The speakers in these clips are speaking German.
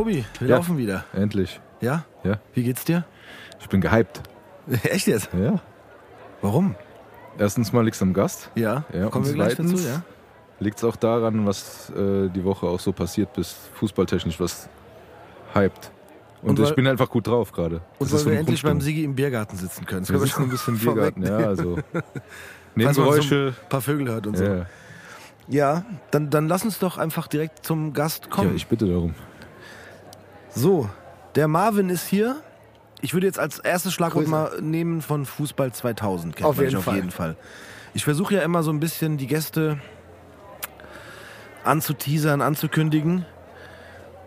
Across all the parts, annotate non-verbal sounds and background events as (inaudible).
Tobi, wir Ja. laufen wieder. Endlich. Ja? Ja. Wie geht's dir? Ich bin gehypt. (laughs) Echt jetzt? Ja. Warum? Erstens mal liegt's am Gast. Ja, Ja, kommen wir gleich dazu, ja? Liegt's auch daran, was äh, die Woche auch so passiert bis fußballtechnisch, was hypt. Und, Und ich weil- bin einfach gut drauf gerade. Und weil wir endlich beim. Sigi im Biergarten sitzen können. Das Wir sitzen ein bisschen im Biergarten, ja, also. (laughs) Nebengeräusche. so ein paar Vögel hört und so. Ja, Ja, dann, dann lass uns doch einfach direkt zum Gast ja, kommen. ich bitte darum. So, der Marvin ist hier. Ich würde jetzt als erstes Schlagwort Grüße. mal nehmen von Fußball 2000. Kennt Auf jeden auf Fall. jeden Fall. Ich versuche ja immer so ein bisschen die Gäste anzuteasern, anzukündigen.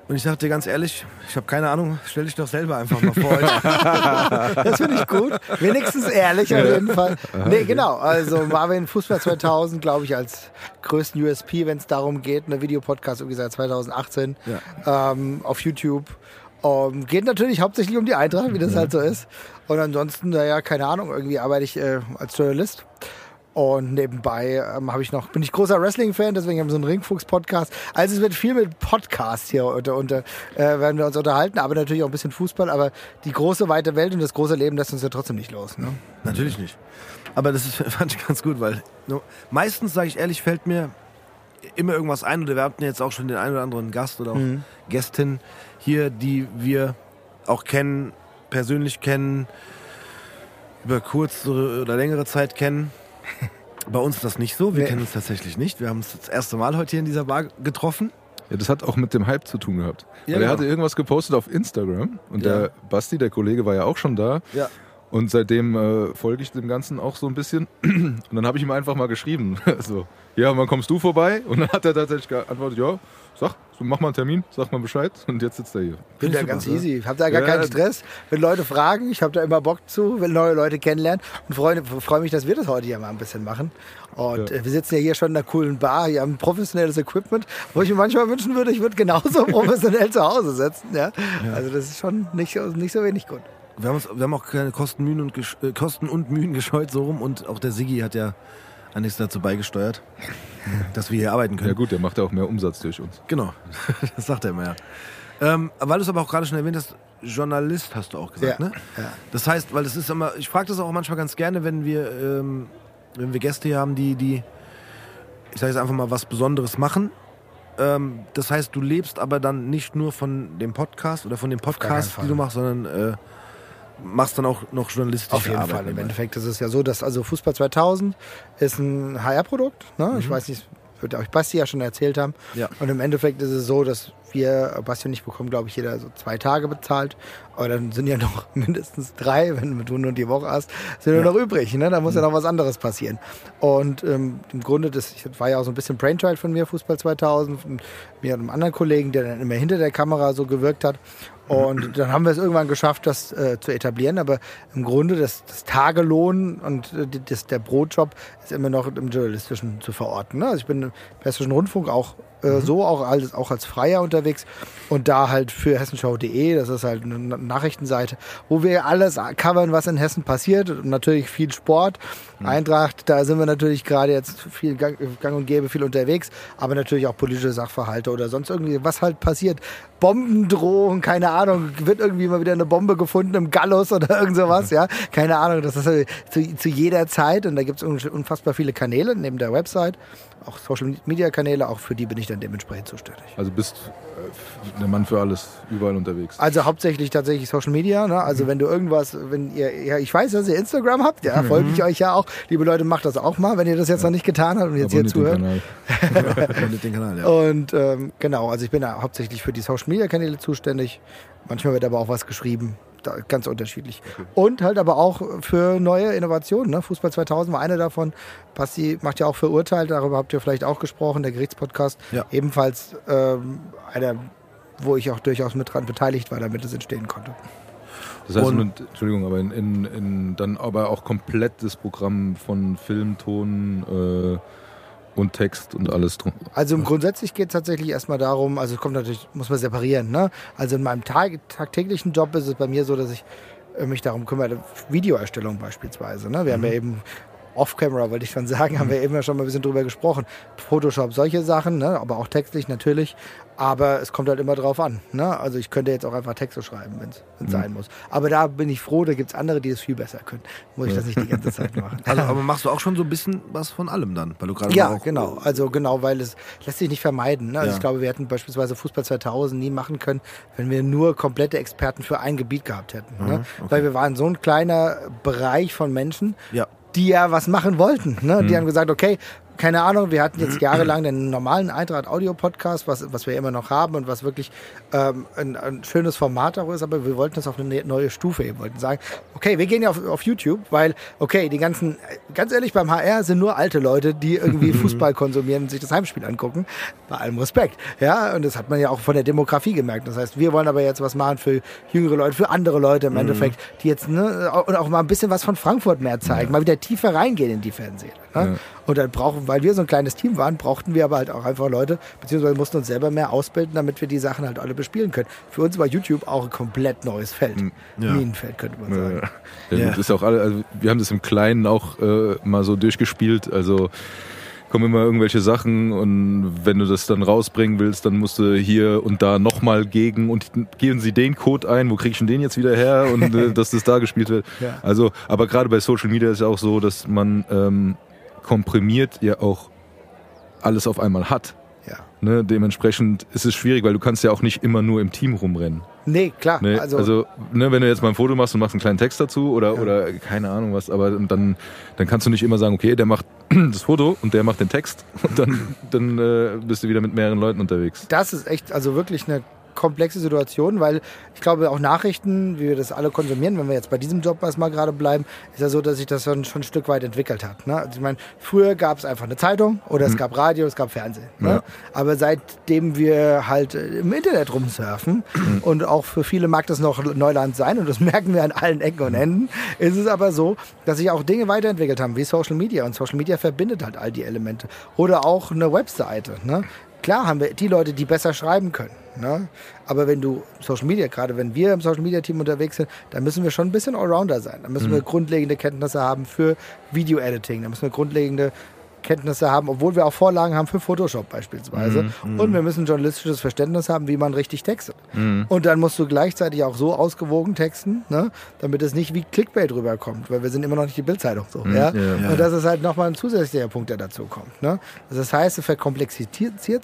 Und ich sag dir ganz ehrlich, ich habe keine Ahnung, stell dich doch selber einfach mal vor. (laughs) Das finde ich gut. Wenigstens ehrlich auf jeden Fall. Nee, genau. Also Marvin Fußball 2000, glaube ich, als größten USP, wenn es darum geht. Eine Videopodcast irgendwie seit 2018 ähm, auf YouTube. Ähm, geht natürlich hauptsächlich um die Eintracht, wie das halt so ist. Und ansonsten, naja, keine Ahnung, irgendwie arbeite ich äh, als Journalist. Und nebenbei ähm, habe ich noch, bin ich großer Wrestling-Fan, deswegen haben wir so einen Ringfuchs-Podcast. Also es wird viel mit Podcast hier unter, unter äh, werden wir uns unterhalten, aber natürlich auch ein bisschen Fußball. Aber die große weite Welt und das große Leben lässt uns ja trotzdem nicht los. Ne? Natürlich nicht. Aber das ist, (laughs) fand ich ganz gut, weil no, meistens, sage ich ehrlich, fällt mir immer irgendwas ein. Oder wir hatten jetzt auch schon den einen oder anderen Gast oder auch Gästin hier, die wir auch kennen, persönlich kennen, über kurze oder längere Zeit kennen. Bei uns ist das nicht so. Wir Nee. kennen uns tatsächlich nicht. Wir haben uns das erste Mal heute hier in dieser Bar getroffen. Ja, das hat auch mit dem Hype zu tun gehabt. Ja, Weil er genau. hatte irgendwas gepostet auf Instagram und Ja. der Basti, der Kollege, war ja auch schon da. Ja. Und seitdem äh, folge ich dem Ganzen auch so ein bisschen. (clears throat) Und dann habe ich ihm einfach mal geschrieben. (laughs) so, ja, wann kommst du vorbei? Und dann hat er tatsächlich geantwortet, ja, sag, so, mach mal einen Termin, sag mal Bescheid. Und jetzt sitzt er hier. Bin ich da ganz easy. Ich habe da gar Ja, keinen Stress. Wenn Leute fragen, ich habe da immer Bock zu, will neue Leute kennenlernen und freue freu mich, dass wir das heute hier mal ein bisschen machen. Und Ja. äh, wir sitzen ja hier schon in einer coolen Bar, hier haben professionelles Equipment, wo ich mir manchmal wünschen würde, ich würde genauso (laughs) professionell zu Hause sitzen. Ja? Also das ist schon nicht, so- nicht so wenig gut. Wir haben, uns, wir haben auch keine Kosten, Mühen und, gesch- äh, Kosten und Mühen gescheut, so rum. Und auch der Siggi hat ja einiges dazu beigesteuert, (laughs) dass wir hier arbeiten können. Ja gut, der macht ja auch mehr Umsatz durch uns. Genau, (laughs) das sagt er immer, ja. Ähm, weil du es aber auch gerade schon erwähnt hast, Journalist hast du auch gesagt, Ja, ne? ja. Das heißt, weil es ist immer, ich frage das auch manchmal ganz gerne, wenn wir, ähm, wenn wir Gäste hier haben, die, die, ich sage jetzt einfach mal, was Besonderes machen. Ähm, das heißt, du lebst aber dann nicht nur von dem Podcast oder von dem Podcast, Fall. die du machst, sondern äh, machst dann auch noch journalistische Auf jeden Arbeit. Fall. Im. Endeffekt ist es ja so, dass also Fußball 2000 ist ein HR-Produkt. Ne? Ich weiß nicht, wird euch Basti ja schon erzählt haben. Ja. Und im Endeffekt ist es so, dass wir, Basti und ich bekommen, glaube ich, jeder so zwei Tage bezahlt. Aber dann sind ja noch (laughs) mindestens drei, wenn du nur die Woche hast, sind nur noch übrig. Ne? Da muss ja noch was anderes passieren. Und ähm, im Grunde, das war ja auch so ein bisschen Brainchild von mir, Fußball 2000, von mir und einem anderen Kollegen, der dann immer hinter der Kamera so gewirkt hat. Und dann haben wir es irgendwann geschafft, das äh, zu etablieren. Aber im Grunde das, das Tagelohn und äh, das, der Brotjob ist immer noch im Journalistischen zu verorten. Ne? Also ich bin im Hessischen Rundfunk auch äh, so, auch als, auch als Freier unterwegs und da halt für hessenschau.de, das ist halt eine Na- Nachrichtenseite, wo wir alles covern, was in Hessen passiert. Und natürlich viel Sport. Eintracht, da sind wir natürlich gerade jetzt viel gang, gang und gäbe, viel unterwegs, aber natürlich auch politische Sachverhalte oder sonst irgendwie, was halt passiert. Bombendrohung, keine Ahnung, wird irgendwie mal wieder eine Bombe gefunden im Gallus oder (laughs) irgend sowas, ja. Keine Ahnung, das ist halt zu, zu jeder Zeit und da gibt es unfassbar viele Kanäle neben der Website, auch Social Media Kanäle, auch für die bin ich dann dementsprechend zuständig. Also bist äh, der Mann für alles, überall unterwegs. Also hauptsächlich tatsächlich Social Media. Ne? Also wenn du irgendwas, wenn ihr, ja, ich weiß, dass ihr Instagram habt, ja, folge ich euch ja auch. Liebe Leute, macht das auch mal, wenn ihr das jetzt noch nicht getan habt und jetzt hier Abonniert den zuhört. Kanal. (laughs) Abonniert den Kanal, ja. Und ähm, genau, also ich bin da hauptsächlich für die Social Media Kanäle zuständig. Manchmal wird aber auch was geschrieben da, ganz unterschiedlich. Und halt aber auch für neue Innovationen. Ne? Fußball 2000 war eine davon. Basti macht ja auch verurteilt, darüber habt ihr vielleicht auch gesprochen, der Gerichtspodcast. Ja. Ebenfalls ähm, einer, wo ich auch durchaus mit dran beteiligt war, damit es entstehen konnte. Das heißt, mit, Entschuldigung, aber in, in, in, dann aber auch komplett das Programm von Film, Ton äh, und Text und alles drum. Also grundsätzlich geht es tatsächlich erstmal darum, also es kommt natürlich, muss man separieren. Ne? Also in meinem Tag, tagtäglichen Job ist es bei mir so, dass ich äh, mich darum kümmere, Videoerstellung beispielsweise. Ne? Wir haben ja eben Off-Camera, wollte ich schon sagen, haben wir eben ja schon mal ein bisschen drüber gesprochen. Photoshop, solche Sachen, ne? aber auch textlich natürlich. Aber es kommt halt immer drauf an. Ne? Also ich könnte jetzt auch einfach Texte schreiben, wenn es sein muss. Aber da bin ich froh, da gibt es andere, die es viel besser können. Muss ich das nicht die ganze (laughs) Zeit machen. Also, aber machst du auch schon so ein bisschen was von allem dann? Weil du gerade Ja, genau. Also genau, weil es lässt sich nicht vermeiden. Ne? Also Ja. ich glaube, wir hätten beispielsweise Fußball 2000 nie machen können, wenn wir nur komplette Experten für ein Gebiet gehabt hätten. Ne? Weil wir waren so ein kleiner Bereich von Menschen, Ja. Die ja was machen wollten. Ne? Die haben gesagt, okay, keine Ahnung, wir hatten jetzt jahrelang den normalen Eintracht Audio Podcast, was, was wir immer noch haben und was wirklich ähm, ein, ein schönes Format auch ist, aber wir wollten das auf eine ne- neue Stufe. Wir wollten sagen, okay, wir gehen ja auf, auf YouTube, weil, okay, die ganzen, ganz ehrlich, beim HR sind nur alte Leute, die irgendwie (laughs) Fußball konsumieren und sich das Heimspiel angucken. Bei allem Respekt. Ja, und das hat man ja auch von der Demografie gemerkt. Das heißt, wir wollen aber jetzt was machen für jüngere Leute, für andere Leute im Endeffekt, die jetzt, ne, und auch mal ein bisschen was von Frankfurt mehr zeigen, mal wieder tiefer reingehen in die Fernsehen. Ne? Und dann brauchen, weil wir so ein kleines Team waren, brauchten wir aber halt auch einfach Leute, beziehungsweise mussten uns selber mehr ausbilden, damit wir die Sachen halt alle bespielen können. Für uns war YouTube auch ein komplett neues Feld. Minenfeld, könnte man sagen. Ja, Ja. gut, ist auch alle, also wir haben das im Kleinen auch äh, mal so durchgespielt. Also kommen immer irgendwelche Sachen und wenn du das dann rausbringen willst, dann musst du hier und da nochmal gegen und geben sie den Code ein, wo krieg ich denn den jetzt wieder her und äh, (laughs) dass das da gespielt wird. Ja. Also, aber gerade bei Social Media ist ja auch so, dass man ähm, komprimiert ja auch alles auf einmal hat. Ja. Ne? Dementsprechend ist es schwierig, weil du kannst ja auch nicht immer nur im Team rumrennen. Nee, klar. Ne, also, also, ne, wenn du jetzt mal ein Foto machst und machst einen kleinen Text dazu oder, oder keine Ahnung was, aber dann, dann kannst du nicht immer sagen, okay, der macht (clears throat) das Foto und der macht den Text (laughs) und dann, dann äh, bist du wieder mit mehreren Leuten unterwegs. das ist echt, also wirklich eine komplexe Situation, weil ich glaube auch Nachrichten, wie wir das alle konsumieren, wenn wir jetzt bei diesem Job erstmal gerade bleiben, ist ja so, dass sich das schon, schon ein Stück weit entwickelt hat. Ne? Also ich meine, früher gab es einfach eine Zeitung oder es gab Radio, es gab Fernsehen. Ne? Ja. Aber seitdem wir halt äh, im Internet rumsurfen und auch für viele mag das noch Neuland sein und das (laughs) merken wir an allen Ecken und Enden, ist es aber so, dass sich auch Dinge weiterentwickelt haben, wie Social Media und Social Media verbindet halt all die Elemente. Oder auch eine Webseite. Ne? Klar haben wir die Leute, die besser schreiben können. Ne? Aber wenn du Social Media, gerade wenn wir im Social Media Team unterwegs sind, dann müssen wir schon ein bisschen Allrounder sein. Da müssen wir grundlegende Kenntnisse haben für Video Editing. Da müssen wir grundlegende Kenntnisse haben, obwohl wir auch Vorlagen haben für Photoshop beispielsweise. Und wir müssen journalistisches Verständnis haben, wie man richtig textet. Und dann musst du gleichzeitig auch so ausgewogen texten, ne? damit es nicht wie Clickbait rüberkommt, weil wir sind immer noch nicht die Bildzeitung so. Ja? ja. Und das ist halt nochmal ein zusätzlicher Punkt, der dazu kommt. Ne? Also das heißt, es verkomplexiert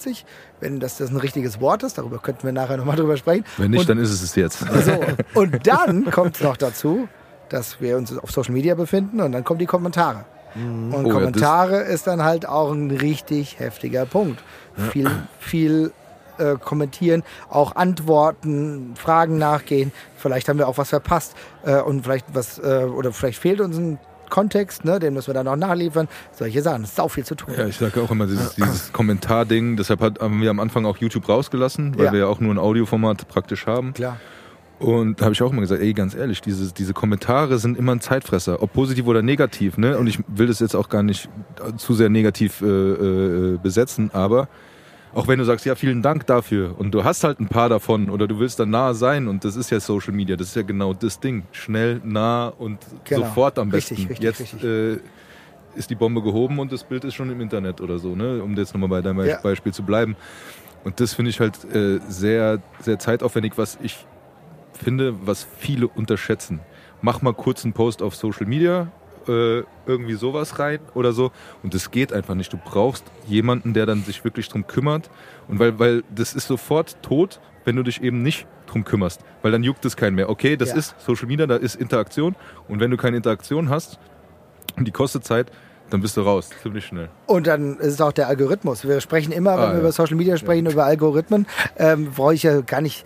sich, wenn das, das ein richtiges Wort ist, darüber könnten wir nachher nochmal drüber sprechen. Wenn nicht, Und- dann ist es es jetzt. so, (laughs) und dann kommt es noch dazu, dass wir uns auf Social Media befinden und dann kommen die Kommentare. Und Oh ja, Kommentare ist dann halt auch ein richtig heftiger Punkt. Viel, viel äh, kommentieren, auch antworten, Fragen nachgehen. Vielleicht haben wir auch was verpasst äh, und vielleicht was äh, oder vielleicht fehlt uns ein Kontext, ne, den müssen wir dann auch nachliefern. Solche Sachen, das ist auch viel zu tun. Ja, ich sage auch immer dieses, dieses Kommentarding, deshalb haben wir am Anfang auch YouTube rausgelassen, weil Ja. wir ja auch nur ein Audioformat praktisch haben. Klar. Und da habe ich auch immer gesagt, ey, ganz ehrlich, diese, diese Kommentare sind immer ein Zeitfresser, ob positiv oder negativ, ne? Und ich will das jetzt auch gar nicht zu sehr negativ äh, äh, besetzen, aber auch wenn du sagst, ja, vielen Dank dafür und du hast halt ein paar davon oder du willst dann nah sein und das ist ja Social Media, das ist ja genau das Ding, schnell, nah und Genau. sofort am besten. Richtig, richtig, jetzt richtig. Äh, ist die Bombe gehoben und das Bild ist schon im Internet oder so, ne? Um jetzt nochmal bei deinem Ja. Beispiel zu bleiben. Und das finde ich halt äh, sehr, sehr zeitaufwendig, was ich finde, was viele unterschätzen. Mach mal kurz einen Post auf Social Media, äh, irgendwie sowas rein oder so. Und das geht einfach nicht. Du brauchst jemanden, der dann sich wirklich drum kümmert. Und weil, weil das ist sofort tot, wenn du dich eben nicht drum kümmerst. Weil dann juckt es keinen mehr. Okay, das Ja. ist Social Media, da ist Interaktion. Und wenn du keine Interaktion hast und die kostet Zeit, dann bist du raus, ziemlich schnell. Und dann ist es auch der Algorithmus. Wir sprechen immer, wenn Ah, wir ja. über Social Media sprechen, über Algorithmen. Ähm, brauche ich ja gar nicht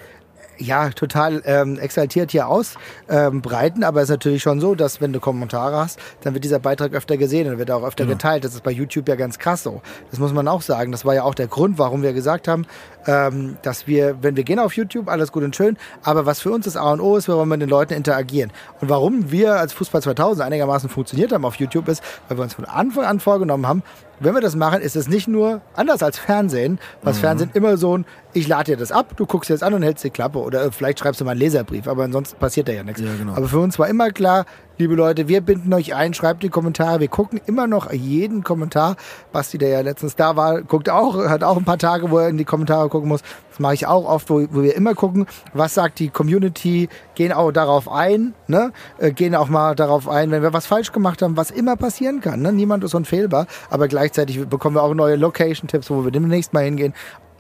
ja, total ähm, exaltiert hier ausbreiten, aber es ist natürlich schon so, dass wenn du Kommentare hast, dann wird dieser Beitrag öfter gesehen und wird auch öfter geteilt. Das ist bei YouTube ja ganz krass so. Das muss man auch sagen. Das war ja auch der Grund, warum wir gesagt haben, ähm, dass wir, wenn wir gehen auf YouTube, alles gut und schön, aber was für uns das A und O ist, wir wollen mit den Leuten interagieren. Und warum wir als Fußball 2000 einigermaßen funktioniert haben auf YouTube ist, weil wir uns von Anfang an vorgenommen haben, wenn wir das machen, ist es nicht nur anders als Fernsehen, was Fernsehen immer so ein, ich lade dir das ab, du guckst dir das an und hältst die Klappe oder äh, vielleicht schreibst du mal einen Leserbrief, aber ansonsten passiert da ja nichts. Ja, genau. Aber für uns war immer klar, liebe Leute, wir binden euch ein, schreibt die Kommentare, wir gucken immer noch jeden Kommentar. Basti, der ja letztens da war, guckt auch, hat auch ein paar Tage, wo er in die Kommentare gucken muss. Das mache ich auch oft, wo, wo wir immer gucken, was sagt die Community, gehen auch darauf ein, ne? äh, gehen auch mal darauf ein, wenn wir was falsch gemacht haben, was immer passieren kann. Ne? Niemand ist unfehlbar, aber gleichzeitig bekommen wir auch neue Location-Tipps, wo wir demnächst mal hingehen.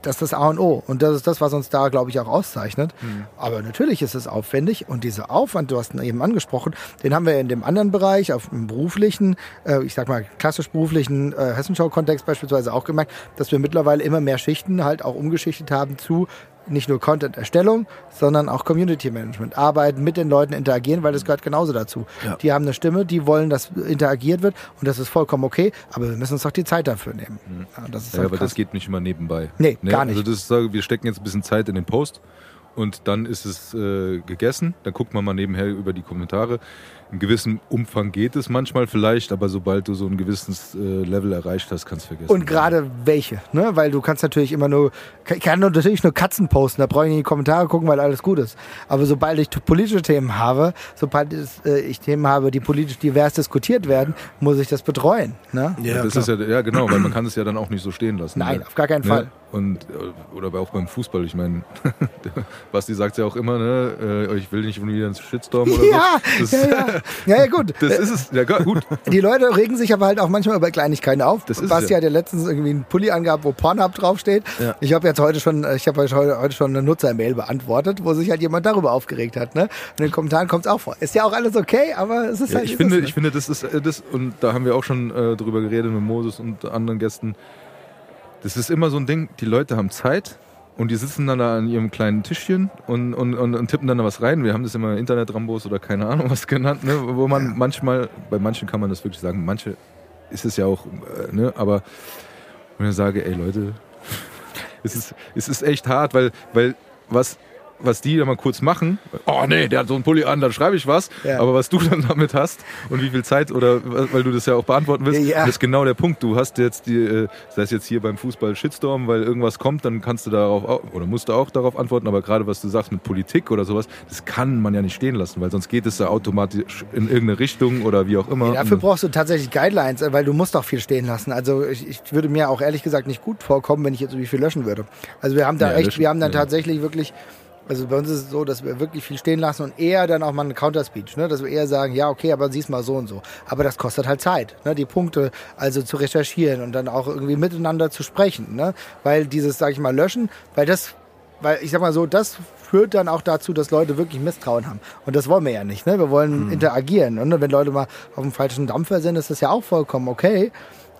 Das ist das A und O. Und das ist das, was uns da, glaube ich, auch auszeichnet. Aber natürlich ist es aufwendig. Und dieser Aufwand, du hast ihn eben angesprochen, den haben wir in dem anderen Bereich, auf dem beruflichen, äh, ich sag mal klassisch beruflichen äh, Hessenschau-Kontext beispielsweise auch gemerkt, dass wir mittlerweile immer mehr Schichten halt auch umgeschichtet haben zu nicht nur Content-Erstellung, sondern auch Community-Management. Arbeiten, mit den Leuten interagieren, weil das gehört genauso dazu. Ja. Die haben eine Stimme, die wollen, dass interagiert wird und das ist vollkommen okay, aber wir müssen uns doch die Zeit dafür nehmen. Ja, das Ja, halt aber krass. das geht nicht immer nebenbei. Nee, gar nicht. Also das ist, wir stecken jetzt ein bisschen Zeit in den Post und dann ist es äh, gegessen. Dann guckt man mal nebenher über die Kommentare. In gewissem Umfang geht es manchmal vielleicht, aber sobald du so ein gewisses äh, Level erreicht hast, kannst du vergessen. Und gerade welche, ne? Weil du kannst natürlich immer nur, ich kann natürlich nur Katzen posten, da brauche ich nicht in die Kommentare gucken, weil alles gut ist. Aber sobald ich politische Themen habe, sobald es, äh, ich Themen habe, die politisch divers diskutiert werden, muss ich das betreuen, ne? Ja, das ist ja, ja genau, weil man kann es ja dann auch nicht so stehen lassen. Nein, ne? auf gar keinen Fall. Und äh, oder auch beim Fußball, ich meine, (laughs) Basti sagt ja auch immer, ne, äh, ich will nicht wieder ins Shitstorm oder Ja, so. Das, ja, ja. (laughs) Ja, ja, gut. das ist es. Ja, gut. (laughs) Die Leute regen sich aber halt auch manchmal über Kleinigkeiten auf. Das ist Basti ja. hat ja letztens irgendwie einen Pulli angehabt, wo Pornhub draufsteht. Ja. Ich habe jetzt heute schon, ich habe heute, heute schon eine Nutzermail beantwortet, wo sich halt jemand darüber aufgeregt hat. Ne? Und in den Kommentaren kommt es auch vor. Ist ja auch alles okay, aber es ist Ja, halt. ich finde, es, ne? ich finde, das ist äh, das und da haben wir auch schon äh, drüber geredet mit Moses und anderen Gästen. Das ist immer so ein Ding. Die Leute haben Zeit und die sitzen dann da an ihrem kleinen Tischchen und, und, und, und tippen dann da was rein. Wir haben das immer Internet-Rambos oder keine Ahnung was genannt, ne? wo man manchmal, bei manchen kann man das wirklich sagen, manche ist es ja auch, äh, ne? aber wenn ich sage, ey Leute, (laughs) es ist, es ist echt hart, weil, weil was, was die da mal kurz machen, oh nee, der hat so einen Pulli an, dann schreibe ich was, Ja. aber was du dann damit hast und wie viel Zeit oder weil du das ja auch beantworten willst, Ja. das ist genau der Punkt. Du hast jetzt die, äh, sei es jetzt hier beim Fußball Shitstorm, weil irgendwas kommt, dann kannst du darauf au- oder musst du auch darauf antworten, aber gerade was du sagst mit Politik oder sowas, das kann man ja nicht stehen lassen, weil sonst geht es ja automatisch in irgendeine Richtung oder wie auch immer. Dafür brauchst du tatsächlich Guidelines, weil du musst auch viel stehen lassen. Also ich, ich würde mir auch ehrlich gesagt nicht gut vorkommen, wenn ich jetzt irgendwie viel löschen würde. Also wir haben da echt, wir haben dann tatsächlich wirklich, also bei uns ist es so, dass wir wirklich viel stehen lassen und eher dann auch mal einen Counterspeech, ne? dass wir eher sagen, ja okay, aber sieh's mal so und so. Aber das kostet halt Zeit, ne? die Punkte also zu recherchieren und dann auch irgendwie miteinander zu sprechen, ne? weil dieses, sag ich mal, löschen, weil das weil ich sag mal so, das führt dann auch dazu, dass Leute wirklich Misstrauen haben. Und das wollen wir ja nicht. Ne? Wir wollen interagieren. Und wenn Leute mal auf dem falschen Dampfer sind, ist das ja auch vollkommen okay,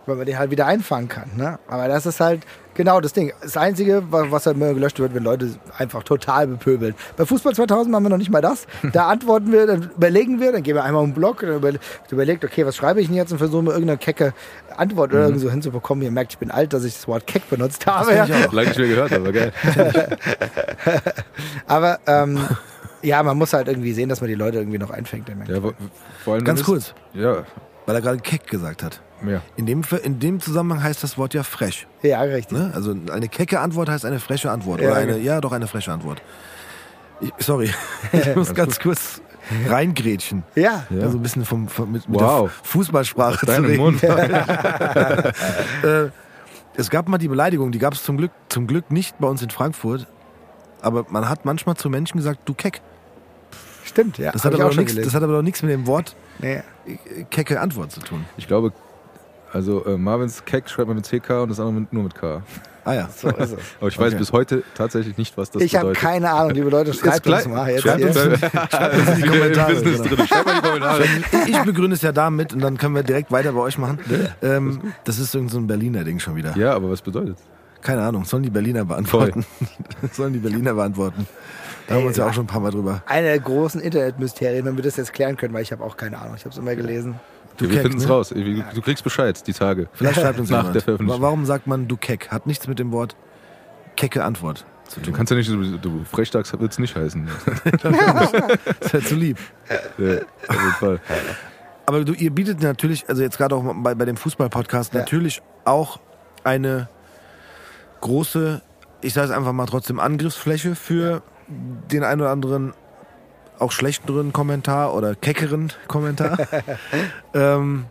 weil man den halt wieder einfangen kann. Ne? Aber das ist halt genau das Ding. Das Einzige, wa- was halt immer gelöscht wird, wenn Leute einfach total bepöbeln. Bei Fußball 2000 machen wir noch nicht mal das. Da antworten wir, dann überlegen wir, dann gehen wir einmal um den Blog, dann über, überlegt, okay, was schreibe ich denn jetzt und versuchen wir irgendeine kecke Antwort oder irgend so hinzubekommen. Ihr merkt, ich bin alt, dass ich das Wort keck benutzt habe. Ja. Lange nicht mehr gehört, aber geil. (laughs) Aber ähm, ja, man muss halt irgendwie sehen, dass man die Leute irgendwie noch einfängt. Ja, vor allem Ganz kurz, Ja, weil er gerade keck gesagt hat. Ja. In dem, in dem Zusammenhang heißt das Wort ja frech. Ja, richtig. Ne? Also eine kecke Antwort heißt eine freche Antwort. Ja, Oder eine, genau. ja, doch eine freche Antwort. Ich, sorry, (laughs) (laughs) ich muss ganz kurz reingrätschen. Ja. Ja. Also ein bisschen vom, vom, mit, mit Wow. der Fußballsprache zu reden. Mund. (laughs) Äh, es gab mal die Beleidigung, die gab es zum Glück, zum Glück nicht bei uns in Frankfurt. Aber man hat manchmal zu Menschen gesagt, du keck. Stimmt, ja. Das hat, aber gelesen. das hat aber doch nichts mit dem Wort nee. kecke Antwort zu tun. Ich glaube, also äh, Marvins Keck schreibt man mit CK und das andere mit, nur mit K. Ah ja. So ist es. Aber ich weiß Okay. bis heute tatsächlich nicht, was das ich habe bedeutet. keine Ahnung, liebe Leute, schreibt uns mal. Jetzt schreibt uns (laughs) hier. Schreibt uns in die Kommentare, genau. drin. Schreibt mal in die Kommentare. Ich begründe es ja damit und dann können wir direkt weiter bei euch machen. Ähm, das ist irgend so ein Berliner Ding schon wieder. Ja, aber was bedeutet? Keine Ahnung, sollen die Berliner beantworten. (laughs) sollen die Berliner beantworten. Da haben wir uns ja auch schon ein paar Mal drüber. Eine der großen Internetmysterien, wenn wir das jetzt klären können, weil ich habe auch keine Ahnung. Ich habe es immer gelesen. Du wir finden es ne? raus. Du kriegst Bescheid, die Tage. Vielleicht schreibt uns Nach jemand. der Veröffentlichung. Warum sagt man du Keck? Hat nichts mit dem Wort kecke Antwort zu Du tun. kannst ja nicht, du, du Frechdachs wird es nicht heißen. (laughs) Das ist ja zu lieb. ja, auf jeden Fall. Aber du, ihr bietet natürlich, also jetzt gerade auch bei, bei dem Fußball-Podcast, Ja. natürlich auch eine große, ich sage es einfach mal trotzdem, Angriffsfläche für den einen oder anderen auch schlechteren Kommentar oder keckeren Kommentar. (laughs) ähm,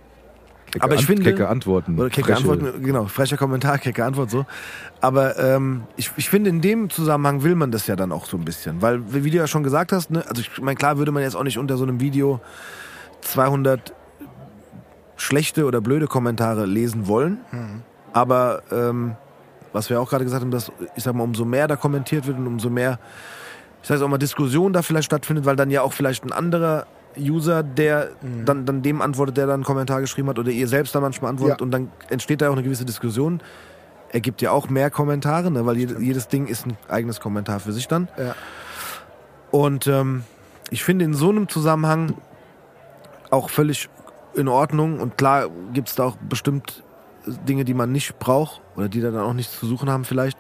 Kecke Aber ich Ant- finde- Kecke Antworten. Oder kecke Freche- Antworten, genau, frecher Kommentar, kecke Antwort so. Aber ähm, ich, ich finde, in dem Zusammenhang will man das ja dann auch so ein bisschen. Weil, wie du ja schon gesagt hast, ne, also ich meine, klar würde man jetzt auch nicht unter so einem Video 200 schlechte oder blöde Kommentare lesen wollen. Aber ähm, was wir auch gerade gesagt haben, dass, ich sag mal, umso mehr da kommentiert wird und umso mehr, ich sag jetzt auch mal, Diskussion da vielleicht stattfindet, weil dann ja auch vielleicht ein anderer User, der dann, dann dem antwortet, der dann einen Kommentar geschrieben hat, oder ihr selbst dann manchmal antwortet Ja. und dann entsteht da auch eine gewisse Diskussion. Ergibt ja auch mehr Kommentare, ne? weil jede, jedes Ding ist ein eigenes Kommentar für sich dann. Ja. Und ähm, ich finde in so einem Zusammenhang auch völlig in Ordnung. Und klar gibt es da auch bestimmt Dinge, die man nicht braucht oder die da dann auch nichts zu suchen haben vielleicht.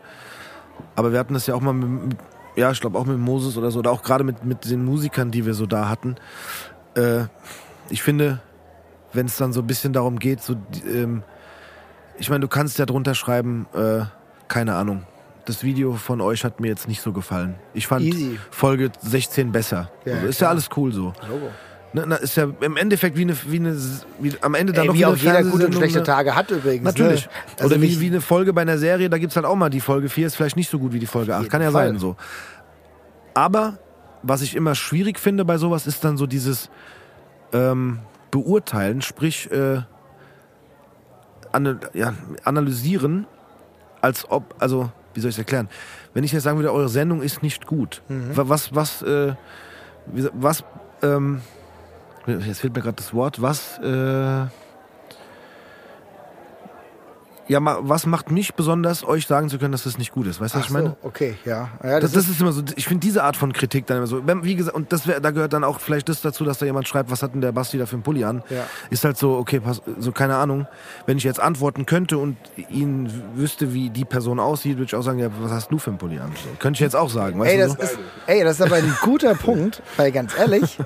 Aber wir hatten das ja auch mal mit ja, ich glaube auch mit Moses oder so, oder auch gerade mit, mit den Musikern, die wir so da hatten. Äh, ich finde, wenn es dann so ein bisschen darum geht, so, ähm, ich meine, du kannst ja drunter schreiben, äh, keine Ahnung. Das Video von euch hat mir jetzt nicht so gefallen. Ich fand Easy. Folge 16 besser. Ja, also, ist klar. ja alles cool so. Logo. Ne, na, ist ja im Endeffekt wie eine, wie eine wie, am Ende dann Ey, noch wie auch jeder gute und schlechte ne? Tage hat übrigens. Natürlich. Ne? Also Oder wie, wie eine Folge bei einer Serie, da gibt's halt auch mal die Folge 4 ist vielleicht nicht so gut wie die Folge 8. jeden Kann ja Fall. sein so. Aber was ich immer schwierig finde bei sowas, ist dann so dieses ähm, Beurteilen, sprich äh, ana ja, analysieren, als ob, also, wie soll ich es erklären? Wenn ich jetzt sagen würde, eure Sendung ist nicht gut, wa- was, was, äh, was, ähm, jetzt fehlt mir gerade das Wort, was, äh, ja, was macht mich besonders, euch sagen zu können, dass das nicht gut ist? Weißt du, was Ach ich meine? so, okay, ja. ja Das, das ist immer so, ich finde diese Art von Kritik dann immer so, wie gesagt, und das wär, da gehört dann auch vielleicht das dazu, dass da jemand schreibt, was hat denn der Basti da für einen Pulli an? Ja. Ist halt so, okay, pass, so keine Ahnung. Wenn ich jetzt antworten könnte und ihn wüsste, wie die Person aussieht, würde ich auch sagen, ja, was hast du für einen Pulli an? So, könnte ich jetzt auch sagen, weißt ey, du? das so? ist, ey, das ist aber ein guter (laughs) Punkt, weil ganz ehrlich,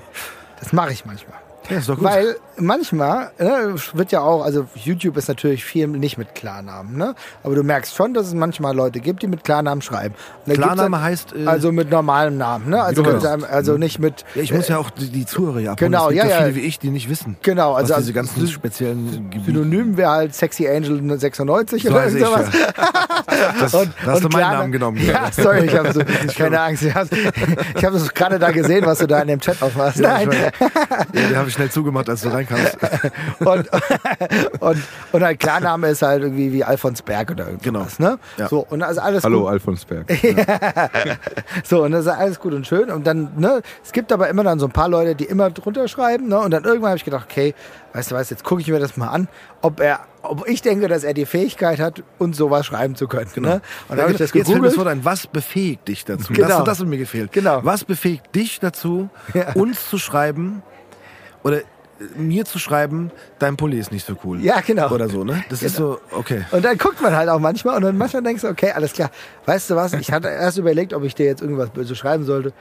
das mache ich manchmal. Ja, ist doch gut. Weil manchmal ne, wird ja auch, also YouTube ist natürlich viel nicht mit Klarnamen, ne? Aber du merkst schon, dass es manchmal Leute gibt, die mit Klarnamen schreiben. Und Klarname heißt, äh, also mit normalem Namen, ne? Also, Genau. mit seinem, also nicht mit. ja, ich muss ja auch die, die Zuhörer ja abholen. Genau, es gibt ja, ja, ja. viele wie ich, die nicht wissen, Genau, also diese also ganzen Sy- speziellen Gebiete Synonym wäre halt Sexy Angel 96 So oder sowas. (laughs) Das, da hast du meinen Klarna- Namen genommen. Ja, (laughs) sorry, ich habe so, keine Angst. Ich habe hab das gerade da gesehen, was du da in dem Chat aufmachst. Nein. ja, ich schnell zugemacht, als du reinkamst. (laughs) (laughs) und, und, und halt Klarname ist halt irgendwie wie Alfons Berg oder irgendwas. Ne? Ja. So, und also alles Hallo, gut. Alfons Berg. (laughs) So, und das ist alles gut und schön. Und dann, ne, es gibt aber immer dann so ein paar Leute, die immer drunter schreiben, ne? Und dann irgendwann habe ich gedacht, okay, weißt du was, jetzt gucke ich mir das mal an, ob er, ob ich denke, dass er die Fähigkeit hat, uns sowas schreiben zu können. Ne? Und dann habe ich das Jetzt fällt mir das gegoogelt. Wort ein. Was befähigt dich dazu? Genau. Das, das hat mir gefehlt. Genau. Was befähigt dich dazu, Ja. uns zu schreiben oder äh, mir zu schreiben, dein Pulli ist nicht so cool? Ja, genau. Oder so, ne? Das ist so, okay. Und dann guckt man halt auch manchmal und dann manchmal denkst du, okay, alles klar. Weißt du was? Ich hatte erst überlegt, ob ich dir jetzt irgendwas böse schreiben sollte.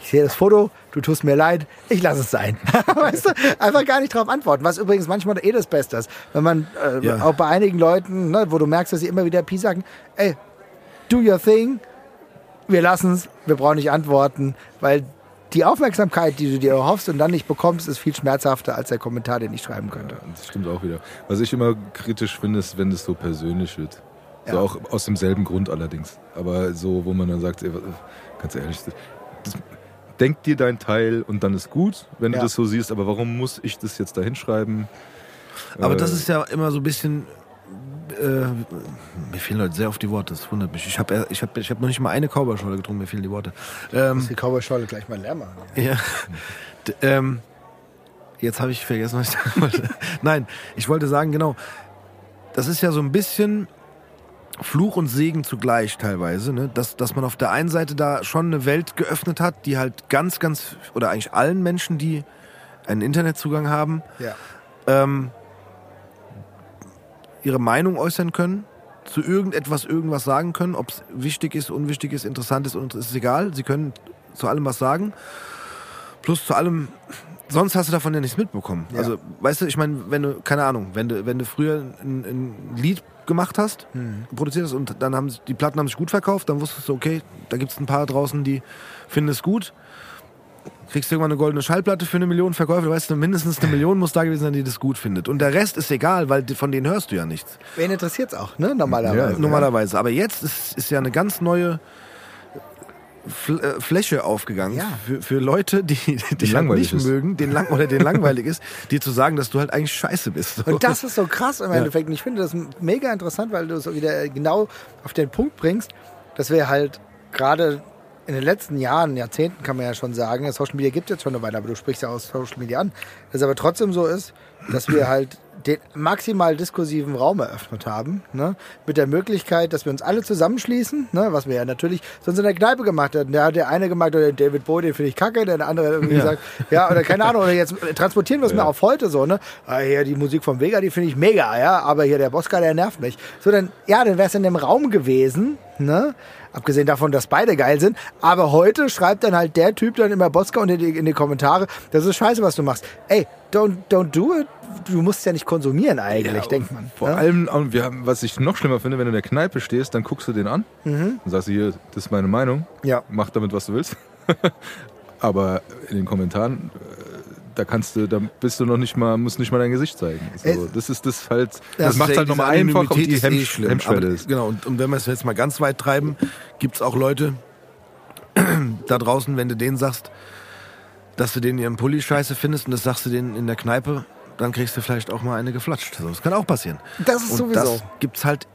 Ich sehe das Foto, du tust mir leid, ich lasse es sein. (laughs) weißt du? Einfach gar nicht drauf antworten. Was übrigens manchmal eh das Beste ist. Wenn man äh, Ja. auch bei einigen Leuten, ne, wo du merkst, dass sie immer wieder Pi sagen, ey, do your thing, wir lassen es, wir brauchen nicht antworten, weil die Aufmerksamkeit, die du dir erhoffst und dann nicht bekommst, ist viel schmerzhafter als der Kommentar, den ich schreiben könnte. Das stimmt auch wieder. Was ich immer kritisch finde, ist, wenn es so persönlich wird. So Ja. auch aus demselben Grund allerdings. Aber so, wo man dann sagt, ey, ganz ehrlich, das, das, denk dir dein Teil und dann ist gut, wenn Ja. du das so siehst. Aber warum muss ich das jetzt da hinschreiben? Aber Äh, das ist ja immer so ein bisschen. Äh, mir fehlen Leute sehr auf die Worte, das wundert mich. Ich habe ich hab, ich hab noch nicht mal eine Cowboy-Schorle getrunken, mir fehlen die Worte. Ähm, Muss die Cowboy-Scholle gleich mal leer machen. (laughs) Ja. D ähm, jetzt habe ich vergessen, was ich sagen wollte. (laughs) Nein, ich wollte sagen, genau. Das ist ja so ein bisschen Fluch und Segen zugleich teilweise, ne? dass, dass man auf der einen Seite da schon eine Welt geöffnet hat, die halt ganz, ganz, oder eigentlich allen Menschen, die einen Internetzugang haben, Ja. ähm, ihre Meinung äußern können, zu irgendetwas irgendwas sagen können, ob es wichtig ist, unwichtig ist, interessant ist und ist egal. Sie können zu allem was sagen. Plus zu allem, sonst hast du davon ja nichts mitbekommen. Ja. Also, weißt du, ich meine, wenn du, keine Ahnung, wenn du, wenn du früher ein, ein Lied gemacht hast, Mhm. produziert hast und dann haben die Platten haben sich gut verkauft, dann wusstest du, okay, da gibt es ein paar draußen, die finden es gut. Kriegst du irgendwann eine goldene Schallplatte für eine Million Verkäufe, weißt du, mindestens eine Million muss da gewesen sein, die das gut findet. Und der Rest ist egal, weil von denen hörst du ja nichts. Wen interessiert's auch, ne? Normalerweise. Ja, Normalerweise. Aber jetzt ist, ist ja eine ganz neue äh, Fläche aufgegangen Ja. für, für Leute, die, die dich halt nicht ist. mögen, den lang oder den langweilig ist, dir zu sagen, dass du halt eigentlich scheiße bist. Und das ist so krass im Endeffekt. Und ich finde das mega interessant, weil du es wieder genau auf den Punkt bringst, dass wir halt gerade in den letzten Jahren, Jahrzehnten kann man ja schon sagen, Social Media gibt es jetzt schon eine Weile, aber du sprichst ja aus Social Media an, dass es aber trotzdem so ist, dass wir halt den maximal diskursiven Raum eröffnet haben, ne? mit der Möglichkeit, dass wir uns alle zusammenschließen, ne? was wir ja natürlich sonst in der Kneipe gemacht hätten. Da hat der eine gemacht, oder David Bowie, den finde ich kacke, der andere hat irgendwie Ja. gesagt, ja, oder keine Ahnung, oder jetzt transportieren wir es mal auf heute so, ne? Ah, hier die Musik vom Vega, die finde ich mega, ja, aber hier der Bosca, der nervt mich. So, dann, ja, dann wäre es in dem Raum gewesen, ne? Abgesehen davon, dass beide geil sind. Aber heute schreibt dann halt der Typ dann immer Bosca in die, in die Kommentare, das ist scheiße, was du machst. Ey, don't, don't do it. Du musst ja nicht konsumieren eigentlich, denkt man. Vor ne? allem, wir haben, was ich noch schlimmer finde, wenn du in der Kneipe stehst, dann guckst du den an und sagst hier, das ist meine Meinung, Mhm. Ja. mach damit, was du willst. (laughs) Aber in den Kommentaren, äh, da kannst du, da bist du noch nicht mal, musst nicht mal dein Gesicht zeigen. So, Es- das ist das halt, das, Das macht halt ja- nochmal einfach und Anonymität die eh Hemm schlimm. Hemmschwelle ist. Genau, und, und wenn wir es jetzt mal ganz weit treiben, (clears throat) gibt es auch Leute (clears throat) da draußen, wenn du denen sagst, dass du den ihren Pulli scheiße findest und das sagst du denen in der Kneipe, dann kriegst du vielleicht auch mal eine geflatscht. So, das kann auch passieren. Das ist und sowieso. das gibt's halt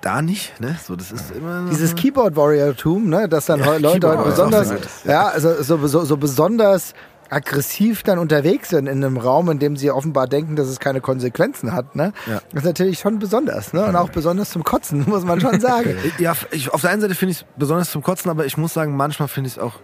da nicht. Ne? So, das ist immer Dieses Keyboard-Warrior-Tum, ne, dass dann Leute Keyboard halt Warrior, besonders, ja, also so, so, so besonders aggressiv dann unterwegs sind in einem Raum, in dem sie offenbar denken, dass es keine Konsequenzen hat, ne? Ja. Das ist natürlich schon besonders, ne? Und auch besonders zum Kotzen, (laughs) muss man schon sagen. (laughs) Ja, ich, auf der einen Seite finde ich es besonders zum Kotzen, aber ich muss sagen, manchmal finde ich es auch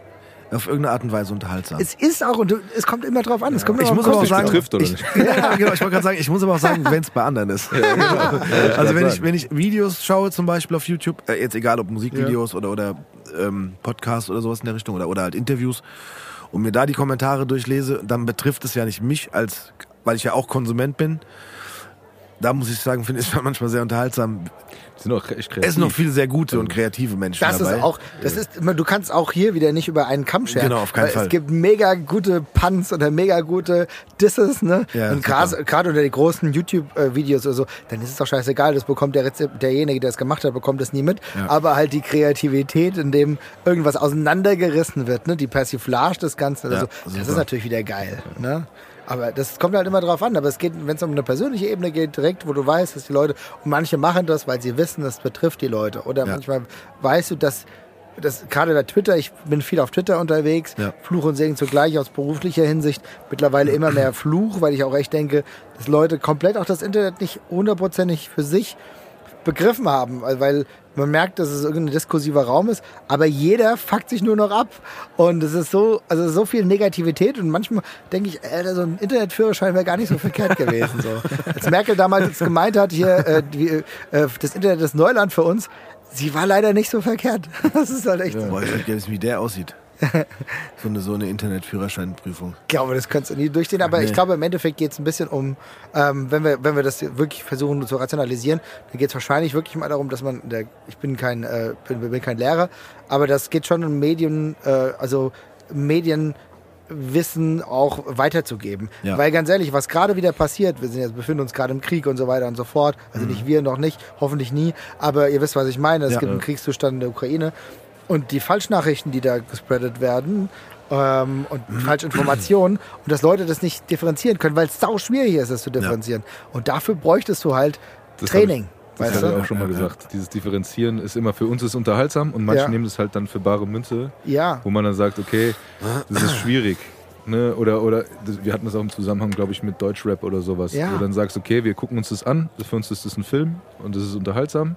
auf irgendeine Art und Weise unterhaltsam. es ist auch, und es kommt immer drauf an, es kommt ich immer muss aber auch dich sagen, betrifft, oder ich, nicht? (laughs) ja, genau, ich wollte gerade sagen, ich muss aber auch sagen, wenn es bei anderen ist. (laughs) also wenn ich, wenn ich Videos schaue, zum Beispiel auf YouTube, äh, jetzt egal ob Musikvideos oder, oder ähm, Podcasts oder sowas in der Richtung oder, oder halt Interviews und mir da die Kommentare durchlese, dann betrifft es ja nicht mich als, weil ich ja auch Konsument bin. Da muss ich sagen, finde ich es (laughs) manchmal sehr unterhaltsam. Sind auch echt kreativ. Es sind noch viele sehr gute und kreative Menschen Das dabei. ist auch, das ist, du kannst auch hier wieder nicht über einen Kamm scheren. Genau, auf keinen weil Fall. Es gibt mega gute Punts oder mega gute Disses, ne? Ja, und gerade unter die großen YouTube-Videos oder so, dann ist es doch scheißegal, das bekommt der Rezept, derjenige, der es gemacht hat, bekommt es nie mit. Ja. Aber halt die Kreativität, in dem irgendwas auseinandergerissen wird, ne? Die Persiflage des Ganzen oder Ja, so, das super. ist natürlich wieder geil, ne? Aber das kommt halt immer drauf an. Aber es geht, wenn es um eine persönliche Ebene geht, direkt, wo du weißt, dass die Leute, und manche machen das, weil sie wissen, das betrifft die Leute. Oder Ja. manchmal weißt du, dass, das, gerade bei Twitter, ich bin viel auf Twitter unterwegs, Ja. Fluch und Segen zugleich aus beruflicher Hinsicht, mittlerweile immer mehr Fluch, weil ich auch echt denke, dass Leute komplett auch das Internet nicht hundertprozentig für sich begriffen haben, weil- man merkt, dass es irgendein diskursiver Raum ist, aber jeder fuckt sich nur noch ab und es ist so, also so viel Negativität und manchmal denke ich, Alter, so ein Internetführerschein wäre gar nicht so verkehrt gewesen. So. (laughs) Als Merkel damals gemeint hat, hier, äh, die, äh, das Internet ist Neuland für uns, sie war leider nicht so verkehrt. (laughs) Das ist halt echt so. Boah, ich gerne wissen, wie der aussieht. (laughs) So eine, so eine Internetführerscheinprüfung. Ich glaube, das kannst du nie durchstehen, aber ich Nee. glaube, im Endeffekt geht es ein bisschen um, ähm, wenn, wir, wenn wir das wirklich versuchen zu rationalisieren, dann geht es wahrscheinlich wirklich mal darum, dass man, der, ich bin kein, äh, bin, bin kein Lehrer, aber das geht schon um Medien, äh, also Medienwissen auch weiterzugeben. Ja. Weil ganz ehrlich, was gerade wieder passiert, wir sind jetzt, befinden uns gerade im Krieg und so weiter und so fort, also nicht wir noch nicht, hoffentlich nie, aber ihr wisst, was ich meine, es Ja. gibt einen Kriegszustand in der Ukraine und die Falschnachrichten, die da gespreadet werden ähm, und Falschinformationen und dass Leute das nicht differenzieren können, weil es sau schwierig ist, das zu differenzieren. Und dafür bräuchtest du halt Das Training. Das weißt habe du? ich auch schon mal gesagt. Dieses Differenzieren ist immer für uns ist unterhaltsam und manche Ja. nehmen das halt dann für bare Münze, Ja. wo man dann sagt, okay, das ist schwierig. Ne? Oder, oder das- wir hatten das auch im Zusammenhang, glaube ich, mit Deutschrap oder sowas. Ja. Wo du dann sagst, okay, wir gucken uns das an, für uns ist das ein Film und das ist unterhaltsam.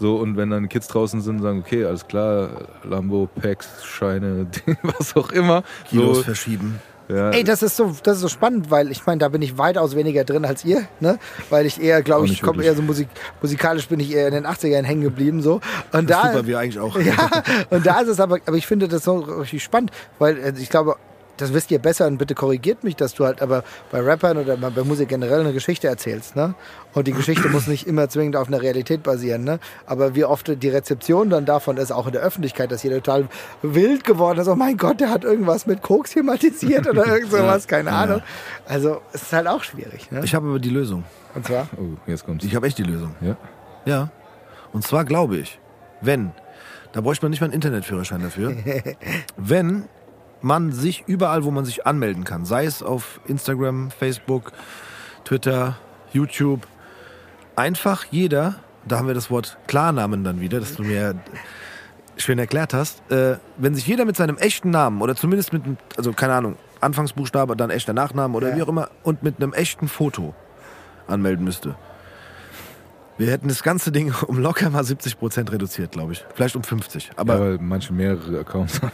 So, und wenn dann Kids draußen sind, sagen, okay, alles klar, Lambo, Packs, Scheine, (laughs) was auch immer. Kilos So, verschieben. ja, Ey, das ist so, das ist so spannend, weil ich meine, da bin ich weitaus weniger drin als ihr, ne? Weil ich eher, glaube ich, komme eher so Musik, musikalisch bin ich eher in den 80ern hängen geblieben, so. Und da, Super, wir eigentlich auch. (laughs) ja, und da ist es aber, aber ich finde das so richtig spannend, weil äh, ich glaube, das wisst ihr besser und bitte korrigiert mich, dass du halt aber bei Rappern oder bei Musik generell eine Geschichte erzählst, ne? Und die Geschichte muss nicht immer zwingend auf einer Realität basieren, ne? Aber wie oft die Rezeption dann davon ist, auch in der Öffentlichkeit, dass jeder total wild geworden ist. Oh mein Gott, der hat irgendwas mit Koks thematisiert oder (laughs) irgend sowas, keine Ahnung. Also, es ist halt auch schwierig, ne? Ich habe aber die Lösung. Und zwar? oh, jetzt kommt's. Ich habe echt die Lösung. Ja. Ja. Und zwar glaube ich, wenn, da bräuchte man nicht mal einen Internetführerschein dafür, (laughs) wenn man sich überall, wo man sich anmelden kann, sei es auf Instagram, Facebook, Twitter, YouTube, einfach jeder, da haben wir das Wort Klarnamen dann wieder, das du mir schön erklärt hast, äh, wenn sich jeder mit seinem echten Namen oder zumindest mit, einem, also keine Ahnung, Anfangsbuchstabe, dann echter Nachname oder Ja. wie auch immer und mit einem echten Foto anmelden müsste. Wir hätten das ganze Ding (laughs) um locker mal 70 Prozent reduziert, glaube ich. Vielleicht um 50. Aber, Aber weil manche mehrere Accounts haben.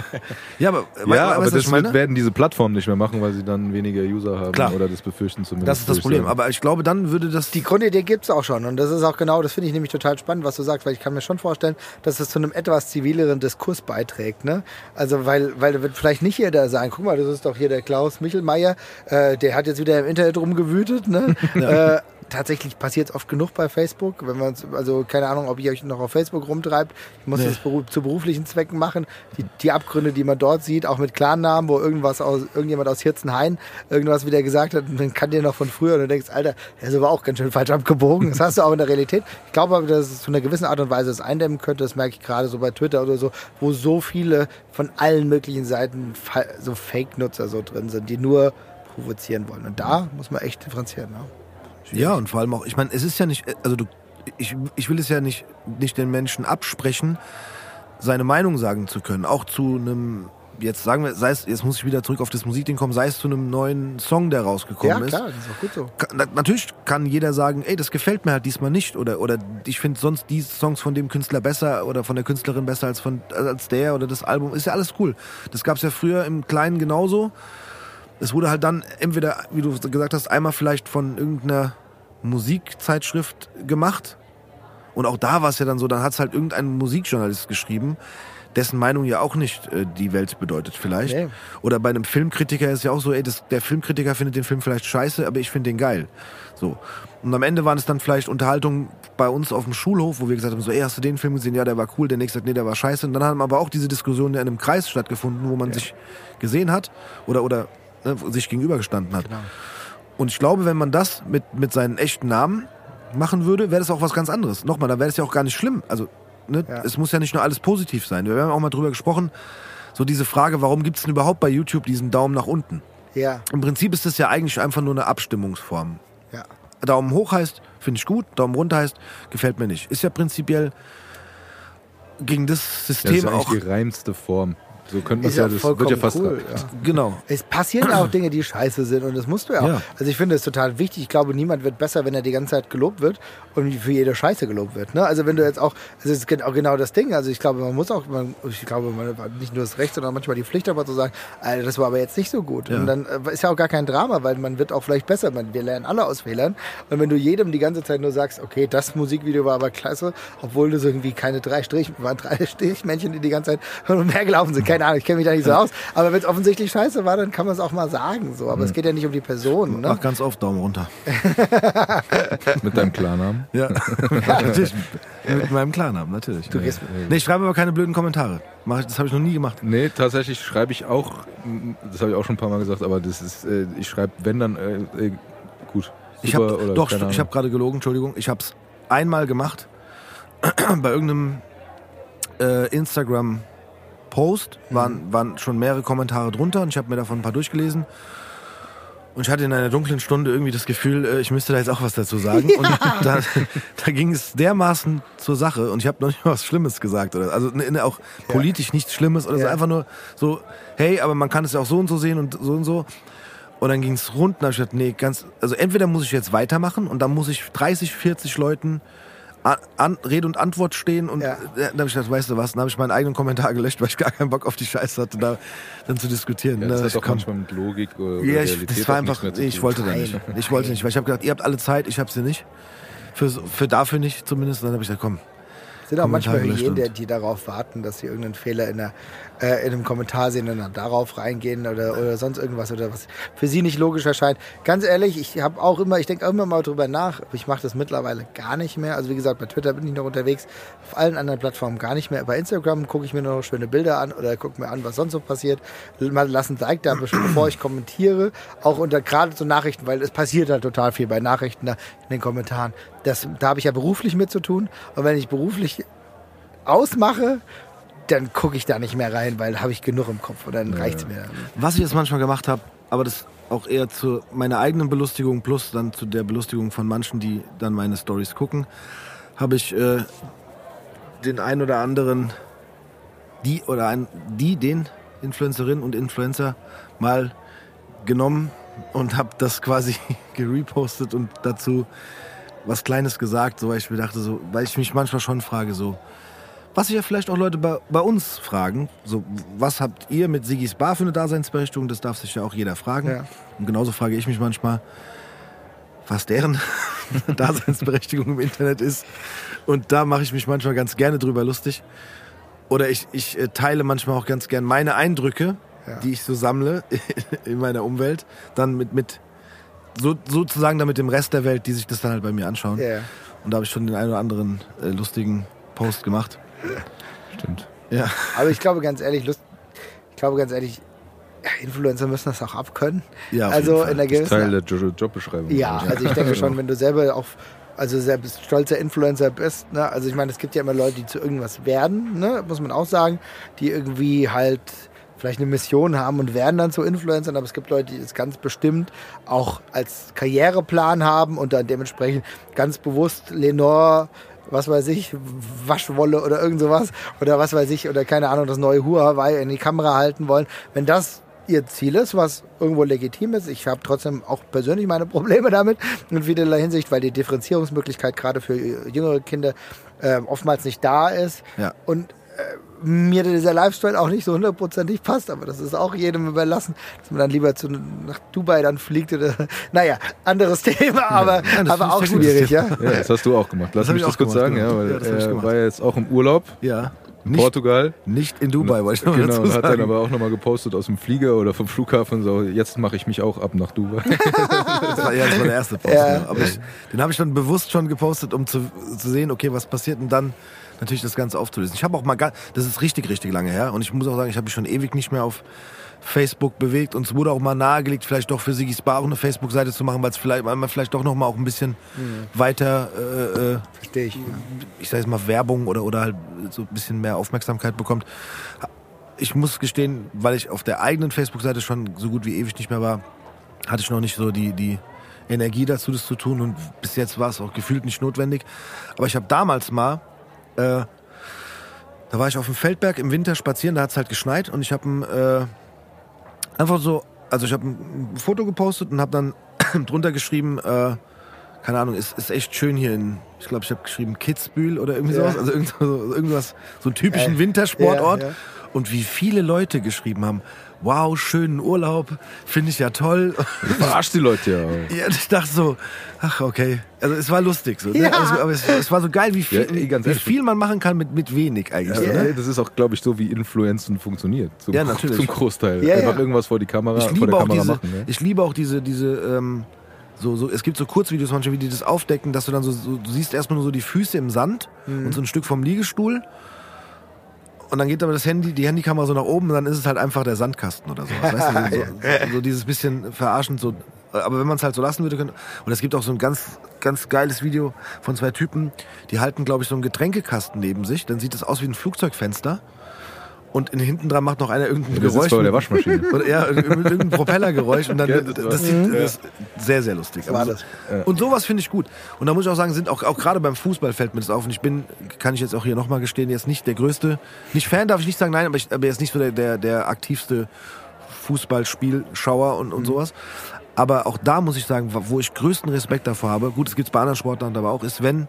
(laughs) ja, aber, Ja, weißt aber das meine? wird, werden diese Plattformen nicht mehr machen, weil sie dann weniger User haben Klar. oder das befürchten zumindest. Das ist das Problem. sagen. Aber ich glaube, dann würde das Die Grundidee gibt's auch schon. Und das ist auch genau, das finde ich nämlich total spannend, was du sagst, weil ich kann mir schon vorstellen, dass es zu einem etwas zivileren Diskurs beiträgt. Ne? Also, weil, weil da wird vielleicht nicht jeder sagen, guck mal, das ist doch hier der Klaus Michelmeier, äh, der hat jetzt wieder im Internet rumgewütet. Ne? (laughs) äh, tatsächlich passiert es oft genug bei Facebook, wenn man also keine Ahnung, ob ihr euch noch auf Facebook rumtreibt. Ich muss Nee. das zu beruflichen Zwecken machen. Die, die Abgründe, die man dort sieht, auch mit Klarnamen, wo irgendwas aus, irgendjemand aus Hirzenhain irgendwas wieder gesagt hat, und dann kann dir noch von früher und du denkst, Alter, der ist aber auch ganz schön falsch abgebogen. Das hast du auch in der Realität. Ich glaube aber, dass es zu einer gewissen Art und Weise es eindämmen könnte. Das merke ich gerade so bei Twitter oder so, wo so viele von allen möglichen Seiten so Fake-Nutzer so drin sind, die nur provozieren wollen. Und da muss man echt differenzieren. Ne? Ja, und vor allem auch, ich meine, es ist ja nicht, also du, ich, ich will es ja nicht, nicht den Menschen absprechen, seine Meinung sagen zu können. Auch zu einem, jetzt sagen wir, sei es, jetzt muss ich wieder zurück auf das Musikding kommen, sei es zu einem neuen Song, der rausgekommen Ja, ist. klar, das ist auch gut so. Ka- na- Natürlich kann jeder sagen, ey, das gefällt mir halt diesmal nicht oder, oder ich finde sonst die Songs von dem Künstler besser oder von der Künstlerin besser als, von, als der oder das Album. Ist ja alles cool. Das gab es ja früher im Kleinen genauso. Es wurde halt dann entweder, wie du gesagt hast, einmal vielleicht von irgendeiner Musikzeitschrift gemacht. Und auch da war es ja dann so, dann hat es halt irgendein Musikjournalist geschrieben, dessen Meinung ja auch nicht äh, die Welt bedeutet vielleicht. Nee. Oder bei einem Filmkritiker ist ja auch so, ey, das, der Filmkritiker findet den Film vielleicht scheiße, aber ich finde den geil. So. Und am Ende waren es dann vielleicht Unterhaltungen bei uns auf dem Schulhof, wo wir gesagt haben, so, ey, hast du den Film gesehen? Ja, der war cool. Der nächste sagt, nee, der war scheiße. Und dann haben aber auch diese Diskussionen in einem Kreis stattgefunden, wo man sich gesehen hat oder, oder ne, sich gegenübergestanden hat. Und ich glaube, wenn man das mit, mit seinen echten Namen machen würde, wäre das auch was ganz anderes. Nochmal, da wäre es ja auch gar nicht schlimm. Also, ne, Ja. es muss ja nicht nur alles positiv sein. Wir haben auch mal drüber gesprochen, so diese Frage, warum gibt es denn überhaupt bei YouTube diesen Daumen nach unten? Ja, Im Prinzip ist das ja eigentlich einfach nur eine Abstimmungsform. ja. Daumen hoch heißt, finde ich gut, Daumen runter heißt, gefällt mir nicht. Ist ja prinzipiell gegen das Das System ist eigentlich auch. die reinste Form. So könnte man es ja, das wird ja fast. cool. Ja. Genau. Es passieren ja auch (clears throat) Dinge, die scheiße sind und das musst du ja auch. Ja. Also ich finde es total wichtig. Ich glaube, niemand wird besser, wenn er die ganze Zeit gelobt wird und für jede Scheiße gelobt wird. Ne? Also wenn du jetzt auch, das ist gen- auch genau das Ding. Also ich glaube, man muss auch, man, ich glaube, man hat nicht nur das Recht, sondern manchmal die Pflicht, aber zu sagen, Alter, das war aber jetzt nicht so gut. Und dann äh, ist ja auch gar kein Drama, weil man wird auch vielleicht besser. Man, wir lernen alle aus Fehlern. Und wenn du jedem die ganze Zeit nur sagst, okay, das Musikvideo war aber klasse, obwohl das irgendwie keine drei Strich, waren drei (laughs) Strichmännchen, die die ganze Zeit hin und her gelaufen sind. Keine Ahnung, ich kenne mich da nicht so aus. Aber wenn es offensichtlich scheiße war, dann kann man es auch mal sagen. So. Aber es geht ja nicht um die Person. Ne? Mach ganz oft Daumen runter. (laughs) Mit deinem Klarnamen. (laughs) Ja, natürlich. Mit meinem Klarnamen, natürlich. Du gehst, Nee, ich schreibe aber keine blöden Kommentare. Das habe ich noch nie gemacht. Nee, tatsächlich schreibe ich auch, das habe ich auch schon ein paar Mal gesagt, aber das ist, äh, ich schreibe, wenn dann, äh, äh, gut. Ich habe oder doch, keine ich habe gerade gelogen, Entschuldigung. Ich habe es einmal gemacht (clears throat) bei irgendeinem äh, Instagram Post waren, waren schon mehrere Kommentare drunter und ich habe mir davon ein paar durchgelesen. Und ich hatte in einer dunklen Stunde irgendwie das Gefühl, äh, ich müsste da jetzt auch was dazu sagen. (laughs) Und da, da ging es dermaßen zur Sache und ich habe noch nicht mal was Schlimmes gesagt. Oder, also ne, ne, auch politisch nichts Schlimmes oder so. Ja. Einfach nur so, hey, aber man kann es ja auch so und so sehen und so und so. Und dann ging es rund und dann hab ich gedacht, nee, ganz, also entweder muss ich jetzt weitermachen und dann muss ich 30, 40 Leuten an, Rede und Antwort stehen und Ja. äh, dann habe ich gedacht, weißt du was, dann habe ich meinen eigenen Kommentar gelöscht, weil ich gar keinen Bock auf die Scheiße hatte, da dann zu diskutieren. Ja, Ne, das ich hat doch komm. manchmal mit Logik oder Ja, ich, Realität das war einfach, nichts mehr zu nee, ich tun. wollte da nicht. Ich wollte nicht, weil ich habe gedacht, ihr habt alle Zeit, ich habe sie nicht. Für, für dafür nicht zumindest. Dann habe ich gesagt, komm, sind auch manchmal Hyänen, die darauf warten, dass sie irgendeinen Fehler in, der, äh, in einem Kommentar sehen und dann darauf reingehen oder, oder sonst irgendwas oder was für sie nicht logisch erscheint. Ganz ehrlich, ich habe auch immer, ich denke auch immer mal drüber nach, ich mache das mittlerweile gar nicht mehr. Also wie gesagt, bei Twitter bin ich noch unterwegs, auf allen anderen Plattformen gar nicht mehr. Bei Instagram gucke ich mir nur noch schöne Bilder an oder gucke mir an, was sonst so passiert. Mal lassen Like da, bevor ich kommentiere, auch unter gerade so Nachrichten, weil es passiert halt total viel bei Nachrichten da in den Kommentaren. Das, da habe ich ja beruflich mit zu tun. Und wenn ich beruflich ausmache, dann gucke ich da nicht mehr rein, weil habe ich genug im Kopf und dann reicht's mir. was ich jetzt manchmal gemacht habe, aber das auch eher zu meiner eigenen Belustigung plus dann zu der Belustigung von manchen, die dann meine Stories gucken, habe ich äh, den ein oder anderen, die oder ein, die, den Influencerinnen und Influencer mal genommen und habe das quasi (laughs) gerepostet und dazu was Kleines gesagt, so weil ich mir dachte, so, weil ich mich manchmal schon frage, so, was sich ja vielleicht auch Leute bei, bei uns fragen, so, was habt ihr mit Sigis Bar für eine Daseinsberechtigung? Das darf sich ja auch jeder fragen. Ja. Und genauso frage ich mich manchmal, was deren (laughs) Daseinsberechtigung im Internet ist. Und da mache ich mich manchmal ganz gerne drüber lustig. Oder ich, ich äh, teile manchmal auch ganz gern meine Eindrücke, Ja. die ich so sammle (laughs) in meiner Umwelt, dann mit, mit so, sozusagen dann mit dem Rest der Welt, die sich das dann halt bei mir anschauen. Ja. Und da habe ich schon den einen oder anderen äh, lustigen Post gemacht. Stimmt. Ja. Aber ich glaube ganz ehrlich, Lust, ich glaube ganz ehrlich, Influencer müssen das auch abkönnen. Ja, auf also jeden Fall. in der Das ist gewissen Teil der Jo- Jobbeschreibung. Ja, also ich denke schon, (laughs) wenn du selber auch also selbst stolzer Influencer bist, ne? Also ich meine, es gibt ja immer Leute, die zu irgendwas werden, ne? Muss man auch sagen, die irgendwie halt vielleicht eine Mission haben und werden dann zu Influencern, aber es gibt Leute, die es ganz bestimmt auch als Karriereplan haben und dann dementsprechend ganz bewusst Lenore was weiß ich, Waschwolle oder irgend sowas oder was weiß ich oder keine Ahnung, das neue Huawei in die Kamera halten wollen. Wenn das ihr Ziel ist, was irgendwo legitim ist. Ich habe trotzdem auch persönlich meine Probleme damit in vielerlei Hinsicht, weil die Differenzierungsmöglichkeit gerade für jüngere Kinder äh, oftmals nicht da ist. Ja. Und äh, mir dieser Lifestyle auch nicht so hundertprozentig passt, aber das ist auch jedem überlassen, dass man dann lieber zu, nach Dubai dann fliegt oder, (laughs) naja, anderes Thema, aber, Ja, das aber auch schwierig, ja. Ja, das hast du auch gemacht. Lass hab mich ich das kurz gemacht, sagen, genau. ja, weil Ja, das er gemacht. war ja jetzt auch im Urlaub Ja. in Nicht, Portugal. nicht in Dubai, wollte ich noch Genau, dazu und hat dann sagen. aber auch nochmal gepostet aus dem Flieger oder vom Flughafen so, jetzt mache ich mich auch ab nach Dubai. (laughs) Das war, ja, das war der erste Post. Ja. Ja. Aber ich, den habe ich dann bewusst schon gepostet, um zu, zu sehen, okay, was passiert und dann natürlich das Ganze aufzulösen. Ich habe auch mal, das ist richtig, richtig lange her und ich muss auch sagen, ich habe mich schon ewig nicht mehr auf Facebook bewegt und es wurde auch mal nahegelegt, vielleicht doch für Sigis Bar auch eine Facebook-Seite zu machen, weil es vielleicht, weil man vielleicht doch noch mal auch ein bisschen weiter, äh, äh, Verstehe ich. Ja. ich sage jetzt mal Werbung oder, oder halt so ein bisschen mehr Aufmerksamkeit bekommt. Ich muss gestehen, weil ich auf der eigenen Facebook-Seite schon so gut wie ewig nicht mehr war, hatte ich noch nicht so die, die Energie dazu, das zu tun und bis jetzt war es auch gefühlt nicht notwendig. Aber ich habe damals mal, äh, da war ich auf dem Feldberg im Winter spazieren, da hat es halt geschneit und ich habe äh, einfach so, also ich habe ein Foto gepostet und habe dann (clears throat) drunter geschrieben, äh, keine Ahnung, ist, ist echt schön hier in, ich glaube, ich habe geschrieben Kitzbühel oder irgendwie Ja. sowas, also irgend, so, irgendwas, so einen typischen Äh, Wintersportort. ja, ja. Und wie viele Leute geschrieben haben, wow, schönen Urlaub, finde ich ja toll. Verarscht die Leute ja auch. Ja, ich dachte so, ach okay, also es war lustig so, ne? Ja. also, aber es, es war so geil, wie viel, Ja, ey, ganz wie viel man machen kann mit, mit wenig eigentlich. Ja, so, ne? Das ist auch, glaube ich, so wie Influenzen funktioniert. Zum, Ja, natürlich. Zum Großteil. Ja, Einfach ja. irgendwas vor die Kamera, ich vor liebe der auch Kamera diese, machen. Ne? ich liebe auch diese, diese, ähm, so, so, es gibt so Kurzvideos manchmal, wie die das aufdecken, dass du dann so, so du siehst erstmal nur so die Füße im Sand Mhm. und so ein Stück vom Liegestuhl. Und dann geht aber das Handy, die Handykamera so nach oben und dann ist es halt einfach der Sandkasten oder sowas. Weißt du? (laughs) so, so, so dieses bisschen verarschend so. Aber wenn man es halt so lassen würde, könnte. Und es gibt auch so ein ganz, ganz geiles Video von zwei Typen, die halten, glaube ich, so einen Getränkekasten neben sich. Dann sieht es aus wie ein Flugzeugfenster. Und in, hinten dran macht noch einer irgendein Der sitzt Geräusch. vor der Waschmaschine. (laughs) oder ja, irgendein Propellergeräusch und dann Ja, das sieht das ist sehr, sehr lustig. war Also, das. Und sowas finde ich gut. Und da muss ich auch sagen, sind auch, auch gerade beim Fußball fällt mir das auf. Und ich bin, kann ich jetzt auch hier nochmal gestehen, jetzt nicht der größte, nicht Fan darf ich nicht sagen, nein, aber, ich, aber jetzt nicht so der, der, der aktivste Fußballspielschauer und, und sowas. Aber auch da muss ich sagen, wo ich größten Respekt davor habe, gut, es gibt bei anderen Sportarten aber auch, ist, wenn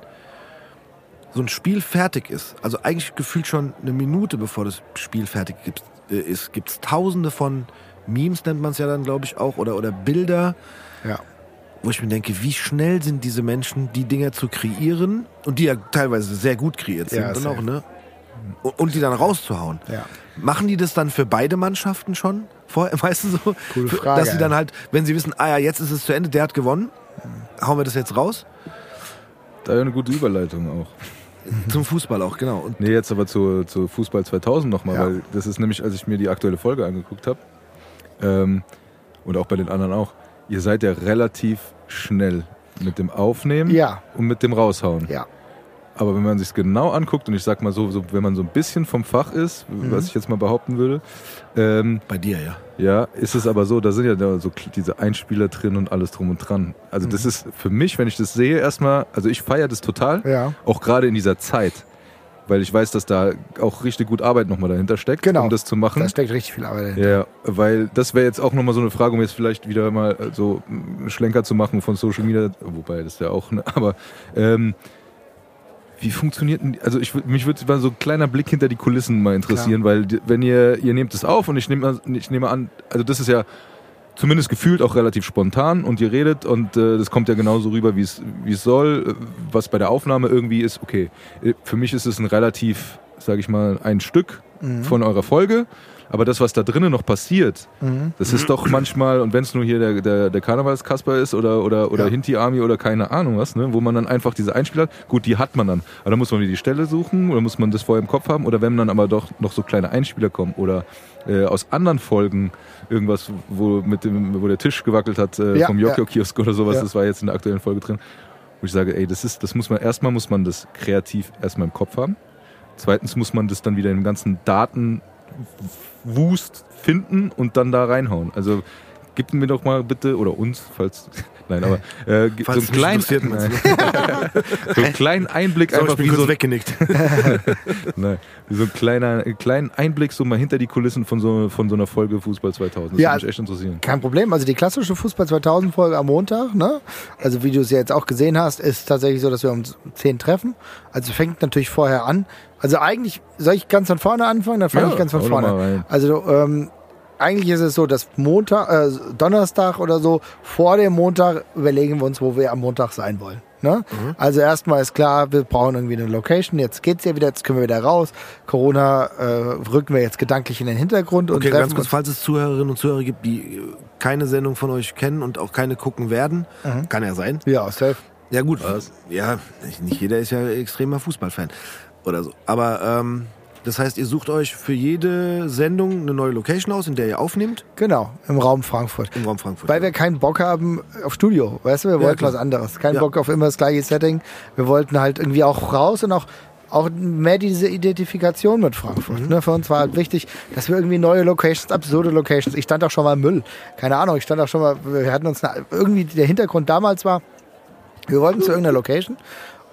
so ein Spiel fertig ist, also eigentlich gefühlt schon eine Minute bevor das Spiel fertig gibt, äh, ist, gibt es tausende von Memes, nennt man es ja dann, glaube ich, auch, oder, oder Bilder, Ja. wo ich mir denke, wie schnell sind diese Menschen, die Dinger zu kreieren und die ja teilweise sehr gut kreiert sind Ja, dann auch, ne? Und die dann rauszuhauen. Ja. Machen die das dann für beide Mannschaften schon? Vorher, (laughs) weißt du so? Coole Frage, Dass sie dann halt, wenn sie wissen, ah ja, jetzt ist es zu Ende, der hat gewonnen, hauen wir das jetzt raus? Da ja eine gute Überleitung auch. (laughs) Zum Fußball auch, genau. Und Nee, jetzt aber zu, zu Fußball 2000 nochmal, Ja. weil das ist nämlich, als ich mir die aktuelle Folge angeguckt habe ähm, und auch bei den anderen auch, ihr seid ja relativ schnell mit dem Aufnehmen Ja. und mit dem Raushauen. Ja. Aber wenn man sich genau anguckt und ich sag mal so, so wenn man so ein bisschen vom Fach ist, Mhm. was ich jetzt mal behaupten würde, ähm, bei dir, ja. ja, ist es aber so, da sind ja so diese Einspieler drin und alles drum und dran. Also Mhm. das ist für mich, wenn ich das sehe, erstmal, also ich feiere das total, Ja. auch gerade in dieser Zeit, weil ich weiß, dass da auch richtig gut Arbeit nochmal dahinter steckt, Genau. um das zu machen. Da steckt richtig viel Arbeit dahinter. Ja, weil das wäre jetzt auch nochmal so eine Frage, um jetzt vielleicht wieder mal äh, so einen Schlenker zu machen von Social Media, wobei das ja auch, ne, (laughs) aber ähm, wie funktioniert denn, also ich, mich würde mal so ein kleiner Blick hinter die Kulissen mal interessieren, weil die- wenn ihr, ihr nehmt es auf und ich nehme, an- ich nehme an, also das ist ja zumindest gefühlt auch relativ spontan und ihr redet und äh, das kommt ja genauso rüber, wie es wie es soll, äh, was bei der Aufnahme irgendwie ist, okay, äh, für mich ist es ein relativ, sage ich mal, ein Stück von eurer Folge, aber das, was da drinnen noch passiert, das ist doch manchmal, und wenn es nur hier der, der, der Karnevalskasper ist oder, oder, oder Ja. Hinti Army oder keine Ahnung was, ne, wo man dann einfach diese Einspieler hat, gut, die hat man dann. Aber dann muss man wieder die Stelle suchen oder muss man das vorher im Kopf haben oder wenn dann aber doch noch so kleine Einspieler kommen oder äh, aus anderen Folgen irgendwas, wo, mit dem, wo der Tisch gewackelt hat äh, Ja, vom Jokio-Kiosk oder sowas, Ja. das war jetzt in der aktuellen Folge drin, wo ich sage, ey, das ist, das muss man, erstmal muss man das kreativ erstmal im Kopf haben. Zweitens muss man das dann wieder im ganzen Datenwust finden und dann da reinhauen. Also gib mir doch mal bitte, oder uns, falls, (laughs) nein, aber äh, (laughs) Falls so, einen kleinen, (laughs) so einen kleinen Einblick So, ich bin wie kurz so, weggenickt. nein, so ein kleiner, einen kleinen Einblick so mal hinter die Kulissen von so, von so einer Folge Fußball 2000. Das Ja, würde mich echt interessieren. Kein Problem. Also die klassische Fußball 2000 Folge am Montag, ne? Also wie du es ja jetzt auch gesehen hast, ist tatsächlich so, dass wir um 10 treffen. Also fängt natürlich vorher an. Also eigentlich soll ich ganz von vorne anfangen, dann fange Ja, ich ganz von vorne. Also ähm, eigentlich ist es so, dass Montag, äh, Donnerstag oder so vor dem Montag überlegen wir uns, wo wir am Montag sein wollen. Ne? Mhm. Also erstmal ist klar, wir brauchen irgendwie eine Location. Jetzt geht's ja wieder, jetzt können wir wieder raus. Corona äh, rücken wir jetzt gedanklich in den Hintergrund und Okay, ganz kurz, falls es Zuhörerinnen und Zuhörer gibt, die äh, keine Sendung von euch kennen und auch keine gucken werden, kann ja sein. Ja, safe. Ja gut, ja, nicht- nicht jeder ist ja extremer Fußballfan oder so. Aber ähm, das heißt, ihr sucht euch für jede Sendung eine neue Location aus, in der ihr aufnehmt, Genau, im Raum Frankfurt. im Raum Frankfurt. Weil wir keinen Bock haben auf Studio, weißt du, wir wollten klar. was anderes. Keinen Ja. Bock auf immer das gleiche Setting. Wir wollten halt irgendwie auch raus und auch, auch mehr diese Identifikation mit Frankfurt. Mhm. Ne? Für uns war halt wichtig, dass wir irgendwie neue Locations, absurde Locations. Ich stand auch schon mal im Müll. Keine Ahnung, ich stand auch schon mal, wir hatten uns eine, irgendwie, der Hintergrund damals war, wir wollten zu irgendeiner Location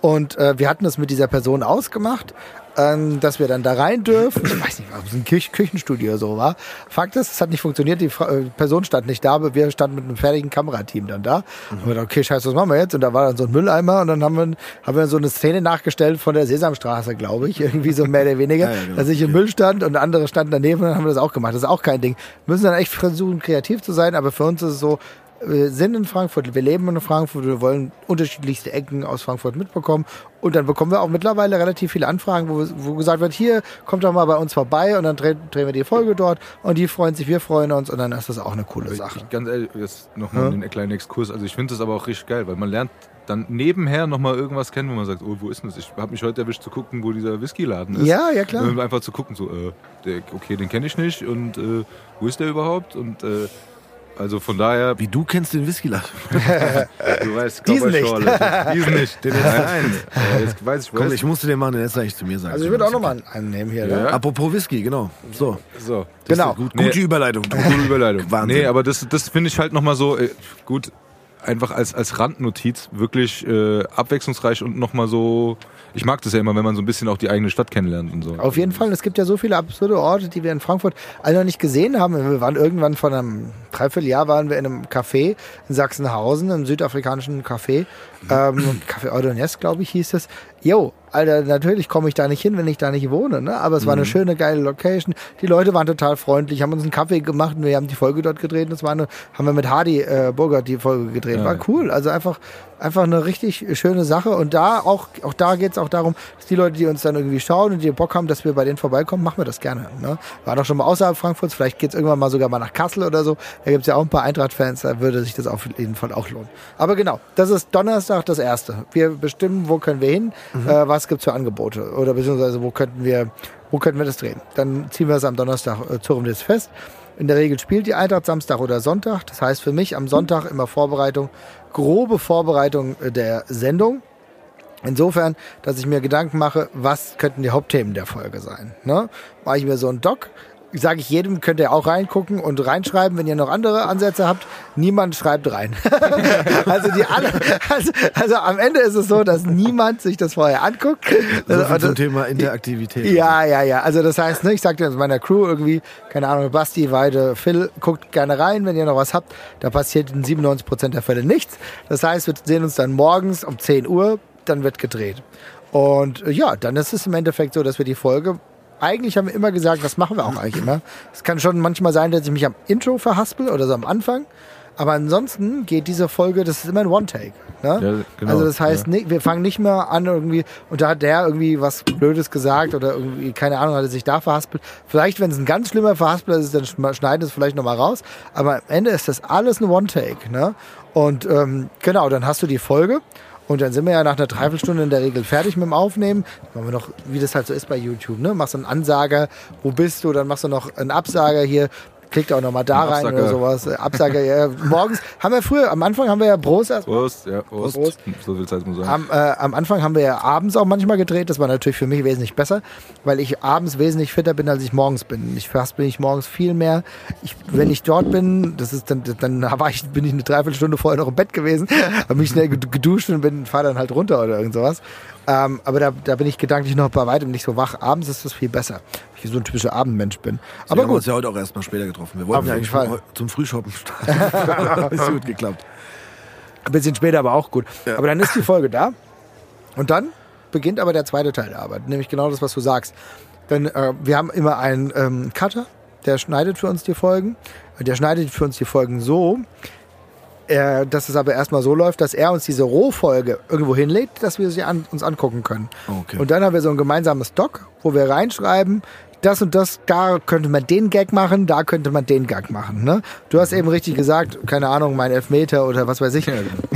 und äh, wir hatten das mit dieser Person ausgemacht, ähm, dass wir dann da rein dürfen. Ich weiß nicht, ob es ein Küch Küchenstudio oder so war. Fakt ist, es hat nicht funktioniert. Die Fra äh, Person stand nicht da, aber wir standen mit einem fertigen Kamerateam dann da. Und wir dachten, okay, scheiße, was machen wir jetzt? Und da war dann so ein Mülleimer und dann haben wir, haben wir so eine Szene nachgestellt von der Sesamstraße, glaube ich. Irgendwie so mehr oder weniger. (laughs) Ja, genau. Dass ich im Müll stand und andere standen daneben und dann haben wir das auch gemacht. Das ist auch kein Ding. Wir müssen dann echt versuchen, kreativ zu sein, aber für uns ist es so, wir sind in Frankfurt, wir leben in Frankfurt, wir wollen unterschiedlichste Ecken aus Frankfurt mitbekommen. Und dann bekommen wir auch mittlerweile relativ viele Anfragen, wo, wo gesagt wird, hier, kommt doch mal bei uns vorbei und dann drehen, drehen wir die Folge dort und die freuen sich, wir freuen uns und dann ist das auch eine coole Sache. Ich, ganz ehrlich, jetzt nochmal Ja. einen kleinen Exkurs. Also ich finde das aber auch richtig geil, weil man lernt dann nebenher nochmal irgendwas kennen, wo man sagt, oh, wo ist denn das? Ich habe mich heute erwischt zu gucken, wo dieser Whisky-Laden ist. Ja, ja, klar. Und einfach zu gucken, so, äh, der, okay, den kenne ich nicht und äh, wo ist der überhaupt? Und äh, also von daher, Wie du kennst den Whisky-Laden. (laughs) du weißt, Diesen nicht. (laughs) Diesen nicht. Den nein, nein. Äh, jetzt weiß ich, Komm, ich musste den machen, den hättest du eigentlich zu mir sagen. Also ich würde auch nochmal einen nehmen hier. Ja. Apropos Whisky, genau. So, So. Genau. gut, Nee. gute Überleitung. Gute Überleitung. (laughs) Wahnsinn. Nee, aber das, das finde ich halt nochmal so, äh, gut, einfach als, als Randnotiz wirklich äh, abwechslungsreich und nochmal so, ich mag das ja immer, wenn man so ein bisschen auch die eigene Stadt kennenlernt und so. Auf jeden Fall. Es gibt ja so viele absurde Orte, die wir in Frankfurt alle noch nicht gesehen haben. Wir waren irgendwann vor einem Dreivierteljahr waren wir in einem Café in Sachsenhausen, einem südafrikanischen Café. Ähm, Café Ordonez, glaube ich, hieß es. Jo, Alter, natürlich komme ich da nicht hin, wenn ich da nicht wohne, ne? Aber es war eine schöne, geile Location. Die Leute waren total freundlich, haben uns einen Kaffee gemacht und wir haben die Folge dort gedreht. Das war eine, haben wir mit Hardy äh, Burgert die Folge gedreht. War cool. Also einfach, einfach eine richtig schöne Sache. Und da auch, auch da geht's auch darum, dass die Leute, die uns dann irgendwie schauen und die Bock haben, dass wir bei denen vorbeikommen, machen wir das gerne. Ne? War doch schon mal außerhalb Frankfurts, vielleicht geht's irgendwann mal sogar mal nach Kassel oder so. Da gibt's ja auch ein paar Eintracht-Fans, da würde sich das auf jeden Fall auch lohnen. Aber genau, das ist Donnerstag das erste. Wir bestimmen, wo können wir hin, äh, was gibt's für Angebote oder beziehungsweise wo könnten wir, wo könnten wir das drehen. Dann ziehen wir es am Donnerstag äh, zur Runde fest. In der Regel spielt die Eintracht Samstag oder Sonntag. Das heißt für mich am Sonntag immer Vorbereitung, grobe Vorbereitung äh, der Sendung. Insofern, dass ich mir Gedanken mache, was könnten die Hauptthemen der Folge sein. Ne? Mache ich mir so einen Doc, sage ich jedem, könnt ihr auch reingucken und reinschreiben, wenn ihr noch andere Ansätze habt. Niemand schreibt rein. (laughs) also die alle, also, also am Ende ist es so, dass niemand sich das vorher anguckt. So viel Also- zum Thema Interaktivität. ja, ja, ja. Also das heißt, ne, ich sagte meiner Crew irgendwie, keine Ahnung, Basti, Weide, Phil, guckt gerne rein, wenn ihr noch was habt. Da passiert in 97% der Fälle nichts. Das heißt, wir sehen uns dann morgens um 10 Uhr, dann wird gedreht. Und äh, ja, dann ist es im Endeffekt so, dass wir die Folge eigentlich haben wir immer gesagt, das machen wir auch eigentlich immer. Es kann schon manchmal sein, dass ich mich am Intro verhaspel oder so am Anfang. Aber ansonsten geht diese Folge, das ist immer ein One-Take. Ne? Ja, genau, also das heißt, ja. nee, wir fangen nicht mehr an irgendwie, und da hat der irgendwie was Blödes gesagt oder irgendwie, keine Ahnung, hat er sich da verhaspelt. Vielleicht, wenn es ein ganz schlimmer Verhaspler ist, dann schneiden wir es vielleicht nochmal raus. Aber am Ende ist das alles ein One-Take. Ne? Und ähm, genau, dann hast du die Folge. Und dann sind wir ja nach einer Dreiviertelstunde in der Regel fertig mit dem Aufnehmen. Machen wir noch, wie das halt so ist bei YouTube, ne? Machst du einen Ansager, wo bist du? Dann machst du noch einen Absager hier. Klickt auch nochmal da Ein rein oder sowas. Äh, Absager, ja. Morgens haben wir früher, am Anfang haben wir ja Prost erst Prost, ja, Prost. Prost. So viel Zeit muss sein. am, äh, am Anfang haben wir ja abends auch manchmal gedreht. Das war natürlich für mich wesentlich besser, weil ich abends wesentlich fitter bin, als ich morgens bin. Ich fast bin ich morgens viel mehr. Ich, wenn ich dort bin, das ist dann, dann war ich, bin ich eine Dreiviertelstunde vorher noch im Bett gewesen, (laughs) habe mich schnell ged- geduscht und bin, fahr dann halt runter oder irgend sowas. Ähm, aber da, da bin ich gedanklich noch bei weitem nicht so wach. Abends ist das viel besser, weil ich so ein typischer Abendmensch bin. Aber Aber wir haben gut, uns ja heute auch erstmal später getroffen. Wir wollten ja eigentlich Fall. zum Frühshoppen starten. (laughs) (laughs) ist gut geklappt. Ein bisschen später, aber auch gut. Aber dann ist die Folge da. Und dann beginnt aber der zweite Teil der Arbeit. Nämlich genau das, was du sagst. Denn äh, wir haben immer einen ähm, Cutter, der schneidet für uns die Folgen. Der schneidet für uns die Folgen so, äh, dass es aber erstmal so läuft, dass er uns diese Rohfolge irgendwo hinlegt, dass wir sie an, uns angucken können. Okay. Und dann haben wir so ein gemeinsames Doc, wo wir reinschreiben, das und das, da könnte man den Gag machen, da könnte man den Gag machen. Ne? Du hast eben richtig gesagt, keine Ahnung, mein Elfmeter oder was weiß ich.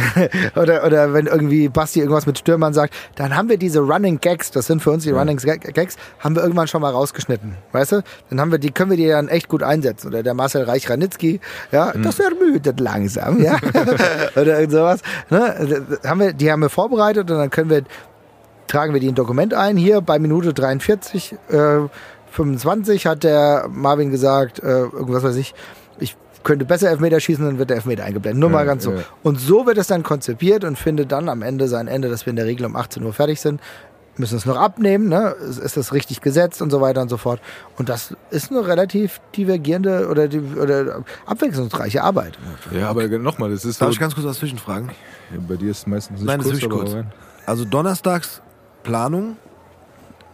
(laughs) oder, oder wenn irgendwie Basti irgendwas mit Stürmern sagt, dann haben wir diese Running Gags, das sind für uns die Running Gag- Gags, haben wir irgendwann schon mal rausgeschnitten. Weißt du? Dann haben wir die, können wir die dann echt gut einsetzen. Oder der Marcel Reich-Ranitzky, ja, das ermüdet langsam, ja. (laughs) oder irgend sowas. Ne? Haben wir, die haben wir vorbereitet und dann können wir tragen wir die in ein Dokument ein. Hier bei Minute 43, äh, 25 hat der Marvin gesagt, äh, irgendwas weiß ich, ich könnte besser Elfmeter schießen, dann wird der Elfmeter eingeblendet. Nur Ja, mal ganz so. ja. Und so wird es dann konzipiert und findet dann am Ende sein Ende, dass wir in der Regel um 18 Uhr fertig sind. Müssen es noch abnehmen, ne? Ist ist das richtig gesetzt und so weiter und so fort. Und das ist eine relativ divergierende oder, die, oder abwechslungsreiche Arbeit. Ja, aber nochmal, das ist so. Darf ich ganz kurz was zwischenfragen? Ja, bei dir ist es meistens nicht Nein, das kurz, ist wirklich aber kurz. rein. Also donnerstags Planung,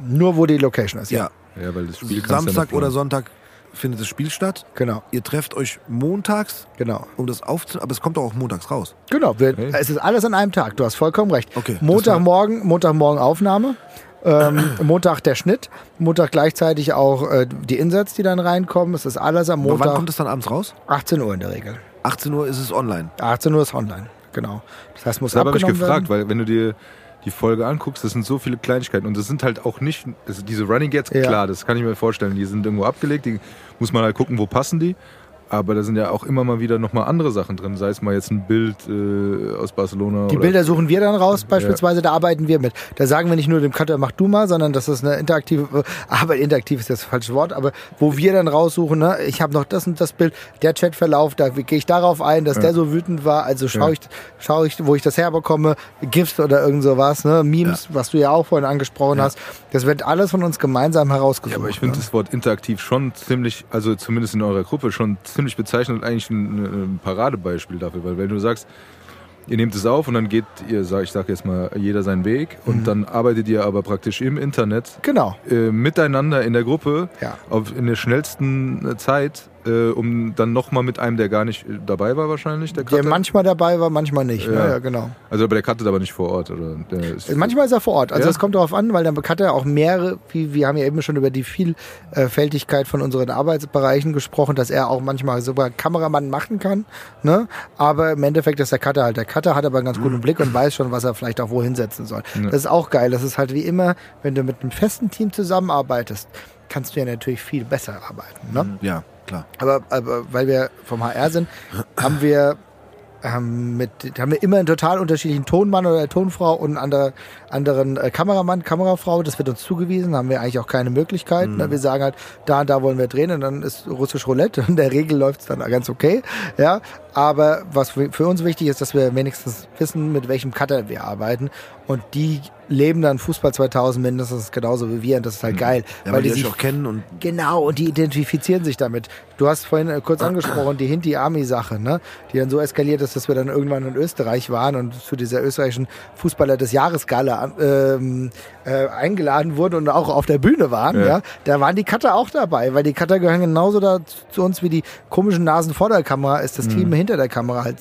Nur wo die Location ist. ja. Ja, weil das Spiel ja Samstag nicht oder. Sonntag findet das Spiel statt. Genau, Ihr trefft euch montags, genau. um das aufzunehmen, aber es kommt doch auch montags raus. Genau, wir, Okay. es ist alles an einem Tag. Du hast vollkommen recht. Okay, Montagmorgen, Montagmorgen Aufnahme, ähm, (coughs) Montag der Schnitt, Montag gleichzeitig auch äh, die Insets, die dann reinkommen. Es ist alles am Aber wann Montag, kommt es dann abends raus? 18 Uhr in der Regel. 18 Uhr ist es online. 18 Uhr ist online, genau. Das heißt, muss Da habe ich abgenommen gefragt, werden. weil wenn du dir die Folge anguckst, das sind so viele Kleinigkeiten und das sind halt auch nicht, also diese Running Gags, Ja. klar, das kann ich mir vorstellen, die sind irgendwo abgelegt, die muss man halt gucken, wo passen die. Aber da sind ja auch immer mal wieder nochmal andere Sachen drin, sei es mal jetzt ein Bild äh, aus Barcelona. Die Bilder suchen wir dann raus, beispielsweise, da arbeiten wir mit. Da sagen wir nicht nur dem Cutter, mach du mal, sondern das ist eine interaktive, (laughs) Arbeit, interaktiv ist das falsche Wort, aber wo wir dann raussuchen, ne, ich habe noch das und das Bild, der Chatverlauf, da gehe ich darauf ein, dass der so wütend war, also schaue Ja. ich, schaue ich, wo ich das herbekomme, GIFs oder irgend sowas, ne, Memes, was du ja auch vorhin angesprochen hast, das wird alles von uns gemeinsam herausgesucht. Ja, aber ich finde ne? das Wort interaktiv schon ziemlich, also zumindest in eurer Gruppe, schon ziemlich bezeichnend und eigentlich ein, ein Paradebeispiel dafür. Weil wenn du sagst, ihr nehmt es auf und dann geht ihr, sag, ich sag jetzt mal, jeder seinen Weg Mhm. und dann arbeitet ihr aber praktisch im Internet Genau. äh, miteinander in der Gruppe Ja. auf, in der schnellsten Zeit, äh, um dann nochmal mit einem, der gar nicht äh, dabei war wahrscheinlich, der Der Cutter. manchmal dabei war, manchmal nicht. Ja, Ja. ja genau. also aber der cuttet aber nicht vor Ort, oder? Der ist, Manchmal ist er vor Ort. Also Ja? es kommt darauf an, weil dann hat er auch mehrere, wie wir haben ja eben schon über die Vielfältigkeit von unseren Arbeitsbereichen gesprochen, dass er auch manchmal sogar Kameramann machen kann. Ne? Aber im Endeffekt ist der Cutter halt der Cutter, hat aber einen ganz guten Blick und weiß schon, was er vielleicht auch wohin setzen soll. Ja. Das ist auch geil. Das ist halt wie immer, wenn du mit einem festen Team zusammenarbeitest, kannst du ja natürlich viel besser arbeiten. Ne? Ja, klar. Aber, aber weil wir vom HR sind, haben wir, ähm, mit, haben wir immer einen total unterschiedlichen Tonmann oder Tonfrau und andere, anderen äh, Kameramann, Kamerafrau. Das wird uns zugewiesen, haben wir eigentlich auch keine Möglichkeit. Ne? Wir sagen halt, da und da wollen wir drehen und dann ist russisch Roulette. (laughs) In der Regel läuft es dann ganz okay. Ja, aber was für uns wichtig ist, dass wir wenigstens wissen, mit welchem Cutter wir arbeiten. Und die leben dann Fußball 2000 mindestens genauso wie wir. Und das ist halt geil. Ja, weil, die, sich euch auch kennen und Genau, und die identifizieren sich damit. Du hast vorhin äh, kurz (clears throat) angesprochen, die Hinti-Army-Sache, ne? die dann so eskaliert ist, dass wir dann irgendwann in Österreich waren und zu dieser österreichischen Fußballer des Jahres-Gala an- ähm, äh, eingeladen wurden und auch auf der Bühne waren. Ja. Ja. Da waren die Cutter auch dabei, weil die Cutter gehören genauso da zu uns wie die komischen Nasen vor der Kamera, ist das Team hinter der Kamera halt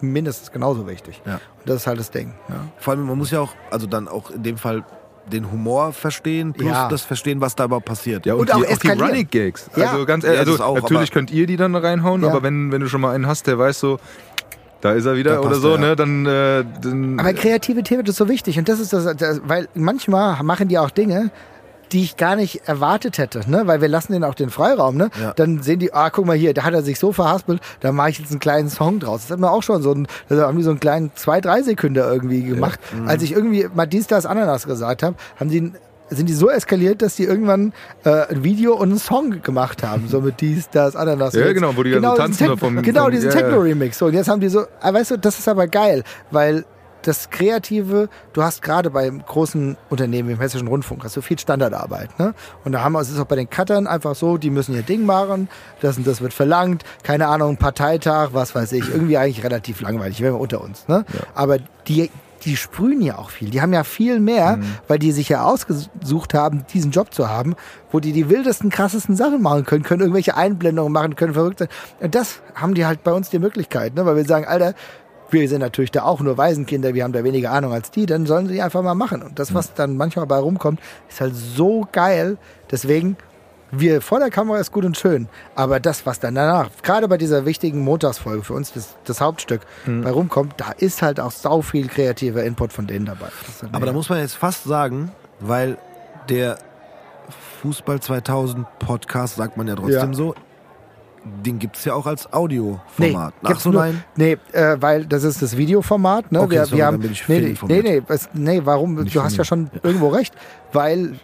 mindestens genauso wichtig. Ja. Und das ist halt das Ding. Ja. vor allem, man muss ja auch, also dann auch in dem Fall den Humor verstehen, plus Ja. das verstehen, was da überhaupt passiert. Ja, und, Und auch die, auch die. Running Gags. Ja. Also ganz ehrlich, also auch, natürlich könnt ihr die dann reinhauen, Ja. aber wenn, wenn du schon mal einen hast, der weiß so, da ist er wieder oder so, er, ja. ne, dann, äh, dann Aber Kreativität ist so wichtig und das ist das, das, weil manchmal machen die auch Dinge, die ich gar nicht erwartet hätte, ne? Weil wir lassen denen auch den Freiraum, ne? Ja. Dann sehen die, ah, guck mal hier, da hat er sich so verhaspelt, da mache ich jetzt einen kleinen Song draus. Das hat mir auch schon so ein, da haben die so einen kleinen zwei, drei Sekunden irgendwie gemacht. Mhm. Als ich irgendwie mal dies, das, Ananas gesagt habe, haben die sind die so eskaliert, dass die irgendwann äh, ein Video und einen Song gemacht haben, so mit dies, das, Ananas. Ja, genau, wo die dann so tanzen Tech- vom- Genau, vom- diesen ja, ja. Techno-Remix. So, und jetzt haben die so, ah, weißt du, das ist aber geil, weil das Kreative, du hast gerade beim großen Unternehmen im Hessischen Rundfunk, hast du viel Standardarbeit. Ne? Und da haben wir, es ist auch bei den Cuttern einfach so, die müssen ihr Ding machen, das und das wird verlangt, keine Ahnung, Parteitag, was weiß ich, irgendwie eigentlich relativ langweilig, wenn wir unter uns. Ne? Aber die, die sprühen ja auch viel. Die haben ja viel mehr, weil die sich ja ausgesucht haben, diesen Job zu haben, wo die die wildesten, krassesten Sachen machen können, können irgendwelche Einblendungen machen, können verrückt sein. Und das haben die halt bei uns die Möglichkeit, ne? weil wir sagen, Alter, wir sind natürlich da auch nur Waisenkinder, wir haben da weniger Ahnung als die, dann sollen sie einfach mal machen. Und das, was dann manchmal bei rumkommt, ist halt so geil. Deswegen, wir vor der Kamera ist gut und schön, aber das, was dann danach, gerade bei dieser wichtigen Montagsfolge für uns, das, das Hauptstück, bei rumkommt, da ist halt auch sau viel kreativer Input von denen dabei. Halt Aber da muss man jetzt fast sagen, weil der Fußball 2000 Podcast, sagt man ja trotzdem Ja. so, den gibt es ja auch als Nee, Audioformat. Ach gibt's so, nur, nein. nee, äh, weil das ist das Videoformat. Ne? Okay, wir, sorry, wir dann haben, bin ich nee, nee, nee, fehlinformiert. nee, nee, warum? Nicht du hast ja schon irgendwo recht, weil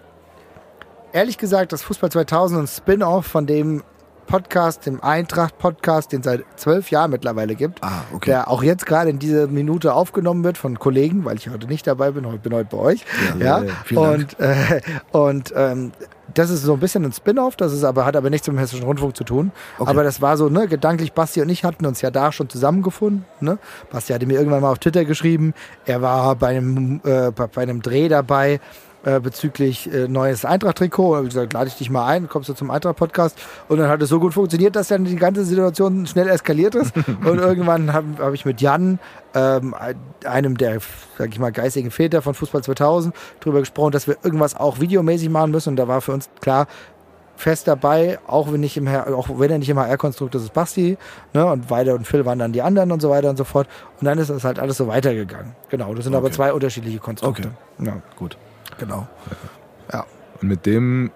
ehrlich gesagt, das Fußball 2000 ein Spin-off von dem Podcast, dem Eintracht-Podcast, den es seit zwölf Jahren mittlerweile gibt, Ah, okay. der auch jetzt gerade in dieser Minute aufgenommen wird von Kollegen, weil ich heute nicht dabei bin, ich bin heute bei euch. Ja, Ja, ja, vielen Dank. und, äh, und ähm, das ist so ein bisschen ein Spin-off, das ist aber, hat aber nichts mit dem Hessischen Rundfunk zu tun. Okay. Aber das war so, ne, gedanklich, Basti und ich hatten uns ja da schon zusammengefunden. Ne? Basti hatte mir irgendwann mal auf Twitter geschrieben, er war bei einem, äh, bei einem Dreh dabei äh, bezüglich äh, neues Eintracht-Trikot. Ich gesagt, lade ich dich mal ein, kommst du zum Eintracht-Podcast. Und dann hat es so gut funktioniert, dass dann die ganze Situation schnell eskaliert ist. (laughs) und irgendwann habe hab ich mit Jan, ähm, einem der, sag ich mal, geistigen Väter von Fußball 2000, drüber gesprochen, dass wir irgendwas auch videomäßig machen müssen. Und da war für uns klar, fest dabei, auch wenn, nicht im HR, auch wenn er nicht im HR-Konstrukt ist, ist Basti, ne, und Weide und Phil waren dann die anderen und so weiter und so fort. Und dann ist das halt alles so weitergegangen. Genau, das sind aber Okay. zwei unterschiedliche Konstrukte. Ja, Gut. Genau. ja. Und mit dem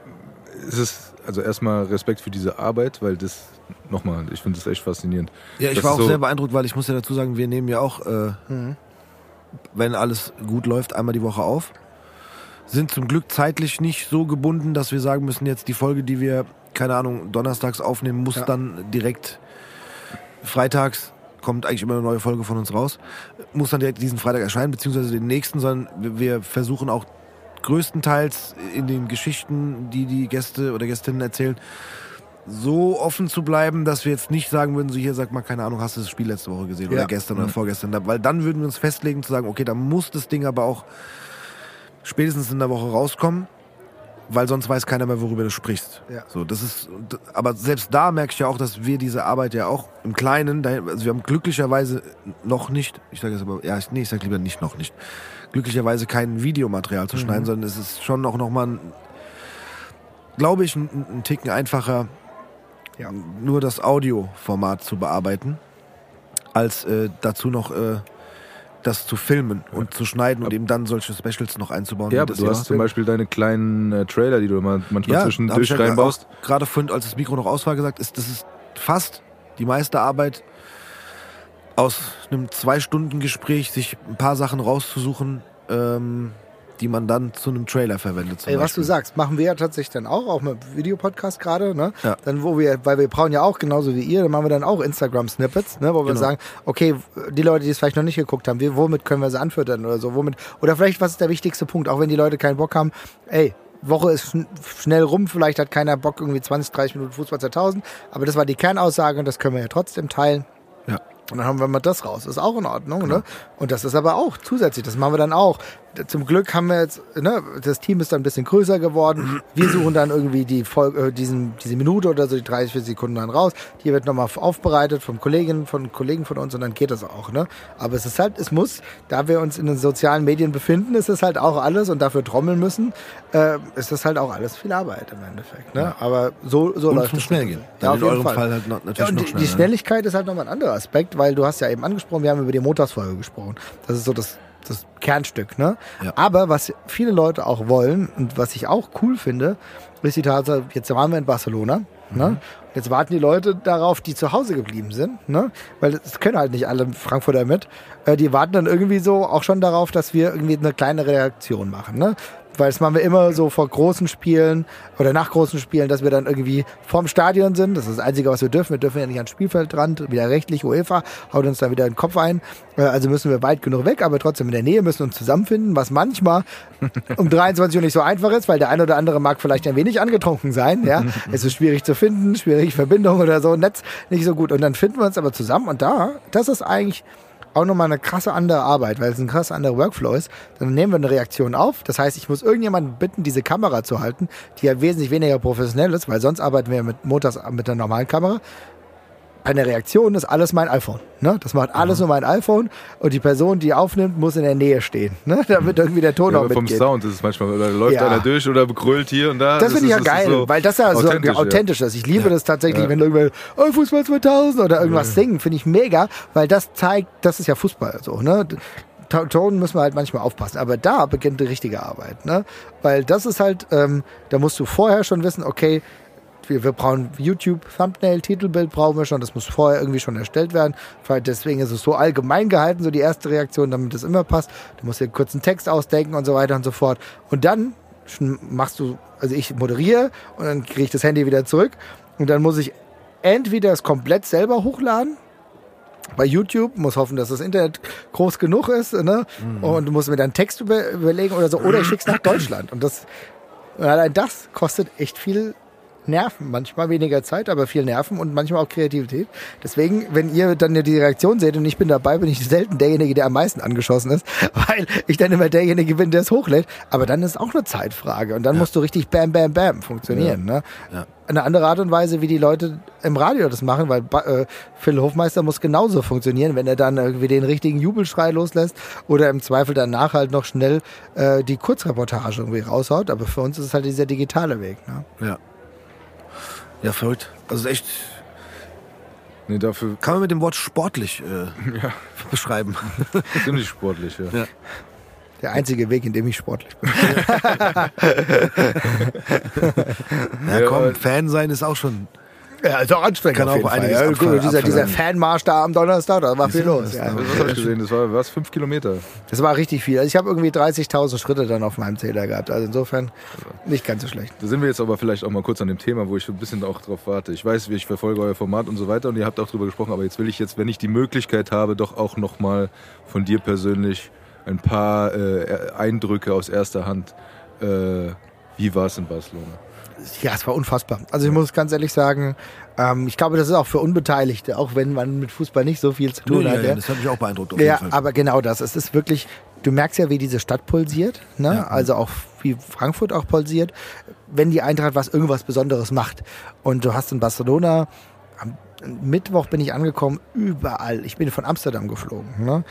ist es, also erstmal Respekt für diese Arbeit, weil das, nochmal, ich finde das echt faszinierend. Ja, ich Das war auch so- sehr beeindruckt, weil ich muss ja dazu sagen, wir nehmen ja auch, äh, Mhm. wenn alles gut läuft, einmal die Woche auf. Sind zum Glück zeitlich nicht so gebunden, dass wir sagen müssen, jetzt die Folge, die wir, keine Ahnung, donnerstags aufnehmen, muss Ja. dann direkt freitags, kommt eigentlich immer eine neue Folge von uns raus, muss dann direkt diesen Freitag erscheinen, beziehungsweise den nächsten, sondern wir versuchen auch größtenteils in den Geschichten, die die Gäste oder Gästinnen erzählen, so offen zu bleiben, dass wir jetzt nicht sagen würden, so hier sagt mal, keine Ahnung, hast du das Spiel letzte Woche gesehen oder Ja. gestern oder vorgestern, weil dann würden wir uns festlegen zu sagen, okay, da muss das Ding aber auch spätestens in der Woche rauskommen, weil sonst weiß keiner mehr, worüber du sprichst. Ja. So, das ist, aber selbst da merke ich ja auch, dass wir diese Arbeit ja auch im Kleinen, also wir haben glücklicherweise noch nicht, ich sage jetzt aber, ja, nee, ich sage lieber nicht noch nicht, glücklicherweise kein Videomaterial zu Mhm. schneiden, sondern es ist schon auch nochmal ein, glaube ich, ein, ein Ticken einfacher, Ja. nur das Audioformat zu bearbeiten, als äh, dazu noch äh, das zu filmen und zu schneiden und eben dann solche Specials noch einzubauen. Ja, aber du hast zum Beispiel deine kleinen äh, Trailer, die du immer manchmal hab zwischendurch ja reinbaust. auch Gerade vorhin, als das Mikro noch aus war, gesagt, ist, das ist fast die meiste Arbeit aus einem Zwei-Stunden-Gespräch, sich ein paar Sachen rauszusuchen, ähm, die man dann zu einem Trailer verwendet. Ey, was du sagst, machen wir ja tatsächlich dann auch, auch mit Videopodcast gerade, ne? Ja. Dann, wo wir, weil wir brauchen ja auch genauso wie ihr, dann machen wir dann auch Instagram-Snippets, ne? Wo wir Genau. sagen, okay, die Leute, die es vielleicht noch nicht geguckt haben, wir, womit können wir sie anfüttern oder so, womit, oder vielleicht, was ist der wichtigste Punkt, auch wenn die Leute keinen Bock haben, ey, Woche ist schn schnell rum, vielleicht hat keiner Bock, irgendwie 20, 30 Minuten Fußball 2000, aber das war die Kernaussage und das können wir ja trotzdem teilen. Und dann haben wir mal das raus. Ist auch in Ordnung, ne? Und das ist aber auch zusätzlich. Das machen wir dann auch. Zum Glück haben wir jetzt, ne, das Team ist dann ein bisschen größer geworden. Wir suchen dann irgendwie die Folge, äh, diesen, diese Minute oder so, die 30, 40 Sekunden dann raus. Die wird nochmal aufbereitet von Kolleginnen, von Kollegen von uns und dann geht das auch, ne? Aber es ist halt, es muss, da wir uns in den sozialen Medien befinden, ist es halt auch alles und dafür trommeln müssen, äh, ist das halt auch alles viel Arbeit im Endeffekt, ne? Aber so, so Und läuft es. Schnellgehen. Ja, Dann auf in jeden eurem Fall. Fall halt noch- natürlich ja, und noch die, schneller, die ne? Schnelligkeit ist halt nochmal ein anderer Aspekt, weil du hast ja eben angesprochen, wir haben über die Montagsfolge gesprochen. Das ist so das, das Kernstück, ne? Ja. Aber was viele Leute auch wollen und was ich auch cool finde, ist die Tatsache, jetzt waren wir in Barcelona, Mhm. ne? Jetzt warten die Leute darauf, die zu Hause geblieben sind, ne? Weil das können halt nicht alle Frankfurter mit. Äh, die warten dann irgendwie so auch schon darauf, dass wir irgendwie eine kleine Reaktion machen, ne? Weil das machen wir immer so vor großen Spielen oder nach großen Spielen, dass wir dann irgendwie vorm Stadion sind. Das ist das Einzige, was wir dürfen. Wir dürfen ja nicht ans Spielfeldrand, wieder rechtlich, UEFA, haut uns da wieder den Kopf ein. Äh, Also müssen wir weit genug weg, aber trotzdem in der Nähe, müssen uns zusammenfinden, was manchmal um 23 Uhr nicht so einfach ist, weil der eine oder andere mag vielleicht ein wenig angetrunken sein. Ja, (laughs) Es ist schwierig zu finden, schwierig Verbindung oder so, Netz nicht so gut. Und dann finden wir uns aber zusammen und da, das ist eigentlich auch nochmal eine krasse andere Arbeit, weil es ein krass anderer Workflow ist. Dann nehmen wir eine Reaktion auf. Das heißt, ich muss irgendjemanden bitten, diese Kamera zu halten, die ja wesentlich weniger professionell ist, weil sonst arbeiten wir mit Montags mit einer normalen Kamera. Bei einer Reaktion ist alles mein iPhone. Ne? Das macht alles nur mein iPhone und die Person, die aufnimmt, muss in der Nähe stehen, ne? (laughs) damit irgendwie der Ton Ja, auch aber vom mitgeht. Sound ist es manchmal, da läuft Ja. einer durch oder begrüllt hier und da. Das finde ich ja geil, so weil das ja so authentisch, authentisch ist. Ich liebe Ja. das tatsächlich, wenn irgendwer oh, Fußball 2000 oder irgendwas singen, finde ich mega, weil das zeigt, das ist ja Fußball so, ne? Ton müssen wir halt manchmal aufpassen, aber da beginnt die richtige Arbeit, ne? Weil das ist halt, ähm, da musst du vorher schon wissen, okay, wir, wir brauchen YouTube, Thumbnail, Titelbild brauchen wir schon, das muss vorher irgendwie schon erstellt werden. Weil Deswegen ist es so allgemein gehalten, so die erste Reaktion, damit es immer passt. Du musst dir kurz einen Text ausdenken und so weiter und so fort. Und dann machst du, also ich moderiere und dann kriege ich das Handy wieder zurück und dann muss ich entweder es komplett selber hochladen bei YouTube, muss hoffen, dass das Internet groß genug ist, ne? Und du musst mir dann Text über, überlegen oder so, oder ich schick's nach Deutschland. Und das, und allein das kostet echt viel Nerven, manchmal weniger Zeit, aber viel Nerven und manchmal auch Kreativität. Deswegen, wenn ihr dann die Reaktion seht und ich bin dabei, bin ich selten derjenige, der am meisten angeschossen ist, (laughs) weil ich dann immer derjenige bin, der es hochlädt. Aber dann ist auch eine Zeitfrage und dann musst du richtig bam, bam, bam funktionieren. Ne? Ja. Eine andere Art und Weise, wie die Leute im Radio das machen, weil äh, Phil Hofmeister muss genauso funktionieren, wenn er dann irgendwie den richtigen Jubelschrei loslässt oder im Zweifel danach halt noch schnell äh, die Kurzreportage irgendwie raushaut. Aber für uns ist es halt dieser digitale Weg. Ne? Ja. Ja, verrückt. Also echt, Nee, dafür kann man mit dem Wort sportlich äh, (laughs) beschreiben. (laughs) ziemlich sportlich, ja. Ja. Der einzige Weg, in dem ich sportlich bin. Ja, (laughs) Ja, komm, aber- Fan sein ist auch schon. Ja, ist auch anstrengend. Kann auf auch jeden Fall. einiges Ja, gut, dieser, dieser. Fanmarsch da am Donnerstag, da war viel los. Ja. Was habe ich gesehen? Das war was? Fünf Kilometer. Das war richtig viel. Also ich habe irgendwie 30.000 Schritte dann auf meinem Zähler gehabt. Also insofern nicht ganz so schlecht. Da sind wir jetzt aber vielleicht auch mal kurz an dem Thema, wo ich ein bisschen auch drauf warte. Ich weiß, wie ich verfolge euer Format und so weiter und ihr habt auch drüber gesprochen, aber jetzt will ich jetzt, wenn ich die Möglichkeit habe, doch auch nochmal von dir persönlich ein paar äh, Eindrücke aus erster Hand äh, Wie war es in Barcelona? Ja, es war unfassbar. Also ich muss ganz ehrlich sagen, ähm, ich glaube, das ist auch für Unbeteiligte, auch wenn man mit Fußball nicht so viel zu tun Ja, hat. ja, ja. das hat mich auch beeindruckt. Ja, aber genau das. Es ist wirklich, du merkst ja, wie diese Stadt pulsiert, ne? Ja. Also auch wie Frankfurt auch pulsiert, wenn die Eintracht was irgendwas Besonderes macht. Und du hast in Barcelona, am Mittwoch bin ich angekommen, überall. Ich bin von Amsterdam geflogen, ne?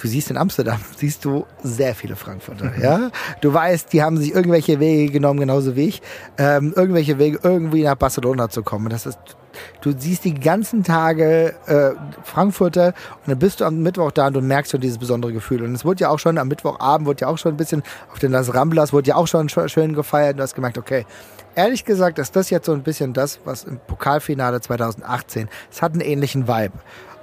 Du siehst in Amsterdam, (laughs) siehst du sehr viele Frankfurter, ja. Du weißt, die haben sich irgendwelche Wege genommen, genauso wie ich, ähm, irgendwelche Wege irgendwie nach Barcelona zu kommen. Das ist, du siehst die ganzen Tage äh, Frankfurter und dann bist du am Mittwoch da und du merkst schon dieses besondere Gefühl. Und es wurde ja auch schon am Mittwochabend, wurde ja auch schon ein bisschen auf den Las Ramblas, wurde ja auch schon sch- schön gefeiert. Du hast gemerkt, okay, ehrlich gesagt ist das jetzt so ein bisschen das, was im Pokalfinale 2018, es hat einen ähnlichen Vibe.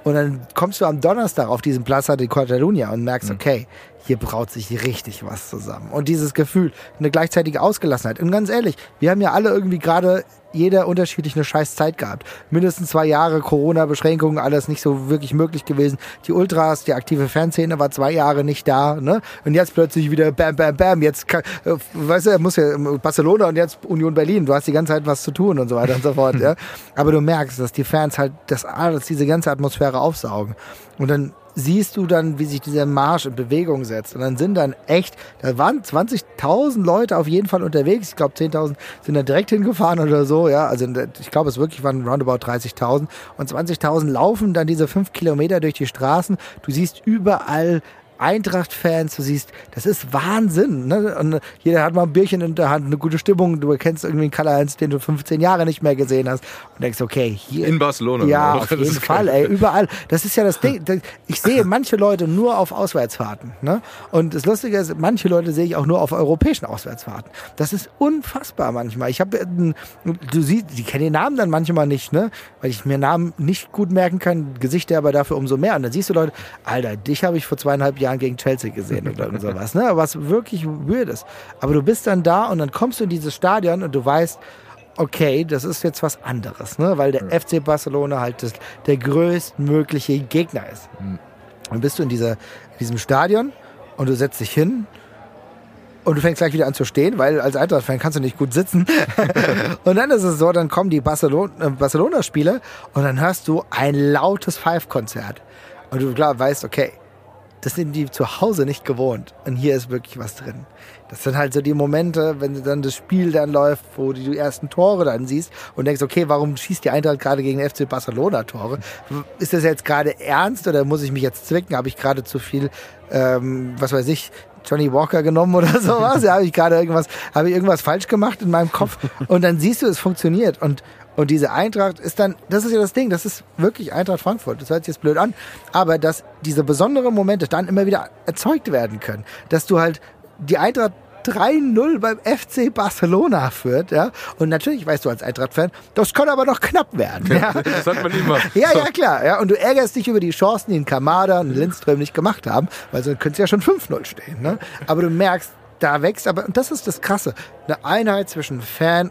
Und dann kommst du am Donnerstag auf diesen Plaza de Catalunya und merkst, okay, hier braut sich richtig was zusammen. Und dieses Gefühl, eine gleichzeitige Ausgelassenheit. Und ganz ehrlich, wir haben ja alle irgendwie gerade jeder unterschiedlich eine scheiß Zeit gehabt. Mindestens zwei Jahre Corona-Beschränkungen, alles nicht so wirklich möglich gewesen. Die Ultras, die aktive Fanszene war zwei Jahre nicht da. Ne? Und jetzt plötzlich wieder bam, bam, bam. Jetzt, kann, äh, weißt du, er muss ja Barcelona und jetzt Union Berlin. Du hast die ganze Zeit was zu tun und so weiter und so fort. (laughs) ja? Aber du merkst, dass die Fans halt das alles, diese ganze Atmosphäre aufsaugen. Und dann siehst du dann, wie sich dieser Marsch in Bewegung setzt. Und dann sind dann echt, da waren 20.000 Leute auf jeden Fall unterwegs. Ich glaube, 10.000 sind dann direkt hingefahren oder so. Ja, also ich glaube, es wirklich waren roundabout 30.000. Und 20.000 laufen dann diese fünf Kilometer durch die Straßen. Du siehst überall Eintracht-Fans, du siehst, das ist Wahnsinn. Ne? Und jeder hat mal ein Bierchen in der Hand, eine gute Stimmung. Du erkennst irgendwie einen Karl-Heinz, den du 15 Jahre nicht mehr gesehen hast. Und denkst, okay, hier. In Barcelona. Ja, auch. auf (laughs) jeden Fall, ey, überall. Das ist ja das Ding. Ich sehe manche Leute nur auf Auswärtsfahrten. Ne? Und das Lustige ist, manche Leute sehe ich auch nur auf europäischen Auswärtsfahrten. Das ist unfassbar manchmal. Ich habe, du siehst, die kennen den Namen dann manchmal nicht, ne? Weil ich mir Namen nicht gut merken kann, Gesichter aber dafür umso mehr. Und dann siehst du Leute, Alter, dich habe ich vor zweieinhalb Jahren gegen Chelsea gesehen oder irgend sowas, ne? Was wirklich weird ist. Aber du bist dann da und dann kommst du in dieses Stadion und du weißt, okay, das ist jetzt was anderes, ne? weil der FC Barcelona halt das, der größtmögliche Gegner ist. Dann bist du in, dieser, in diesem Stadion und du setzt dich hin und du fängst gleich wieder an zu stehen, weil als Eintracht-Fan kannst du nicht gut sitzen. (laughs) und dann ist es so, dann kommen die Barcelona- äh, Barcelona-Spiele und dann hörst du ein lautes Five-Konzert. Und du klar weißt, okay, das sind die zu Hause nicht gewohnt. Und hier ist wirklich was drin. Das sind halt so die Momente, wenn dann das Spiel dann läuft, wo du die ersten Tore dann siehst und denkst, okay, warum schießt die Eintracht gerade gegen den FC Barcelona Tore? Ist das jetzt gerade ernst oder muss ich mich jetzt zwicken? Habe ich gerade zu viel, ähm, was weiß ich, Johnny Walker genommen oder (laughs) sowas? Ja, habe ich gerade irgendwas, habe ich irgendwas falsch gemacht in meinem Kopf? Und dann siehst du, es funktioniert. Und und diese Eintracht ist dann, das ist ja das Ding, das ist wirklich Eintracht Frankfurt. Das hört sich jetzt blöd an, aber dass diese besonderen Momente dann immer wieder erzeugt werden können. Dass du halt die Eintracht 3-0 beim FC Barcelona führt, ja. Und natürlich weißt du als Eintracht-Fan, das kann aber noch knapp werden. Ja, Das sagt man immer. (laughs) ja, ja, klar. Ja. Und du ärgerst dich über die Chancen, die ein Kamada und Lindström nicht gemacht haben, weil sonst könnte es ja schon 5-0 stehen. Ne? Aber du merkst, da wächst, aber, und das ist das Krasse, eine Einheit zwischen Fan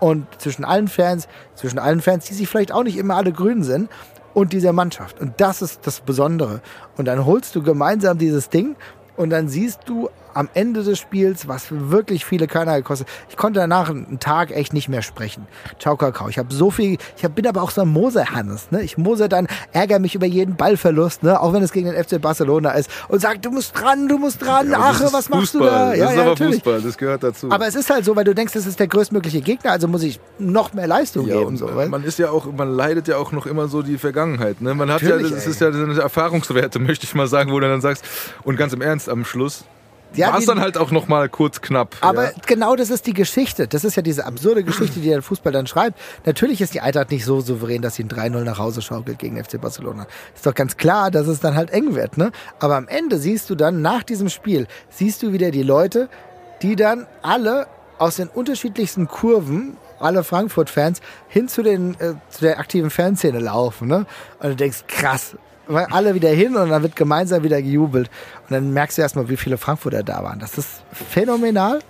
und zwischen allen Fans, zwischen allen Fans, die sich vielleicht auch nicht immer alle grün sind, und dieser Mannschaft. Und das ist das Besondere. Und dann holst du gemeinsam dieses Ding und dann siehst du am Ende des Spiels, was wirklich viele Körner gekostet. Ich konnte danach einen Tag echt nicht mehr sprechen. Ciao, Kakao. Ich habe so viel, ich hab, bin aber auch so ein Moser-Hannes. Ne? Ich moser dann, ärgere mich über jeden Ballverlust, ne? auch wenn es gegen den FC Barcelona ist. Und sag, du musst dran, du musst dran. Ja, Ach, was machst Fußball. du da? Das ist aber natürlich. Fußball, das gehört dazu. Aber es ist halt so, weil du denkst, das ist der größtmögliche Gegner, also muss ich noch mehr Leistung ja, geben. So, man ist ja auch, man leidet ja auch noch immer so die Vergangenheit. Ne? Man hat ja, Natürlich, das ey. ist ja eine Erfahrungswerte, (laughs) möchte ich mal sagen, wo du dann sagst, und ganz im Ernst, am Schluss Ja, war es dann halt auch noch mal kurz knapp. Aber ja. genau das ist die Geschichte. Das ist ja diese absurde Geschichte, die der Fußball dann schreibt. Natürlich ist die Eintracht nicht so souverän, dass sie ein 3-0 nach Hause schaukelt gegen FC Barcelona. Ist doch ganz klar, dass es dann halt eng wird. Ne? Aber am Ende siehst du dann, nach diesem Spiel, siehst du wieder die Leute, die dann alle aus den unterschiedlichsten Kurven alle Frankfurt-Fans hin zu, den, äh, zu der aktiven Fanszene laufen. Ne? Und du denkst, krass, weil alle wieder hin und dann wird gemeinsam wieder gejubelt. Und dann merkst du erstmal, wie viele Frankfurter da waren. Das ist phänomenal.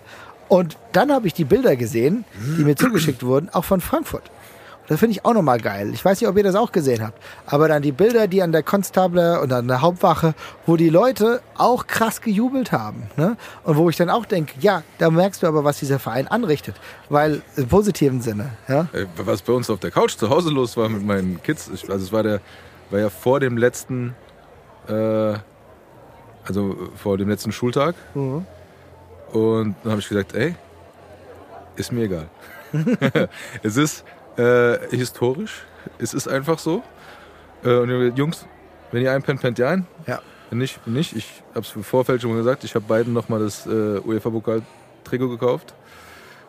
Und dann habe ich die Bilder gesehen, die mir zugeschickt wurden, auch von Frankfurt. Und Das finde ich auch nochmal geil. Ich weiß nicht, ob ihr das auch gesehen habt. Aber dann die Bilder, die an der Konstable und an der Hauptwache, wo die Leute auch krass gejubelt haben. Ne? Und wo ich dann auch denke, ja, da merkst du aber, was dieser Verein anrichtet. Weil im positiven Sinne. Ja? Ey, Was bei uns auf der Couch zu Hause los war mit meinen Kids, also es war der, war ja vor dem letzten, äh, also vor dem letzten Schultag. Mhm. Und dann habe ich gesagt, ey, ist mir egal. (laughs) es ist äh, historisch, es ist einfach so. Äh, und ihr Jungs, wenn ihr einpennt, pennt ihr ein. Ja. Wenn nicht, nicht. Ich habe es im Vorfeld schon gesagt, ich habe beiden nochmal das äh, UEFA-Pokal-Trikot gekauft.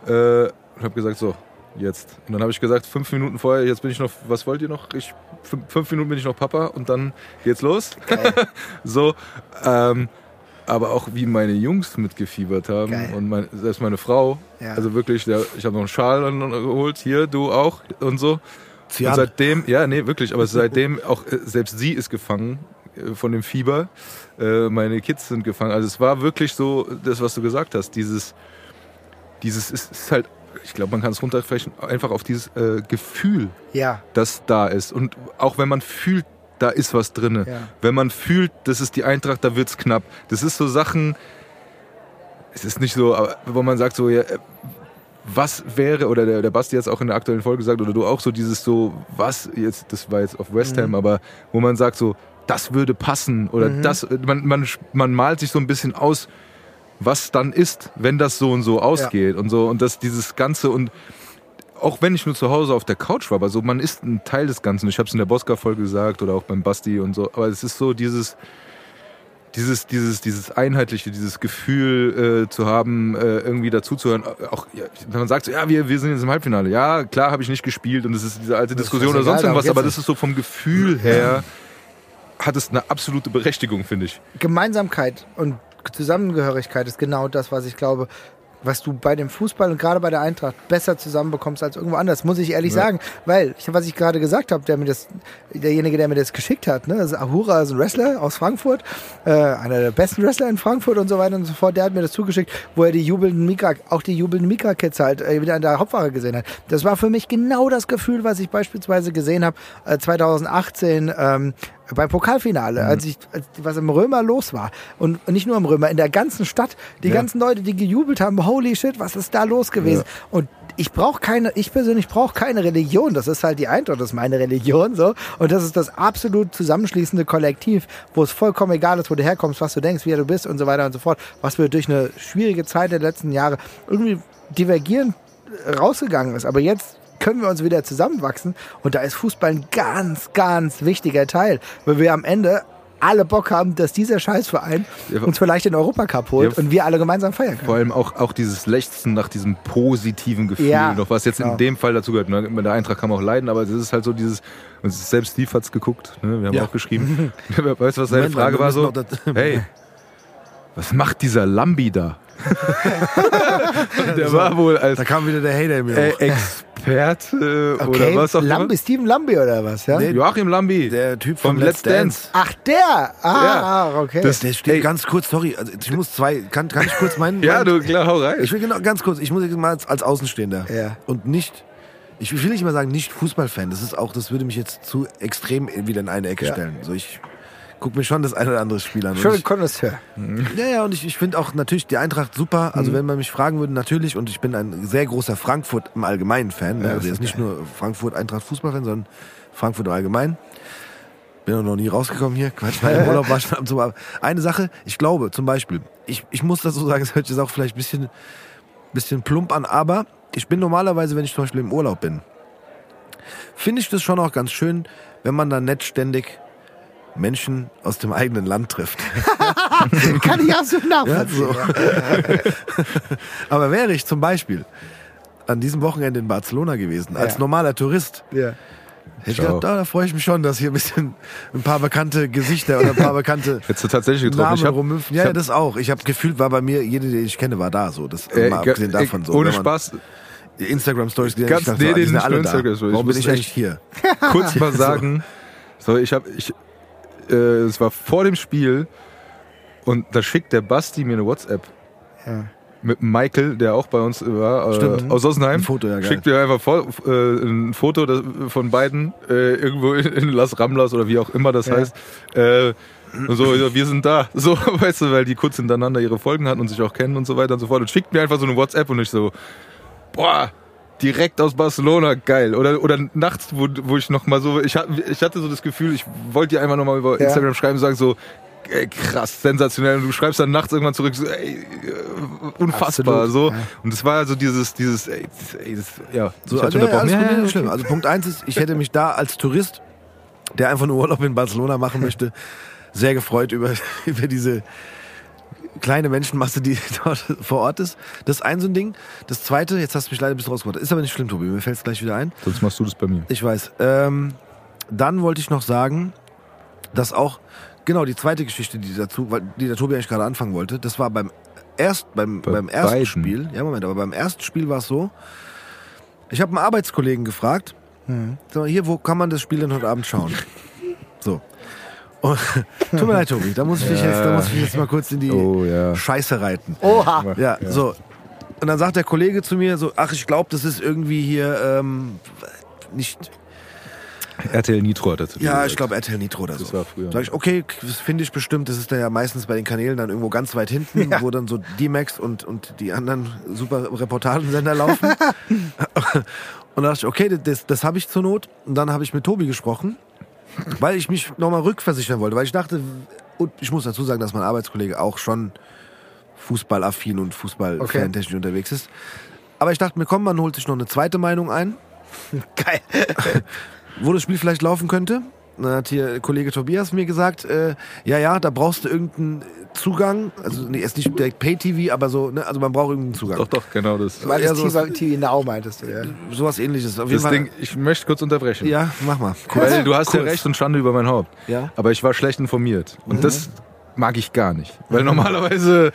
Äh, und habe gesagt, so, jetzt. Und dann habe ich gesagt, fünf Minuten vorher, jetzt bin ich noch, was wollt ihr noch? Ich, fünf, Minuten bin ich noch Papa und dann geht's los. (laughs) so, ähm, aber auch wie meine Jungs mitgefiebert haben Geil. und mein, selbst meine Frau. Ja. Also wirklich, der, ich habe noch einen Schal geholt, hier, du auch und so. Zian. Und seitdem, ja, nee, wirklich, aber seitdem auch, äh, selbst sie ist gefangen äh, von dem Fieber. Äh, meine Kids sind gefangen. Also es war wirklich so, das, was du gesagt hast, dieses, dieses ist, ist halt, ich glaube, man kann es runterbrechen, einfach auf dieses äh, Gefühl, Ja. das da ist. Und auch wenn man fühlt, da ist was drinne. Ja. Wenn man fühlt, das ist die Eintracht, da wird's knapp. Das ist so Sachen, es ist nicht so, wo man sagt so, ja, äh, was wäre, oder der, der Basti jetzt auch in der aktuellen Folge gesagt, oder du auch so dieses so, was jetzt, das war jetzt auf West Ham, aber wo man sagt so, das würde passen, oder das, man, man, man malt sich so ein bisschen aus, was dann ist, wenn das so und so ausgeht und so, und das, dieses Ganze und auch wenn ich nur zu Hause auf der Couch war, aber so, man ist ein Teil des Ganzen. Ich habe es in der Bosca-Folge gesagt oder auch beim Basti und so. Aber es ist so dieses, dieses, dieses, dieses einheitliche, dieses Gefühl äh, zu haben, äh, irgendwie dazuzuhören. Auch ja, wenn man sagt, so, ja, wir, wir sind jetzt im Halbfinale. Ja, klar, habe ich nicht gespielt und es ist diese alte Diskussion oder sonst irgendwas. Aber das ist so vom Gefühl her hat es eine absolute Berechtigung, finde ich. Gemeinsamkeit und Zusammengehörigkeit ist genau das, was ich glaube, was du bei dem Fußball und gerade bei der Eintracht besser zusammenbekommst als irgendwo anders, muss ich ehrlich Ja. sagen. Weil, ich, was ich gerade gesagt habe, der mir das, derjenige, der mir das geschickt hat, ne, also Ahura ist ein Wrestler aus Frankfurt, äh, einer der besten Wrestler in Frankfurt und so weiter und so fort, der hat mir das zugeschickt, wo er die jubelnden Mika, auch die jubelnden Mika-Kids halt äh, wieder in der Hauptwache gesehen hat. Das war für mich genau das Gefühl, was ich beispielsweise gesehen habe äh, 2018 ähm, beim Pokalfinale, als ich, als, was im Römer los war. Und, nicht nur im Römer, in der ganzen Stadt. Die Ja. ganzen Leute, die gejubelt haben, holy shit, was ist da los gewesen? Und ich brauche keine, ich persönlich brauche keine Religion. Das ist halt die Eintracht, das ist meine Religion so. Und das ist das absolut zusammenschließende Kollektiv, wo es vollkommen egal ist, wo du herkommst, was du denkst, wie du bist und so weiter und so fort. Was wir durch eine schwierige Zeit der letzten Jahre irgendwie divergierend rausgegangen ist. Aber jetzt können wir uns wieder zusammenwachsen und da ist Fußball ein ganz, ganz wichtiger Teil, weil wir am Ende alle Bock haben, dass dieser Scheißverein Ja, uns vielleicht den Europacup holt Ja, und wir alle gemeinsam feiern können. Vor allem auch, auch dieses Lechzen nach diesem positiven Gefühl, Ja, noch was jetzt genau. in dem Fall dazu gehört. Ne? Der Eintracht kann man auch leiden, aber es ist halt so dieses, und selbst Steve hat's geguckt, ne? wir haben Ja. auch geschrieben. (laughs) (laughs) weißt du, was seine Moment, Frage war so? Hey, was macht dieser Lambi da? Der war wohl als Da kam wieder der Hater in mir äh, hoch. Experte Okay, oder was auch Lambi, Steven Lambi oder was, ja? Nee, Joachim Lambi. Der Typ vom von Let's Dance. Ach, der! Ah, okay. Das- Der steht Ey. ganz kurz, sorry, also ich muss zwei, kann, kann ich kurz meinen? (laughs) ja, du, klar, hau rein. Ich will genau, ganz kurz, ich muss jetzt mal als, als Außenstehender Ja. und nicht, ich will nicht mal sagen, nicht Fußballfan, das ist auch, das würde mich jetzt zu extrem wieder in eine Ecke Ja. stellen. So, ich gucke mir schon das ein oder andere Spiel an. Schön Connoisseur. ja, ja, und ich, ich finde auch natürlich die Eintracht super. Also wenn man mich fragen würde, natürlich, und ich bin ein sehr großer Frankfurt im Allgemeinen Fan. Ne? Ja, Also das jetzt nicht nur Frankfurt Eintracht Fußballfan, sondern Frankfurt im Allgemeinen. Bin auch noch nie rausgekommen hier. Quatsch, nein, im (laughs) Urlaub war schon ab und zu. Eine Sache, ich glaube zum Beispiel, ich, ich muss das so sagen, (laughs) es hört sich jetzt auch vielleicht ein bisschen, bisschen plump an, aber ich bin normalerweise, wenn ich zum Beispiel im Urlaub bin, finde ich das schon auch ganz schön, wenn man dann nett ständig Menschen aus dem eigenen Land trifft. (laughs) Kann ich absolut nachvollziehen. Ja, so. (laughs) Aber wäre ich zum Beispiel an diesem Wochenende in Barcelona gewesen, als Ja. normaler Tourist, Ja. hätte ich gedacht, da, da freue ich mich schon, dass hier ein bisschen ein paar bekannte Gesichter oder ein paar bekannte (laughs) Hättest du tatsächlich getroffen. Namen rumhüpfen. Ja, ja, das auch. Ich habe gefühlt, war bei mir, jede, den ich kenne, war da so. Das Äh, mal abgesehen äh, davon so. ohne Spaß, die Instagram-Stories gesehen Ganz- ich dachte, nee, so, ah, die den sind alle da. Warum Ich bin ich eigentlich hier? kurz mal sagen, so, ich habe, ich, äh, es war vor dem Spiel und da schickt der Basti mir eine WhatsApp. Ja. mit Michael, der auch bei uns war, äh, aus Ossenheim. Ein Foto, ja, geil. Schickt mir einfach vor, äh, ein Foto das- von beiden äh, irgendwo in, in Las Ramblas oder wie auch immer das Ja. heißt. Äh, und so, ja, wir sind da. (laughs) So, weißt du, weil die kurz hintereinander ihre Folgen hatten und sich auch kennen und so weiter und so fort. Und schickt mir einfach so eine WhatsApp und ich so, boah, direkt aus Barcelona, geil. Oder, oder nachts, wo, wo ich noch mal so, ich, ich hatte so das Gefühl, ich wollte dir einfach noch mal über Ja. Instagram schreiben und sagen so, ey, krass, sensationell. Und du schreibst dann nachts irgendwann zurück, so, ey, äh, unfassbar. Absolut, So. ja. Und es war also dieses, dieses, ey, ey das, ja, So, ich hatte da alles gut, Ja, schlimm. Also Punkt eins ist, ich hätte mich da als Tourist, der einfach nur Urlaub in Barcelona machen möchte, sehr gefreut über, (laughs) über diese kleine Menschenmasse, die (laughs) dort vor Ort ist. Das ist ein so ein Ding. Das zweite, jetzt hast du mich leider ein bisschen rausgebracht. Ist aber nicht schlimm, Tobi. Mir fällt es gleich wieder ein. Sonst machst du das bei mir. Ich weiß. Ähm, dann wollte ich noch sagen, dass auch, genau, die zweite Geschichte, die dazu, die der Tobi eigentlich gerade anfangen wollte, das war beim erst, beim, Bei beim ersten beiden. Spiel. Ja, Moment, aber beim ersten Spiel war es so, ich habe einen Arbeitskollegen gefragt, sag mal, hier, wo kann man das Spiel denn heute Abend schauen? (laughs) So. Und, (laughs) tut mir leid, Tobi, da muss ich dich jetzt, da muss ich jetzt mal kurz in die Oh, ja. Scheiße reiten. Oha. Ja, so. Und dann sagt der Kollege zu mir so, ach, ich glaube, das ist irgendwie hier ähm, nicht. RTL Nitro hat dazu Ja, gesagt. ich glaube RTL Nitro oder so. Das war früher. Sag ich, okay, das finde ich bestimmt. Das ist da ja meistens bei den Kanälen dann irgendwo ganz weit hinten, wo dann so D-Max und, und die anderen super Reportagensender laufen. (laughs) und da dachte ich, okay, das, das habe ich zur Not. Und dann habe ich mit Tobi gesprochen, weil ich mich nochmal rückversichern wollte, weil ich dachte, und ich muss dazu sagen, dass mein Arbeitskollege auch schon fußballaffin und fußballfantechnisch unterwegs ist. Aber ich dachte mir, komm, man holt sich noch eine zweite Meinung ein (laughs) Geil. wo das Spiel vielleicht laufen könnte. Dann hat hier Kollege Tobias mir gesagt, äh, ja, ja, da brauchst du irgendeinen Zugang, also nee, ist nicht direkt Pay-TV, aber so, ne, also man braucht irgendeinen Zugang. Doch, doch, genau das. Weil Ja, das sowas- TV, Now meintest du, ja. Sowas ähnliches. Auf jeden Das Fall. Ding, ich möchte kurz unterbrechen. ja, mach mal. Weil du hast ja Kurz. recht und Schande über mein Haupt. Ja. Aber ich war schlecht informiert. Und das mag ich gar nicht. Weil normalerweise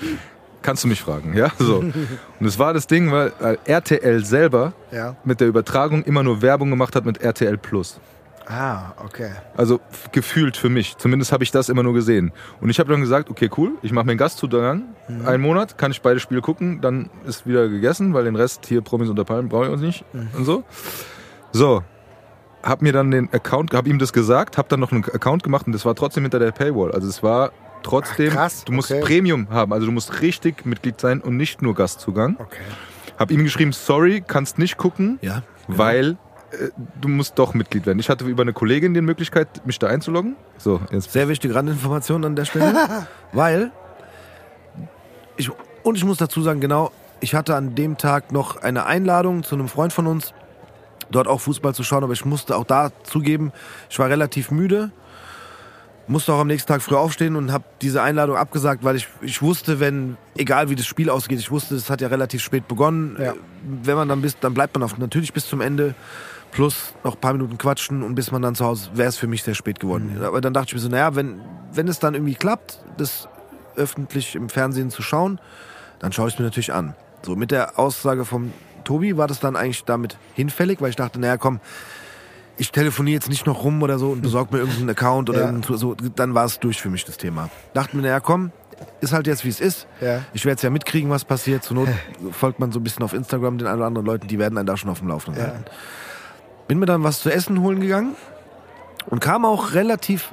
kannst du mich fragen, ja? So. Und es war das Ding, weil, weil RTL selber Ja. mit der Übertragung immer nur Werbung gemacht hat mit RTL Plus. Ah, okay. Also gefühlt für mich. Zumindest habe ich das immer nur gesehen. Und ich habe dann gesagt, okay, cool, ich mache mir einen Gastzugang. Einen Monat kann ich beide Spiele gucken, dann ist wieder gegessen, weil den Rest hier Promis unter Palmen brauche ich uns nicht und so. So, hab mir dann den Account, hab ihm das gesagt, hab dann noch einen Account gemacht und das war trotzdem hinter der Paywall. Also es war trotzdem, Ach, krass, du musst okay. Premium haben, also du musst richtig Mitglied sein und nicht nur Gastzugang. Okay. Hab ihm geschrieben, sorry, kannst nicht gucken, Ja. weil äh, du musst doch Mitglied werden. Ich hatte über eine Kollegin die Möglichkeit, mich da einzuloggen. So, jetzt Sehr wichtige Randinformation an der Stelle, (laughs) weil ich, und ich muss dazu sagen, genau, ich hatte an dem Tag noch eine Einladung zu einem Freund von uns, dort auch Fußball zu schauen, aber ich musste auch da zugeben, ich war relativ müde, musste auch am nächsten Tag früh aufstehen und habe diese Einladung abgesagt, weil ich, ich wusste, wenn, egal wie das Spiel ausgeht, ich wusste, es hat ja relativ spät begonnen. Ja. Äh, Wenn man dann bis, dann bleibt man auf, natürlich bis zum Ende, plus noch ein paar Minuten quatschen und bis man dann zu Hause, wäre es für mich sehr spät geworden. Aber dann dachte ich mir so, naja, wenn, wenn es dann irgendwie klappt, das öffentlich im Fernsehen zu schauen, dann schaue ich es mir natürlich an. So, mit der Aussage vom Tobi war das dann eigentlich damit hinfällig, weil ich dachte, naja, komm, ich telefoniere jetzt nicht noch rum oder so und besorge mir irgendeinen Account oder Ja. so, dann war es durch für mich das Thema. Dachte mir, naja, komm, ist halt jetzt wie es ist. Ja. Ich werde es ja mitkriegen, was passiert. Zur Not (laughs) folgt man so ein bisschen auf Instagram den ein oder anderen Leuten, die werden einen da schon auf dem Laufenden Ja. halten. Bin mir dann was zu essen holen gegangen und kam auch relativ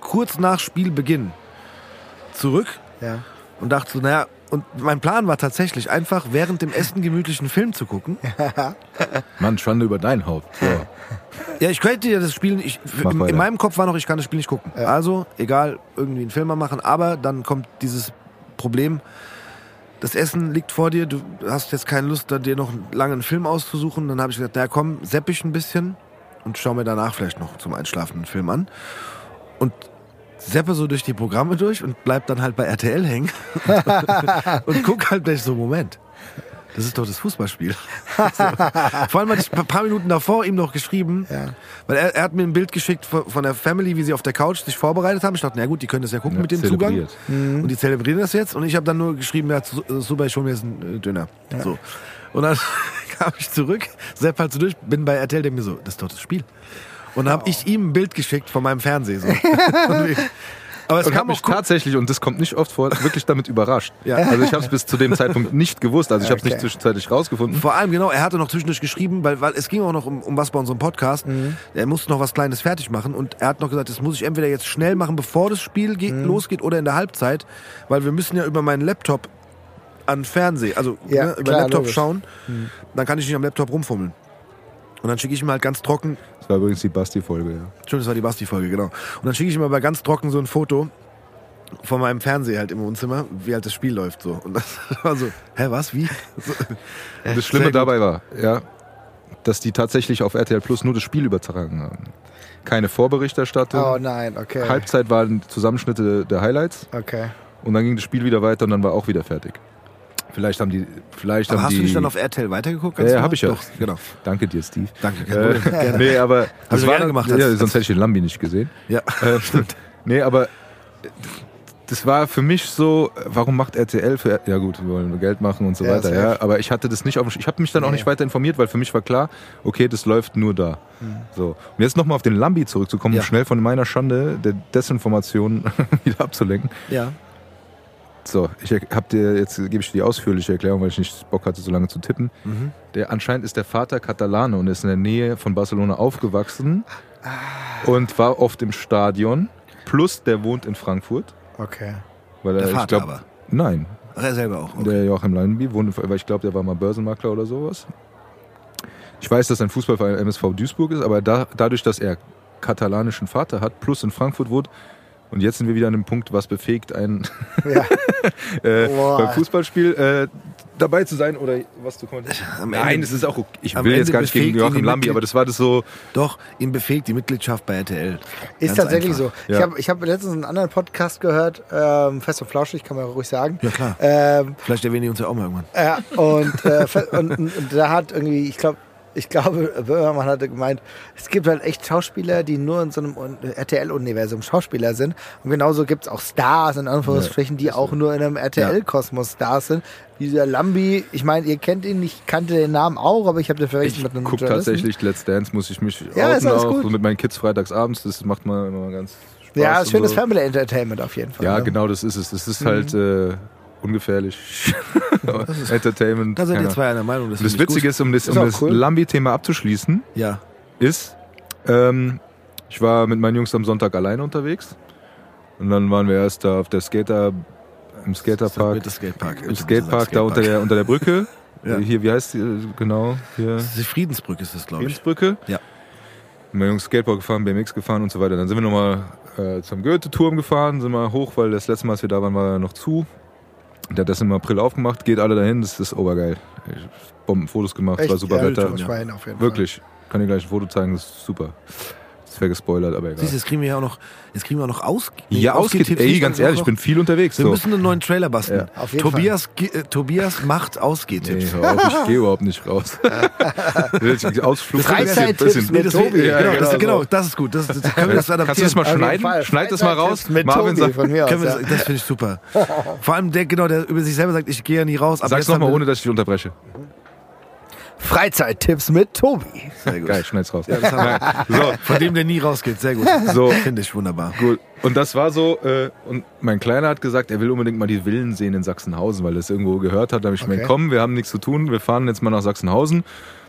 kurz nach Spielbeginn zurück Ja. und dachte so, naja, und mein Plan war tatsächlich einfach während dem Essen gemütlichen Film zu gucken. (laughs) Mann, Schande über dein Haupt. So. Ja, ich könnte ja das Spiel nicht. Mach In, weiter. meinem Kopf war noch, ich kann das Spiel nicht gucken. Also, egal, irgendwie einen Film mal machen, aber dann kommt dieses Problem. Das Essen liegt vor dir, du hast jetzt keine Lust, da dir noch einen langen Film auszusuchen. Dann habe ich gesagt, na komm, sepp ich ein bisschen und schau mir danach vielleicht noch zum Einschlafen einen Film an. Und seppe so durch die Programme durch und bleib dann halt bei RTL hängen (laughs) und guck halt gleich so, Moment. Das ist doch das Fußballspiel. (laughs) so. Vor allem hatte ich ein paar Minuten davor ihm noch geschrieben, Ja. weil er, er hat mir ein Bild geschickt von von der Family, wie sie auf der Couch sich vorbereitet haben. Ich dachte, na gut, die können das ja gucken Ja, mit dem Zugang. zelebriert. Und die zelebrieren das jetzt. Und ich habe dann nur geschrieben, ja, su- super, ich hol mir jetzt einen äh, Döner. So. Und dann (laughs) kam ich zurück, Sepp halt so durch, bin bei RTL, denke mir so, das ist doch das Spiel. Und dann habe ich ihm ein Bild geschickt von meinem Fernseher. So. (laughs) Aber es und kam habe mich auch gut- tatsächlich, und das kommt nicht oft vor, wirklich damit überrascht. Ja. Also ich habe es bis zu dem Zeitpunkt nicht gewusst. Also ich habe es Okay. nicht zwischenzeitlich rausgefunden. Vor allem, genau, er hatte noch zwischendurch geschrieben, weil, weil es ging auch noch um, um was bei unserem Podcast. Er musste noch was Kleines fertig machen und er hat noch gesagt, das muss ich entweder jetzt schnell machen, bevor das Spiel geht, losgeht oder in der Halbzeit, weil wir müssen ja über meinen Laptop an Fernseh, also Ja, ne, über klar, Laptop logisch. schauen. Dann kann ich nicht am Laptop rumfummeln. Und dann schicke ich ihm halt ganz trocken, Das war übrigens die Basti-Folge, ja. Entschuldigung, das war die Basti-Folge, genau. Und dann schicke ich ihm aber ganz trocken so ein Foto von meinem Fernseher halt im Wohnzimmer, wie halt das Spiel läuft so. Und das (laughs) war so, hä, was, wie? So, Und das Schlimme dabei war, ja, dass die tatsächlich auf RTL Plus nur das Spiel übertragen haben. Keine Vorberichterstattung. Oh nein, okay. Halbzeit waren Zusammenschnitte der Highlights Okay. und dann ging das Spiel wieder weiter und dann war auch wieder fertig. Vielleicht haben die, vielleicht Aber haben hast die. du nicht dann auf RTL weitergeguckt? Ja, Ganz ja, normal? hab ich ja. Doch, genau. (laughs) Danke dir, Steve. Danke, Äh. (laughs) Gerne. nee, aber das du war dann, gemacht, ja, als- sonst hätte ich den Lambi nicht gesehen. Ja, Äh, (laughs) nee, aber das war für mich so, warum macht RTL für ja gut, wir wollen nur Geld machen und so Ja, weiter, ja, aber ich hatte das nicht auf ich habe mich dann auch Nee. nicht weiter informiert, weil für mich war klar, okay, das läuft nur da. So. Und jetzt nochmal auf den Lambi zurückzukommen, Ja. um schnell von meiner Schande der Desinformation wieder abzulenken. ja. So, ich hab dir jetzt gebe ich dir die ausführliche Erklärung, weil ich nicht Bock hatte, so lange zu tippen. Mhm. Der anscheinend ist der Vater Katalane und ist in der Nähe von Barcelona aufgewachsen und war oft im Stadion. Plus, der wohnt in Frankfurt, Okay. weil Der er, Vater glaub, aber. Nein, Ach, er selber auch. Okay. der Joachim Leinby wohnt, weil ich glaube, der war mal Börsenmakler oder sowas. Ich weiß, dass sein Fußballverein MSV Duisburg ist, aber da, dadurch, dass er katalanischen Vater hat, plus in Frankfurt wohnt, und jetzt sind wir wieder an dem Punkt, was befähigt einen (laughs) Ja. (laughs) äh, beim Fußballspiel äh, dabei zu sein oder was zu kommentieren. Am Nein, es ist auch okay. Ich will jetzt gar nicht gegen Joachim Lambi, aber das war das so. Doch, ihm befähigt die Mitgliedschaft bei RTL. Ist Ganz tatsächlich einfach. so. Ja. Ich habe ich hab letztens einen anderen Podcast gehört, ähm, Fest und Flauschig, kann man ruhig sagen. Ja, klar. Ähm, Vielleicht erwähnen die uns ja auch mal irgendwann. Ja, und, äh, fe- und, und, und da hat irgendwie, ich glaube, ich glaube, Böhmermann hatte gemeint, es gibt halt echt Schauspieler, die nur in so einem Un- RTL-Universum Schauspieler sind. Und genauso gibt es auch Stars, in Anführungsstrichen, die auch nur in einem RTL-Kosmos Stars sind. Wie der Lambi, ich meine, ihr kennt ihn, ich kannte den Namen auch, aber ich habe den verwechselt Ich mit einem gucke Journalisten. tatsächlich Let's Dance, muss ich mich Ja, ist outen auch gut. mit meinen Kids freitags abends. Das macht mal immer ganz Spaß. Ja, schönes so. Family Entertainment auf jeden Fall. Ja, ne? genau, das ist es. Das Mhm. ist halt äh, ungefährlich. (laughs) Entertainment. Da seid ihr zwei einer Meinung. Das, Das Witzige gut. ist, um das, Ist um das cool. Lambi-Thema abzuschließen, Ja. ist, ähm, ich war mit meinen Jungs am Sonntag alleine unterwegs. Und dann waren wir erst da auf der Skater, im Skaterpark, Das Skatepark. im Skatepark, da unter der, unter der Brücke. (laughs) Ja. Hier, wie heißt die, äh, genau, hier, Die Friedensbrücke ist das, glaube ich. Friedensbrücke. Ja. Meine Jungs Skateboard gefahren, BMX gefahren und so weiter. Dann sind wir nochmal äh, zum Goethe-Turm gefahren, sind mal hoch, weil das letzte Mal, als wir da waren, war er noch zu. Der hat das im April aufgemacht, geht alle dahin, das ist obergeil. Bombenfotos gemacht, Echt? war super ja, Wetter. Jeden Wirklich. Kann dir gleich ein Foto zeigen, das ist super. Das wäre gespoilert, aber egal. Siehst du, jetzt kriegen wir ja auch noch, jetzt kriegen wir auch noch aus. nee, ja, ausgeht. ausgetippt Ey, ganz ehrlich, ich bin viel unterwegs. Wir so. müssen einen neuen Trailer basteln. Ja, auf jeden Tobias, äh, Tobias macht Nee, hör auf, ich gehe überhaupt nicht raus. (laughs) Ausflug. Freizeittipps mit das, Tobi. Ja, genau, das, genau, das ist gut. Das, das können wir das adaptieren. Kannst du das mal schneiden? Schneid das mal raus. Mit Marvin Tobi sagt, von mir aus. Wir ja. das, finde ich super. Vor allem der, genau, der über sich selber sagt, ich gehe ja nie raus. (laughs) Sag's jetzt haben nochmal, ohne dass ich dich unterbreche. Freizeittipps mit Tobi. Sehr gut. Geil, schneid's raus. Das haben wir. So, Von dem, der nie rausgeht. Sehr gut. So. Finde ich wunderbar. Gut. Und das war so, äh, und mein Kleiner hat gesagt, er will unbedingt mal die Villen sehen in Sachsenhausen, weil er es irgendwo gehört hat. Da habe ich Okay. gemeint, komm, wir haben nichts zu tun, wir fahren jetzt mal nach Sachsenhausen.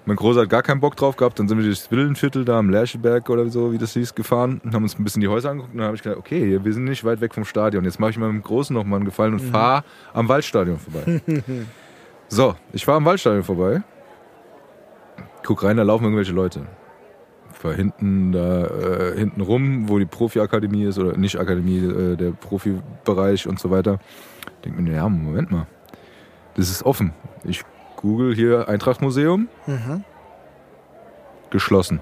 Mein Großer hat gar keinen Bock drauf gehabt, dann sind wir durchs Villenviertel da am Lercheberg oder so, wie das hieß, gefahren und haben uns ein bisschen die Häuser angeguckt. Und dann habe ich gedacht, okay, wir sind nicht weit weg vom Stadion. Jetzt mache ich meinem Großen noch mal einen Gefallen und fahre am Waldstadion vorbei. (laughs) so, ich fahre am Waldstadion vorbei, guck rein, da laufen irgendwelche Leute war hinten da äh, hinten rum, wo die Profi-Akademie ist oder nicht Akademie, äh, der Profibereich und so weiter. Denk mir, ja, Moment mal, das ist offen. Ich google hier Eintracht-Museum, geschlossen.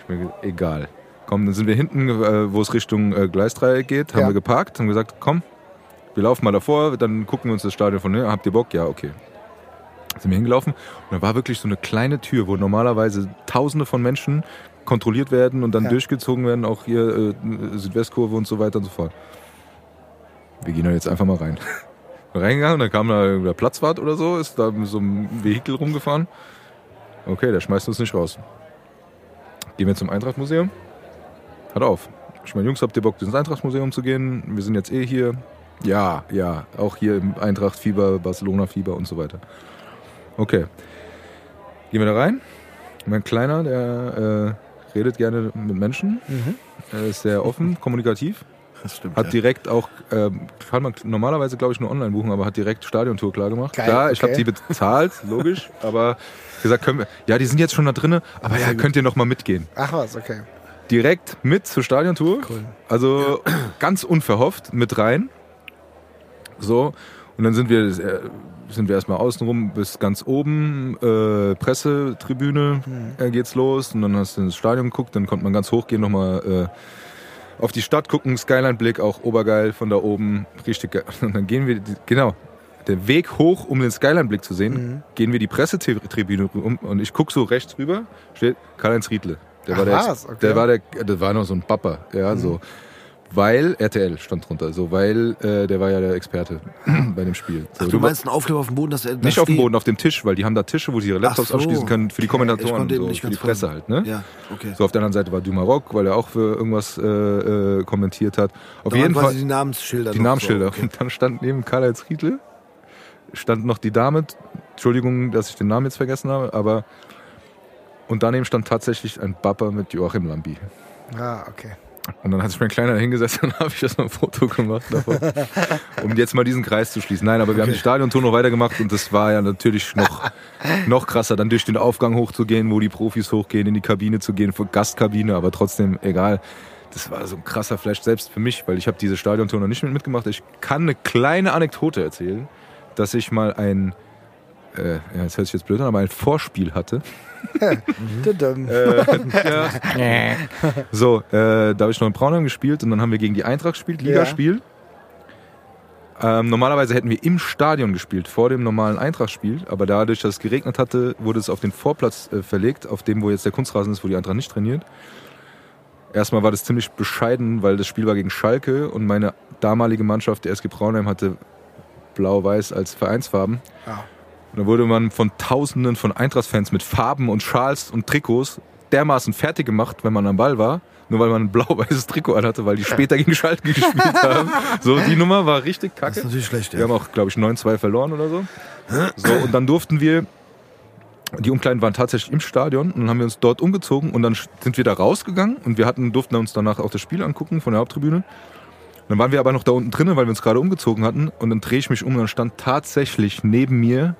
Ich mir, egal. Komm, dann sind wir hinten, äh, wo es Richtung äh, Gleisdreieck geht, haben Ja. wir geparkt, haben gesagt, komm, wir laufen mal davor, dann gucken wir uns das Stadion von hier. Habt ihr Bock? Ja, okay. Sind wir hingelaufen und da war wirklich so eine kleine Tür, wo normalerweise Tausende von Menschen kontrolliert werden und dann Ja. durchgezogen werden, auch hier äh, Südwestkurve und so weiter und so fort. Wir gehen da jetzt einfach mal rein. (laughs) Reingegangen, dann kam da der Platzwart oder so, ist da mit so einem Vehikel rumgefahren. Okay, der schmeißt uns nicht raus. Gehen wir zum Eintrachtmuseum. Hat auf. Ich meine, Jungs, habt ihr Bock, ins Eintracht-Museum zu gehen? Wir sind jetzt eh hier. Ja, ja, auch hier im Eintracht-Fieber, Barcelona-Fieber und so weiter. Okay. Gehen wir da rein. Mein Kleiner, der äh, redet gerne mit Menschen. Er ist sehr offen, (laughs) kommunikativ. Das stimmt. Hat ja. direkt auch, ähm, kann man normalerweise glaube ich nur online buchen, aber hat direkt Stadiontour klar gemacht. Geil, Klar, ich habe okay. die bezahlt, (laughs) logisch, aber gesagt, können wir, ja, die sind jetzt schon da drinne, aber ja, könnt ihr noch mal mitgehen. Ach was, okay. Direkt mit zur Stadiontour. Cool. Also ganz unverhofft mit rein. So, und dann sind wir, äh, sind wir erstmal außenrum bis ganz oben, äh, Pressetribüne äh, geht's los und dann hast du ins Stadion geguckt, dann konnte man ganz hoch gehen, nochmal äh, auf die Stadt gucken, Skyline-Blick, auch obergeil von da oben, richtig geil. (laughs) Und dann gehen wir, genau, der Weg hoch, um den Skyline-Blick zu sehen, gehen wir die Pressetribüne um und ich guck so rechts rüber, steht Karl-Heinz Riedle. Der Ach war der, was, okay. der war der, der war noch so ein Papa, ja, so. Weil RTL stand drunter, so weil äh, der war ja der Experte (clears throat) bei dem Spiel. So, Ach, du meinst einen Aufkleber auf dem Boden, dass er da nicht auf dem? Boden, auf dem Tisch, weil die haben da Tische, wo sie ihre Laptops so. abschließen können für die Kommentatoren, eben so, nicht für die Presse folgen. halt. Ne? Ja, okay. So auf der anderen Seite war Du Maroc, weil er auch für irgendwas äh, äh, kommentiert hat. Auf Da jeden waren Fall quasi die Namensschilder. die Namensschilder. So, okay. Und dann stand neben Karl-Heinz Riedle, stand noch die Dame, Entschuldigung, dass ich den Namen jetzt vergessen habe, aber und daneben stand tatsächlich ein Bapper mit Joachim Lambi. Ah, okay. Und dann hat sich mein Kleiner hingesetzt (laughs) und habe ich das mal ein Foto gemacht davon, um jetzt mal diesen Kreis zu schließen. Nein, aber wir haben die Stadiontour noch weitergemacht und das war ja natürlich noch, (laughs) noch krasser, dann durch den Aufgang hochzugehen, wo die Profis hochgehen, in die Kabine zu gehen, Gastkabine, aber trotzdem egal. Das war so ein krasser Flash, selbst für mich, weil ich habe diese Stadiontour noch nicht mit mitgemacht. Ich kann eine kleine Anekdote erzählen, dass ich mal ein, äh, ja, das hört sich jetzt blöd an, aber ein Vorspiel hatte. Äh, So, äh, da habe ich noch in Braunheim gespielt und dann haben wir gegen die Eintracht gespielt, Ligaspiel. Ähm, normalerweise hätten wir im Stadion gespielt, vor dem normalen Eintracht-Spiel, aber dadurch, dass es geregnet hatte, wurde es auf den Vorplatz äh, verlegt, auf dem, wo jetzt der Kunstrasen ist, wo die Eintracht nicht trainiert. Erstmal war das ziemlich bescheiden, weil das Spiel war gegen Schalke und meine damalige Mannschaft, der SG Braunheim, hatte blau-weiß als Vereinsfarben. Ah. Und da wurde man von Tausenden von Eintracht-Fans mit Farben und Schals und Trikots dermaßen fertig gemacht, wenn man am Ball war. Nur weil man ein (laughs) blau-weißes Trikot anhatte, weil die später gegen Schalke (laughs) gespielt haben. So, die Nummer war richtig Das kacke. ist natürlich schlecht, Wir ja. haben auch, glaube ich, 9-2 verloren oder so. So, und dann durften wir, die Umkleiden waren tatsächlich im Stadion und dann haben wir uns dort umgezogen und dann sind wir da rausgegangen und wir hatten, durften uns danach auch das Spiel angucken von der Haupttribüne. Dann waren wir aber noch da unten drinnen, weil wir uns gerade umgezogen hatten und dann drehe ich mich um und dann stand tatsächlich neben mir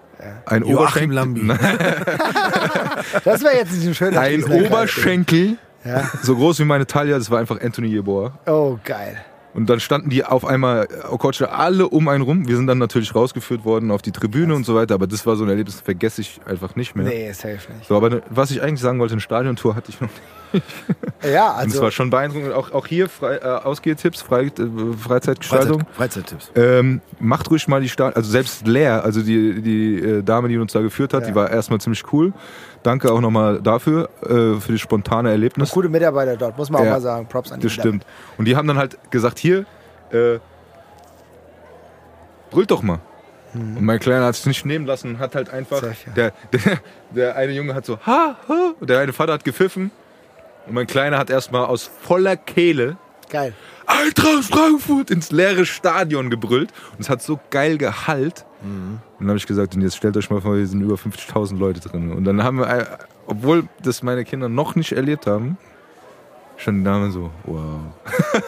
ein Joachim Oberschenkel, Lambi. (laughs) Das wäre jetzt ein schöner ein. Oberschenkel, Ja. so groß wie meine Taille, das war einfach Anthony Yeboah. Oh, geil. Und dann standen die auf einmal, Okocha, alle um einen rum. Wir sind dann natürlich rausgeführt worden auf die Tribüne und so weiter, aber das war so ein Erlebnis, das vergesse ich einfach nicht mehr. Nee, safe nicht. So, aber ne- was ich eigentlich sagen wollte, eine Stadiontour hatte ich noch. (laughs) Ja, und es also war schon beeindruckend. Auch, auch hier frei, äh, Ausgehtipps, frei, äh, Freizeitgestaltung. Freizeit, Freizeittipps. Ähm, macht ruhig mal die Stadion, also selbst leer, also die, die äh, Dame, die uns da geführt hat, Ja. die war erstmal ziemlich cool. Danke auch nochmal dafür, äh, für das spontane Erlebnis. gute Mitarbeiter dort, muss man auch Ja, mal sagen. Props an die Das stimmt. Und die haben dann halt gesagt, hier, äh, brüllt doch mal. Und mein Kleiner hat es nicht nehmen lassen und hat halt einfach, Sicher. der, (laughs) der, der eine Junge hat so, ha, ha, und der eine Vater hat gepfiffen. Und mein Kleiner hat erstmal aus voller Kehle Geil. Eintracht Frankfurt ins leere Stadion gebrüllt. Und es hat so geil gehalt. Und dann habe ich gesagt, und jetzt stellt euch mal vor, hier sind über 50.000 Leute drin. Und dann haben wir, äh, obwohl das meine Kinder noch nicht erlebt haben, schon die Dame so, wow.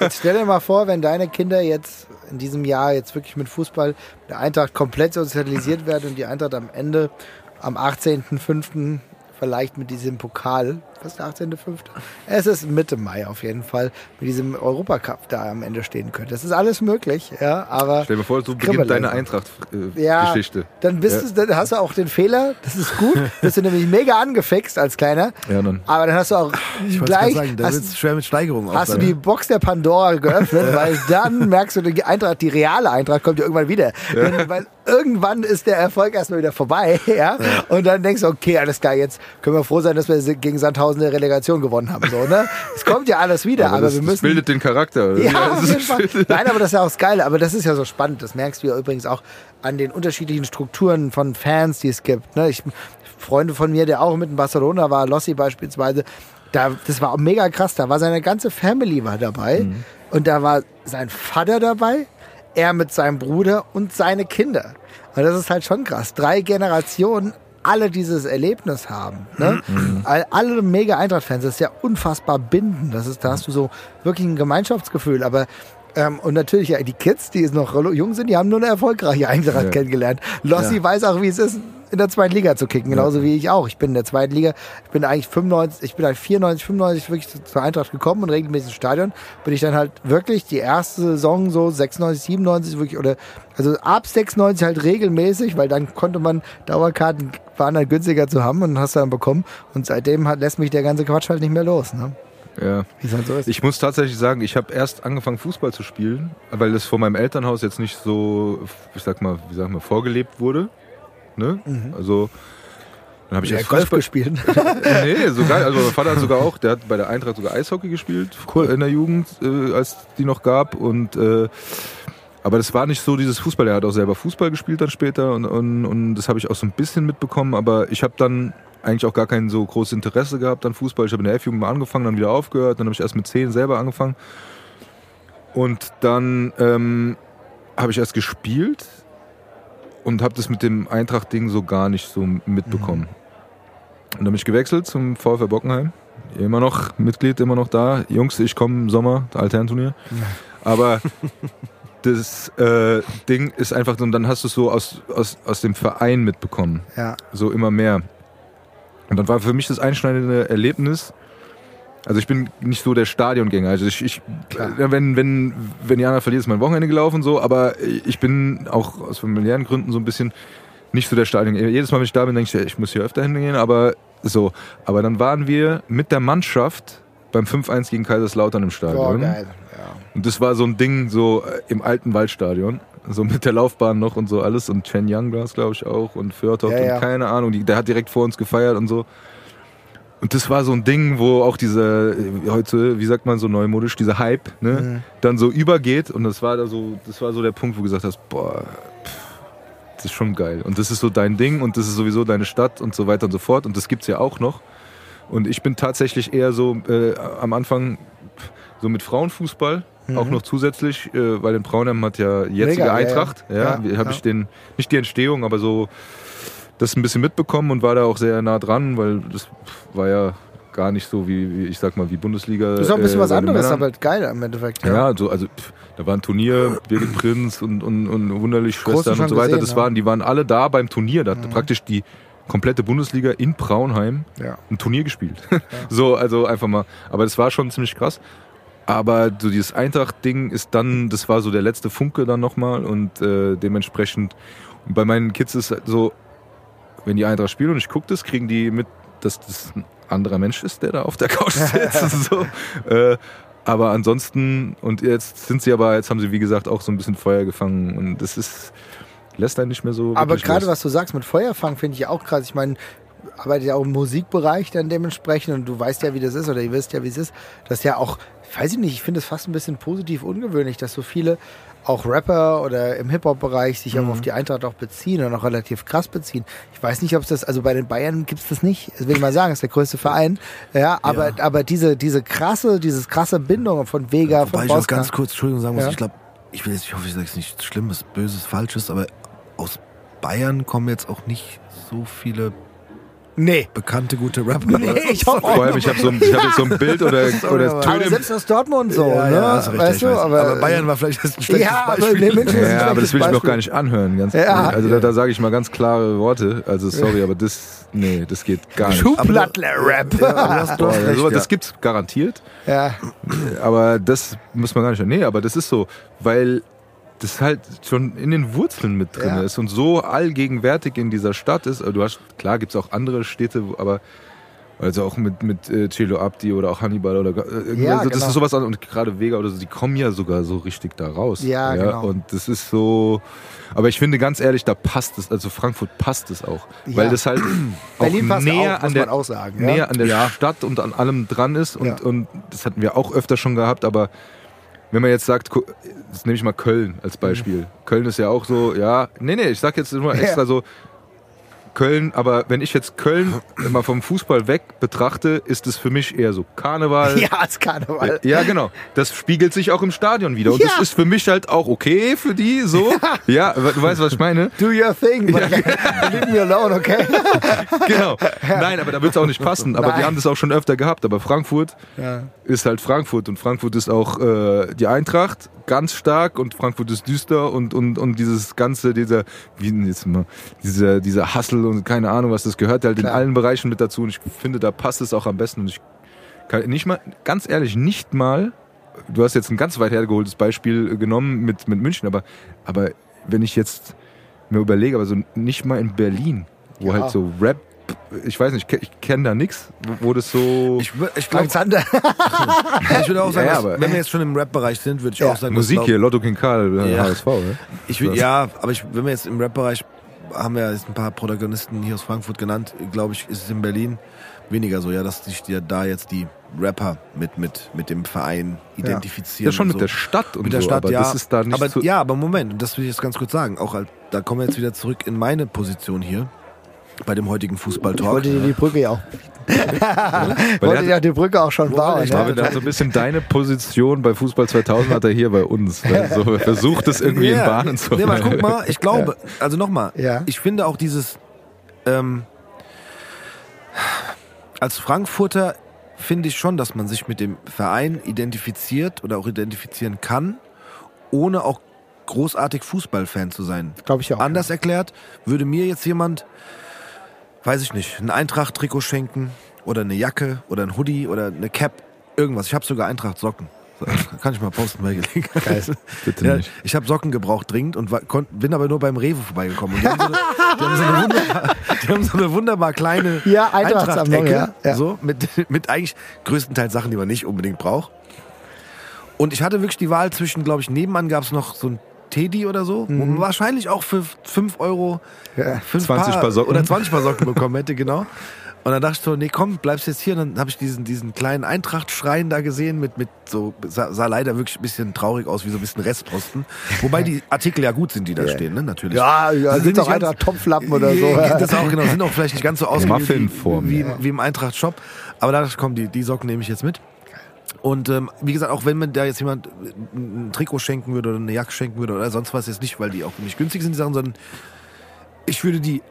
Jetzt stell dir mal vor, wenn deine Kinder jetzt in diesem Jahr jetzt wirklich mit Fußball der Eintracht komplett sozialisiert werden und die Eintracht am Ende am 18.05. vielleicht mit diesem Pokal, ist der 18.05.? Es ist Mitte Mai auf jeden Fall, mit diesem Europacup da am Ende stehen könnte. Das ist alles möglich, ja, aber Stell dir vor, so kribbelig. beginnt deine Ja, Eintracht-Geschichte. dann bist du, dann hast du auch den Fehler, das ist gut, (laughs) bist du nämlich mega angefixt als Kleiner, ja, dann. aber dann hast du auch Ich gleich, sagen, da hast, wird es schwer mit Steigerungen hast du die sein. Box der Pandora geöffnet, (laughs) weil dann merkst du, die Eintracht, die reale Eintracht kommt ja irgendwann wieder. Denn, weil irgendwann ist der Erfolg erstmal wieder vorbei, (laughs) ja? Und dann denkst du, okay, alles klar, jetzt können wir froh sein, dass wir gegen Sandhausen eine Relegation gewonnen haben, so, ne? Es kommt ja alles wieder, aber, das, wir das müssen. bildet den Charakter. Ja, (laughs) das auf jeden Fall. Nein, aber das ist ja auch das Geile. Aber das ist ja so spannend. Das merkst du ja übrigens auch an den unterschiedlichen Strukturen von Fans, die es gibt. Ne? Ich Freunde von mir, der auch mit in Barcelona war, Lossi beispielsweise, da, das war auch mega krass. Da war seine ganze Family war dabei. Mhm. Und da war sein Vater dabei, er mit seinem Bruder und seine Kinder. Und das ist halt schon krass. Drei Generationen alle dieses Erlebnis haben. Ne? Mhm. All- Alle mega Eintracht-Fans, das ist ja unfassbar bindend. Das ist, da hast du so wirklich ein Gemeinschaftsgefühl. Aber ähm, und natürlich ja, die Kids, die noch jung sind, die haben nur eine erfolgreiche Eintracht Ja. kennengelernt. Lossi Ja. weiß auch, wie es ist, in der zweiten Liga zu kicken, genauso wie ich auch. Ich bin in der zweiten Liga, ich bin eigentlich 95, ich bin halt 94, 95 wirklich zu- zur Eintracht gekommen und regelmäßig ins Stadion. Bin ich dann halt wirklich die erste Saison so 96, 97 wirklich oder also ab 96 halt regelmäßig, weil dann konnte man Dauerkarten waren halt günstiger zu haben und hast dann bekommen und seitdem hat, lässt mich der ganze Quatsch halt nicht mehr los, ne? Ja. Halt so ist. Ich muss tatsächlich sagen, ich habe erst angefangen Fußball zu spielen, weil es vor meinem Elternhaus jetzt nicht so, ich sag mal, wie sag mal, vorgelebt wurde. Ne? Also dann habe ich ja, erst Golf Fußball, gespielt. (laughs) nee, so geil. Also mein Vater hat sogar auch, der hat bei der Eintracht sogar Eishockey gespielt in der Jugend, äh, als die noch gab. Und äh, aber das war nicht so dieses Fußball. Er hat auch selber Fußball gespielt dann später und, und, und das habe ich auch so ein bisschen mitbekommen. Aber ich habe dann eigentlich auch gar kein so großes Interesse gehabt an Fußball. Ich habe in der F-Jugend mal angefangen, dann wieder aufgehört. Dann habe ich erst mit 10 selber angefangen. Und dann ähm, habe ich erst gespielt und habe das mit dem Eintracht-Ding so gar nicht so mitbekommen. Und dann bin ich gewechselt zum VfL Bockenheim. Immer noch Mitglied, immer noch da. Jungs, ich komme im Sommer, Alternturnier. Aber das äh, Ding ist einfach so, und dann hast du es so aus, aus, aus dem Verein mitbekommen. ja. So immer mehr. Und dann war für mich das einschneidende Erlebnis. Also ich bin nicht so der Stadiongänger. Also ich, ich wenn, wenn, wenn Jana verliert, ist mein Wochenende gelaufen so, aber ich bin auch aus familiären Gründen so ein bisschen nicht so der Stadiongänger. Jedes Mal, wenn ich da bin, denke ich, ich muss hier öfter hingehen, aber so. Aber dann waren wir mit der Mannschaft beim 5-1 gegen Kaiserslautern im Stadion. Boah, geil. Ja. Und das war so ein Ding so äh, im alten Waldstadion. So mit der Laufbahn noch und so alles. Und Chen Yang war es, glaube ich, auch. Und Fjordhoff Ja, ja. und keine Ahnung. Die, der hat direkt vor uns gefeiert und so. Und das war so ein Ding, wo auch diese, äh, heute, wie sagt man so neumodisch, dieser Hype, ne, Mhm. dann so übergeht. Und das war da so, das war so der Punkt, wo du gesagt hast, boah, pff, das ist schon geil. Und das ist so dein Ding und das ist sowieso deine Stadt und so weiter und so fort. Und das gibt's ja auch noch. Und ich bin tatsächlich eher so äh, am Anfang so mit Frauenfußball, auch noch zusätzlich, äh, weil in Braunheim hat ja jetzige Mhm. Mega, Eintracht, ja, ja. ja, Ja, habe ja. ich den, nicht die Entstehung, aber so das ein bisschen mitbekommen und war da auch sehr nah dran, weil das war ja gar nicht so wie, wie ich sag mal, wie Bundesliga. Das ist auch ein bisschen äh, was anderes, Männern. aber halt geil im Endeffekt. Ja, so, also pff, da war ein Turnier, Birgit Prinz und, und, und Wunderlich Schwestern und so weiter. gesehen, das ja. waren, die waren alle da beim Turnier. Da hat praktisch die komplette Bundesliga in Braunheim Ja. ein Turnier gespielt. (laughs) so, also einfach mal. Aber das war schon ziemlich krass. Aber so dieses Eintracht-Ding ist dann, das war so der letzte Funke dann nochmal und äh, dementsprechend bei meinen Kids ist so, wenn die Eintracht spielen und ich gucke das, kriegen die mit, dass das ein anderer Mensch ist, der da auf der Couch (laughs) sitzt. so. äh, aber ansonsten, und jetzt sind sie aber, jetzt haben sie wie gesagt auch so ein bisschen Feuer gefangen und das ist, lässt einen nicht mehr so. Aber gerade was du sagst mit Feuerfang finde ich auch krass. Ich meine, arbeitet ja auch im Musikbereich dann dementsprechend und du weißt ja, wie das ist oder ihr wisst ja, wie es ist. Das ist ja auch, weiß ich nicht, ich finde es fast ein bisschen positiv ungewöhnlich, dass so viele auch Rapper oder im Hip-Hop-Bereich sich Mhm. auch auf die Eintracht auch beziehen und auch relativ krass beziehen. Ich weiß nicht, ob es das, also bei den Bayern gibt es das nicht. Das will ich mal sagen, ist der größte Verein. Ja, aber, aber diese, diese krasse, dieses krasse Bindung von Vega, Wobei von ich noch Bosca. ganz kurz, Entschuldigung, sagen muss, Ja. ich glaube, ich will jetzt, ich hoffe, ich sage es nicht Schlimmes, Böses, Falsches, aber aus Bayern kommen jetzt auch nicht so viele Nee. bekannte, gute Rapper. Nee, ich hoffe Vor allem, ich habe so, ein- ich hab jetzt so ein (laughs) Bild oder, oder Aber Töne. selbst aus Dortmund so, ja, ne? ja, hast recht, weißt du, aber, aber, Bayern war vielleicht jetzt ein schlechtes ja, aber Beispiel. nee, München ist ein Ja, aber das will ich mir auch gar nicht anhören. Ganz Ja. also da, da sage ich mal ganz klare Worte. Also sorry, aber das, nee, das geht gar nicht. Schuhplattler-Rap. Ja, (laughs) Boah, ja, ja. das gibt's garantiert, Ja, aber das muss man gar nicht. Nee, aber das ist so, weil das halt schon in den Wurzeln mit drin Ja. ist und so allgegenwärtig in dieser Stadt ist. Also Du hast klar gibt's auch andere Städte, aber also auch mit mit äh, Celo Abdi oder auch Hannibal oder äh, irgendwie, Ja, also das genau. ist sowas und geradeEga oder so, die kommen ja sogar so richtig da raus. Ja, genau. Und das ist so, aber ich finde ganz ehrlich, da passt es, also Frankfurt passt es auch, weil Ja. das halt (clears throat) auch Berlin näher auch, an der sagen. näher Ja? an der Stadt und an allem dran ist und, Ja. und das hatten wir auch öfter schon gehabt, aber wenn man jetzt sagt, jetzt nehme ich mal Köln als Beispiel. Köln ist ja auch so, ja, nee, nee, ich sag jetzt nur (laughs) extra so, Köln, aber wenn ich jetzt Köln (clears throat) mal vom Fußball weg betrachte, ist es für mich eher so Karneval. Ja, als Karneval. Ja, genau. Das spiegelt sich auch im Stadion wieder. Und Ja. das ist für mich halt auch okay für die, so. Ja, du weißt, was ich meine? Do your thing. but (laughs) Leave me alone, okay? (laughs) Genau. Nein, aber da wird es auch nicht passen. Aber Nein. die haben das auch schon öfter gehabt. Aber Frankfurt Ja. ist halt Frankfurt. Und Frankfurt ist auch äh, die Eintracht ganz stark und Frankfurt ist düster und, und, und dieses ganze, dieser, wie jetzt mal, dieser, dieser Hustle und keine Ahnung was, das gehört halt Klar. in allen Bereichen mit dazu. Und ich finde, da passt es auch am besten. Und ich kann nicht mal, ganz ehrlich, nicht mal, du hast jetzt ein ganz weit hergeholtes Beispiel äh, genommen mit, mit München, aber, aber wenn ich jetzt mir überlege, aber so nicht mal in Berlin, wo Ja. halt so Rap, ich weiß nicht, ich, ke- ich kenne da nichts, wo, das so Ich, ich glaube, Alexander. (laughs) ich würde auch sagen, Ja, dass, wenn wir jetzt schon im Rap-Bereich sind, würde ich Ja. auch sagen, Musik dass, hier, Lotto King Karl, äh, Ja. HSV, ne? Ich will, ja, aber ich, wenn wir jetzt im Rap-Bereich haben wir ja jetzt ein paar Protagonisten hier aus Frankfurt genannt, glaube ich, ist es in Berlin weniger so, ja, dass sich die, da jetzt die Rapper mit, mit, mit dem Verein identifizieren. Ja, schon und mit so. der Stadt und mit der so, Stadt, aber ja. das ist da nicht aber, so, ja, aber Moment, und das will ich jetzt ganz kurz sagen. Auch halt, da kommen wir jetzt wieder zurück in meine Position hier bei dem heutigen Ich Fußballtalk. wollte dir die Brücke ja auch. Weil wollte er auch die Brücke auch schon bauen. ich Ich glaube, Ne? der hat so ein bisschen deine Position bei Fußball 2000 hat er hier bei uns. Weil (laughs) so er versucht es irgendwie in Ja. Bahnen zu Nee, aber guck mal, ich glaube, also nochmal, Ja. ich finde auch dieses, ähm, als Frankfurter finde ich schon, dass man sich mit dem Verein identifiziert oder auch identifizieren kann, ohne auch großartig Fußballfan zu sein. Glaube ich auch. Anders erklärt, würde mir jetzt jemand, weiß ich nicht, ein Eintracht-Trikot schenken oder eine Jacke oder ein Hoodie oder eine Cap, irgendwas. Ich habe sogar Eintracht-Socken. So, (laughs) Kann ich mal posten bei Gelegenheit. Bitte Ja, nicht. ich habe Socken gebraucht dringend und war, konnt, bin aber nur beim Rewe vorbeigekommen. Und die, haben so eine, die, haben so eine wunderbar, (laughs) die haben so eine wunderbar kleine Ja, Eintracht-Ecke, ja, ja. So, mit, (laughs) mit eigentlich größtenteils Sachen, die man nicht unbedingt braucht. Und ich hatte wirklich die Wahl zwischen, glaube ich, nebenan gab es noch so ein Teddy oder so, wo man wahrscheinlich auch für 5 Euro Mhm. Ja. fünf 20 Paar Socken. oder 20 Paar Socken bekommen hätte, genau. Und dann dachte ich so, nee, komm, bleibst jetzt hier. Und dann habe ich diesen, diesen kleinen Eintracht-Schrein da gesehen mit, mit so, sah, sah leider wirklich ein bisschen traurig aus, wie so ein bisschen Restposten. Wobei die Artikel ja gut sind, die da Ja. stehen, ne, natürlich. Ja, ja, sind nicht einfach ganz- Topflappen oder so. Das auch, genau, sind auch vielleicht nicht ganz so ausgewählt wie, wie, wie im Eintracht-Shop. Aber da dachte ich, komm, die, die Socken nehme ich jetzt mit. Und ähm, wie gesagt, auch wenn man da jetzt jemand ein Trikot schenken würde oder eine Jacke schenken würde oder sonst was, jetzt nicht, weil die auch nicht günstig sind, die Sachen, sondern ich würde die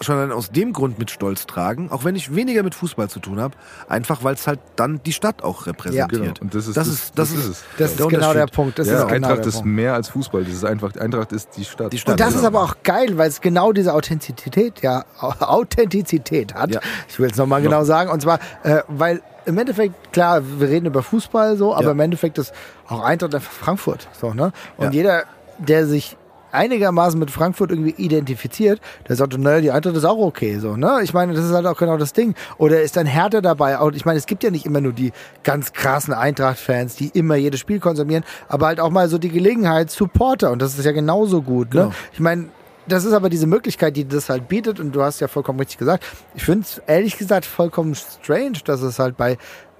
schon allein aus dem Grund mit Stolz tragen, auch wenn ich weniger mit Fußball zu tun habe, einfach weil es halt dann die Stadt auch repräsentiert. Genau. Und das ist das, das- ist, das, das ist. Das ist genau der. Punkt. Das ja, ist genau Eintracht der ist Punkt. mehr als Fußball. Das ist einfach, Eintracht ist die Stadt. Die Stadt. Und das genau. ist aber auch geil, weil es genau diese Authentizität, ja, (laughs) Authentizität hat. Ja. Ich will es nochmal genau sagen. Und zwar, äh, weil im Endeffekt, klar, wir reden über Fußball so, aber Ja. im Endeffekt ist auch Eintracht einfach Frankfurt. So, ne? Und Ja. jeder, der sich einigermaßen mit Frankfurt irgendwie identifiziert, der sagt, naja, die Eintracht ist auch okay, so, ne? Ich meine, das ist halt auch genau das Ding. Oder ist dann Härte dabei? Und ich meine, es gibt ja nicht immer nur die ganz krassen Eintracht-Fans, die immer jedes Spiel konsumieren, aber halt auch mal so die Gelegenheit, Supporter. Und das ist ja genauso gut, ne? Genau. Ich meine, das ist aber diese Möglichkeit, die das halt bietet. Und du hast ja vollkommen richtig gesagt. Ich finde es ehrlich gesagt vollkommen strange, dass es halt bei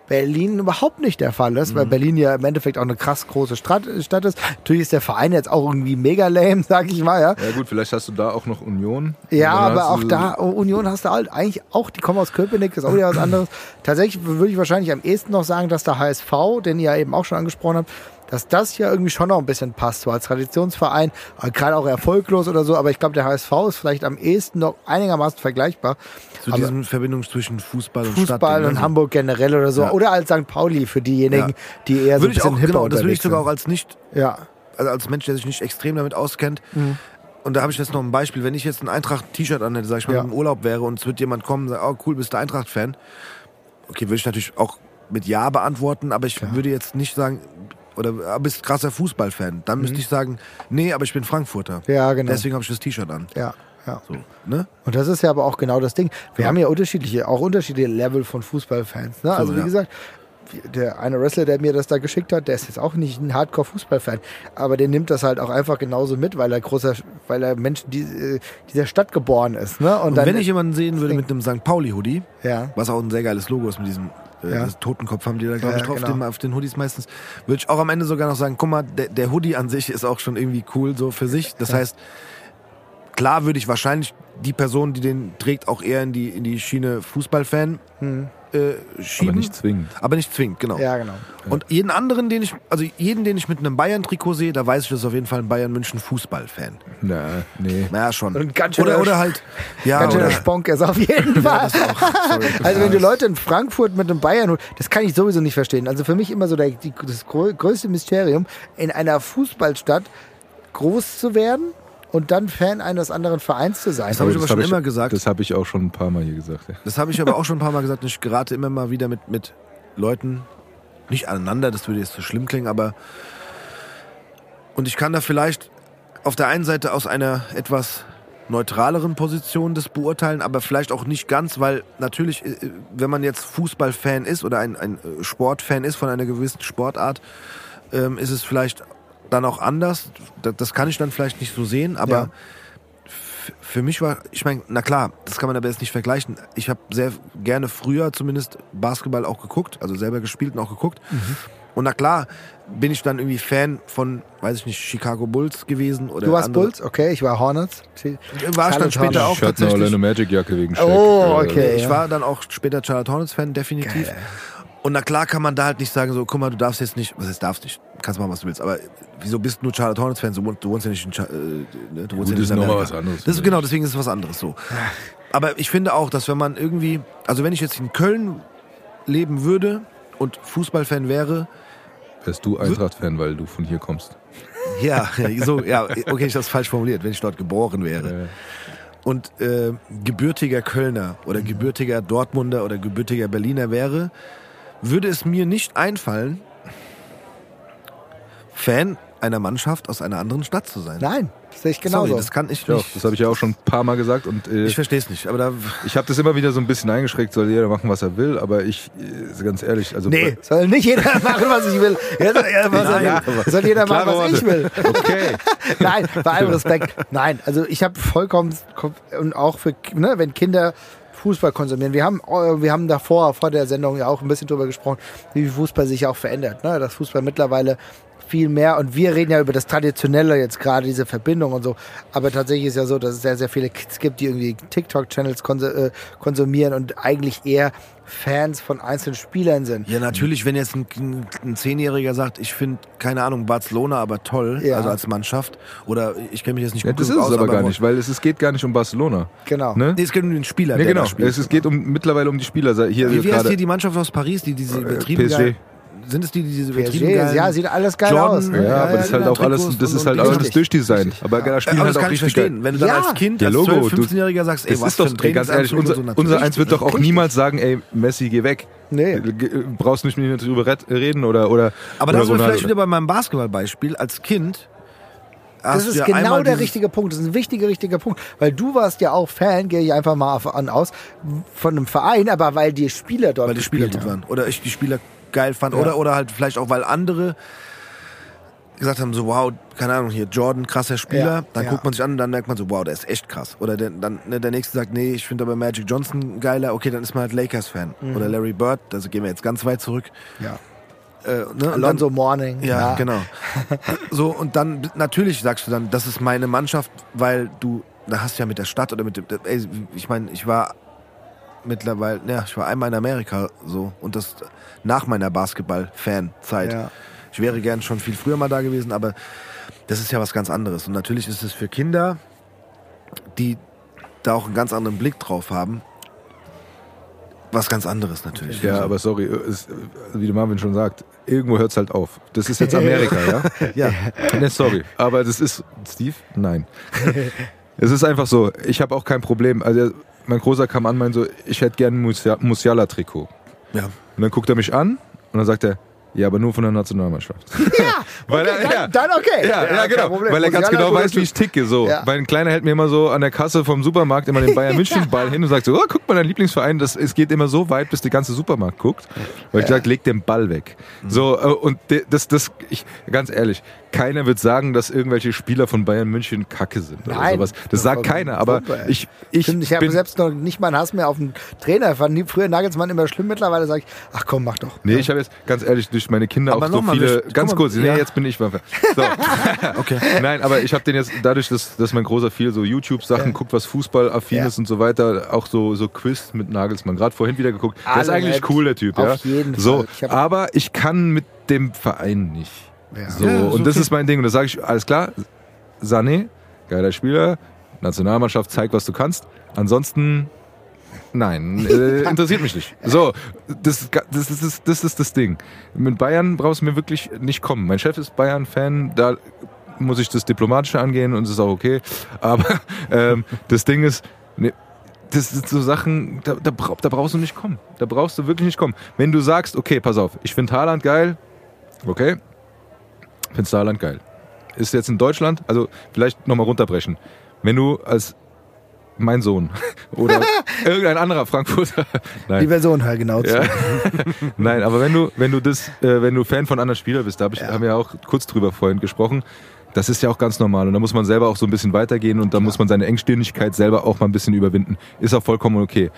Berlin überhaupt nicht der Fall ist, weil Mhm. Berlin ja im Endeffekt auch eine krass große Stadt, Stadt ist. Natürlich ist der Verein jetzt auch irgendwie mega lame, (laughs) sag ich mal, ja. Ja gut, vielleicht hast du da auch noch Union. Ja, aber auch da, oh, Union hast du halt eigentlich auch, die kommen aus Köpenick, ist auch wieder was anderes. (laughs) Tatsächlich würde ich wahrscheinlich am ehesten noch sagen, dass der HSV, den ihr ja eben auch schon angesprochen habt, dass das ja irgendwie schon noch ein bisschen passt, so als Traditionsverein, äh, gerade auch erfolglos oder so, aber ich glaube, der HSV ist vielleicht am ehesten noch einigermaßen vergleichbar. Zu Aber- diesem Verbindung zwischen Fußball und Fußball Stadt. und Hamburg generell oder so. Ja. Oder als St. Pauli für diejenigen, Ja. die eher so ein Würde bisschen auch, hipper genau, das würde ich sogar auch sind. als nicht, Ja, also als Mensch, der sich nicht extrem damit auskennt. Mhm. Und da habe ich jetzt noch ein Beispiel. Wenn ich jetzt ein Eintracht-T-Shirt anhätte, sag ich mal, Ja. im Urlaub wäre und es wird jemand kommen und sagen, oh cool, bist du Eintracht-Fan? Okay, würde ich natürlich auch mit Ja beantworten, aber ich würde jetzt nicht sagen, oder ah, bist krasser Fußballfan. Dann müsste ich sagen, nee, aber ich bin Frankfurter. Mhm. ja, genau. Deswegen habe ich das T-Shirt an. Ja, ja. So, ne? Und das ist ja aber auch genau das Ding. Wir haben ja unterschiedliche, auch unterschiedliche Level von Fußballfans. Ne? Also wie ja. gesagt, der eine Wrestler, der mir das da geschickt hat, der ist jetzt auch nicht ein Hardcore-Fußballfan, aber der nimmt das halt auch einfach genauso mit, weil er großer, weil er Mensch die, äh, dieser Stadt geboren ist. Ne? Und, Und dann, wenn ich jemanden sehen würde mit einem St. Pauli-Hoodie, ja, was auch ein sehr geiles Logo ist mit diesem äh, Ja. Totenkopf haben die da, glaube Ja, ich, drauf, genau. den, auf den Hoodies meistens, würde ich auch am Ende sogar noch sagen, guck mal, der, der Hoodie an sich ist auch schon irgendwie cool so für sich. Das heißt, klar würde ich wahrscheinlich die Person, die den trägt, auch eher in die, in die Schiene Fußballfan äh, schieben. Aber nicht zwingend. Aber nicht zwingend, genau. Ja, genau. Und jeden anderen, den ich, also jeden, den ich mit einem Bayern-Trikot sehe, da weiß ich, das ist auf jeden Fall ein Bayern-München-Fußball-Fan. Na, nee. Ja, schon. Und ganz schön oder, der- oder halt, ja, Ganz schön oder, der Sponk ist auf jeden (laughs) Fall. (laughs) also wenn du Leute in Frankfurt mit einem Bayern holst, das kann ich sowieso nicht verstehen. Also für mich immer so der, die, das grö- größte Mysterium, in einer Fußballstadt groß zu werden und dann Fan eines anderen Vereins zu sein. Das habe ich aber schon hab immer gesagt. Das habe ich auch schon ein paar Mal hier gesagt. Ja. Das habe ich aber auch schon ein paar Mal gesagt. Ich gerate immer mal wieder mit, mit Leuten, nicht aneinander, das würde jetzt zu schlimm klingen, aber. Und ich kann da vielleicht auf der einen Seite aus einer etwas neutraleren Position das beurteilen, aber vielleicht auch nicht ganz, weil natürlich, äh, wenn man jetzt Fußballfan ist oder ein, ein äh, Sportfan ist von einer gewissen Sportart, ähm, ist es vielleicht dann auch anders. Das, das kann ich dann vielleicht nicht so sehen, aber Ja. für mich war, ich meine, na klar, das kann man aber jetzt nicht vergleichen. Ich habe sehr gerne früher zumindest Basketball auch geguckt, also selber gespielt und auch geguckt. Und na klar, bin ich dann irgendwie Fan von, weiß ich nicht, Chicago Bulls gewesen oder Du warst andere- Bulls, okay, ich war Hornets. War ich dann später Hornets. auch Ich hatte eine tatsächlich. Orlando Magic Jacke wegen Shaq. Oh, Äh, okay. Ich ja. war dann auch später Charlotte Hornets Fan, definitiv. Und na klar kann man da halt nicht sagen, so, guck mal, du darfst jetzt nicht, was heißt darfst nicht, kannst machen, was du willst, aber wieso bist du nur Charlotte Hornets Fan? Du wohnst, du wohnst ja nicht in, Cha- äh, ne, du wohnst Gut, ja nicht in Amerika. was anderes. Das ist, genau, deswegen ist es was anderes so. Aber ich finde auch, dass wenn man irgendwie, also wenn ich jetzt in Köln leben würde und Fußballfan wäre, Wärst du Eintracht-Fan, weil du von hier kommst. ja, (laughs) so, ja, okay, ich das falsch formuliert, wenn ich dort geboren wäre. Äh, und äh, gebürtiger Kölner oder gebürtiger Dortmunder oder gebürtiger Berliner wäre, würde es mir nicht einfallen, Fan einer Mannschaft aus einer anderen Stadt zu sein. Nein, das sehe ich Sorry, genauso. das kann ich ja, nicht. das habe ich ja auch schon ein paar Mal gesagt und äh, ich verstehe es nicht. Aber da, ich habe das immer wieder so ein bisschen eingeschränkt, soll jeder machen, was er will, aber ich, äh, ganz ehrlich, also Nee, soll nicht jeder (laughs) machen, was ich will. Ja, soll, ja, was er Ja, soll jeder machen, was ich will. okay. (laughs) Nein, bei allem Respekt. Nein, also ich habe vollkommen und auch für ne, wenn Kinder Fußball konsumieren. Wir haben äh, wir haben davor vor der Sendung ja auch ein bisschen drüber gesprochen, wie Fußball sich auch verändert. Ne? Dass Fußball mittlerweile viel mehr und wir reden ja über das Traditionelle jetzt gerade diese Verbindung und so. Aber tatsächlich ist ja so, dass es sehr sehr viele Kids gibt, die irgendwie TikTok-Channels äh, konsumieren und eigentlich eher Fans von einzelnen Spielern sind. ja, natürlich, wenn jetzt ein, ein, Zehnjähriger sagt, ich finde, keine Ahnung, Barcelona aber toll, Ja. also als Mannschaft, oder ich kenne mich jetzt nicht Ja, gut das ist genug es aus, aber gar nicht, weil es, es geht gar nicht um Barcelona. Genau. Ne? Nee, es geht um den Spieler, Nee, der genau. Es, es geht um, mittlerweile um die Spieler. Hier Wie, wie heißt hier die Mannschaft aus Paris, die diese übertrieben PSG. Sind es die, die diese übertrieben geilen- ja, sieht alles geil Jordan, aus. Ne? Ja, aber das ist halt auch alles, das ist halt alles durchdesignt. Aber da spielen aber halt das auch richtig verstehen. geil. Wenn du dann als Kind, als Logo, 12, du- 15-Jähriger sagst, ey, Das was ist doch, ey, ganz ehrlich, unser. Eins wird doch auch niemals sagen, ey, Messi, geh weg. Nee. Ge- Brauchst nicht mit mir drüber red- reden oder oder Aber da sind wir vielleicht wieder bei meinem Basketballbeispiel. Als Kind Das ist ja genau der richtige Punkt. Das ist ein wichtiger, richtiger Punkt. Weil du warst ja auch Fan, gehe ich einfach mal an aus, von einem Verein, aber weil die Spieler dort weil die Spieler gespielt gut waren. Oder ich die Spieler geil fand. Ja. Oder, oder halt vielleicht auch, weil andere gesagt haben, so wow, keine Ahnung, hier Jordan, krasser Spieler. Ja, Dann ja. guckt man sich an und dann merkt man so, wow, der ist echt krass. Oder der, dann ne, der nächste sagt, nee, ich finde aber Magic Johnson geiler. Okay, dann ist man halt Lakers-Fan. Mhm. Oder Larry Bird, also gehen wir jetzt ganz weit zurück. Ja. Äh, ne? und dann- Alonso Morning. Ja, genau. (laughs) So, und dann, natürlich sagst du dann, das ist meine Mannschaft, weil du, da hast du ja mit der Stadt oder mit dem, ey, ich meine, ich war mittlerweile, ja, ich war einmal in Amerika so und das nach meiner Basketball-Fan-Zeit. Ja. Ich wäre gern schon viel früher mal da gewesen, aber das ist ja was ganz anderes. Und natürlich ist es für Kinder, die da auch einen ganz anderen Blick drauf haben, was ganz anderes natürlich. Ja, Also, aber sorry, es, wie der Marvin schon sagt, irgendwo hört es halt auf. Das ist jetzt (laughs) Amerika, ja? ja. Ne, sorry. Aber das ist. Steve? Nein. (laughs) es ist einfach so, ich habe auch kein Problem. Also, mein Großer kam an und meinte so, ich hätte gerne ein Musia- Musiala-Trikot. ja. Und dann guckt er mich an und dann sagt er, ja, aber nur von der Nationalmannschaft. (laughs) Ja, (laughs) Weil okay, er- ja. dann, dann okay. Ja, ja, kein genau. Problem. Weil er ganz genau weiß, wie ich ticke. So. Ja. Mein Kleiner hält mir immer so an der Kasse vom Supermarkt immer den Bayern (laughs) München Ball hin und sagt so, oh, guck mal, dein Lieblingsverein, das, es geht immer so weit, bis der ganze Supermarkt guckt. Weil ich sage, leg den Ball weg. Mhm. So, äh, und das, das, ich, ganz ehrlich, keiner wird sagen, dass irgendwelche Spieler von Bayern München kacke sind oder Nein. sowas. Das sagt keiner, aber ey. ich, ich, ich habe selbst noch nicht mal einen Hass mehr auf den Trainer. Ich fand früher Nagelsmann immer schlimm. Mittlerweile sage ich, ach komm, mach doch. Nee, ich habe jetzt ganz ehrlich durch meine Kinder Aber auch so viele. ganz kurz, nee, ja. jetzt bin ich mal. So. (laughs) Okay. (laughs) Nein, aber ich habe den jetzt dadurch, dass, dass mein großer viel so YouTube-Sachen Ja. guckt, was Fußballaffin Ja. ist und so weiter, auch so so Quiz mit Nagelsmann. Gerade vorhin wieder geguckt. Der ist Alle eigentlich cool, der Typ. Auf ja. jeden so, Fall. Ich aber ich kann mit dem Verein nicht. Ja. So, Ja, ist und das okay. ist mein Ding. Und da sage ich, alles klar, Sané, geiler Spieler, Nationalmannschaft, zeig, was du kannst. Ansonsten, nein, (laughs) äh, interessiert mich nicht. So, das, das, das, ist, das ist das Ding. Mit Bayern brauchst du mir wirklich nicht kommen. Mein Chef ist Bayern-Fan, da muss ich das Diplomatische angehen und es ist auch okay. Aber (laughs) ähm, das Ding ist, ne, das sind so Sachen, da, da, da brauchst du nicht kommen. Da brauchst du wirklich nicht kommen. Wenn du sagst, okay, pass auf, ich finde Haaland geil, okay, findest du Haaland geil. Ist jetzt in Deutschland, also vielleicht nochmal runterbrechen. Wenn du als mein Sohn (laughs) oder (laughs) irgendein anderer Frankfurter, Die (laughs) nein, Person hör genau zu. ja. nein, aber wenn du, wenn du das, äh, wenn du Fan von anderen Spielern bist, da hab ich, Ja. haben wir ja auch kurz drüber vorhin gesprochen, das ist ja auch ganz normal und da muss man selber auch so ein bisschen weitergehen und da muss man seine Engstirnigkeit selber auch mal ein bisschen überwinden. Ist auch vollkommen okay.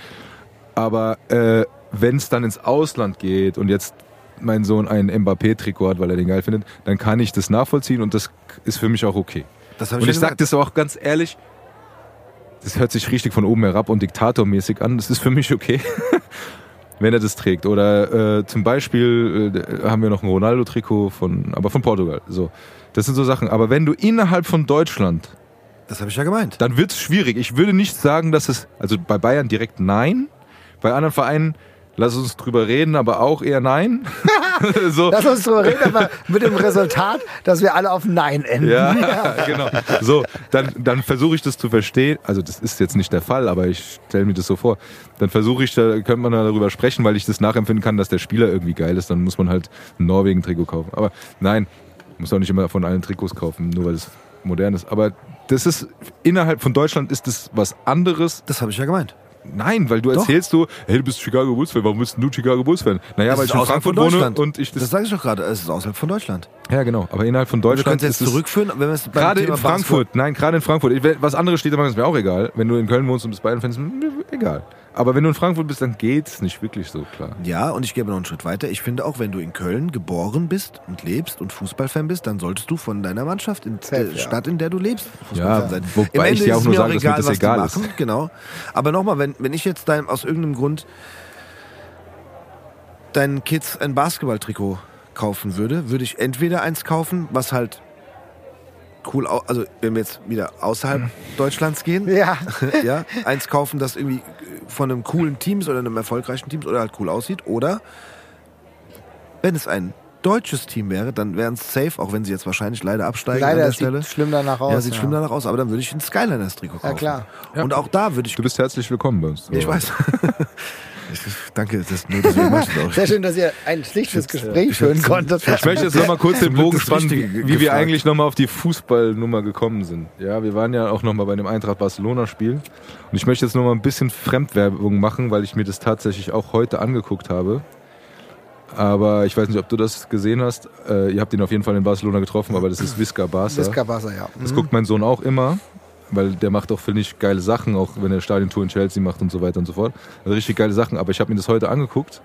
Aber äh, wenn es dann ins Ausland geht und jetzt mein Sohn ein Mbappé-Trikot hat, weil er den geil findet, dann kann ich das nachvollziehen und das ist für mich auch okay. Habe Und ich ich sage das auch ganz ehrlich, das hört sich richtig von oben herab und diktatormäßig an. Das ist für mich okay, (laughs) wenn er das trägt. Oder äh, zum Beispiel äh, haben wir noch ein Ronaldo-Trikot von, aber von Portugal. So, das sind so Sachen. Aber wenn du innerhalb von Deutschland, Das habe ich ja gemeint. dann wird es schwierig. Ich würde nicht sagen, dass es, also bei Bayern direkt nein, bei anderen Vereinen lass uns drüber reden, aber auch eher nein. (laughs) so. Lass uns drüber reden, aber mit dem Resultat, dass wir alle auf Nein enden. Ja, (laughs) (laughs) genau. So, dann, dann versuche ich das zu verstehen. Also das ist jetzt nicht der Fall, aber ich stelle mir das so vor. Dann versuche ich, da könnte man da darüber sprechen, weil ich das nachempfinden kann, dass der Spieler irgendwie geil ist. Dann muss man halt ein Norwegen-Trikot kaufen. Aber nein, muss auch nicht immer von allen Trikots kaufen, nur weil es modern ist. Aber das ist, innerhalb von Deutschland ist das was anderes. Das habe ich ja gemeint. Nein, weil du Doch. erzählst du, hey, du bist Chicago Bulls-Fan, warum bist du Chicago Bulls-Fan? Naja, Das weil ich in Frankfurt wohne und ich Das das... sage ich doch gerade. Es ist außerhalb von Deutschland. Ja, genau. Aber innerhalb von Wir können Deutschland es jetzt ist es... zurückführen, wenn wir es Gerade Thema in Frankfurt, nein, gerade in Frankfurt. Was anderes steht ist mir auch egal. Wenn du in Köln wohnst und bist Bayern-Fans, mir egal. Aber wenn du in Frankfurt bist, dann geht's nicht wirklich so klar. Ja, und ich gebe noch einen Schritt weiter. Ich finde auch, wenn du in Köln geboren bist und lebst und Fußballfan bist, dann solltest du von deiner Mannschaft in der ja. Stadt, in der du lebst, Ja, Fußballfan sein. wobei ich dir ist auch es nur mir sage, dass mir das was die egal ist. machen, Genau. Aber nochmal, wenn, wenn ich jetzt dein, aus irgendeinem Grund deinen Kids ein Basketballtrikot kaufen würde, würde ich entweder eins kaufen, was halt cool, au also wenn wir jetzt wieder außerhalb Deutschlands gehen, Ja. (laughs) ja, eins kaufen, das irgendwie von einem coolen Team ist oder einem erfolgreichen Team ist oder halt cool aussieht. Oder wenn es ein deutsches Team wäre, dann wären es safe, auch wenn sie jetzt wahrscheinlich leider absteigen Leider, an der es Stelle. sieht schlimm danach aus. ja, sieht schlimm danach aus, aber dann würde ich ein Skyliners-Trikot kaufen. Ja, klar. Und auch da würde ich. Du bist herzlich willkommen bei uns. ich weiß. (laughs) danke, das dass wir auch. Sehr schön, dass ihr ein schlichtes Gespräch führen konntet. Ich möchte jetzt nochmal kurz den Bogen spannen, wie, wie wir eigentlich nochmal auf die Fußballnummer gekommen sind. Ja, wir waren ja auch nochmal bei dem Eintracht Barcelona-Spiel. Und ich möchte jetzt nochmal ein bisschen Fremdwerbung machen, weil ich mir das tatsächlich auch heute angeguckt habe. Aber ich weiß nicht, ob du das gesehen hast. Äh, ihr habt ihn auf jeden Fall in Barcelona getroffen, aber das ist Visca Barca. Visca Barca, ja. Das guckt mein Sohn auch immer, weil der macht auch, finde ich, geile Sachen, auch wenn er Stadiontour in Chelsea macht und so weiter und so fort. Also richtig geile Sachen. Aber ich habe mir das heute angeguckt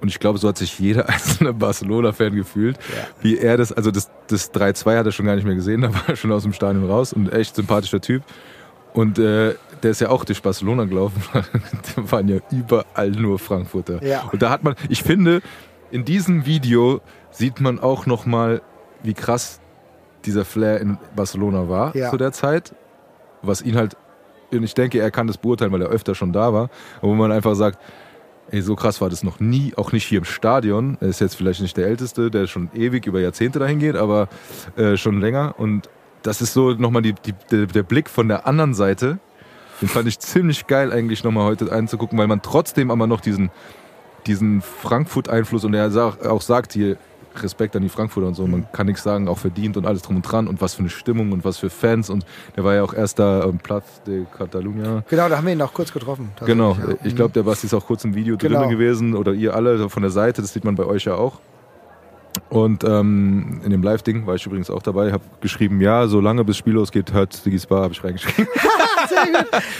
und ich glaube, so hat sich jeder (laughs) einzelne Barcelona-Fan gefühlt, wie er das, also das, das 3-2 hat er schon gar nicht mehr gesehen, (laughs) da war er schon aus dem Stadion raus und echt sympathischer Typ. Und äh, der ist ja auch durch Barcelona gelaufen. (laughs) da waren ja überall nur Frankfurter. Ja. Und da hat man, ich finde, in diesem Video sieht man auch nochmal, wie krass dieser Flair in Barcelona war Ja. zu der Zeit. Was ihn halt, und ich denke, er kann das beurteilen, weil er öfter schon da war. Wo man einfach sagt, ey, so krass war das noch nie, auch nicht hier im Stadion. Er ist jetzt vielleicht nicht der Älteste, der schon ewig über Jahrzehnte dahin geht, aber äh, schon länger. Und das ist so nochmal die, die, der, der Blick von der anderen Seite. Den fand ich ziemlich geil eigentlich nochmal heute einzugucken, weil man trotzdem aber noch diesen, diesen Frankfurt-Einfluss und er auch sagt hier, Respekt an die Frankfurter und so, man kann nichts sagen, auch verdient und alles drum und dran und was für eine Stimmung und was für Fans und der war ja auch erster am Platz de Catalunya. Genau, da haben wir ihn auch kurz getroffen. Genau, ja. ich glaube, der Basti ist auch kurz im Video Genau. drin gewesen oder ihr alle von der Seite, das sieht man bei euch ja auch. Und ähm, in dem Live-Ding war ich übrigens auch dabei, habe geschrieben, ja, solange bis Spiel losgeht, hört Sigis Bar, habe ich reingeschrieben. (laughs)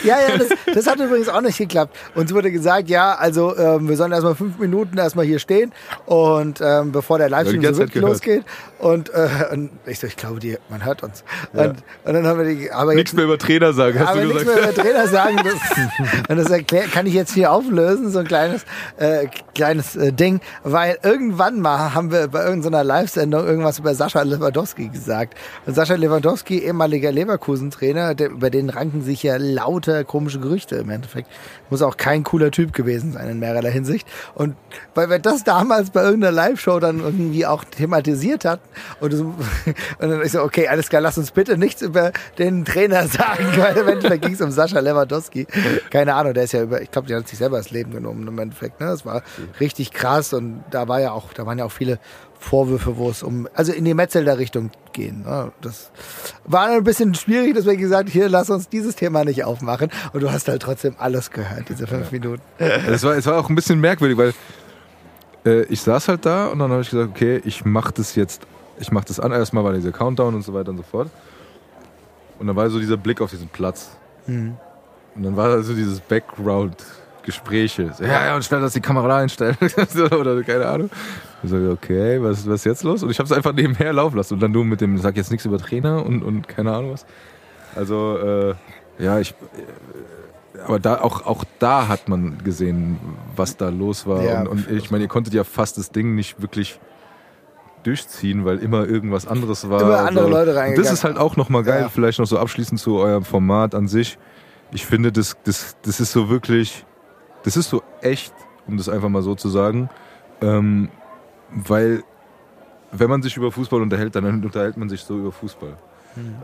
Ja, ja, das, das hat übrigens auch nicht geklappt. Uns wurde gesagt, ja, also ähm, wir sollen erstmal fünf Minuten erstmal hier stehen und ähm, bevor der Livestream so losgeht. Und, äh, und ich so, ich glaube, die, man hört uns. Und, und dann haben wir die, aber Nichts mehr über Trainer sagen, hast aber du nichts gesagt. mehr über Trainer sagen. Das, und das erklär, kann ich jetzt hier auflösen, so ein kleines, äh, kleines äh, Ding. Weil irgendwann mal haben wir bei irgendeiner Live-Sendung irgendwas über Sascha Lewandowski gesagt. Und Sascha Lewandowski, ehemaliger Leverkusen-Trainer, über den ranken sich ja lauter komische Gerüchte im Endeffekt. Muss auch kein cooler Typ gewesen sein in mehrerlei Hinsicht. Und weil wir das damals bei irgendeiner Live-Show dann irgendwie auch thematisiert hatten und, so, (laughs) und dann ich so, okay, alles klar, lass uns bitte nichts über den Trainer sagen, (laughs) weil im Endeffekt ging es um Sascha Lewandowski. Keine Ahnung, der ist ja über, ich glaube, der hat sich selber das Leben genommen im Endeffekt. Ne? Das war richtig krass und da war ja auch, da waren ja auch viele Vorwürfe, wo es um, also in die Metzelder Richtung gehen. Ne? Das war ein bisschen schwierig, deswegen gesagt, hier, lass uns dieses Thema nicht aufmachen. Und du hast halt trotzdem alles gehört, diese fünf Minuten. Es war, es war auch ein bisschen merkwürdig, weil äh, ich saß halt da und dann habe ich gesagt, okay, ich mache das jetzt, ich mache das an. Erstmal war dieser Countdown und so weiter und so fort. Und dann war so dieser Blick auf diesen Platz. Mhm. Und dann war so dieses Background-Gespräche. So, ja, ja, und schnell, dass die Kamera da einstellen. (laughs) Oder keine Ahnung. Ich so, okay, was, was ist jetzt los? Und ich habe es einfach nebenher laufen lassen. Und dann du mit dem, sag jetzt nichts über Trainer und, und keine Ahnung was. Also, äh, ja, ich. äh, Aber da, auch, auch da hat man gesehen, was da los war. Ja, und, und ich meine, ihr konntet ja fast das Ding nicht wirklich durchziehen, weil immer irgendwas anderes war. Immer andere Also, Leute reingegangen. Das ist halt auch nochmal geil, Ja. vielleicht noch so abschließend zu eurem Format an sich. Ich finde, das, das, das ist so wirklich, das ist so echt, um das einfach mal so zu sagen, ähm, weil wenn man sich über Fußball unterhält, dann unterhält man sich so über Fußball.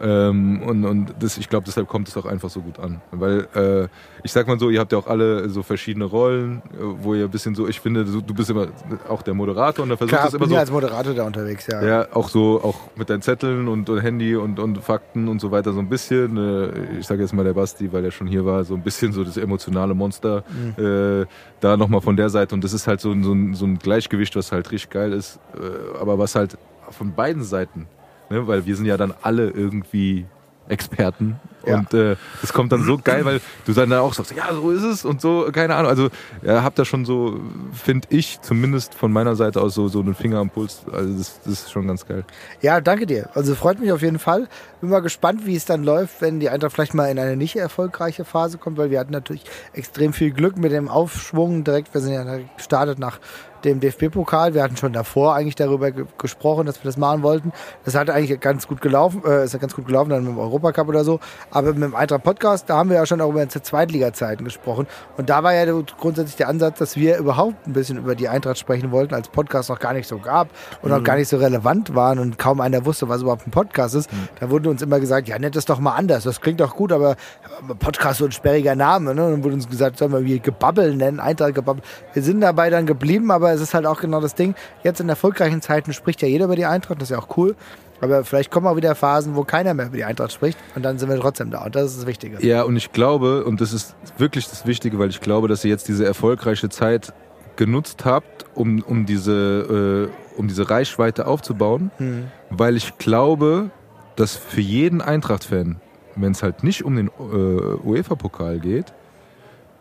Ähm, und und das, ich glaube, deshalb kommt es auch einfach so gut an. Weil äh, ich sag mal so, ihr habt ja auch alle so verschiedene Rollen, äh, wo ihr ein bisschen so, ich finde, du, du bist immer auch der Moderator und da versuchst Klar, es immer bin so. ja als Moderator da unterwegs, ja. Ja, auch so, auch mit deinen Zetteln und, und Handy und, und Fakten und so weiter so ein bisschen. Äh, ich sage jetzt mal der Basti, weil er schon hier war, so ein bisschen so das emotionale Monster. Äh, da nochmal von der Seite. Und das ist halt so, ein- so, ein, so ein Gleichgewicht, was halt richtig geil ist. Äh, aber was halt von beiden Seiten, ne, weil wir sind ja dann alle irgendwie Experten. Ja. Und äh, das kommt dann so geil, weil du dann auch sagst, ja, so ist es und so, keine Ahnung. Also ja, habt da schon so, finde ich, zumindest von meiner Seite aus so, so einen Finger am Puls. Also das, das ist schon ganz geil. Ja, danke dir. Also freut mich auf jeden Fall. Bin mal gespannt, wie es dann läuft, wenn die Eintracht vielleicht mal in eine nicht erfolgreiche Phase kommt, weil wir hatten natürlich extrem viel Glück mit dem Aufschwung direkt. Wir sind ja gestartet nach dem DFB-Pokal. Wir hatten schon davor eigentlich darüber ge gesprochen, dass wir das machen wollten. Das hat eigentlich ganz gut gelaufen, äh, ist ja ganz gut gelaufen dann mit dem Europacup oder so. Aber mit dem Eintracht Podcast, da haben wir ja schon auch über unsere Zweitliga-Zeiten gesprochen. Und da war ja grundsätzlich der Ansatz, dass wir überhaupt ein bisschen über die Eintracht sprechen wollten, als Podcast noch gar nicht so gab und auch gar nicht so relevant waren und kaum einer wusste, was überhaupt ein Podcast ist. Da wurde uns immer gesagt, ja, nennt das doch mal anders. Das klingt doch gut, aber Podcast so ein sperriger Name. Ne? Und dann wurde uns gesagt, sollen wir wie Gebabbel nennen, Eintracht Gebabbel. Wir sind dabei dann geblieben, aber es ist halt auch genau das Ding. Jetzt in erfolgreichen Zeiten spricht ja jeder über die Eintracht, das ist ja auch cool. Aber vielleicht kommen auch wieder Phasen, wo keiner mehr über die Eintracht spricht und dann sind wir trotzdem da. Und das ist das Wichtige. Ja, und ich glaube, und das ist wirklich das Wichtige, weil ich glaube, dass ihr jetzt diese erfolgreiche Zeit genutzt habt, um, um, diese, äh, um diese Reichweite aufzubauen, weil ich glaube, dass für jeden Eintracht-Fan, wenn es halt nicht um den äh, UEFA-Pokal geht,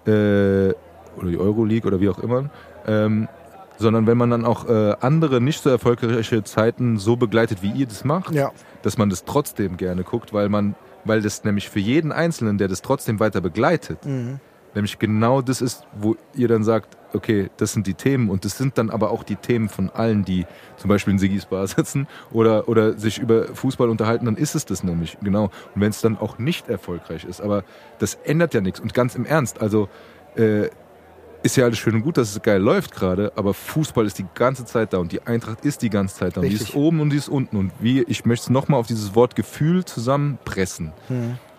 äh, oder die Euroleague oder wie auch immer, ähm, sondern wenn man dann auch äh, andere nicht so erfolgreiche Zeiten so begleitet, wie ihr das macht, Ja. dass man das trotzdem gerne guckt, weil man, weil das nämlich für jeden Einzelnen, der das trotzdem weiter begleitet, nämlich genau das ist, wo ihr dann sagt, okay, das sind die Themen und das sind dann aber auch die Themen von allen, die zum Beispiel in Sigis Bar (laughs) sitzen oder, oder sich über Fußball unterhalten, dann ist es das nämlich, genau. Und wenn es dann auch nicht erfolgreich ist, aber das ändert ja nichts und ganz im Ernst, also äh, ist ja alles schön und gut, dass es geil läuft gerade, aber Fußball ist die ganze Zeit da und die Eintracht ist die ganze Zeit da. Und die ist oben und die ist unten. Und wie, ich möchte es nochmal auf dieses Wort Gefühl zusammenpressen,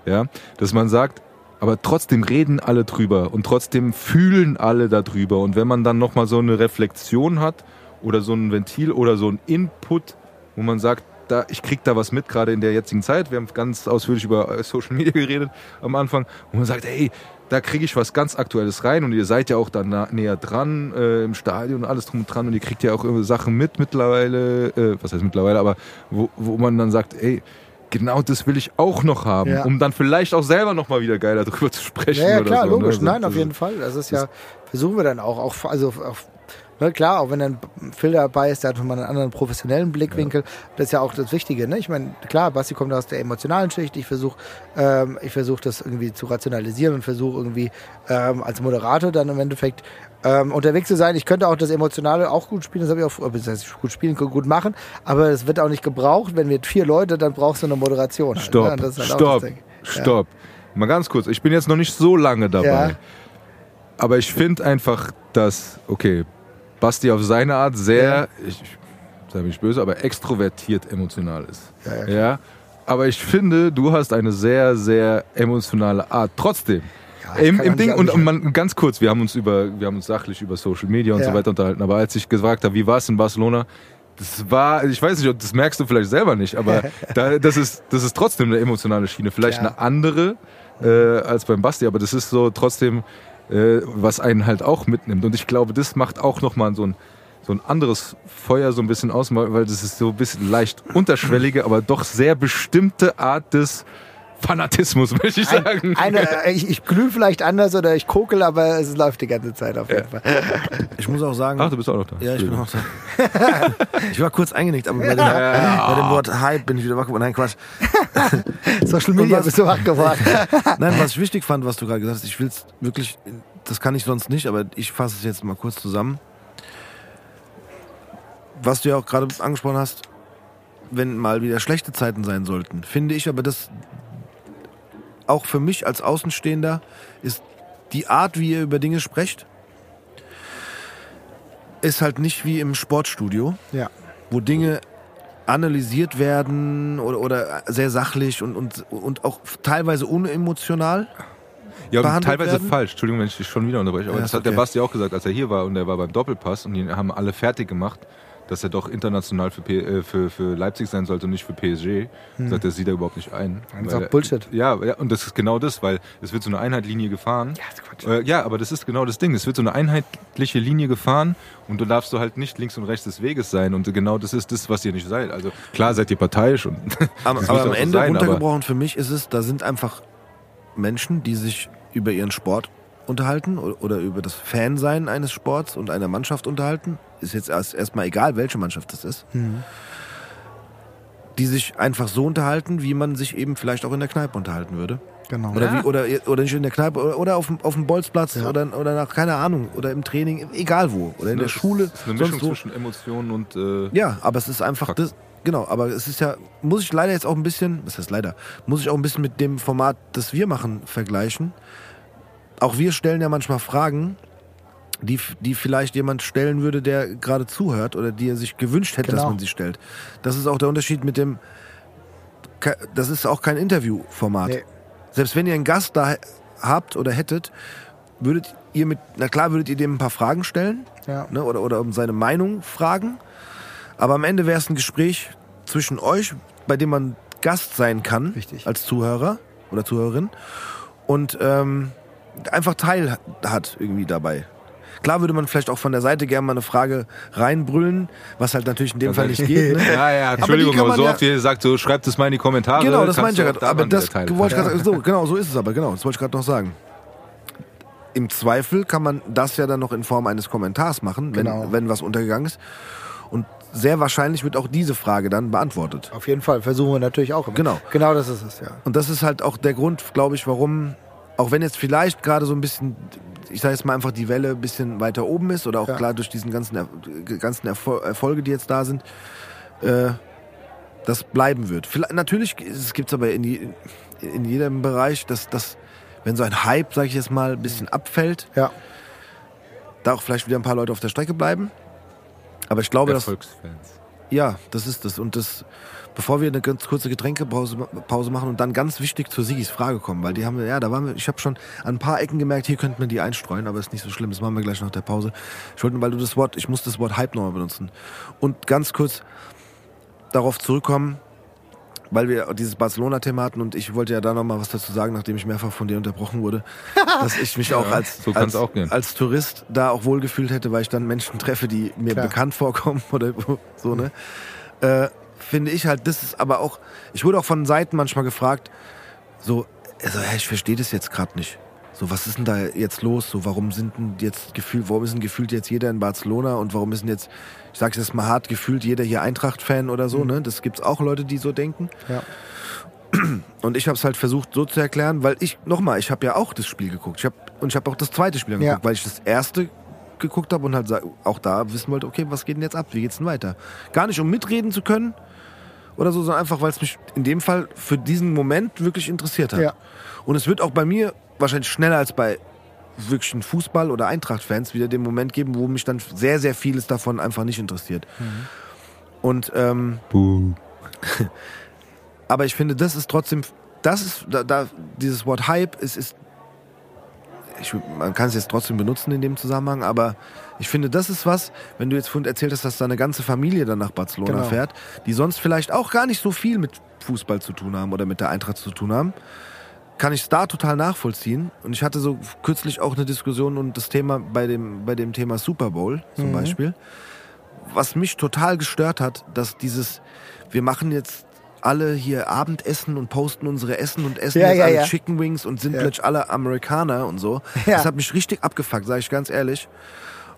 ja, dass man sagt, aber trotzdem reden alle drüber und trotzdem fühlen alle darüber und wenn man dann nochmal so eine Reflexion hat oder so ein Ventil oder so ein Input, wo man sagt, da, ich krieg da was mit, gerade in der jetzigen Zeit. Wir haben ganz ausführlich über äh, Social Media (laughs) geredet am Anfang, wo man sagt, hey, da kriege ich was ganz Aktuelles rein und ihr seid ja auch da näher dran äh, im Stadion und alles drum und dran und ihr kriegt ja auch Sachen mit mittlerweile, äh, was heißt mittlerweile, aber wo, wo man dann sagt, ey, genau das will ich auch noch haben, Ja. um dann vielleicht auch selber noch mal wieder geiler drüber zu sprechen. Ja, ja klar, so, logisch. ne? Nein, Das- auf jeden Fall. Das ist ja, versuchen wir dann auch. auch also auch, ne, klar, auch wenn dann Phil dabei ist, der hat nochmal einen anderen professionellen Blickwinkel. Das ist ja auch das Wichtige. Ne? Ich meine, klar, Basti kommt aus der emotionalen Schicht. Ich versuche ähm, ich versuch das irgendwie zu rationalisieren und versuche irgendwie ähm, als Moderator dann im Endeffekt ähm, unterwegs zu sein. Ich könnte auch das Emotionale auch gut spielen, das habe ich auch, das heißt, gut spielen, gut machen, aber es wird auch nicht gebraucht. Wenn wir vier Leute, dann brauchst du eine Moderation. halt, Stopp, ne? Das ist halt stopp, stopp. Mal ganz kurz, ich bin jetzt noch nicht so lange dabei. Ja. Aber ich finde einfach, dass, okay, Basti auf seine Art sehr, ich sei nicht böse, aber extrovertiert emotional ist. Ja, ja, Ja, aber ich finde, du hast eine sehr, sehr emotionale Art. Trotzdem. Ja, Im, im Ding, und, man, ganz kurz, wir haben uns über, wir haben uns sachlich über Social Media und Ja. so weiter unterhalten, aber als ich gefragt habe, wie war es in Barcelona, das war, ich weiß nicht, das merkst du vielleicht selber nicht, aber (laughs) da, das, ist, das ist trotzdem eine emotionale Schiene. Vielleicht Ja. eine andere äh, als beim Basti, aber das ist so trotzdem, äh, was einen halt auch mitnimmt. Und ich glaube, das macht auch nochmal so ein, so ein anderes Feuer so ein bisschen aus, weil das ist so ein bisschen leicht unterschwellige, aber doch sehr bestimmte Art des Fanatismus, (laughs) möchte ich sagen. Ein, eine, ich, ich glühe vielleicht anders oder ich kokel, aber es läuft die ganze Zeit auf jeden Fall. Ich muss auch sagen, Ach, du bist auch noch da. Ja, ich bin auch da. (laughs) ich war kurz eingenickt, aber bei dem, bei dem Wort Hype bin ich wieder wach geworden. Nein, Quatsch. (laughs) Social Media bist du wach geworden. Nein, was ich wichtig fand, was du gerade gesagt hast, ich will es wirklich, das kann ich sonst nicht, aber ich fasse es jetzt mal kurz zusammen. Was du ja auch gerade angesprochen hast, wenn mal wieder schlechte Zeiten sein sollten, finde ich aber das auch für mich als Außenstehender ist die Art, wie ihr über Dinge sprecht, ist halt nicht wie im Sportstudio Ja. wo Dinge analysiert werden oder, oder sehr sachlich und, und, und auch teilweise unemotional. Ja, teilweise werden? falsch. Entschuldigung, wenn ich dich schon wieder unterbreche. Aber Ja, das hat der okay. Basti auch gesagt, als er hier war und er war beim Doppelpass und die haben alle fertig gemacht, dass er doch international für, P äh, für, für Leipzig sein sollte und nicht für PSG. Hm. Sagt, das sieht er überhaupt nicht ein. Das ist Weil auch Bullshit. Er, ja, ja, und das ist genau das, weil es wird so eine Einheitlinie gefahren. Ja, ist Quatsch. Äh, ja, aber das ist genau das Ding. Es wird so eine einheitliche Linie gefahren und du darfst du halt nicht links und rechts des Weges sein. Und genau das ist das, was ihr nicht seid. Also klar seid ihr parteiisch und Aber, (laughs) das aber am Ende sein, aber- runtergebrochen für mich ist es, da sind einfach Menschen, die sich über ihren Sport unterhalten oder über das Fansein eines Sports und einer Mannschaft unterhalten. Ist jetzt erst erstmal egal, welche Mannschaft das ist. Die sich einfach so unterhalten, wie man sich eben vielleicht auch in der Kneipe unterhalten würde. Genau. Oder, wie, oder, oder nicht in der Kneipe oder, oder auf, dem, auf dem Bolzplatz oder, oder nach, keine Ahnung, oder im Training, egal wo. Oder in der Das Schule. ist eine sonst Mischung wo. zwischen Emotionen und äh, Ja, aber es ist einfach Fakt. das. Genau, aber es ist ja, muss ich leider jetzt auch ein bisschen, was heißt leider, muss ich auch ein bisschen mit dem Format, das wir machen, vergleichen. Auch wir stellen ja manchmal Fragen, die, die vielleicht jemand stellen würde, der gerade zuhört oder die er sich gewünscht hätte, dass Genau. man sie stellt. Das ist auch der Unterschied mit dem, das ist auch kein Interviewformat. Nee. Selbst wenn ihr einen Gast da habt oder hättet, würdet ihr mit, na klar, würdet ihr dem ein paar Fragen stellen, Ja. ne, oder, oder um seine Meinung fragen. Aber am Ende wäre es ein Gespräch zwischen euch, bei dem man Gast sein kann, Richtig. als Zuhörer oder Zuhörerin und ähm, einfach Teil hat irgendwie dabei. Klar würde man vielleicht auch von der Seite gerne mal eine Frage reinbrüllen, was halt natürlich in dem Fall nicht geht. Ne? (laughs) Ja, ja, Aber Entschuldigung, aber, man so ja- oft wie ihr sagt, so schreibt es mal in die Kommentare. Genau, das meinte ich ja gerade. Aber das wollte ich gerade (laughs) so, genau, so ist es aber, genau, das wollte ich gerade noch sagen. Im Zweifel kann man das ja dann noch in Form eines Kommentars machen, wenn, Genau. wenn was untergegangen ist. Und sehr wahrscheinlich wird auch diese Frage dann beantwortet. Auf jeden Fall. Versuchen wir natürlich auch. immer. Genau. Genau das ist es, ja. Und das ist halt auch der Grund, glaube ich, warum, auch wenn jetzt vielleicht gerade so ein bisschen, ich sage jetzt mal einfach die Welle ein bisschen weiter oben ist oder auch Ja. klar durch diesen ganzen, Er- ganzen Erfol Erfolge, die jetzt da sind, äh, das bleiben wird. Vielleicht, natürlich gibt es aber in, je- in jedem Bereich, dass, dass wenn so ein Hype, sage ich jetzt mal, ein bisschen abfällt, Ja. da auch vielleicht wieder ein paar Leute auf der Strecke bleiben. Aber ich glaube, dass Erfolgsfans. ja, das ist das. Und das, bevor wir eine ganz kurze Getränkepause Pause machen und dann ganz wichtig zur Sigis Frage kommen, weil die haben wir, ja, da waren wir, ich habe schon an ein paar Ecken gemerkt, hier könnte man die einstreuen, aber ist nicht so schlimm, das machen wir gleich nach der Pause. Ich wollte, weil du das Wort, ich muss das Wort Hype nochmal benutzen. Und ganz kurz darauf zurückkommen, weil wir dieses Barcelona-Thema hatten und ich wollte ja da nochmal was dazu sagen, nachdem ich mehrfach von dir unterbrochen wurde, (laughs) dass ich mich auch als, so als, auch als Tourist da auch wohlgefühlt hätte, weil ich dann Menschen treffe, die mir Klar. bekannt vorkommen (laughs) oder so, ne? Äh, finde ich halt, das ist aber auch, ich wurde auch von Seiten manchmal gefragt, so, also, hey, ich verstehe das jetzt gerade nicht. So, was ist denn da jetzt los? So, warum sind denn jetzt gefühlt, warum ist denn gefühlt jetzt jeder in Barcelona und warum ist denn jetzt, ich sag's jetzt mal hart, gefühlt jeder hier Eintracht-Fan oder so, ne? Das gibt's auch Leute, die so denken. Ja. Und ich habe es halt versucht so zu erklären, weil ich, nochmal, ich habe ja auch das Spiel geguckt. Ich hab, und ich habe auch das zweite Spiel angeguckt, Ja. weil ich das erste geguckt habe und halt auch da wissen wollte, okay, was geht denn jetzt ab? Wie geht's denn weiter? Gar nicht, um mitreden zu können oder so, sondern einfach, weil es mich in dem Fall für diesen Moment wirklich interessiert hat. Ja. Und es wird auch bei mir wahrscheinlich schneller als bei wirklichen Fußball- oder Eintracht-Fans wieder den Moment geben, wo mich dann sehr, sehr vieles davon einfach nicht interessiert. Und ähm, (laughs) aber ich finde, das ist trotzdem, das ist, da, da dieses Wort Hype ist, ist ich, man kann es jetzt trotzdem benutzen in dem Zusammenhang, aber ich finde, das ist was, wenn du jetzt vorhin erzählt hast, dass da eine ganze Familie dann nach Barcelona Genau. fährt, die sonst vielleicht auch gar nicht so viel mit Fußball zu tun haben oder mit der Eintracht zu tun haben, kann ich es da total nachvollziehen. Und ich hatte so kürzlich auch eine Diskussion und das Thema bei dem, bei dem Thema Super Bowl zum Beispiel, was mich total gestört hat, dass dieses, wir machen jetzt alle hier Abendessen und posten unsere Essen und essen Ja, jetzt ja, alle ja. Chicken Wings und sind Ja. plötzlich alle Amerikaner und so. Das hat mich richtig abgefuckt, sage ich ganz ehrlich.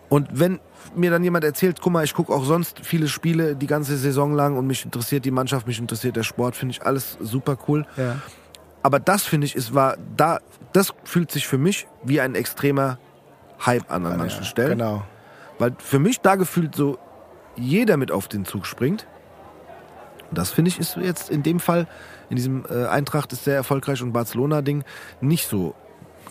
Und wenn mir dann jemand erzählt, guck mal, ich gucke auch sonst viele Spiele die ganze Saison lang und mich interessiert die Mannschaft, mich interessiert der Sport, finde ich alles super cool. Aber das finde ich, ist war da, das fühlt sich für mich wie ein extremer Hype an an manchen Stellen. Genau. Weil für mich da gefühlt so jeder mit auf den Zug springt. Das finde ich ist jetzt in dem Fall, in diesem äh, Eintracht ist sehr erfolgreich und Barcelona-Ding nicht so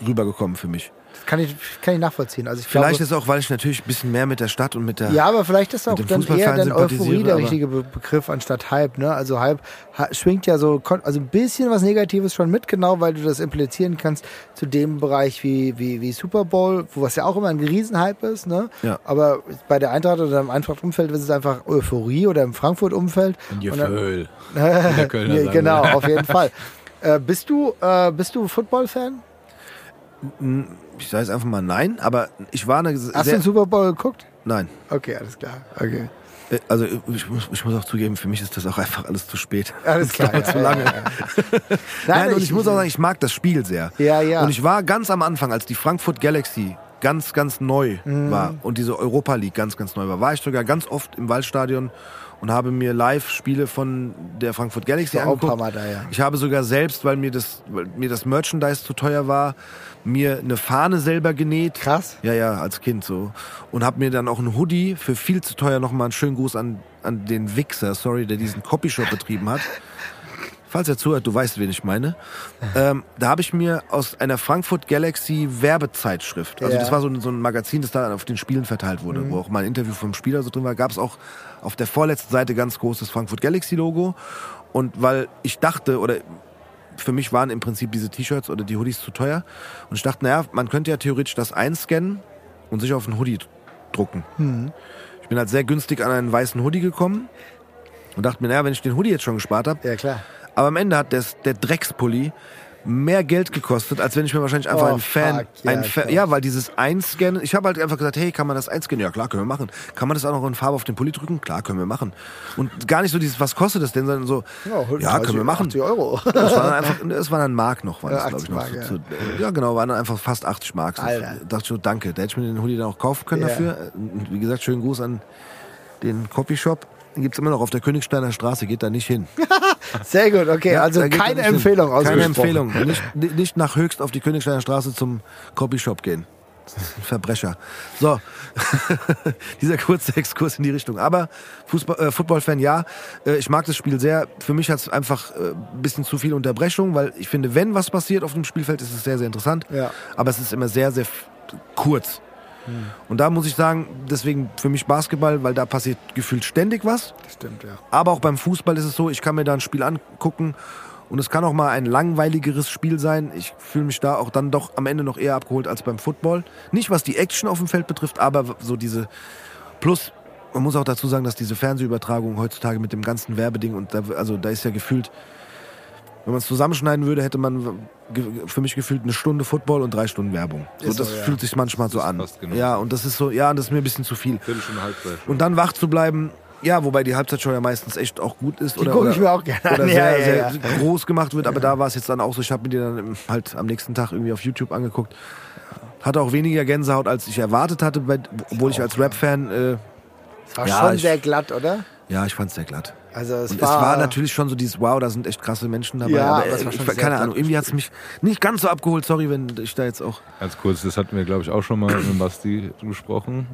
rübergekommen für mich. Kann ich, kann ich nachvollziehen. Also ich Vielleicht glaube, ist auch, weil ich natürlich ein bisschen mehr mit der Stadt und mit der. Ja, aber vielleicht ist auch dann eher dann Euphorie der richtige Be Begriff anstatt Hype. Ne? Also Hype ha schwingt ja so, also ein bisschen was Negatives schon mit, genau, weil du das implizieren kannst zu dem Bereich wie, wie, wie Super Bowl, wo was ja auch immer ein Riesenhype ist. Ne? Ja. Aber bei der Eintracht oder im Eintracht-Umfeld ist es einfach Euphorie oder im Frankfurt-Umfeld. Gefühl. (laughs) Genau, auf jeden Fall. Äh, bist du, äh, bist du Football-Fan? Ich sage jetzt einfach mal nein, aber ich war eine Hast du den Super Bowl geguckt? Nein. Okay, alles klar. Okay. Äh, Also ich muss, ich muss auch zugeben, für mich ist das auch einfach alles zu spät. Alles (laughs) Das klar. dauert ja, zu lange. ja, (laughs) ja. Nein, und ich muss auch sagen, ich mag das Spiel sehr. Ja, ja. Und ich war ganz am Anfang, als die Frankfurt Galaxy ganz, ganz neu Mhm. war und diese Europa League ganz, ganz neu war, war ich sogar ganz oft im Waldstadion und habe mir live Spiele von der Frankfurt Galaxy angeguckt. Mal da, ja. Ich habe sogar selbst, weil mir das, weil mir das Merchandise zu teuer war, mir eine Fahne selber genäht. Krass. Ja, ja, als Kind so. Und habe mir dann auch ein Hoodie für viel zu teuer nochmal einen schönen Gruß an, an den Wichser, sorry, der diesen Copyshop betrieben hat. (laughs) Falls er zuhört, du weißt, wen ich meine. Ähm, da habe ich mir aus einer Frankfurt Galaxy Werbezeitschrift, also Ja. das war so ein, so ein Magazin, das da auf den Spielen verteilt wurde, wo auch mal ein Interview vom Spieler so drin war, gab es auch auf der vorletzten Seite ganz groß das Frankfurt Galaxy Logo. Und weil ich dachte, oder für mich waren im Prinzip diese T-Shirts oder die Hoodies zu teuer. Und ich dachte, naja, man könnte ja theoretisch das einscannen und sich auf einen Hoodie drucken. Ich bin halt sehr günstig an einen weißen Hoodie gekommen und dachte mir, naja, wenn ich den Hoodie jetzt schon gespart habe, Ja, klar. aber am Ende hat des, der Dreckspulli mehr Geld gekostet, als wenn ich mir wahrscheinlich einfach Oh, ein Fan, fuck, ja, ein Fa krass. ja, weil dieses Einscannen, ich habe halt einfach gesagt, hey, kann man das einscannen? Ja, klar, können wir machen. Kann man das auch noch in Farbe auf den Pulli drücken? Klar, können wir machen. Und gar nicht so dieses, was kostet das denn, sondern so, ja, können wir machen. 80 Euro. Das war dann einfach, es war dann Mark noch, war das, Ja, glaube ich, 80 noch. Mark, so, zu, ja, genau, waren dann einfach fast 80 Mark. Alter. dachte ich so, danke. Da hätte ich mir den Hoodie dann auch kaufen können Ja. dafür. Wie gesagt, schönen Gruß an den Copyshop. Den gibt's immer noch auf der Königsteiner Straße, geht da nicht hin. (laughs) Sehr gut, okay. Ja, also keine. Empfehlung Keine ausgesprochen. Empfehlung. Nicht, nicht nach Höchst auf die Königsteiner Straße zum Copyshop gehen. Verbrecher. So, (laughs) dieser kurze Exkurs in die Richtung. Aber Fußball, äh, Football-Fan, ja. Äh, ich mag das Spiel sehr. Für mich hat es einfach äh, ein bisschen zu viel Unterbrechung, weil ich finde, wenn was passiert auf dem Spielfeld, ist es sehr, sehr interessant. Ja. Aber es ist immer sehr, sehr f- Und da muss ich sagen, deswegen für mich Basketball, weil da passiert gefühlt ständig was. Das stimmt, ja. Aber auch beim Fußball ist es so, ich kann mir da ein Spiel angucken und es kann auch mal ein langweiligeres Spiel sein. Ich fühle mich da auch dann doch am Ende noch eher abgeholt als beim Football. Nicht was die Action auf dem Feld betrifft, aber so diese plus man muss auch dazu sagen, dass diese Fernsehübertragung heutzutage mit dem ganzen Werbeding und da, also da ist ja gefühlt, wenn man es zusammenschneiden würde, hätte man für mich gefühlt eine Stunde Football und drei Stunden Werbung. So, Ist so, das ja. fühlt sich manchmal so an. Ja, und das ist so, ja, das ist mir ein bisschen zu viel. Und dann wach zu bleiben, ja, wobei die Halbzeitshow ja meistens echt auch gut ist. Die oder, gucke ich mir auch gerne an. oder Ja, sehr, ja, sehr ja. groß gemacht wird, aber da war es jetzt dann auch so, ich habe mir die dann halt am nächsten Tag irgendwie auf YouTube angeguckt. Hatte auch weniger Gänsehaut, als ich erwartet hatte, obwohl ich als Rap-Fan, äh, Es war schon ich- sehr glatt, oder? ja, ich fand's sehr glatt. Also es Und war, es war natürlich schon so dieses Wow, da sind echt krasse Menschen dabei. Ja, aber es äh, war schon ich, sehr keine Ahnung, irgendwie hat's mich nicht ganz so abgeholt. Sorry, wenn ich da jetzt auch. Ganz kurz, das hatten wir, glaube ich, auch schon mal mit Basti besprochen.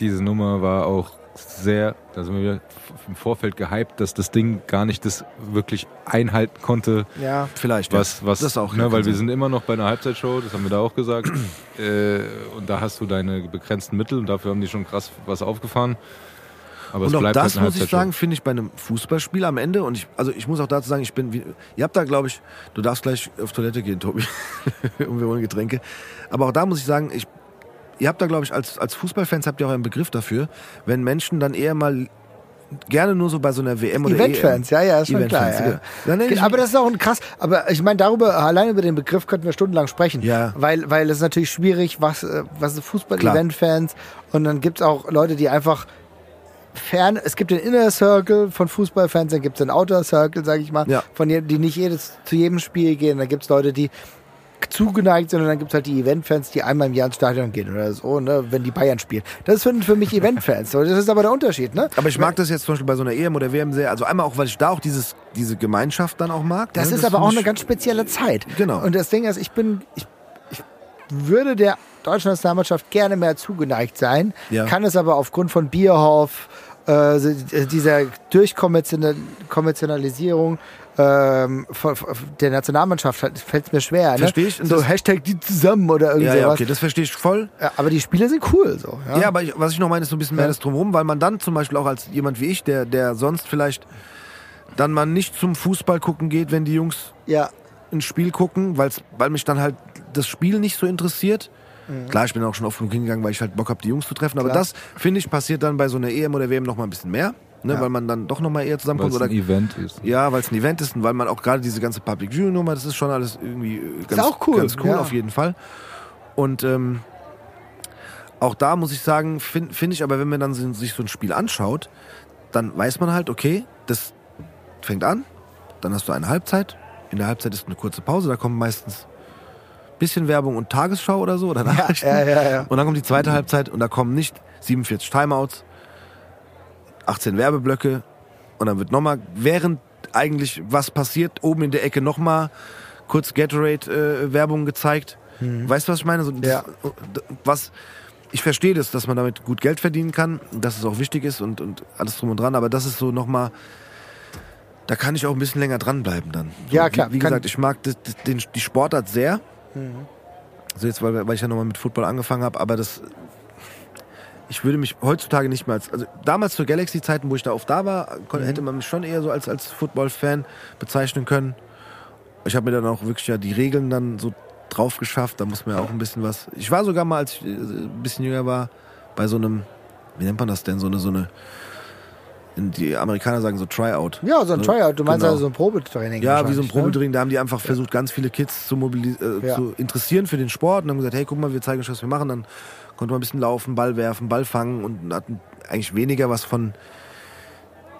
Diese Nummer war auch sehr, da sind wir im Vorfeld gehypt, dass das Ding gar nicht das wirklich einhalten konnte, ja, Vielleicht. was, was, Das auch, ne, weil wir sein. sind immer noch bei einer Halbzeitshow, das haben wir da auch gesagt. (clears throat) äh, und da hast du deine begrenzten Mittel und dafür haben die schon krass was aufgefahren. Aber Und es auch das halt muss ich sagen, finde ich bei einem Fußballspiel am Ende. Und ich, also ich muss auch dazu sagen, ich bin, wie, ihr habt da, glaube ich, du darfst gleich auf Toilette gehen, Tobi, (laughs) und wir holen Getränke. Aber auch da muss ich sagen, ich, ihr habt da, glaube ich, als, als Fußballfans habt ihr auch einen Begriff dafür, wenn Menschen dann eher mal gerne nur so bei so einer WM oder Eventfans, ja, ja, ist schon klar. Eventfans, Ja. genau. Aber das ist auch ein krass. Aber ich meine, darüber, allein über den Begriff könnten wir stundenlang sprechen. Ja. Weil, weil es ist natürlich schwierig, was, äh, was sind Fußball-Event-Fans. Und dann gibt es auch Leute, die einfach fern, es gibt den Inner Circle von Fußballfans, dann gibt es den Outer Circle, sage ich mal, Ja. von die nicht jedes, zu jedem Spiel gehen. Dann gibt es Leute, die zugeneigt sind und dann gibt es halt die Eventfans, die einmal im Jahr ins Stadion gehen oder so, ne, wenn die Bayern spielen. Das sind für mich Eventfans. Das ist aber der Unterschied, ne? aber ich mag das jetzt zum Beispiel bei so einer EM oder WM sehr. Also einmal auch, weil ich da auch dieses, diese Gemeinschaft dann auch mag. Das ne? ist aber finde auch eine ganz spezielle Zeit. Genau. Und das Ding ist, ich bin, ich, ich würde der deutschen Nationalmannschaft gerne mehr zugeneigt sein, Ja. kann es aber aufgrund von Bierhoff, äh, dieser Durchkommerzialisierung ähm, der Nationalmannschaft fällt es mir schwer. Ne? Versteh ich. So Hashtag die zusammen oder irgendwie Ja, ja, okay, das verstehe ich voll. Ja, aber die Spiele sind cool so. Ja, Ja, aber ich, was ich noch meine, ist so ein bisschen mehr Ja. das Drumherum, weil man dann zum Beispiel auch als jemand wie ich, der, der sonst vielleicht dann mal nicht zum Fußball gucken geht, wenn die Jungs ja. ein Spiel gucken, weil's, weil mich dann halt das Spiel nicht so interessiert. Klar, ich bin auch schon oft genug hingegangen, weil ich halt Bock habe, die Jungs zu treffen. Aber Klar. das, finde ich, passiert dann bei so einer EM oder WM noch mal ein bisschen mehr. Ne, Ja. Weil man dann doch noch mal eher Weil zusammenkommt. es Oder, ein Event ist. ja, weil es ein Event ist und weil man auch gerade diese ganze Public Viewing Nummer, das ist schon alles irgendwie äh, ganz auch cool, Ganz cool ja. auf jeden Fall. Und ähm, auch da muss ich sagen, finde find ich aber, wenn man dann sich so ein Spiel anschaut, dann weiß man halt, okay, das fängt an, dann hast du eine Halbzeit. In der Halbzeit ist eine kurze Pause, da kommen meistens bisschen Werbung und Tagesschau oder so oder Nachrichten. ja, ja, ja. Und dann kommt die zweite Halbzeit und da kommen nicht 47 Timeouts, 18 Werbeblöcke und dann wird nochmal, während eigentlich was passiert, oben in der Ecke nochmal kurz Gatorade-Werbung gezeigt. Weißt du, was ich meine? So, das, Mhm. Was, ich verstehe das, dass man damit gut Geld verdienen kann, dass es auch wichtig ist und, und alles drum und dran, aber das ist so nochmal, da kann ich auch ein bisschen länger dranbleiben dann. So, Ja, klar, Wie, wie gesagt, ich mag das, das, den, die Sportart sehr. Also jetzt, weil, weil ich ja nochmal mit Football angefangen habe, aber das, ich würde mich heutzutage nicht mehr als, also damals zur Galaxy-Zeiten, wo ich da oft da war, kon- hätte man mich schon eher so als, als Football-Fan bezeichnen können. Ich habe mir dann auch wirklich ja die Regeln dann so drauf geschafft, da muss man ja auch ein bisschen was. Ich war sogar mal, als ich äh, ein bisschen jünger war, bei so einem, wie nennt man das denn, so eine, so eine, die Amerikaner sagen so Tryout. Ja, so ein Tryout. Du meinst Genau. also so ein Probetraining. Ja, wie so ein ne? Probetraining, da haben die einfach versucht, ganz viele Kids zu, äh, Ja. zu interessieren für den Sport und haben gesagt, hey, guck mal, wir zeigen euch, was wir machen. Dann konnte man ein bisschen laufen, Ball werfen, Ball fangen und hatten eigentlich weniger was von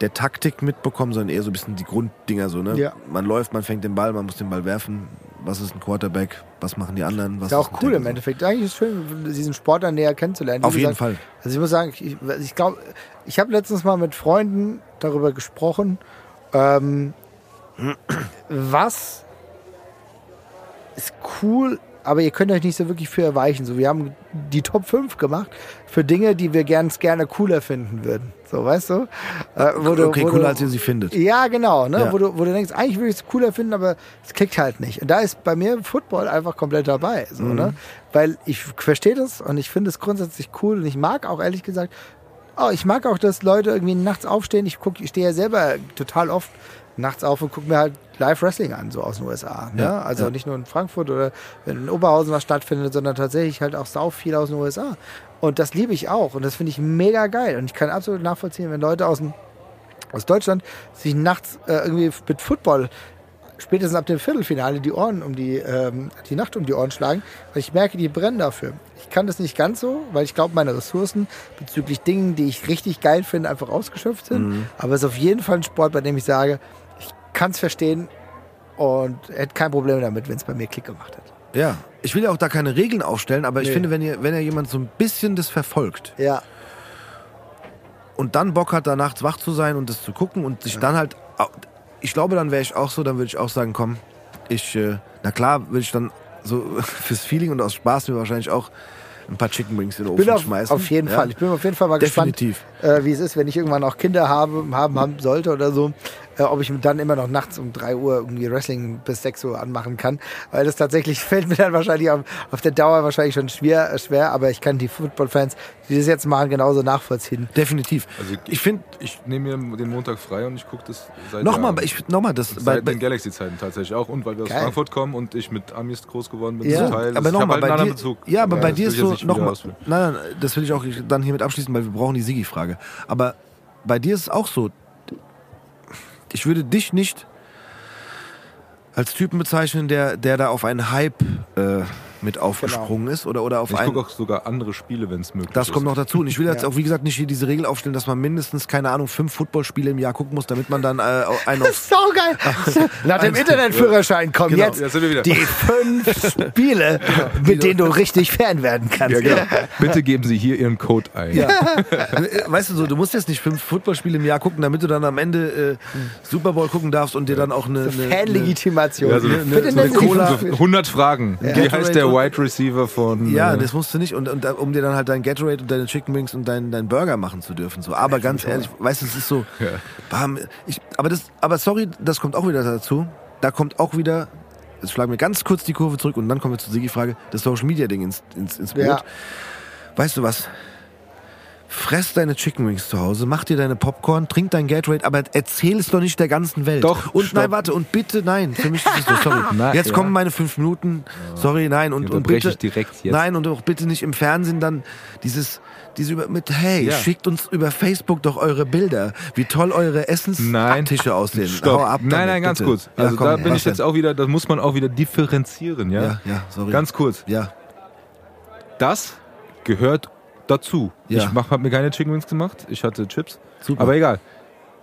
der Taktik mitbekommen, sondern eher so ein bisschen die Grunddinger so, ne? Ja. Man läuft, man fängt den Ball, man muss den Ball werfen. Was ist ein Quarterback? Was machen die anderen? Was Ist ja auch cool im Endeffekt. Eigentlich ist es schön, diesen Sport dann näher kennenzulernen. Auf jeden gesagt, Fall. Also ich muss sagen, ich, ich glaube, ich habe letztens mal mit Freunden darüber gesprochen, ähm, was ist cool, aber ihr könnt euch nicht so wirklich für erweichen. So, wir haben die Top 5 gemacht für Dinge, die wir ganz gerne cooler finden würden. So, weißt du? Äh, wo du- okay, wo cooler du- als ihr sie findet. ja, genau, ne? Ja. Wo, du, wo du denkst, eigentlich würde ich es cooler finden, aber es klickt halt nicht. Und da ist bei mir Football einfach komplett dabei. So, Mhm. ne? Weil ich verstehe das und ich finde es grundsätzlich cool und ich mag auch ehrlich gesagt, oh, ich mag auch, dass Leute irgendwie nachts aufstehen. Ich, guck, ich stehe ja selber total oft nachts auf und gucke mir halt Live-Wrestling an, so aus den USA. Ne? Ja, also ja. nicht nur in Frankfurt oder wenn in Oberhausen was stattfindet, sondern tatsächlich halt auch sau viel aus den USA. Und das liebe ich auch. Und das finde ich mega geil. Und ich kann absolut nachvollziehen, wenn Leute aus, dem, aus Deutschland sich nachts äh, irgendwie mit Football spätestens ab dem Viertelfinale die Ohren um die, ähm, die Nacht um die Ohren schlagen, weil ich merke, die brennen dafür. Ich kann das nicht ganz so, weil ich glaube, meine Ressourcen bezüglich Dingen, die ich richtig geil finde, einfach ausgeschöpft sind. Aber es ist auf jeden Fall ein Sport, bei dem ich sage, ich kann es verstehen und hätte kein Problem damit, wenn es bei mir Klick gemacht hat. Ja. Ich will ja auch da keine Regeln aufstellen, aber ich Nee. finde, wenn ihr, wenn ja jemand so ein bisschen das verfolgt Ja, und dann Bock hat, da nachts wach zu sein und das zu gucken und sich dann halt. au- Ich glaube, dann wäre ich auch so, dann würde ich auch sagen, komm, ich, äh, na klar, würde ich dann so (laughs) fürs Feeling und aus Spaß mir wahrscheinlich auch ein paar Chicken Wings in den bin Ofen auf, schmeißen. auf jeden ja? Fall. Ich bin auf jeden Fall mal Definitiv. Äh, wie es ist, wenn ich irgendwann auch Kinder habe, haben, haben sollte oder so, äh, ob ich dann immer noch nachts um 3 Uhr irgendwie Wrestling bis 6 Uhr anmachen kann. Weil das tatsächlich (laughs) fällt mir dann wahrscheinlich auf, auf der Dauer wahrscheinlich schon schwer, äh, schwer aber ich kann die Football-Fans, die das jetzt machen, genauso nachvollziehen. Definitiv. Also ich finde, Ich nehme mir den Montag frei und ich gucke das seit nochmal, Jahren. ich nochmal das. Seit Bei, bei, den Galaxy-Zeiten tatsächlich auch und weil wir aus Geil. Frankfurt kommen und ich mit Amis groß geworden bin Ja, zum Teil. aber nochmal, halt bei dir, Bezug. ja, aber bei das dir ist so, nochmal, nein, nein, das will ich auch dann hiermit abschließen, weil wir brauchen die Sigi-Frage. Aber bei dir ist es auch so, ich würde dich nicht als Typen bezeichnen, der, der da auf einen Hype äh, mit aufgesprungen ist oder, oder auf Ich einen... gucke auch sogar andere Spiele, wenn es möglich Das ist. kommt noch dazu. Und ich will jetzt Ja. auch, wie gesagt, nicht hier diese Regel aufstellen, dass man mindestens, keine Ahnung, fünf Footballspiele im Jahr gucken muss, damit man dann äh, einen auf... Saugeil! (laughs) Nach dem Internetführererschein kommen Genau. jetzt Ja, sind wir wieder. die fünf (laughs) Spiele, mit denen du richtig Fan werden kannst. Ja, genau. Bitte geben Sie hier Ihren Code ein. Ja. (laughs) Weißt du so, du musst jetzt nicht fünf Footballspiele im Jahr gucken, damit du dann am Ende äh, Super Bowl gucken darfst und dir dann auch eine... eine, eine Fanlegitimation. Ja, so eine- Bitte so eine Cola- fünf- So 100 Fragen. Wie heißt der und- Wide Receiver von. ja, äh, das musst du nicht. Und, und um dir dann halt dein Gatorade und deine Chicken Wings und deinen dein Burger machen zu dürfen. So. Aber ganz ehrlich, weißt du, es ist so... Bam, ich, aber, das, aber sorry, das kommt auch wieder dazu. Da kommt auch wieder... Jetzt schlagen wir ganz kurz die Kurve zurück und dann kommen wir zur Sigi-Frage, das Social-Media-Ding ins, ins, ins Boot. Ja. Weißt du was? Fress deine Chicken Wings zu Hause, mach dir deine Popcorn, trink dein Gatorade, aber erzähl es doch nicht der ganzen Welt. Doch, Und stopp. nein, warte, und bitte, nein, für mich ist es so, (laughs) sorry. Na, jetzt ja. kommen meine fünf Minuten, sorry, nein, und, und bitte, ich direkt jetzt. nein, und auch bitte nicht im Fernsehen dann dieses, diese über, mit, hey, Ja. schickt uns über Facebook doch eure Bilder, wie toll eure Nein. Essenstische aussehen. Stopp. Hau ab nein, damit, nein, ganz bitte. kurz. Ja, Also komm, da bin ich jetzt denn? auch wieder, das muss man auch wieder differenzieren, ja? Ja, ja, sorry. Ganz kurz. ja, Das gehört dazu. Ja. Ich mach, hab mir keine Chicken Wings gemacht, ich hatte Chips. super. Aber egal.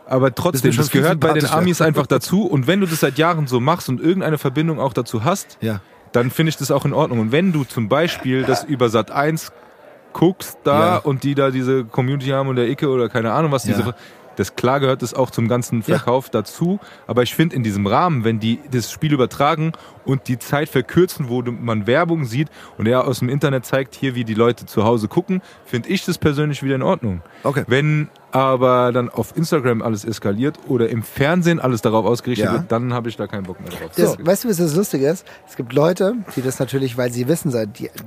Aber trotzdem, das gehört bei den. Amis einfach dazu. Und wenn du das seit Jahren so machst und irgendeine Verbindung auch dazu hast, ja. dann finde ich das auch in Ordnung. Und wenn du zum Beispiel das über Sat 1 guckst da Ja. und die da diese Community haben und der Icke oder keine Ahnung was, diese, das klar gehört das auch zum ganzen Ja. Verkauf dazu. Aber ich finde in diesem Rahmen, wenn die das Spiel übertragen und die Zeit verkürzen, wo man Werbung sieht und er aus dem Internet zeigt hier, wie die Leute zu Hause gucken, finde ich das persönlich wieder in Ordnung. Okay. Wenn aber dann auf Instagram alles eskaliert oder im Fernsehen alles darauf ausgerichtet Ja. wird, dann habe ich da keinen Bock mehr drauf. Das, weißt du, was das Lustige ist? Es gibt Leute, die das natürlich, weil sie wissen,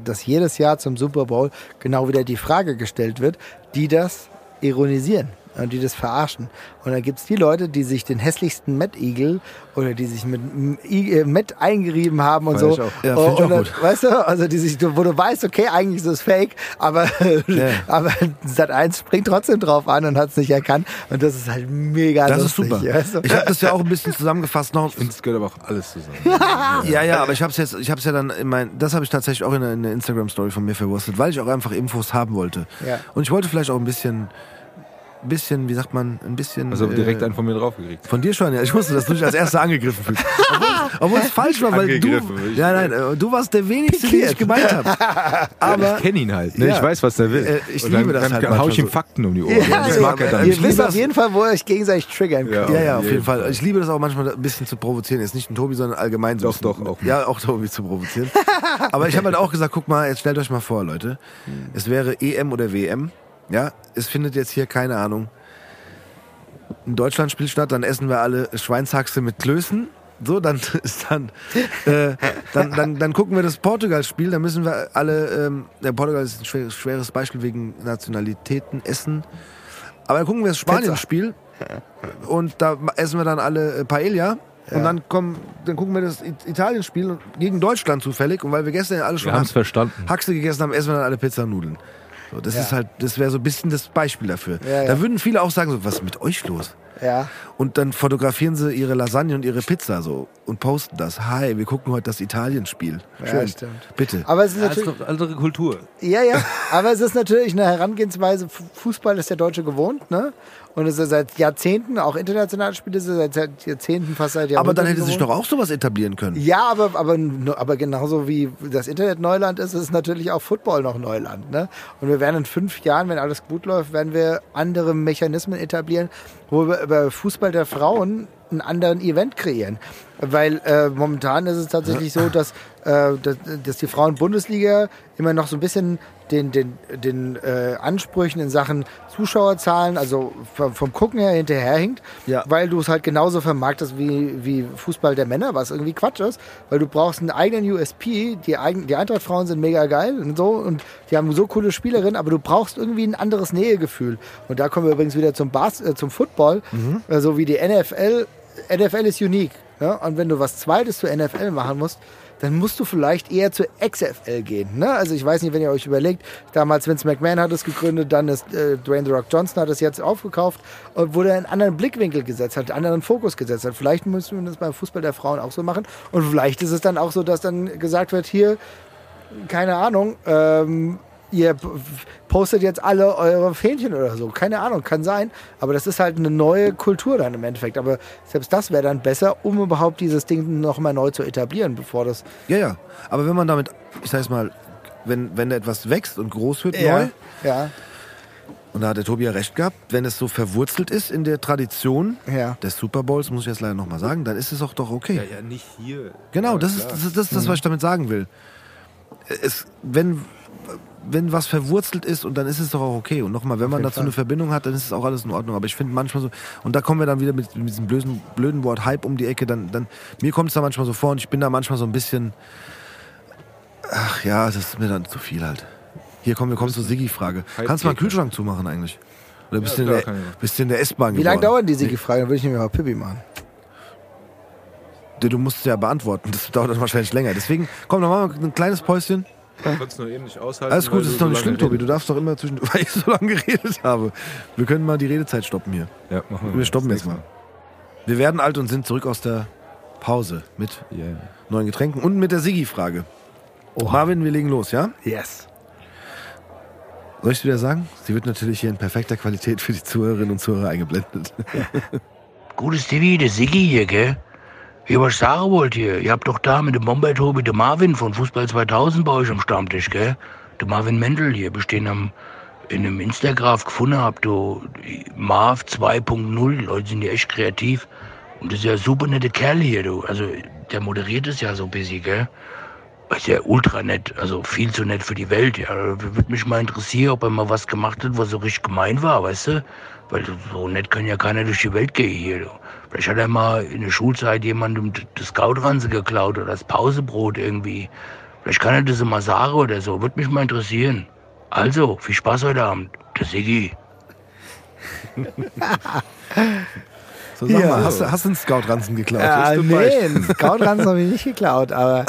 dass jedes Jahr zum Super Bowl genau wieder die Frage gestellt wird, die das ironisieren und die das verarschen. Und dann gibt's die Leute, die sich den hässlichsten Matt Eagle oder die sich mit äh, Matt eingerieben haben und so. ich auch. Ja, ich und auch dann, gut. Weißt du, also die sich, wo du weißt, okay, eigentlich ist es fake, aber, Ja. (laughs) aber Sat 1 springt trotzdem drauf an und hat's nicht erkannt. Und das ist halt mega Das ist lustig. super. Weißt du? Ich habe das ja auch ein bisschen zusammengefasst noch. Und es gehört aber auch alles zusammen. (laughs) Ja, ja, aber ich habe es jetzt, ich habe es ja dann in mein, das habe ich tatsächlich auch in der, in der Instagram Story von mir verwurstet, weil ich auch einfach Infos haben wollte. Ja. Und ich wollte vielleicht auch ein bisschen, bisschen, wie sagt man, ein bisschen. Also direkt äh, einen von mir draufgekriegt. von dir schon, ja. Ich wusste, dass du dich als erster angegriffen fühlst. Obwohl, es (laughs) falsch war, weil du, Angegriffen, ich- ja, nein, äh, du warst der wenigste, den ich gemeint habe. (laughs) Aber ich kenne ihn halt. Ne? Ja. Ich weiß, was der will. Äh, ich Und dann, liebe das dann, halt dann hau ich ihm. Fakten um die Ohren. Ja, das ja, mag er dann Ihr wisst auf jeden Fall, wo ihr euch gegenseitig triggern könnt. Ja, ja, auf jeden Fall. Ich liebe das auch manchmal ein bisschen zu provozieren. Jetzt nicht ein Tobi, sondern allgemein so. ein Doch, doch, auch. Ja, auch Tobi zu provozieren. Aber ich habe halt auch gesagt, guck mal, jetzt stellt euch mal vor, Leute. Es wäre EM oder WM. Ja, es findet jetzt hier, keine Ahnung, ein Deutschlandspiel statt, dann essen wir alle Schweinshaxe mit Klößen. So, dann (laughs) ist dann, äh, dann, dann, dann gucken wir das Portugal-Spiel, dann müssen wir alle, ähm, der Portugal ist ein schweres, schweres Beispiel wegen Nationalitäten, Essen. Aber dann gucken wir das Spanien-Spiel und da essen wir dann alle äh, Paella. Und dann kommen, dann gucken wir das It- Italien-Spiel gegen Deutschland zufällig. Und weil wir gestern ja alle schon Wir haben es Hax- verstanden. Haxe gegessen haben, essen wir dann alle Pizza und Nudeln. So, das Ja. ist halt, das wäre so ein bisschen das Beispiel dafür. Ja, ja. Da würden viele auch sagen, so, was ist mit euch los? Ja. Und dann fotografieren sie ihre Lasagne und ihre Pizza so und posten das. Hi, wir gucken heute das Italien-Spiel. Ja, Schön. stimmt. Bitte. Aber es ist Das ist natürlich. doch andere Kultur. Ja, ja. Aber es ist natürlich eine Herangehensweise. Fußball ist der Deutsche gewohnt, ne? Und es ist seit Jahrzehnten, auch internationale Spiele, ist es seit Jahrzehnten, fast seit Aber Jahrhunderten dann hätte sich doch auch sowas etablieren können. Ja, aber, aber, aber genauso wie das Internet Neuland ist, ist natürlich auch Football noch Neuland. Ne? Und wir werden in fünf Jahren, wenn alles gut läuft, werden wir andere Mechanismen etablieren, wo wir über Fußball der Frauen einen anderen Event kreieren. Weil äh, momentan ist es tatsächlich so, (laughs) dass, äh, dass, dass die Frauen-Bundesliga immer noch so ein bisschen den, den, den äh, Ansprüchen in Sachen Zuschauerzahlen, also vom, vom Gucken her hinterherhinkt, Ja. weil du es halt genauso vermarktest wie, wie Fußball der Männer, was irgendwie Quatsch ist, weil du brauchst einen eigenen USP, die, eigen, die Eintracht-Frauen sind mega geil und so und die haben so coole Spielerinnen, aber du brauchst irgendwie ein anderes Nähegefühl. Und da kommen wir übrigens wieder zum, Bas äh, zum Football, äh, so wie die NFL, NFL ist unique. Ja? Und wenn du was Zweites zur NFL machen musst, dann musst du vielleicht eher zur XFL gehen. Ne? Also ich weiß nicht, wenn ihr euch überlegt, damals Vince McMahon hat es gegründet, dann ist äh, Dwayne The Rock Johnson hat es jetzt aufgekauft und wurde einen anderen Blickwinkel gesetzt hat, einen anderen Fokus gesetzt hat. Vielleicht müssen wir das beim Fußball der Frauen auch so machen. Und vielleicht ist es dann auch so, dass dann gesagt wird, hier, keine Ahnung, ähm, ihr postet jetzt alle eure Fähnchen oder so. Keine Ahnung, kann sein. Aber das ist halt eine neue Kultur dann im Endeffekt. Aber selbst das wäre dann besser, um überhaupt dieses Ding nochmal neu zu etablieren, bevor das. Ja, ja. Aber wenn man damit, ich sag's mal, wenn, wenn etwas wächst und groß wird neu, Ja. und da hat der Tobi ja recht gehabt, wenn es so verwurzelt ist in der Tradition Ja. des Super Bowls, muss ich jetzt leider nochmal sagen, dann ist es auch doch okay. Ja, ja, nicht hier. Genau, Ja, das, ist, das ist das, ist das, was ich damit sagen will. Es, wenn, wenn was verwurzelt ist und dann ist es doch auch okay. Und nochmal, wenn man dazu Fall. eine Verbindung hat, dann ist es auch alles in Ordnung. Aber ich finde manchmal so, und da kommen wir dann wieder mit, mit diesem blöden, blöden Wort Hype um die Ecke, dann, dann mir kommt es da manchmal so vor und ich bin da manchmal so ein bisschen, ach ja, das ist mir dann zu viel halt. Hier kommen wir kommen zur Siggi-Frage. Kannst du mal einen Kühlschrank zumachen eigentlich? Oder bist, Ja, du, in der, bist du in der S-Bahn Wie lange dauern die Sigi-Fragen? Dann würde ich nämlich mal Pippi machen. Du musst es ja beantworten. Das dauert dann wahrscheinlich länger. Deswegen, komm, dann machen wir ein kleines Päuschen. Ich konnte es nur eben nicht aushalten. Alles gut, das ist doch so nicht schlimm, Tobi. Du darfst doch immer zwischen, (laughs) weil ich so lange geredet habe. Wir können mal die Redezeit stoppen hier. Ja, machen wir. Wir stoppen jetzt mal. Wir werden alt und sind zurück aus der Pause mit ja. neuen Getränken und mit der Sigi-Frage. Marvin, wir legen los, ja? Yes. Soll ich wieder sagen? Sie wird natürlich hier in perfekter Qualität für die Zuhörerinnen und Zuhörer eingeblendet. Gutes TV, der Siggi hier, gell? Hier, was sagen wollte hier, ihr habt doch da mit dem Bombay Tobi, der Marvin von Fußball 2000 bei euch am Stammtisch, gell? Der Marvin Mendel hier, bestehen am, in einem Instagraph gefunden habt, du, Marv 2.0, Leute sind ja echt kreativ. Und das ist ja ein super nette Kerl hier, du. Also, der moderiert es ja so busy, gell? Ist ja ultra nett, also viel zu nett für die Welt, ja. Würde mich mal interessieren, ob er mal was gemacht hat, was so richtig gemein war, weißt du? Weil so nett kann ja keiner durch die Welt gehen hier. Vielleicht hat er mal in der Schulzeit jemandem das Gautranse geklaut oder das Pausebrot irgendwie. Vielleicht kann er das mal sagen oder so, würde mich mal interessieren. Also, viel Spaß heute Abend. Der Siggi. (laughs) So, sag Ja. mal, hast, du- hast du einen Scout-Ranzen geklaut? Du nee, einen Scout-Ranz habe ich nicht geklaut, aber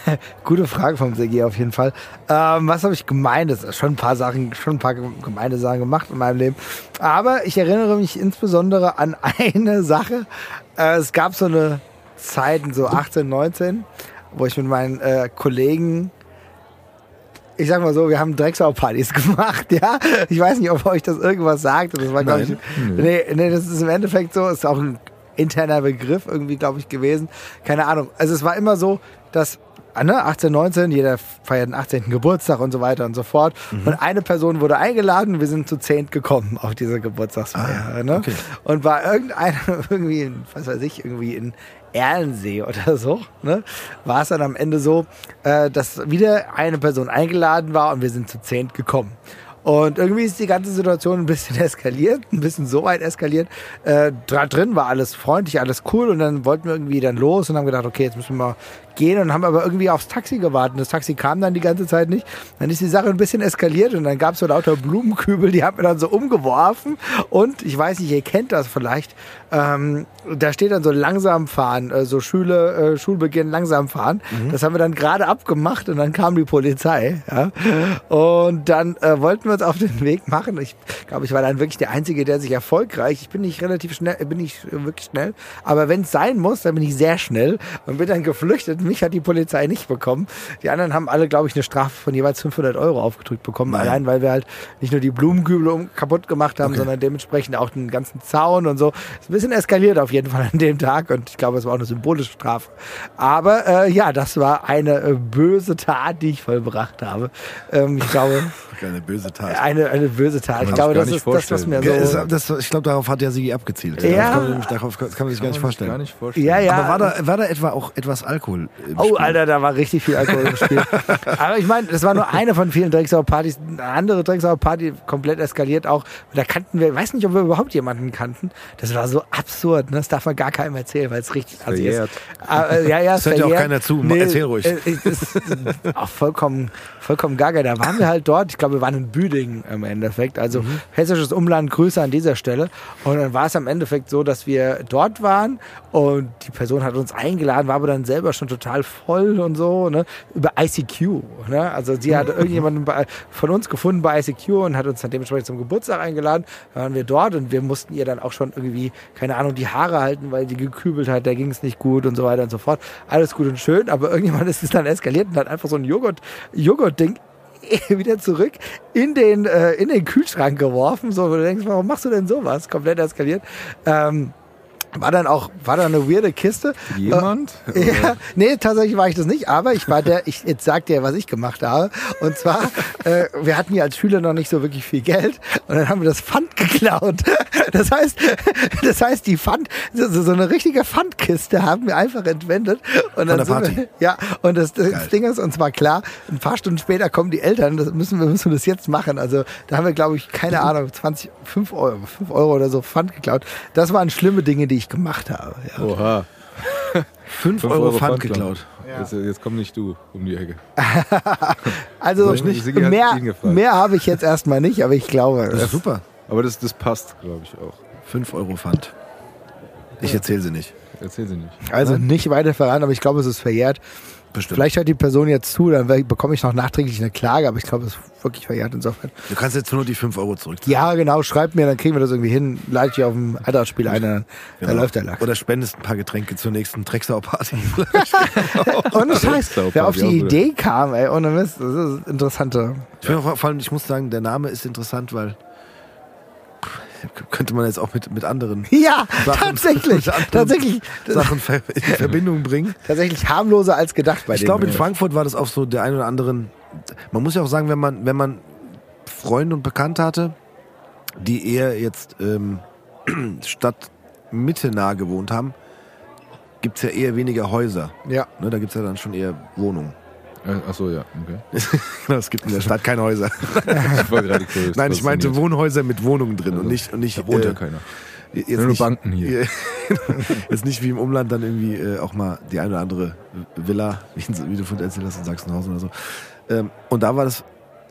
(laughs) gute Frage vom Sigi auf jeden Fall. Ähm, was habe ich gemeintes? Schon ein paar Sachen, schon ein paar gemeine Sachen gemacht in meinem Leben. Aber ich erinnere mich insbesondere an (laughs) eine Sache. Äh, es gab so eine Zeit, so 18, 19, wo ich mit meinen äh, Kollegen ich sag mal so, wir haben Drecksau-Partys (laughs) gemacht, ja. Ich weiß nicht, ob euch das irgendwas sagt. Das war, glaube ich, Nein. nee, nee, das ist im Endeffekt so, ist auch ein interner Begriff irgendwie, glaube ich, gewesen. Keine Ahnung. Also es war immer so, dass ah, ne, 18, 19, jeder feiert den 18. Geburtstag und so weiter und so fort. Mhm. Und eine Person wurde eingeladen, wir sind zu zehnt gekommen auf diese Geburtstagsfeier. Ah, ne? okay. Und war irgendeiner (laughs) irgendwie, in, was weiß ich, irgendwie in Erlensee oder so, ne, war es dann am Ende so, äh, dass wieder eine Person eingeladen war und wir sind zu zehnt gekommen. Und irgendwie ist die ganze Situation ein bisschen (laughs) eskaliert, ein bisschen so weit eskaliert. Äh, drin war alles freundlich, alles cool und dann wollten wir irgendwie dann los und haben gedacht, okay, jetzt müssen wir mal gehen und haben aber irgendwie aufs Taxi gewartet. Das Taxi kam dann die ganze Zeit nicht. Dann ist die Sache ein bisschen eskaliert und dann gab es so lauter Blumenkübel, die haben wir dann so umgeworfen. Und ich weiß nicht, ihr kennt das vielleicht. Ähm, da steht dann so langsam fahren, äh, so Schule, äh, Schulbeginn langsam fahren. Das haben wir dann gerade abgemacht und dann kam die Polizei. Ja? Und dann äh, wollten wir uns auf den Weg machen. Ich glaube, ich war dann wirklich der Einzige, der sich erfolgreich. Ich bin nicht relativ schnell, bin nicht wirklich schnell, aber wenn es sein muss, dann bin ich sehr schnell und bin dann geflüchtet. Mich hat die Polizei nicht bekommen. Die anderen haben alle, glaube ich, eine Strafe von jeweils 500 Euro aufgedrückt bekommen. Nein. Allein, weil wir halt nicht nur die Blumenkübel um, kaputt gemacht haben, sondern dementsprechend auch den ganzen Zaun und so. Ist ein bisschen eskaliert auf jeden Fall an dem Tag und ich glaube, es war auch eine symbolische Strafe. Aber äh, ja, das war eine äh, böse Tat, die ich vollbracht habe. Ähm, ich glaube, (laughs) Eine böse Tat. eine, eine böse Tat. Ich glaube, das ist das, was mir so. Ja, ist- das, ich glaube, darauf hat ja Sigi abgezielt. Ja. Darauf kann darauf kann man sich gar nicht vorstellen. Gar nicht vorstellen. Ja, ja. Aber war da, war da etwa auch etwas Alkohol Oh, Spiel? Alter, da war richtig viel Alkohol im Spiel. (laughs) Aber ich meine, das war nur eine von vielen Drecksau-Partys. Eine andere Drecksau-Party komplett eskaliert auch. Da kannten wir, ich weiß nicht, ob wir überhaupt jemanden kannten. Das war so absurd. Ne? Das darf man gar keinem erzählen, weil es richtig assi ist. Äh, ja, ja, Das hört ja auch keiner zu. Erzähl ruhig. äh, äh, Das ist auch vollkommen, vollkommen gaga. Da waren wir halt dort. Ich glaube, wir waren in Büdingen im Endeffekt. Also Mhm. hessisches Umland, Grüße an dieser Stelle. Und dann war es am Endeffekt so, dass wir dort waren und die Person hat uns eingeladen, war aber dann selber schon total voll und so, ne? Über ICQ. Ne? Also sie hat irgendjemanden bei, von uns gefunden bei ICQ und hat uns dann dementsprechend zum Geburtstag eingeladen. Da waren wir dort und wir mussten ihr dann auch schon irgendwie, keine Ahnung, die Haare halten, weil die gekübelt hat, da ging es nicht gut und so weiter und so fort. Alles gut und schön, aber irgendjemand (laughs) ist es dann eskaliert und hat einfach so ein Joghurt, Joghurt-Ding (laughs) wieder zurück in den, äh, in den Kühlschrank geworfen. So, wo du denkst, warum machst du denn sowas? Komplett eskaliert. Ähm, war dann auch, war dann eine weirde Kiste. Jemand? Äh, ja, nee, tatsächlich war ich das nicht, aber ich war der, ich jetzt sag dir, was ich gemacht habe. Und zwar, äh, wir hatten ja als Schüler noch nicht so wirklich viel Geld und dann haben wir das Pfand geklaut. Das heißt, das heißt, die Pfand, so, so eine richtige Pfandkiste haben wir einfach entwendet. Und dann der sind Party? Wir, ja, und das, das Geil. Ding ist uns war klar, ein paar Stunden später kommen die Eltern, das müssen wir müssen das jetzt machen. Also da haben wir, glaube ich, keine Ahnung, 20, 5 Euro, 5 Euro oder so Pfand geklaut. Das waren schlimme Dinge, die ich gemacht habe. Ja. Oha. 5 (laughs) Fünf Euro Pfand Pfand geklaut. Jetzt, jetzt komm nicht du um die Ecke. (laughs) Also ich mehr, mehr habe ich jetzt erstmal nicht, aber ich glaube. Das ist super. Aber das, das passt, glaube ich, auch. 5 Euro Pfand. Ich erzähle sie nicht. Erzähl sie nicht. Also nicht weiter verraten, aber ich glaube, es ist verjährt. Bestimmt. Vielleicht hört die Person jetzt zu, dann bekomme ich noch nachträglich eine Klage, aber ich glaube, es ist wirklich verjährt insofern. Du kannst jetzt nur die 5 Euro zurückzahlen. Ja, genau, schreibt mir, dann kriegen wir das irgendwie hin. Leite ich auf dem Eintrachtspiel ein, dann da Genau. läuft der Lachs. Oder spendest ein paar Getränke zur nächsten Drecksau-Party. (laughs) (laughs) Ohne Scheiß, wer auf die. Idee kam, ey, ohne Mist, das ist interessante. Vor vor allem, ich muss sagen, der Name ist interessant, weil könnte man jetzt auch mit, mit anderen (laughs) Ja, Sachen- tatsächlich, (laughs) anderen tatsächlich, Sachen in (laughs) Verbindung bringen. tatsächlich harmloser als gedacht bei Ich glaube, in Frankfurt war das auch so der ein oder anderen. Man muss ja auch sagen, wenn man, wenn man Freunde und Bekannte hatte, die eher jetzt ähm, (clears throat) Stadt Mitte nah gewohnt haben, gibt es ja eher weniger Häuser. Ja. Ne, da gibt es ja dann schon eher Wohnungen. Äh, Ach so, ja, okay. (laughs) Es gibt in der Stadt keine Häuser. (laughs) Ich war gerade curious, Nein, ich meinte Wohnhäuser mit Wohnungen drin und nicht und nicht Da wohnt ja äh, keiner. jetzt Nur nicht, Banken hier. (laughs) jetzt nicht wie im Umland dann irgendwie äh, auch mal die eine oder andere Villa, wie, wie du von erzählt hast in Sachsenhausen oder so. Ähm, und da war das,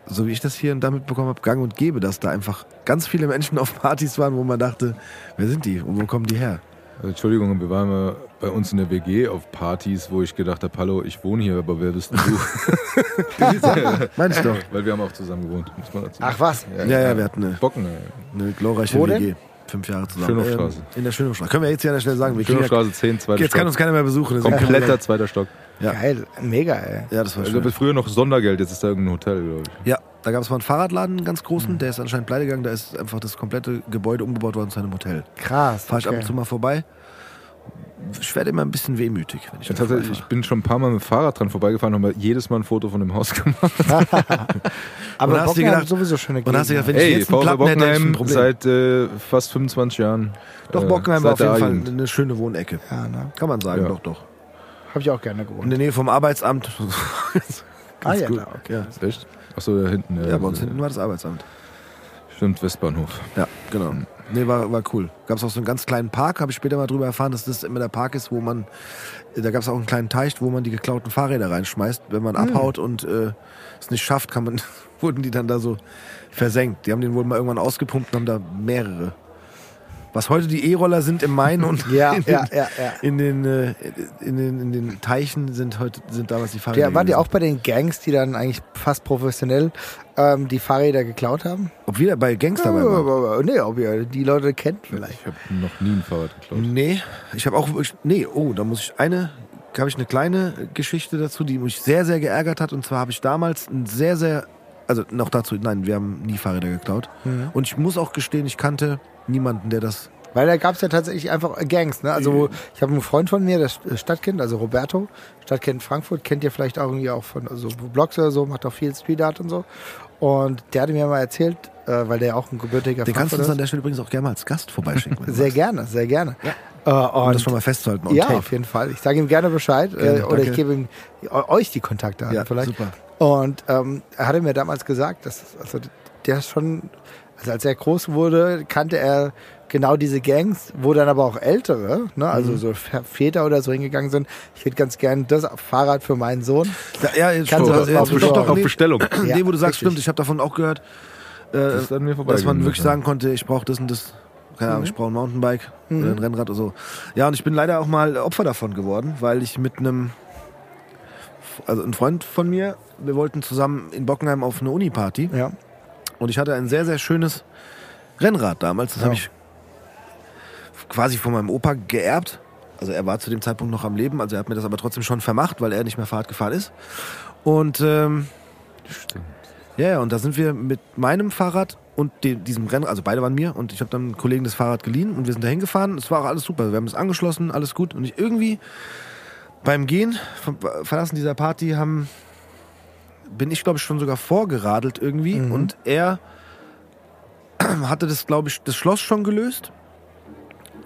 so wie ich das hier und da mitbekommen habe, gang und gäbe, dass da einfach ganz viele Menschen auf Partys waren, wo man dachte, wer sind die und wo kommen die her? Also, Entschuldigung, wir waren mal bei uns in der WG auf Partys, wo ich gedacht habe, hallo, ich wohne hier, aber wer bist denn du? (laughs) Meinst du doch? (laughs) Weil wir haben auch zusammen gewohnt, muss man dazu Ach was? Ja, ja, wir hatten eine, Bocken, ey. eine glorreiche Wo denn? WG. Fünf Jahre zusammen. Schönhofstraße. Ähm, in der Schönhofstraße. Können wir jetzt hier an der Stelle sagen. Wir ja, Schönhofstraße 10, zweiter jetzt kann Stock. uns keiner mehr besuchen. Kompletter zweiter Stock. Ja. Geil, mega, ey. Ja, das war Also schön. bis früher noch Sondergeld, jetzt ist da irgendein Hotel, glaube ich. Ja, da gab es mal einen Fahrradladen, einen ganz großen, der ist anscheinend pleite gegangen, da ist einfach das komplette Gebäude umgebaut worden zu einem Hotel. Krass. Fahr ich ab okay. und zu mal vorbei. Ich werde immer ein bisschen wehmütig, wenn ich Ja, ich bin schon ein paar Mal mit dem Fahrrad dran vorbeigefahren und habe jedes Mal ein Foto von dem Haus gemacht. (laughs) Aber Und hast du Bockenheim gedacht- sowieso schöne Und hast du gedacht, wenn ich Ey, jetzt einen Platten hätte, hätte ich ein Bockenheim Problem. seit äh, fast 25 Jahren. doch, äh, Bockenheim war auf jeden Fall eine schöne Wohnecke. Ja, ne? Kann man sagen, Ja. doch, doch. Hab ich auch gerne In gewohnt. der Nähe vom Arbeitsamt. (laughs) Ah, ja, gut. klar, okay. Ja, Echt? Achso, da hinten. ja bei uns hinten war das Arbeitsamt. Stimmt, Westbahnhof. Ja, genau. Nee, war, war cool. Gab es auch so einen ganz kleinen Park, habe ich später mal drüber erfahren, dass das immer der Park ist, wo man, da gab es auch einen kleinen Teich, wo man die geklauten Fahrräder reinschmeißt. Wenn man abhaut und äh, es nicht schafft, kann man, (laughs) wurden die dann da so versenkt. Die haben den wohl mal irgendwann ausgepumpt und haben da mehrere. Was heute die E-Roller sind im Main und (laughs) Ja, in, den, ja, ja, ja. in, den, äh, in, den, in den Teichen sind heute sind damals die Fahrräder. Der, waren die auch bei den Gangs, die dann eigentlich fast professionell ähm, die Fahrräder geklaut haben? Ob wir bei Gangster dabei waren? nee, ob ihr die Leute kennt vielleicht. Ich habe noch nie ein Fahrrad geklaut. Nee, ich habe auch wirklich, nee, oh, da muss ich eine, habe ich eine kleine Geschichte dazu, die mich sehr, sehr geärgert hat. Und zwar habe ich damals ein sehr, sehr, also noch dazu, nein, wir haben nie Fahrräder geklaut. Und ich muss auch gestehen, ich kannte niemanden, der das, Weil da gab es ja tatsächlich einfach Gangs. Ne? Also ich habe einen Freund von mir, das Stadtkind, also Roberto, Stadtkind Frankfurt, kennt ihr vielleicht auch irgendwie auch von also Blogs oder so, macht auch viel Street Art und so. Und der hatte mir mal erzählt, äh, weil der ja auch ein gebürtiger den kannst du uns an der Stelle übrigens auch gerne mal als Gast vorbeischicken. (laughs) Sehr magst. gerne, sehr gerne. Äh, Um und das schon mal festzuhalten. ja, tape. auf jeden Fall. Ich sage ihm gerne Bescheid Gerne, äh, oder ich gebe ihm eu- euch die Kontakte Ja, vielleicht. super. Und ähm, er hatte mir damals gesagt, dass also der schon, also als er groß wurde, kannte er genau diese Gangs, wo dann aber auch Ältere, ne, also Mhm. so Väter- oder so hingegangen sind. Ich hätte ganz gern das Fahrrad für meinen Sohn. Ja, ja jetzt Kannst du doch, das jetzt doch, besorgen? doch, Auf Bestellung. (clears throat) Ja, nee, wo du sagst, richtig. stimmt, ich habe davon auch gehört, äh, Das ist an mir dass man wirklich ja. sagen konnte, ich brauche das und das. Keine Mhm. Ahnung, ich brauche ein Mountainbike oder ein Rennrad oder so. Ja, und ich bin leider auch mal Opfer davon geworden, weil ich mit einem, also ein Freund von mir, wir wollten zusammen in Bockenheim auf eine Uni-Party Ja. Und ich hatte ein sehr, sehr schönes Rennrad damals. Das Ja. habe ich quasi von meinem Opa geerbt. Also er war zu dem Zeitpunkt noch am Leben, also er hat mir das aber trotzdem schon vermacht, weil er nicht mehr Fahrrad gefahren ist. Und ähm, Stimmt. ja, und da sind wir mit meinem Fahrrad und dem, diesem Rennrad, also beide waren mir und ich habe dann einem Kollegen das Fahrrad geliehen und wir sind da hingefahren. Es war auch alles super. Wir haben es angeschlossen, alles gut. Und ich irgendwie beim Gehen, vom Verlassen dieser Party, haben, bin ich, glaube ich, schon sogar vorgeradelt irgendwie und er (clears throat) hatte das, glaube ich, das Schloss schon gelöst,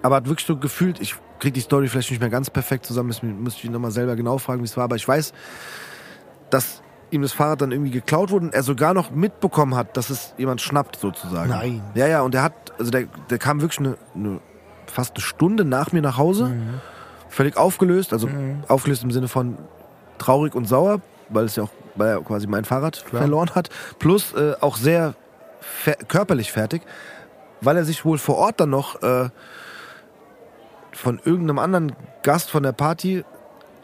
aber hat wirklich so gefühlt, ich kriege die Story vielleicht nicht mehr ganz perfekt zusammen, das muss ich ihn nochmal selber genau fragen, wie es war, aber ich weiß, dass ihm das Fahrrad dann irgendwie geklaut wurde und er sogar noch mitbekommen hat, dass es jemand schnappt sozusagen. Nein. Ja, ja, und er hat, also der, der kam wirklich eine, eine, fast eine Stunde nach mir nach Hause, völlig aufgelöst, also aufgelöst im Sinne von traurig und sauer, weil es ja auch, weil er quasi mein Fahrrad verloren hat, plus äh, auch sehr fer körperlich fertig, weil er sich wohl vor Ort dann noch äh, von irgendeinem anderen Gast von der Party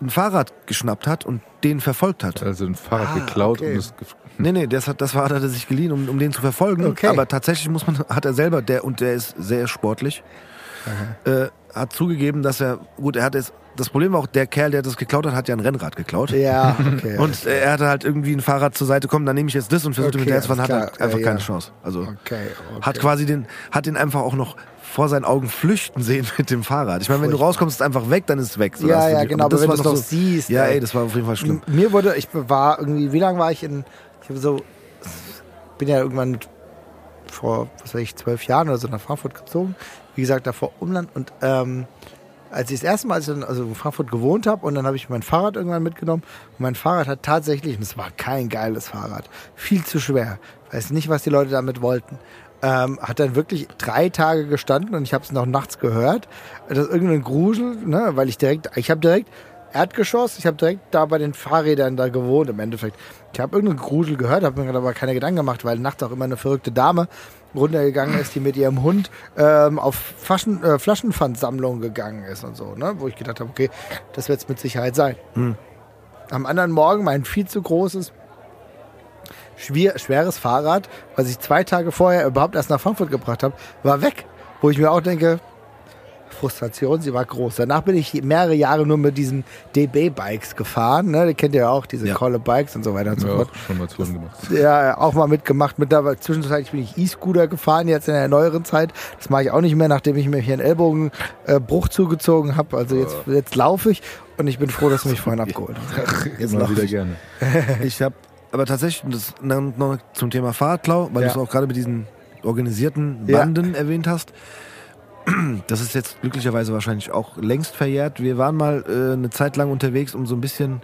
ein Fahrrad geschnappt hat und den verfolgt hat. Also ein Fahrrad Ah, geklaut okay. und es gef- Nee, nee, das, hat, das Fahrrad hat er sich geliehen, um, um den zu verfolgen. Okay. Aber tatsächlich muss man, hat er selber, der und der ist sehr sportlich, äh, hat zugegeben, dass er, gut, er hat es, das Problem war auch, der Kerl, der das geklaut hat, hat ja ein Rennrad geklaut. Ja, (laughs) okay. Und äh, er hatte halt irgendwie ein Fahrrad zur Seite kommen, dann nehme ich jetzt das und versuchte Okay, mit der zu fahren, hat halt klar. einfach Ja, keine ja. Chance. Also okay, okay. hat quasi den, hat den einfach auch noch vor seinen Augen flüchten sehen mit dem Fahrrad. Ich meine, wenn du rauskommst, ist es einfach weg, dann ist es weg. So, Ja, ja, die- genau, aber wenn du es noch noch siehst, Ja, ey. das war auf jeden Fall schlimm. Mir wurde, ich war irgendwie, wie lange war ich in, ich habe so, bin ja irgendwann vor, was weiß ich, zwölf Jahren oder so nach Frankfurt gezogen. Wie gesagt, davor Umland und ähm, als ich das erste Mal als ich dann, also in Frankfurt gewohnt habe und dann habe ich mein Fahrrad irgendwann mitgenommen. Und mein Fahrrad hat tatsächlich, und es war kein geiles Fahrrad, viel zu schwer, weiß nicht, was die Leute damit wollten, ähm, hat dann wirklich drei Tage gestanden und ich habe es noch nachts gehört, dass irgendein Grusel, ne, weil ich direkt, ich habe direkt Erdgeschoss, ich habe direkt da bei den Fahrrädern da gewohnt im Endeffekt. Ich habe irgendeinen Grusel gehört, habe mir aber keine Gedanken gemacht, weil nachts auch immer eine verrückte Dame runtergegangen ist, die mit ihrem Hund ähm, auf äh, Flaschenpfandsammlung gegangen ist und so, ne? wo ich gedacht habe, okay, das wird es mit Sicherheit sein. Am anderen Morgen mein viel zu großes, schwer, schweres Fahrrad, was ich zwei Tage vorher überhaupt erst nach Frankfurt gebracht habe, war weg. Wo ich mir auch denke, Frustration, sie war groß. Danach bin ich mehrere Jahre nur mit diesen DB-Bikes gefahren. Ne? Die kennt ihr ja auch, diese Ja. Kolle Bikes und so weiter und so ja, fort. auch schon mal Touren gemacht. Ja, auch mal mitgemacht. Mittlerweile zwischenzeitlich bin ich E-Scooter gefahren, jetzt in der neueren Zeit. Das mache ich auch nicht mehr, nachdem ich mir hier einen Ellbogenbruch zugezogen habe. Also jetzt, jetzt laufe ich und ich bin froh, dass du mich vorhin abgeholt hast. (laughs) Jetzt Mal wieder ich. gerne. (laughs) Ich habe aber tatsächlich, und das noch zum Thema Fahrradklau, weil Ja. du es auch gerade mit diesen organisierten Ja. Banden erwähnt hast. (clears throat) Das ist jetzt glücklicherweise wahrscheinlich auch längst verjährt. Wir waren mal äh, eine Zeit lang unterwegs, um so ein bisschen,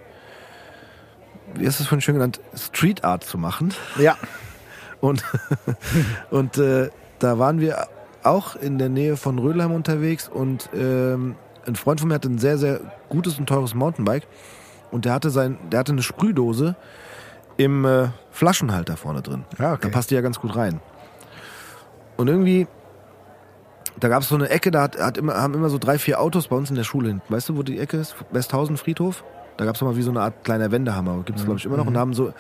wie hast du es vorhin schön genannt, Street Art zu machen. Ja, (laughs) Und, (laughs) und äh, da waren wir auch in der Nähe von Rödelheim unterwegs und ähm, ein Freund von mir hatte ein sehr, sehr gutes und teures Mountainbike und der hatte, sein, der hatte eine Sprühdose im äh, Flaschenhalter vorne drin. Ja, okay. Da passt die ja ganz gut rein. Und irgendwie, da gab es so eine Ecke, da hat, hat immer, haben immer so drei, vier Autos bei uns in der Schule hinten. Weißt du, wo die Ecke ist? Westhausen Friedhof? Da gab es mal wie so eine Art kleiner Wendehammer. Gibt es, glaube ich, immer noch. Und da haben so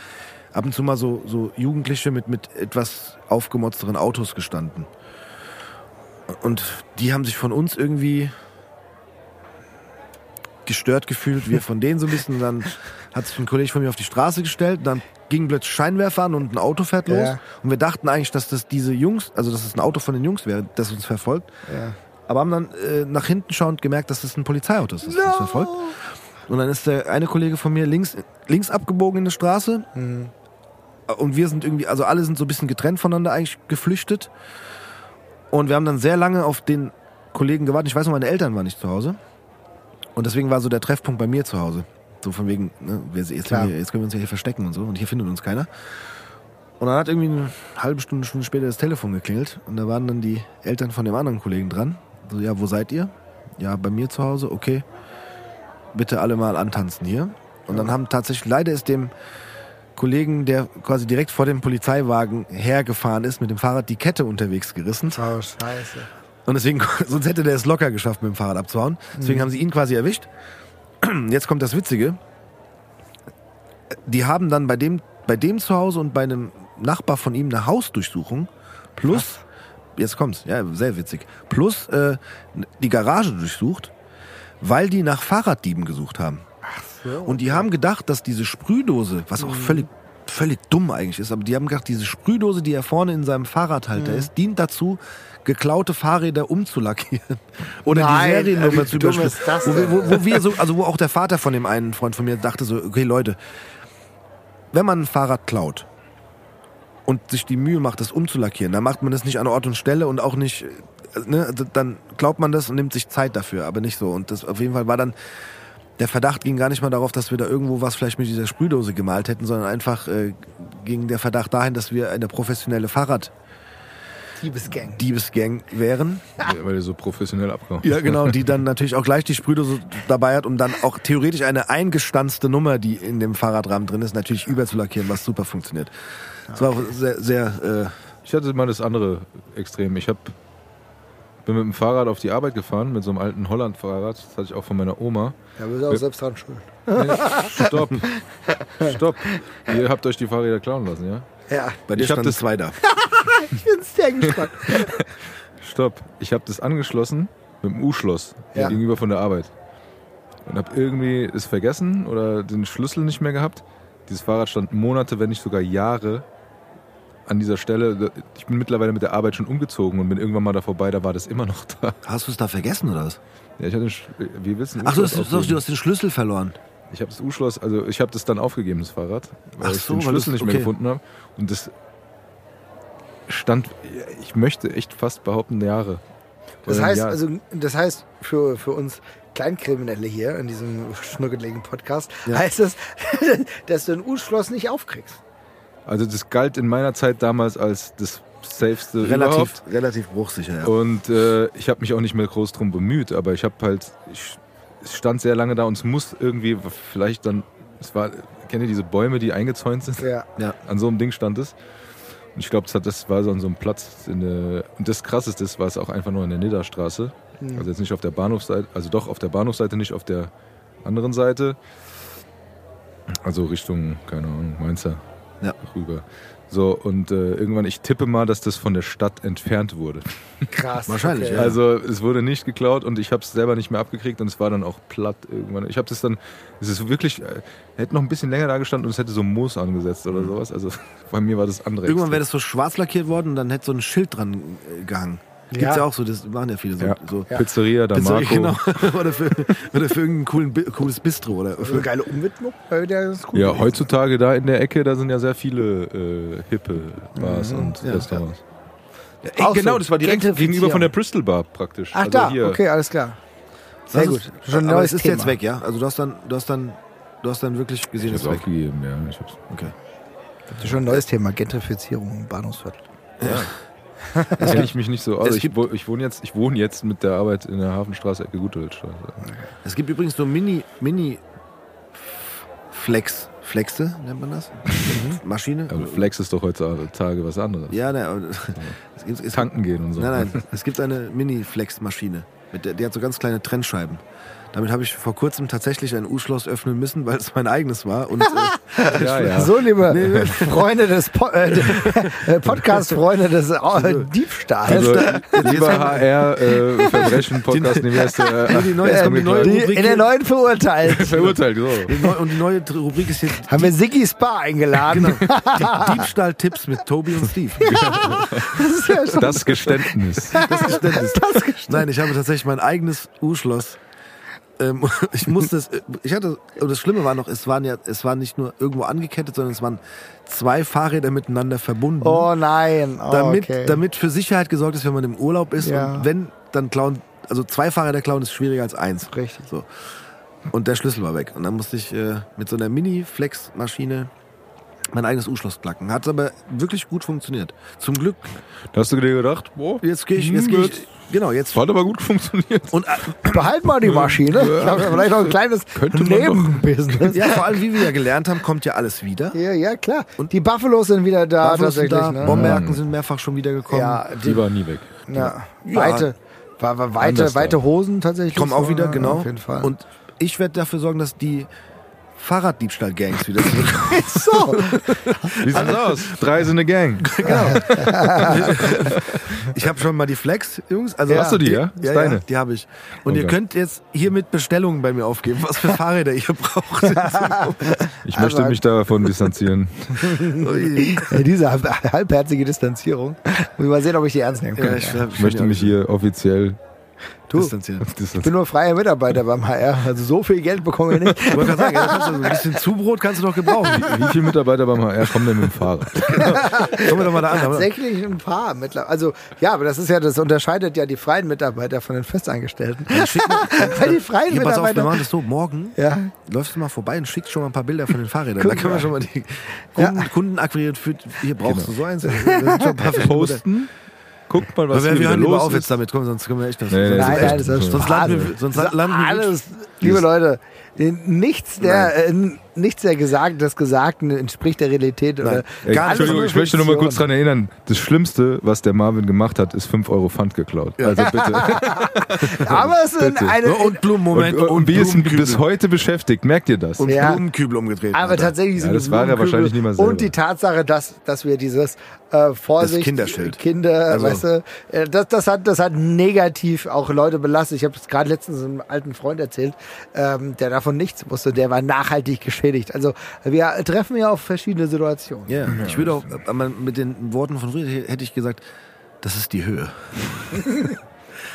ab und zu mal so, so Jugendliche mit, mit etwas aufgemotzteren Autos gestanden. Und die haben sich von uns irgendwie gestört gefühlt, wir von denen so ein bisschen. Und dann (laughs) hat sich ein Kollege von mir auf die Straße gestellt, dann ging plötzlich Scheinwerfer an und ein Auto fährt los. Ja. Und wir dachten eigentlich, dass das diese Jungs, also dass es ein Auto von den Jungs wäre, das uns verfolgt. Ja. Aber haben dann äh, nach hinten schauend gemerkt, dass das ein Polizeiauto ist, das uns verfolgt. Und dann ist der eine Kollege von mir links, links abgebogen in die Straße. Und wir sind irgendwie, also alle sind so ein bisschen getrennt voneinander eigentlich geflüchtet. Und wir haben dann sehr lange auf den Kollegen gewartet. Ich weiß noch, meine Eltern waren nicht zu Hause. Und deswegen war so der Treffpunkt bei mir zu Hause. So von wegen, ne, jetzt, sind wir, jetzt können wir uns ja hier verstecken und so. Und hier findet uns keiner. Und dann hat irgendwie eine halbe Stunde, Stunde später das Telefon geklingelt. Und da waren dann die Eltern von dem anderen Kollegen dran. So, ja, wo seid ihr? Ja, bei mir zu Hause. Okay. Bitte alle mal antanzen hier. Und dann haben tatsächlich, leider ist dem Kollegen, der quasi direkt vor dem Polizeiwagen hergefahren ist, mit dem Fahrrad die Kette unterwegs gerissen. Oh, scheiße. Und deswegen, (laughs) sonst hätte der es locker geschafft, mit dem Fahrrad abzuhauen. Deswegen haben sie ihn quasi erwischt. (clears throat) Jetzt kommt das Witzige. Die haben dann bei dem, bei dem zu Hause und bei einem Nachbar von ihm eine Hausdurchsuchung. Plus, jetzt kommt's, ja, sehr witzig, plus äh, die Garage durchsucht, weil die nach Fahrraddieben gesucht haben. Und die haben gedacht, dass diese Sprühdose, was auch völlig, völlig dumm eigentlich ist, aber die haben gedacht, diese Sprühdose, die er vorne in seinem Fahrradhalter ist, dient dazu, geklaute Fahrräder umzulackieren. (laughs) Oder Nein, die Seriennummer wie zu überspielen. Wo, wo, wo wir so, also wo auch der Vater von dem einen Freund von mir dachte so, okay Leute, wenn man ein Fahrrad klaut und sich die Mühe macht, das umzulackieren, dann macht man das nicht an Ort und Stelle und auch nicht, äh, ne, dann glaubt man das und nimmt sich Zeit dafür, aber nicht so. Und das auf jeden Fall war dann, der Verdacht ging gar nicht mal darauf, dass wir da irgendwo was vielleicht mit dieser Sprühdose gemalt hätten, sondern einfach äh, ging der Verdacht dahin, dass wir eine professionelle Fahrraddiebesgang Liebesgang. wären. Weil ihr so professionell abgehauen Ja, genau, die dann (laughs) natürlich auch gleich die Sprühdose dabei hat, um dann auch theoretisch eine eingestanzte Nummer, die in dem Fahrradrahmen drin ist, natürlich überzulackieren, was super funktioniert. Das war auch sehr, sehr Ich hatte mal das andere Extrem. Ich hab, bin mit dem Fahrrad auf die Arbeit gefahren, mit so einem alten Holland-Fahrrad. Das hatte ich auch von meiner Oma. Da bist du auch selbst dran schuld. Stopp. Stopp. Ihr habt euch die Fahrräder klauen lassen, ja? Ja, bei dir Ich hab standen das- zwei da. (laughs) ich bin sehr gespannt. (laughs) Stopp. Ich habe das angeschlossen mit dem U-Schloss Ja. gegenüber von der Arbeit. Und habe irgendwie es vergessen oder den Schlüssel nicht mehr gehabt. Dieses Fahrrad stand Monate, wenn nicht sogar Jahre an dieser Stelle. Ich bin mittlerweile mit der Arbeit schon umgezogen und bin irgendwann mal da vorbei, da war das immer noch da. Hast du es da vergessen oder was? Ja, ich hatte, wie willst du Ach, aufgeben? du hast den Schlüssel verloren. Ich habe das U-Schloss, also ich habe das dann aufgegeben, das Fahrrad, weil Ach ich so, den Schlüssel nicht mehr okay. gefunden habe. Und das stand, ich möchte echt fast behaupten, Jahre. Das heißt, Jahr. also, das heißt für, für uns Kleinkriminelle hier in diesem schnuckeligen Podcast, Ja. heißt das, (laughs) dass du ein U-Schloss nicht aufkriegst. Also das galt in meiner Zeit damals als das safeste Relativ, überhaupt. relativ bruchsicher, ja. Und äh, ich habe mich auch nicht mehr groß drum bemüht, aber ich habe halt, ich, es stand sehr lange da und es muss irgendwie vielleicht dann, es war, kennt ihr diese Bäume, die eingezäunt sind? Ja. ja. An so einem Ding stand es. Und ich glaube, das, hat- das war so an so einem Platz. In der, und das Krasseste ist, war es auch einfach nur in der Nidderstraße. Also jetzt nicht auf der Bahnhofseite, also doch auf der Bahnhofseite, nicht auf der anderen Seite. Also Richtung, keine Ahnung, Mainzer Ja. rüber. So, und äh, irgendwann, ich tippe mal, dass das von der Stadt entfernt wurde. Krass. Wahrscheinlich, okay. ja. Also es wurde nicht geklaut und ich habe es selber nicht mehr abgekriegt und es war dann auch platt irgendwann. Ich habe das dann, es ist wirklich, äh, hätte noch ein bisschen länger da gestanden und es hätte so Moos angesetzt oder sowas. Also (laughs) bei mir war das andere. Mhm. Irgendwann wäre das so schwarz lackiert worden und dann hätte so ein Schild dran äh, gehangen. Gibt's ja. Ja. auch so, das machen ja viele so. ja. so. Pizzeria, da Pizzeria, Marco. genau. (laughs) oder, für, oder für irgendein coolen, cooles Bistro. Oder So eine geile Umwidmung, der ist cool. Ja, gewesen. heutzutage da in der Ecke, da sind ja sehr viele äh, hippe Bars und Mhm. Ja, Restaurants. Ey, genau, so das war direkt. Gegenüber von der Bristol Bar praktisch. Ach also da, hier. okay, alles klar. Sehr Das gut. Ist, Schon aber neues es ist Thema. jetzt weg, ja? Also du hast dann, du hast dann, du hast dann wirklich gesehen, Ich es hab's ist weg. aufgegeben, ja. Ich hab's, Okay. Das ist schon ein neues Thema, Gentrifizierung im Bahnhofsviertel. Da kenne ich mich nicht so aus. (laughs) Ich, ich, wohne jetzt, ich wohne jetzt mit der Arbeit in der Hafenstraße, Ecke Gutwildstraße. Es gibt übrigens so Mini, Mini Flex, Flexe nennt man das? Maschine. Aber Flex ist doch heutzutage was anderes. Ja, ne, (laughs) es gibt, es, Tanken gehen und so. Nein, nein, es gibt eine Mini-Flex-Maschine. Die hat so ganz kleine Trennscheiben. Damit habe ich vor kurzem tatsächlich ein U-Schloss öffnen müssen, weil es mein eigenes war. Und äh, (laughs) (laughs) Ja, ja. So, liebe Freunde des po äh, (laughs) äh, Podcast-Freunde des äh, Diebstahls. Also, lieber HR, äh, Verbrechen, Podcast, nee, wie heißt der? die, neue, Äh, die neue die Rubrik in der neuen verurteilt. Verurteilt, so. die neu- und die neue Rubrik ist jetzt Haben wir Siggi Spa eingeladen. die Diebstahl-Tipps mit Tobi und Steve. Das ist ja schon Das Geständnis. Das Geständnis. das Geständnis. Nein, ich habe tatsächlich mein eigenes U-Schloss. Ähm, (laughs) ich musste es, ich hatte, und das Schlimme war noch, es waren ja, es war nicht nur irgendwo angekettet, sondern es waren zwei Fahrräder miteinander verbunden. Oh nein. Oh, damit, okay. damit für Sicherheit gesorgt ist, wenn man im Urlaub ist. Ja. Und wenn, dann klauen, also zwei Fahrräder klauen ist schwieriger als eins. Richtig. So. Und der Schlüssel war weg. Und dann musste ich äh, mit so einer Mini-Flex-Maschine mein eigenes U-Schloss klacken. Hat aber wirklich gut funktioniert. Zum Glück, Da hast du dir gedacht, boah, jetzt gehe ich, hm, jetzt gehe wird- ich, genau, jetzt. hat aber gut funktioniert. Und äh, Behalt mal die Maschine. Ich habe vielleicht noch ein kleines Könnte man doch. Nebenbusiness. ja, vor allem, wie wir ja gelernt haben, kommt ja alles wieder. Ja, ja, klar. Und die Buffalos sind wieder da Buffalos sind tatsächlich. da, ne? Bomberken sind mehrfach schon wieder gekommen. Ja, Die war nie weg. ja. Ja. Weite, weite, weite Hosen tatsächlich. kommen auch wieder, ja, genau. Auf jeden Fall. Und ich werde dafür sorgen, dass die Fahrraddiebstahl-Gangs wieder zurückkommen. (laughs) so, Wie sieht's aus? Drei sind eine Gang. (laughs) Ich habe schon mal die Flex, Jungs. Also Ja. Hast du die, ja? Ja, Ist deine? ja, die habe ich. Und ihr Okay. könnt jetzt hiermit Bestellungen bei mir aufgeben, was für Fahrräder ihr braucht. (laughs) Ich möchte mich davon distanzieren. Ja, diese halb- halbherzige Distanzierung. Muss ich mal sehen, ob ich die ernst nehmen kann. ja, ich, Ich möchte mich hier offiziell Du, distanzieren. ich bin nur freier Mitarbeiter beim HR. Also so viel Geld bekomme ich nicht. Ich wollte gerade sagen, ja, kannst du, ein bisschen Zubrot kannst du doch gebrauchen. Wie viele Mitarbeiter beim HR kommen denn mit dem Fahrrad? (laughs) Kommen wir doch mal da an. Tatsächlich ein paar mittlerweile. Also ja, aber das ist ja, das unterscheidet ja die freien Mitarbeiter von den Festangestellten. (laughs) Weil die freien Hier, pass auf, wir Mitarbeiter. machen das so. Morgen Ja, läufst du mal vorbei und schickst schon mal ein paar Bilder von den Fahrrädern. Guck da können wir schon mal die Kunden, Kunden akquirieren. Für, hier brauchst du so eins. Da sind schon ein paar (laughs) verschiedene Modelle. Posten. Guckt mal, was Aber wir, hier wir wieder hören lieber los auf ist. jetzt damit. Komm, sonst können wir echt das. Nee, nee, nein, nein, das ist sonst landen wir, sonst landen wir alles, liebe Leute, nichts der, äh, nichts der Gesagt, des Gesagten entspricht der Realität. Oder Ey, gar nicht Entschuldigung, ich möchte nur mal kurz dran erinnern. Das Schlimmste, was der Marvin gemacht hat, ist 5 Euro Pfand geklaut. Also bitte. (laughs) Aber es sind eine. Und Blumenmoment. und, und, wie es ihn bis heute beschäftigt, merkt ihr das? Und Ja. Blumenkübel umgedreht. aber Alter. tatsächlich sind Ja, das die war er Blumenkübel wahrscheinlich nicht mal selber. Und die Tatsache, dass, dass wir dieses äh, Vorsicht, Das Kinderschild. Kinder, Also- weißt du, äh, das, das, hat, das hat negativ auch Leute belastet. Ich habe es gerade letztens einem alten Freund erzählt, ähm, der davon nichts wusste. Der war nachhaltig geschädigt. Also wir treffen ja auf verschiedene Situationen. Ja, ich würde auch, mit den Worten von früher hätte ich gesagt, das ist die Höhe. (laughs)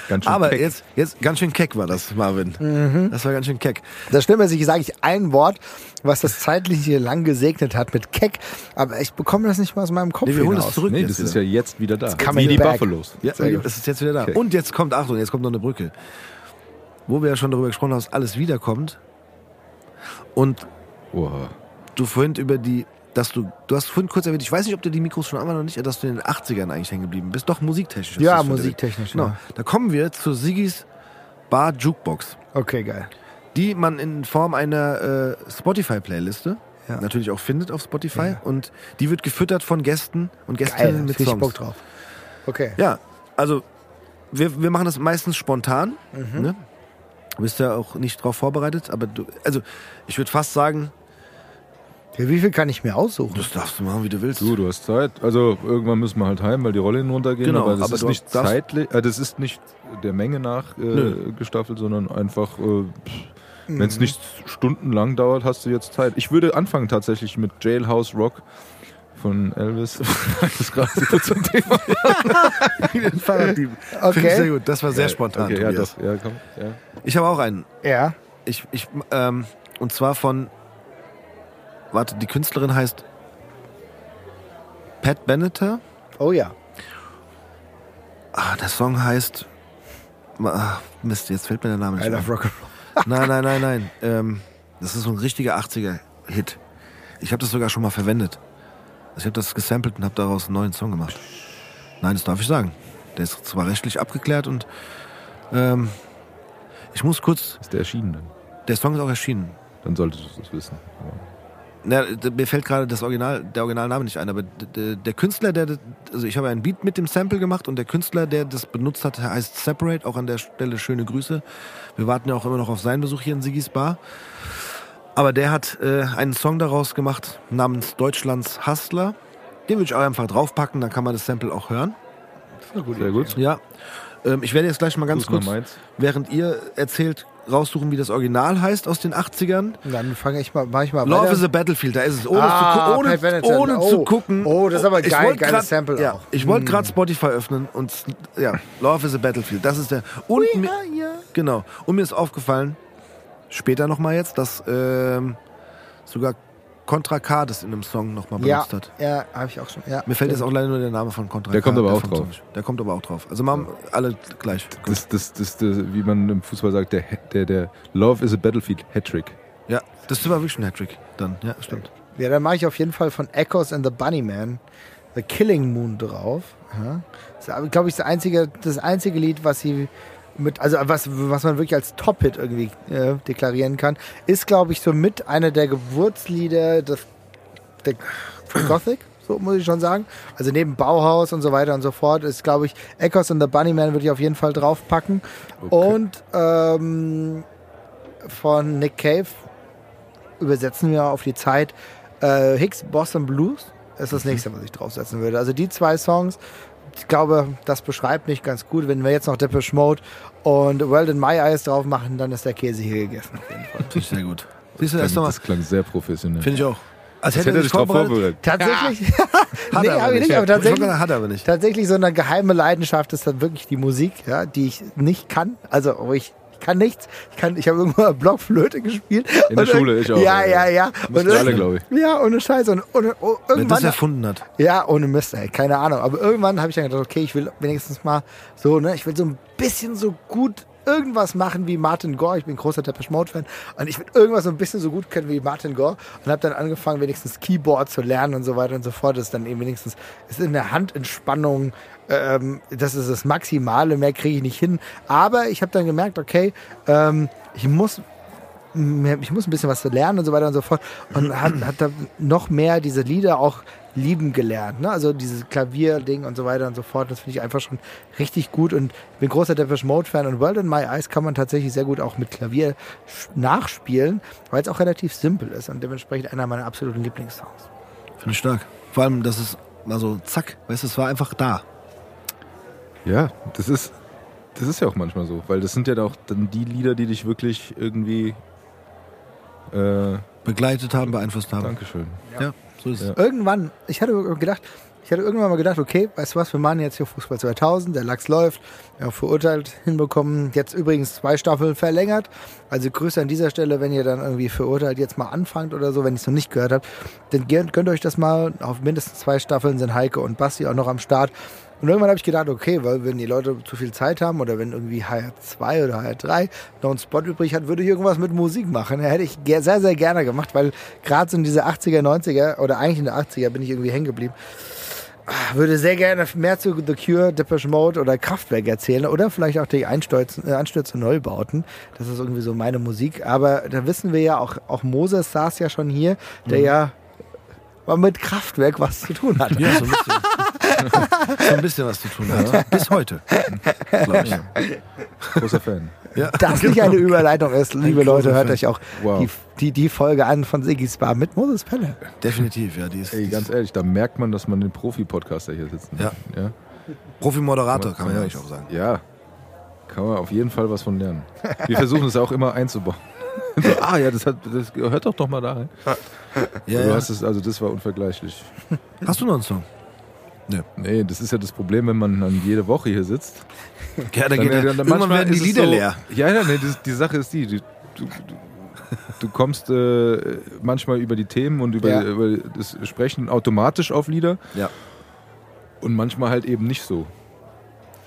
Ganz schön Aber keck. jetzt, jetzt ganz schön keck war das, Marvin. Mhm. Das war ganz schön keck. Das Schlimme ist, ich sage ich ein Wort, was das zeitlich hier lang gesegnet hat mit Keck, aber ich bekomme das nicht mal aus meinem Kopf Nee, wir holen das zurück. Nee, das ist wieder. ja jetzt wieder da. Wie die back. Buffalos. Ja, es ist jetzt wieder da. Okay. Und jetzt kommt, Achtung, jetzt kommt noch eine Brücke. Wo wir ja schon darüber gesprochen haben, dass alles wiederkommt. Und Oha. du vorhin über die, dass du, du hast vorhin kurz erwähnt, ich weiß nicht, ob du die Mikros schon einmal noch nicht, dass du in den 80ern eigentlich hängen geblieben bist. Doch musiktechnisch. ist Ja, dir. musiktechnisch, Genau. ja. Da kommen wir zu Sigis Bar Jukebox. Okay, geil. die man in Form einer äh, Spotify-Playliste Ja. natürlich auch findet auf Spotify Ja. und die wird gefüttert von Gästen und Geil, Gästinnen mit richtig Songs. Bock drauf. Okay. Ja, also wir, wir machen das meistens spontan. Mhm. Ne? Du bist ja auch nicht drauf vorbereitet, aber du, also ich würde fast sagen, Ja, wie viel kann ich mir aussuchen? das darfst du machen, wie du willst. Du, du hast Zeit. Also irgendwann müssen wir halt heim, weil die Rollen runtergehen. Genau, aber das aber ist nicht zeitlich, äh, das ist nicht der Menge nach äh, gestaffelt, sondern einfach, äh, wenn es nicht stundenlang dauert, hast du jetzt Zeit. Ich würde anfangen tatsächlich mit Jailhouse Rock von Elvis. (laughs) das ist gerade so zum Thema. (laughs) den Fahrraddieb. Okay. Finde ich sehr gut. Das war sehr spontan. Okay, ja, doch, ja, komm, ja. Ich habe auch einen. Ja. Ich, ich, ähm, und zwar von, warte, die Künstlerin heißt Pat Benatar. Oh ja. Ah, der Song heißt. Ah, Mist, jetzt fällt mir der Name nicht I ein. love Rock'n'Roll. (laughs) Nein, nein, nein, nein. Ähm, das ist so ein richtiger 80er-Hit. Ich habe das sogar schon mal verwendet. Also ich habe das gesampelt und habe daraus einen neuen Song gemacht. Nein, das darf ich sagen. Der ist zwar rechtlich abgeklärt und ähm, ich muss kurz, Ist der erschienen dann? der Song ist auch erschienen. Dann solltest du das wissen. Ja. Na, mir fällt gerade das Original, der Originalname nicht ein, aber der Künstler, der, also ich habe einen Beat mit dem Sample gemacht und der Künstler, der das benutzt hat, heißt Separate. Auch an der Stelle schöne Grüße. Wir warten ja auch immer noch auf seinen Besuch hier in Sigis Bar. Aber der hat äh, einen Song daraus gemacht namens Deutschlands Hustler. Den würde ich auch einfach draufpacken, dann kann man das Sample auch hören. Sehr gut. Ja. Ähm, ich werde jetzt gleich mal ganz nach kurz, während ihr erzählt, raussuchen, wie das Original heißt aus den 80ern. Und dann fange ich mal, mach ich mal Love weiter. is a Battlefield, da ist es. Ohne, Ah, zu, ohne, ohne Oh. zu gucken. Oh, das ist aber geil, geiles grad- Sample ja, auch. Hm. Ich wollte gerade Spotify öffnen und ja, Love is a Battlefield, das ist der. Und mir, genau. Und mir ist aufgefallen, später nochmal jetzt, dass ähm, sogar Contra K das in einem Song nochmal ja, benutzt hat. ja, habe ich auch schon. Ja. Mir fällt jetzt auch leider nur der Name von Contra Der K. kommt aber auch drauf. Der kommt aber auch drauf. Also machen alle gleich. Das, das, das, das, wie man im Fußball sagt, der, der, der Love is a Battlefield Hattrick. Ja, das war wirklich ein Hattrick dann. Ja, stimmt. Ja, dann mache ich auf jeden Fall von Echoes and the Bunnyman The Killing Moon drauf. Ja. Das ist, glaube ich, das einzige, das einzige Lied, was sie mit, also was, was man wirklich als Top-Hit irgendwie äh, deklarieren kann, ist, glaube ich, somit einer der Geburtslieder des, der, von Gothic. So muss ich schon sagen. Also neben Bauhaus und so weiter und so fort ist, glaube ich, Echoes and the Bunnyman würde ich auf jeden Fall draufpacken. Und ähm, von Nick Cave übersetzen wir auf die Zeit. Äh, Hicks Boston Blues ist das nächste, was ich draufsetzen würde. Also die zwei Songs, ich glaube, das beschreibt mich ganz gut. Wenn wir jetzt noch Depeche Mode und World in My Eyes drauf machen, dann ist der Käse hier gegessen. Auf sehr gut. Siehst du, Das, mal. das klang sehr professionell. Finde ich auch. Als Als hätte er sich drauf vorbereitet. Tatsächlich, Hat (laughs) nee, er hab ich nicht, Ja, aber tatsächlich, Hat er aber nicht. tatsächlich so eine geheime Leidenschaft ist dann wirklich die Musik, ja, die ich nicht kann. Also, wo ich kann nichts. Ich kann, ich habe irgendwann Blockflöte gespielt. In der Und Schule, ich auch, Ja, ja. ja, Und alle, glaube ich. Ja, ohne Scheiße. Und, und, und das irgendwann, erfunden hat. ja, ohne Mist, ey, keine Ahnung. Aber irgendwann habe ich dann gedacht, okay, ich will wenigstens mal so, ne, ich will so ein bisschen so gut irgendwas machen wie Martin Gore. Ich bin ein großer Depeche Mode Fan und ich will irgendwas so ein bisschen so gut können wie Martin Gore und habe dann angefangen, wenigstens Keyboard zu lernen und so weiter und so fort. Das ist dann eben wenigstens, ist in der Handentspannung, ähm, das ist das Maximale, mehr kriege ich nicht hin. Aber ich habe dann gemerkt, okay, ähm, ich muss ich muss ein bisschen was lernen und so weiter und so fort. Und hat, hat da noch mehr diese Lieder auch lieben gelernt. Ne? Also dieses Klavierding und so weiter und so fort. Das finde ich einfach schon richtig gut. Und ich bin großer Depeche Mode Fan. Und World in My Eyes kann man tatsächlich sehr gut auch mit Klavier nachspielen, weil es auch relativ simpel ist und dementsprechend einer meiner absoluten Lieblingssongs. Finde ich stark. Vor allem, dass es mal so zack, weißt du, es war einfach da. Ja, das ist, das ist ja auch manchmal so, weil das sind ja auch dann die Lieder, die dich wirklich irgendwie. Äh, Begleitet haben, beeinflusst haben. Dankeschön. Ja, so ist es. Ja. Irgendwann, ich hatte gedacht, ich hatte irgendwann mal gedacht, okay, weißt du was, wir machen jetzt hier Fußball 2000, der Lachs läuft, wir haben verurteilt hinbekommen, jetzt übrigens zwei Staffeln verlängert. Also Grüße an dieser Stelle, wenn ihr dann irgendwie verurteilt jetzt mal anfangt oder so, wenn ihr es noch nicht gehört habt, dann gönnt, gönnt euch das mal. Auf mindestens zwei Staffeln sind Heike und Basti auch noch am Start. Und irgendwann habe ich gedacht, okay, weil wenn die Leute zu viel Zeit haben oder wenn irgendwie HR2 oder HR3 noch einen Spot übrig hat, würde ich irgendwas mit Musik machen. Ja, hätte ich sehr, sehr gerne gemacht, weil gerade so in diese 80er, 90er oder eigentlich in der 80er bin ich irgendwie hängen geblieben. Ah, Würde sehr gerne mehr zu The Cure, Depeche Mode oder Kraftwerk erzählen oder vielleicht auch die Einstürze, äh, Anstürze Neubauten. Das ist irgendwie so meine Musik. Aber da wissen wir ja, auch, auch Moses saß ja schon hier, der ja mal mit Kraftwerk was zu tun hat. Ja, so ein bisschen. (laughs) (laughs) so ein bisschen was zu tun hat. Bis heute. Glaub ich. Großer Fan. Ja. Das nicht eine Überleitung ist, liebe großer Leute, hört Fan. euch auch Wow. die, die, die Folge an von Siggy's Bar mit Moses Pelle. Definitiv, ja. Die ist, Ey, ganz ehrlich, da merkt man, dass man den Profi-Podcaster hier sitzen Ja. ja. Profi-Moderator, kann man ja nicht auch sagen. Ja, kann man auf jeden Fall was von lernen. Wir versuchen es auch immer einzubauen. (laughs) So, ah ja, das, hat, das hört doch doch mal da rein. Ja, du ja. hast es, also das war unvergleichlich. Hast du noch einen Song? Nee, das ist ja das Problem, wenn man dann jede Woche hier sitzt. Ja, dann Dann, geht er, dann, irgendwann manchmal werden die Lieder so, leer. Ja, ja, nee, das, die Sache ist die, du, du, du, du kommst äh, manchmal über die Themen und über, Ja. über das Sprechen automatisch auf Lieder Ja. und manchmal halt eben nicht so.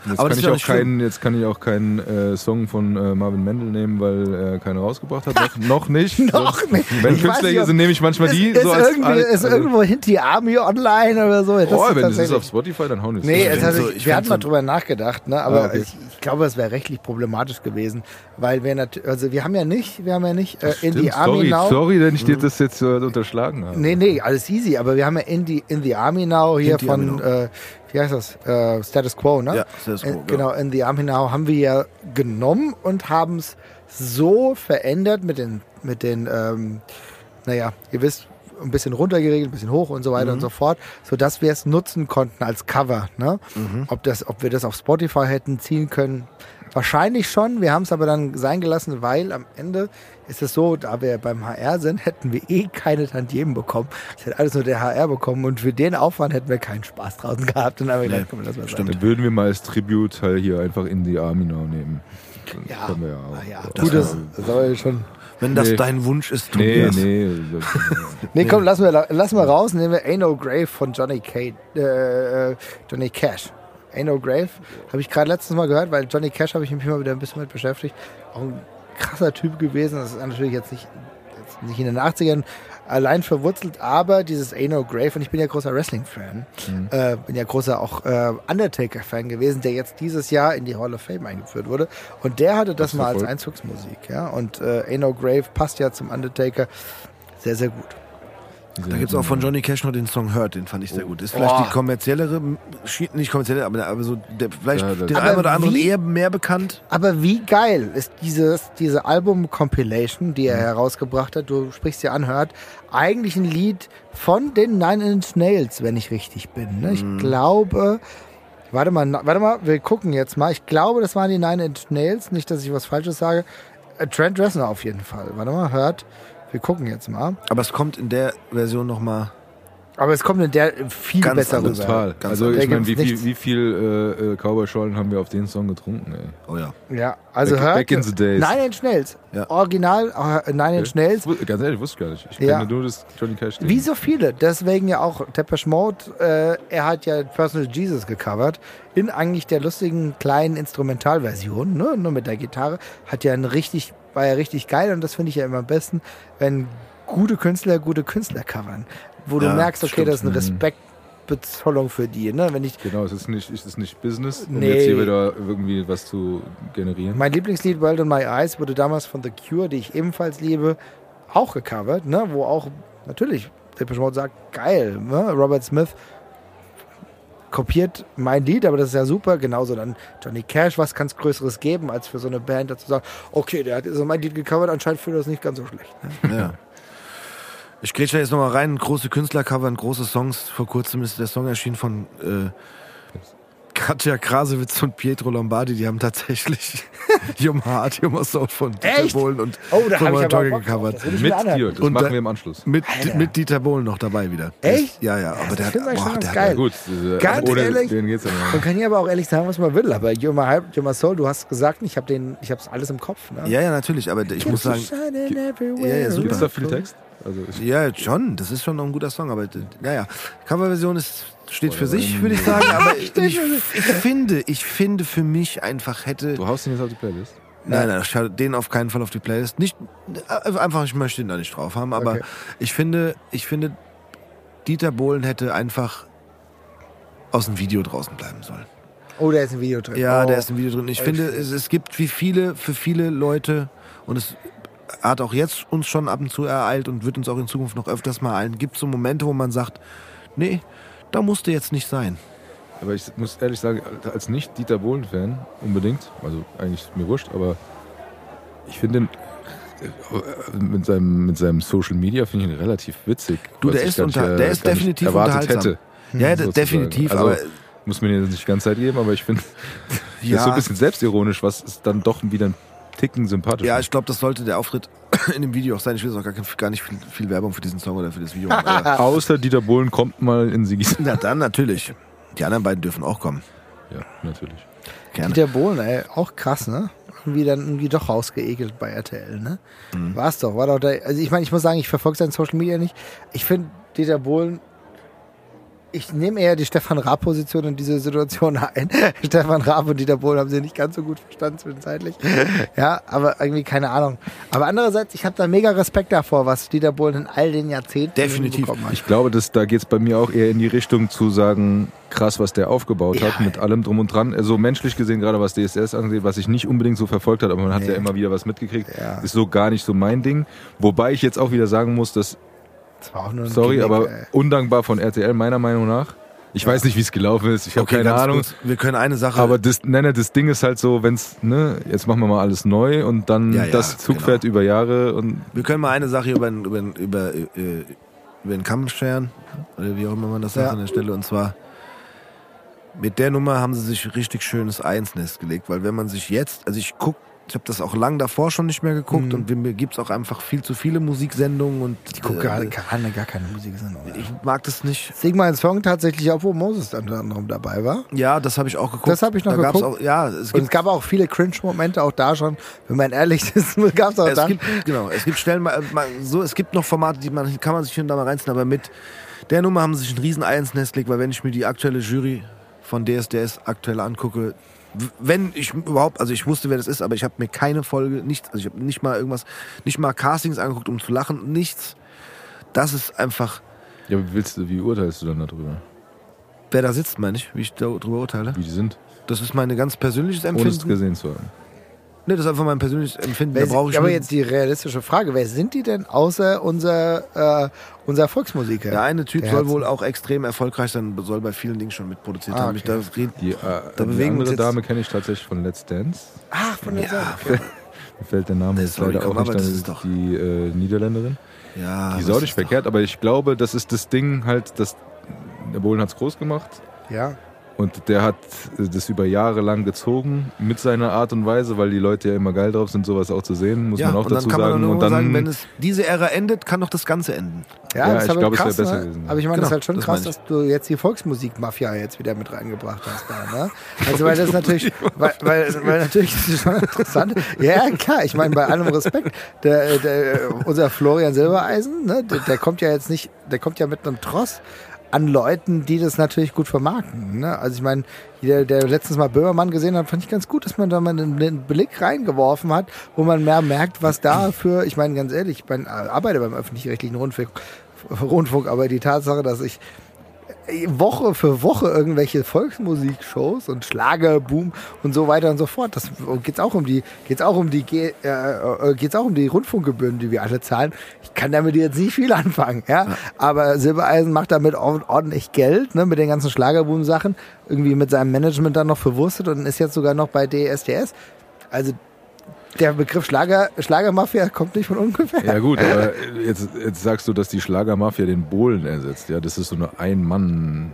Jetzt, Aber kann ich auch keinen, jetzt kann ich auch keinen äh, Song von äh, Marvin Mendel nehmen, weil er keine rausgebracht hat. Noch, noch nicht. (laughs) Noch Sonst- nicht. Wenn Künstler hier sind, nehme ich manchmal die. ist, so ist, als, irgendwie, als, ist also- irgendwo Hinti Army online oder so. Das Oh, ist wenn das ist auf Spotify, dann hauen die es. Nee, es so- sich, ich wir hatten mal so- drüber nachgedacht, ne? aber Ah, okay. ich, ich glaube, es wäre rechtlich problematisch gewesen, weil wir natürlich, also wir haben ja nicht, wir haben ja nicht äh, in die Army sorry, Now. sorry, wenn ich dir das jetzt äh, unterschlagen habe. Nee, nee, alles easy, aber wir haben ja in die in the Army Now hier In the von wie heißt das? Äh, Status Quo, ne? Ja, Status Quo, Äh, ja. Genau, in the Army Now haben wir ja genommen und haben es so verändert mit den mit den ähm, naja, ihr wisst ein bisschen runtergeregelt, ein bisschen hoch und so weiter Mhm. und so fort, so dass wir es nutzen konnten als Cover. Ne? Mhm. Ob das, ob wir das auf Spotify hätten ziehen können, wahrscheinlich schon. Wir haben es aber dann sein gelassen, weil am Ende ist es so, da wir beim HR sind, hätten wir eh keine Tantiemen bekommen. Das hätte alles nur der HR bekommen und für den Aufwand hätten wir keinen Spaß draußen gehabt. Und dann haben wir gedacht, Nee, komm, lass mal stimmt. Dann würden wir mal als Tribute halt hier einfach in die Army Now nehmen. Dann Ja, können wir ja auch. Ah, ja. Gut, das, das aber schon. Wenn das Nee. dein Wunsch ist, Nee, Tobias. nee. (laughs) Nee, komm, lass mal, lass mal raus. Nehmen wir Ain't No Grave von Johnny, K, äh, äh, Johnny Cash. Ain't No Grave habe ich gerade letztens mal gehört, weil Johnny Cash habe ich mich mal wieder ein bisschen mit beschäftigt. Auch ein krasser Typ gewesen. Das ist natürlich jetzt nicht, jetzt nicht in den 80ern allein verwurzelt, aber dieses Ain't No Grave, und ich bin ja großer Wrestling-Fan, äh, bin ja großer auch äh, Undertaker-Fan gewesen, der jetzt dieses Jahr in die Hall of Fame eingeführt wurde. Und der hatte das du mal als? Einzugsmusik. Ja? Und äh, Ain't No Grave passt ja zum Undertaker sehr, sehr gut. Da gibt es auch von Johnny Cash noch den Song Hurt, den fand ich sehr gut. Ist vielleicht Oh. die kommerziellere, nicht kommerzielle, aber, aber so der, vielleicht Ja, den einen oder anderen wie- eher mehr bekannt. Aber wie geil ist dieses, diese Album-Compilation, die er herausgebracht hat, du sprichst ja anhört, eigentlich ein Lied von den Nine Inch Nails, wenn ich richtig bin. Ne? Ich glaube, warte mal, warte mal, wir gucken jetzt mal. Ich glaube, das waren die Nine Inch Nails, nicht, dass ich was Falsches sage. Äh, Trent Reznor auf jeden Fall. Warte mal, hört. Wir gucken jetzt mal. Aber es kommt in der Version nochmal. Aber es kommt in der viel Ganz besser rüber. Total. Ganz Also ich meine, wie viel, wie viel äh, äh, Cowboy-Schollen haben wir auf den Song getrunken, ey. Oh ja. Ja, also Back- hört. back in the days. Nine Inch Nails. Ja. Original äh, Nine Inch Nails. Ganz ehrlich, wusste ich gar nicht. Ich Ja. kenne nur das Johnny Cash. Wie so viele. Deswegen ja auch Depeche Mode. Äh, er hat ja Personal Jesus gecovert. In eigentlich der lustigen kleinen Instrumentalversion, ne? nur mit der Gitarre. Hat ja ein richtig, war ja richtig geil und das finde ich ja immer am besten, wenn gute Künstler gute Künstler covern. Wo du Ja, merkst, okay, stimmt. das ist eine Respektbezollung für die. Ne? Wenn ich Genau, es ist nicht, es ist nicht Business, um Nee. jetzt hier wieder irgendwie was zu generieren. Mein Lieblingslied World on My Eyes wurde damals von The Cure, die ich ebenfalls liebe, auch gecovert, ne? wo auch natürlich Depeche Mode sagt, geil, ne? Robert Smith kopiert mein Lied, aber das ist ja super. Genauso dann Johnny Cash, was kann es Größeres geben, als für so eine Band dazu sagen, okay, der hat so mein Lied gecovert, anscheinend fühlt er das nicht ganz so schlecht. Ne? ja. (laughs) Ich da jetzt nochmal rein. Große Künstlercover, große Songs. Vor kurzem ist der Song erschienen von äh, Katja Krasewitz und Pietro Lombardi. Die haben tatsächlich (laughs) Yum Heart, Yum Soul von Dieter Echt? Bohlen und Oh, von drauf. gecovert. Mit dir, das Und machen da- wir im Anschluss. Mit, Alter. mit Dieter Bohlen noch dabei wieder. Echt? Ja, ja. Aber das der hat, boah, ganz der geil. hat gut, diese- Ganz ohne ehrlich? den geht's ja. Man kann hier aber auch ehrlich sagen, was man will, aber You're My Hype, You're My Soul, du hast gesagt, ich habe den, ich habe es alles im Kopf. Ne? ja, ja, natürlich. Aber ich muss sagen, Ja, ja, super. Gibt's da viel Text? Also ich, ja, schon. Das ist schon noch ein guter Song. Aber naja, Coverversion ist steht für sich, würde ich sagen. Aber (laughs) ich, ich, ich finde, ich finde für mich einfach hätte du haust ihn jetzt auf die Playlist? Nein, nein, ich schaue den auf keinen Fall auf die Playlist. Nicht, äh, einfach, ich möchte ihn da nicht drauf haben, aber Okay. ich finde, ich finde, Dieter Bohlen hätte einfach aus dem Video draußen bleiben sollen. Oh, da ist ein Video drin. Ja, oh. der ist im Video drin. Ich Oh, finde, shit. es, es gibt wie viele, für viele Leute, und es hat auch jetzt uns schon ab und zu ereilt und wird uns auch in Zukunft noch öfters mal eilen, gibt so Momente, wo man sagt, nee, da musste jetzt nicht sein. Aber ich muss ehrlich sagen, als nicht Dieter Bohlen-Fan unbedingt, also eigentlich ist mir wurscht, aber ich finde äh, mit seinem, mit seinem Social Media finde ich ihn relativ witzig. Du, was der ist nicht, unter- äh, der ist nicht definitiv erwartet unterhaltsam. hätte. Ja, sozusagen. definitiv, also, aber muss mir jetzt nicht die ganze Zeit geben, aber ich finde, (laughs) Ja. ist so ein bisschen selbstironisch, was ist dann doch wieder ein Ticken sympathisch. Ja, ich glaube, das sollte der Auftritt (coughs) in dem Video auch sein. Ich will jetzt auch gar, kein- gar nicht viel, viel Werbung für diesen Song oder für das Video machen. (laughs) Außer Dieter Bohlen kommt mal in Sigis. (laughs) Na dann natürlich. Die anderen beiden dürfen auch kommen. Ja, natürlich. Gerne. Dieter Bohlen, ey, auch krass, ne? Irgendwie dann irgendwie doch rausgeekelt bei RTL, ne? Mhm. War's doch, war doch der, also ich meine, ich muss sagen, ich verfolge seinen Social Media nicht. Ich finde Dieter Bohlen ich nehme eher die Stefan Raab-Position in diese Situation ein. (laughs) Stefan Raab und Dieter Bohlen haben sie nicht ganz so gut verstanden zwischenzeitlich. (laughs) Ja, aber irgendwie keine Ahnung. Aber andererseits, ich habe da mega Respekt davor, was Dieter Bohlen in all den Jahrzehnten Definitiv. bekommen hat. Ich glaube, dass, da geht es bei mir auch eher in die Richtung zu sagen, krass, was der aufgebaut hat, Ja. mit allem drum und dran. Also menschlich gesehen, gerade was DSS angeht, was ich nicht unbedingt so verfolgt hat, aber man hat Nee. ja immer wieder was mitgekriegt, Ja. ist so gar nicht so mein Ding. Wobei ich jetzt auch wieder sagen muss, dass, Das war auch nur ein sorry, Gimmick, aber ey. undankbar von RTL, meiner Meinung nach. Ich weiß nicht, wie es gelaufen ist, ich habe keine ganz Ahnung. kurz, wir können eine Sache. Aber das, nein, nein, das Ding ist halt so, wenn's, ne, jetzt machen wir mal alles neu und dann Ja, ja, das Zugpferd über Jahre und wir können mal eine Sache über, über, über, äh, über den Kamm scheren, oder wie auch immer man das sagt Ja. an der Stelle. Und zwar, mit der Nummer haben sie sich richtig schönes Einsnest gelegt, weil wenn man sich jetzt, also ich guck, ich habe das auch lang davor schon nicht mehr geguckt und mir gibt's auch einfach viel zu viele Musiksendungen und Ich gucke gerade äh, gar, gar keine Musiksendung. mehr. ich mag das nicht. Sing mal Song tatsächlich auch, wo Moses unter anderem dabei war. Ja, das habe ich auch geguckt. Das hab ich noch da geguckt. Auch, ja, es Und es gibt, gab auch viele Cringe-Momente, auch da schon. Wenn man ehrlich (laughs) ist, gab es auch es da. gibt genau, es gibt Stellen mal, mal so, es gibt noch Formate, die man kann man sich hier und da mal reinziehen, aber mit der Nummer haben sie sich ein riesen Ei ins Nest gelegt, weil wenn ich mir die aktuelle Jury von DSDS aktuell angucke, wenn ich überhaupt, also ich wusste, wer das ist, aber ich habe mir keine Folge, nichts, also ich habe nicht mal irgendwas, nicht mal Castings angeguckt, um zu lachen, nichts. Das ist einfach, ja, wie willst du, wie urteilst du dann darüber? wer da sitzt, meine ich, wie ich darüber urteile. Wie die sind, Das ist mein ganz persönliches ohne es Empfinden. gesehen zu haben. Nee, das ist einfach mein persönliches Empfinden. Wer Da brauche ich aber jetzt die realistische Frage, wer sind die denn außer unser, äh, unser Volksmusiker? Der eine Typ Der soll wohl auch extrem erfolgreich sein, soll bei vielen Dingen schon mitproduziert Ah, haben. Ich, da, red- Die, äh, die bewegen wir andere Dame kenne ich tatsächlich von Let's Dance. Ach, von der ja, Seite. (laughs) Mir fällt der Name jetzt leider auch nicht, aber das dann ist doch- die äh, Niederländerin. ja, Die ist auch nicht verkehrt, aber ich glaube, das ist das Ding halt, dass der Bohlen hat es groß gemacht Ja. Und der hat äh, das über Jahre lang gezogen mit seiner Art und Weise, weil die Leute ja immer geil drauf sind, sowas auch zu sehen, muss Ja, man auch und dann dazu kann man sagen. dann Und dann, sagen, wenn es diese Ära endet, kann doch das Ganze enden. Ja, Ja, das ist ich glaube, es wäre besser ne? gewesen. Aber ich meine, das ist Genau, halt schon das krass, dass du jetzt die Volksmusikmafia jetzt wieder mit reingebracht hast da, ne? Also weil das ist natürlich, (laughs) weil, weil, weil natürlich das ist schon interessant. Ja, klar, ich meine, bei allem Respekt, der, der, unser Florian Silbereisen, ne, der, der kommt ja jetzt nicht, der kommt ja mit einem Tross an Leuten, die das natürlich gut vermarkten. Ne? Also ich meine, der, der letztens mal Böhmermann gesehen hat, fand ich ganz gut, dass man da mal einen, einen Blick reingeworfen hat, wo man mehr merkt, was da für, ich meine ganz ehrlich, ich mein, arbeite beim öffentlich-rechtlichen Rundfunk, Rundfunk, aber die Tatsache, dass ich Woche für Woche irgendwelche Volksmusikshows und Schlagerboom und so weiter und so fort. Das geht's auch um die geht's auch um die äh, äh, geht's auch um die Rundfunkgebühren, die wir alle zahlen. Ich kann damit jetzt nicht viel anfangen, ja. Aber Silbereisen macht damit ord- ordentlich Geld, ne, mit den ganzen Schlagerboom Sachen, irgendwie mit seinem Management dann noch verwurstet und ist jetzt sogar noch bei DSDS. Also der Begriff Schlager Schlagermafia kommt nicht von ungefähr. ja gut, aber (laughs) jetzt, jetzt sagst du, dass die Schlagermafia den Bohlen ersetzt. Ja, das ist so eine Ein-Mann,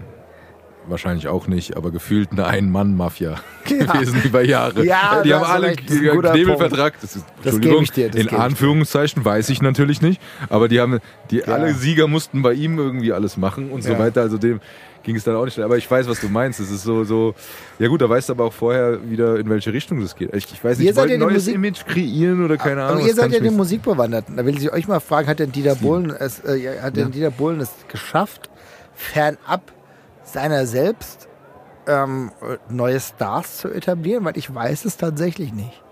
wahrscheinlich auch nicht, aber gefühlt eine Ein-Mann-Mafia (laughs) gewesen über Jahre. Ja, die haben alle einen Knebelvertrag. Das ist, Das Entschuldigung, ich dir, das in. Anführungszeichen weiß ich natürlich nicht, aber die haben, die Ja. alle Sieger mussten bei ihm irgendwie alles machen und so Ja. weiter. Also dem ging es dann auch nicht schnell. Aber ich weiß, was du meinst. Es ist so, so, ja gut, da weißt du aber auch vorher wieder, in welche Richtung das geht. Ich, ich weiß nicht, Ihr seid ja ein neues Musik- Image kreieren oder keine Ahnung. Aber ihr seid ja nicht- Musikbewanderten. Da will ich euch mal fragen, hat denn Dieter Bohlen es, äh, ja, hat denn Dieter Bohlen es geschafft, fernab seiner selbst ähm, neue Stars zu etablieren? Weil ich weiß es tatsächlich nicht.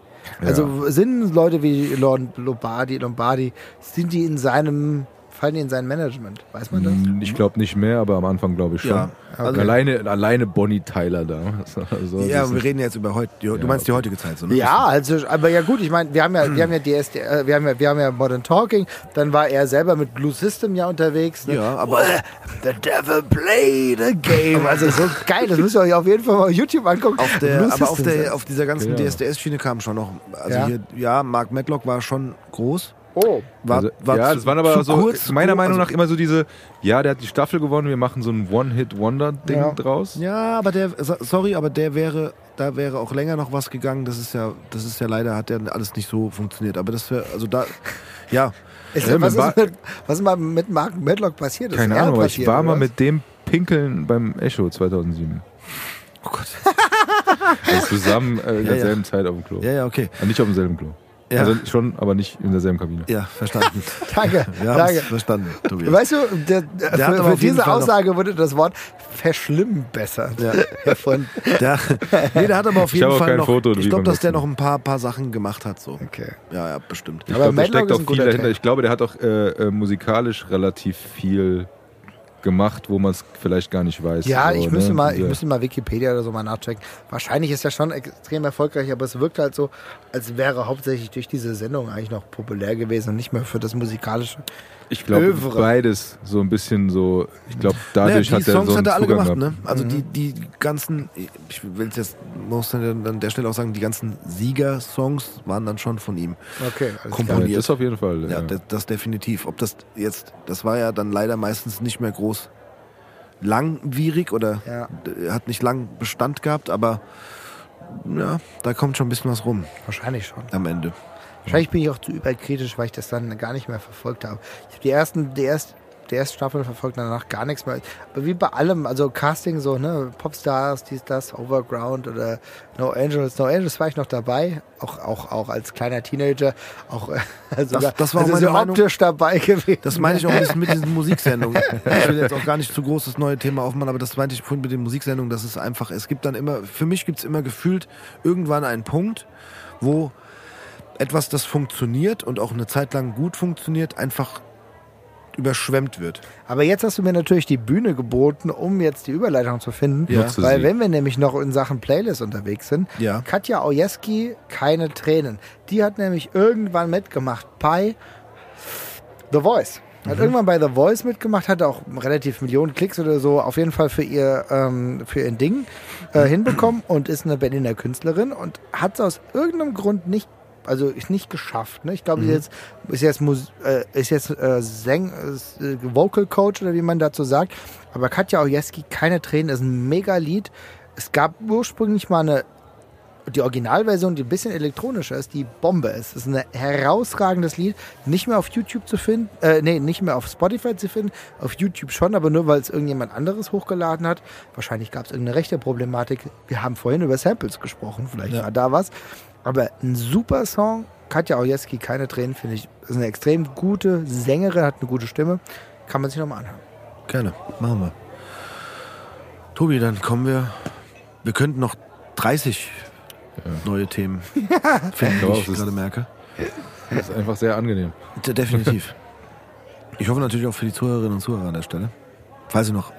Also sind Leute wie Lord Lombardi, Lombardi, sind die in seinem, fallen die in sein Management? Weiß man das? Ich glaube nicht mehr, aber am Anfang glaube ich schon. Ja, also- alleine, alleine Bonnie Tyler da. (laughs) Also, Ja, wir reden jetzt über heute. Du Ja, meinst die heutige Zeit, so, ne? Ja, also, aber ja gut, ich meine, wir haben ja, wir haben ja DSD, äh, wir haben ja, wir haben ja Modern Talking, dann war er selber mit Blue System ja unterwegs. Ne? Ja, aber The devil played a game. Also so geil, das müsst ihr euch auf jeden Fall mal auf YouTube angucken. auf der, Blue aber auf, System. der, auf dieser ganzen Ja. DSDS-Schiene kam schon noch. Also Ja. hier, ja, Mark Medlock war schon groß. Oh. War, also, war ja, zu- das waren aber so, kurz, meiner Meinung also- nach immer so diese, ja, der hat die Staffel gewonnen, wir machen so ein One-Hit-Wonder-Ding Ja. draus. Ja, aber der, so- sorry, aber der wäre, da wäre auch länger noch was gegangen. Das ist ja, das ist ja leider, hat ja alles nicht so funktioniert. Aber das wäre, also da, (laughs) ja. Ist, Ja, was, mit ist mit, was ist mal mit Mark Medlock passiert? Ist Keine Ahnung, aber ich war mal mit dem Pinkeln beim Echo 2007. Oh Gott. Also zusammen äh, in Ja, ja. derselben Zeit auf dem Klo. Ja, ja, okay. Äh, Nicht auf demselben Klo. Ja. Also schon, aber nicht in derselben Kabine. Ja, verstanden. (laughs) Danke, danke. verstanden, Tobias. Weißt du, der, für, aber für jeden diese Fall Aussage wurde das Wort verschlimmen besser Ja. (laughs) erfunden. Der, nee, der hat aber auf Ich jeden Fall kein noch. Foto, ich glaube, dass der noch ein paar, paar Sachen gemacht hat. So. Okay. Ja, ja, bestimmt. Ich Aber Madlock steckt ist auch ein viel guter dahinter. Ich glaube, der hat auch äh, äh, musikalisch relativ viel gemacht, wo man es vielleicht gar nicht weiß. Ja, So, ich ne? müsste mal, ich müsste mal Wikipedia oder so mal nachchecken. Wahrscheinlich ist er schon extrem erfolgreich, aber es wirkt halt so, als wäre hauptsächlich durch diese Sendung eigentlich noch populär gewesen und nicht mehr für das musikalische. Ich glaube, beides so ein bisschen so. Ich glaube, dadurch naja, die hat er Songs so einen hat er alle Zugang gemacht, gehabt. ne? Also die, die ganzen, ich will es jetzt, muss dann an der Stelle auch sagen, die ganzen Sieger-Songs waren dann schon von ihm. Okay, alles Ja, Komponiert. das auf jeden Fall. Ja, Ja, das, das definitiv. Ob das jetzt, das war ja dann leider meistens nicht mehr groß langwierig oder Ja. hat nicht lang Bestand gehabt, aber ja, da kommt schon ein bisschen was rum Wahrscheinlich schon. am Ende. Wahrscheinlich bin ich auch zu überkritisch, weil ich das dann gar nicht mehr verfolgt habe. Ich habe die ersten, die erste, die erste Staffel verfolgt, danach gar nichts mehr. Aber wie bei allem, also Casting so, ne, Popstars, dies, das, Overground oder No Angels. No Angels war ich noch dabei, auch, auch, auch als kleiner Teenager, auch äh, (laughs) sogar, das war auch also so Meinung. optisch dabei gewesen. Das meine ich auch mit diesen (laughs) Musiksendungen. Ich will jetzt auch gar nicht zu groß das neue Thema aufmachen, aber das meinte ich vorhin mit den Musiksendungen, das ist einfach, es gibt dann immer, für mich gibt es immer gefühlt irgendwann einen Punkt, wo etwas, das funktioniert und auch eine Zeit lang gut funktioniert, einfach überschwemmt wird. Aber jetzt hast du mir natürlich die Bühne geboten, um jetzt die Überleitung zu finden. Ja. Weil sie. wenn wir nämlich noch in Sachen Playlist unterwegs sind, Ja. Katja Ojeski, keine Tränen. Die hat nämlich irgendwann mitgemacht bei The Voice. Hat irgendwann bei The Voice mitgemacht, hatte auch relativ Millionen Klicks oder so, auf jeden Fall für ihr, ähm, für ihr Ding äh, hinbekommen und ist eine Berliner Künstlerin und hat es aus irgendeinem Grund nicht, also ist nicht geschafft. Ne? Ich glaube, sie ist jetzt, ist jetzt, äh, ist jetzt äh, Säng, äh, Vocal Coach oder wie man dazu sagt. Aber Katja Ojeski, keine Tränen, ist ein mega Lied. Es gab ursprünglich mal eine die Originalversion, die ein bisschen elektronischer ist, die Bombe ist. Es ist ein herausragendes Lied. Nicht mehr auf YouTube zu finden, äh, nee, nicht mehr auf Spotify zu finden, auf YouTube schon, aber nur weil es irgendjemand anderes hochgeladen hat. Wahrscheinlich gab es irgendeine rechte Problematik. Wir haben vorhin über Samples gesprochen, vielleicht Ja. war da was. Aber ein super Song. Katja Ojeski, keine Tränen, finde ich. Ist eine extrem gute Sängerin, hat eine gute Stimme. Kann man sich nochmal anhören. Gerne, machen wir. Tobi, dann kommen wir. Wir könnten noch 30 neue Themen (laughs) finden, Ja, ich gerade merke. Das ist einfach sehr angenehm. De- Definitiv. Ich hoffe natürlich auch für die Zuhörerinnen und Zuhörer an der Stelle. Falls sie noch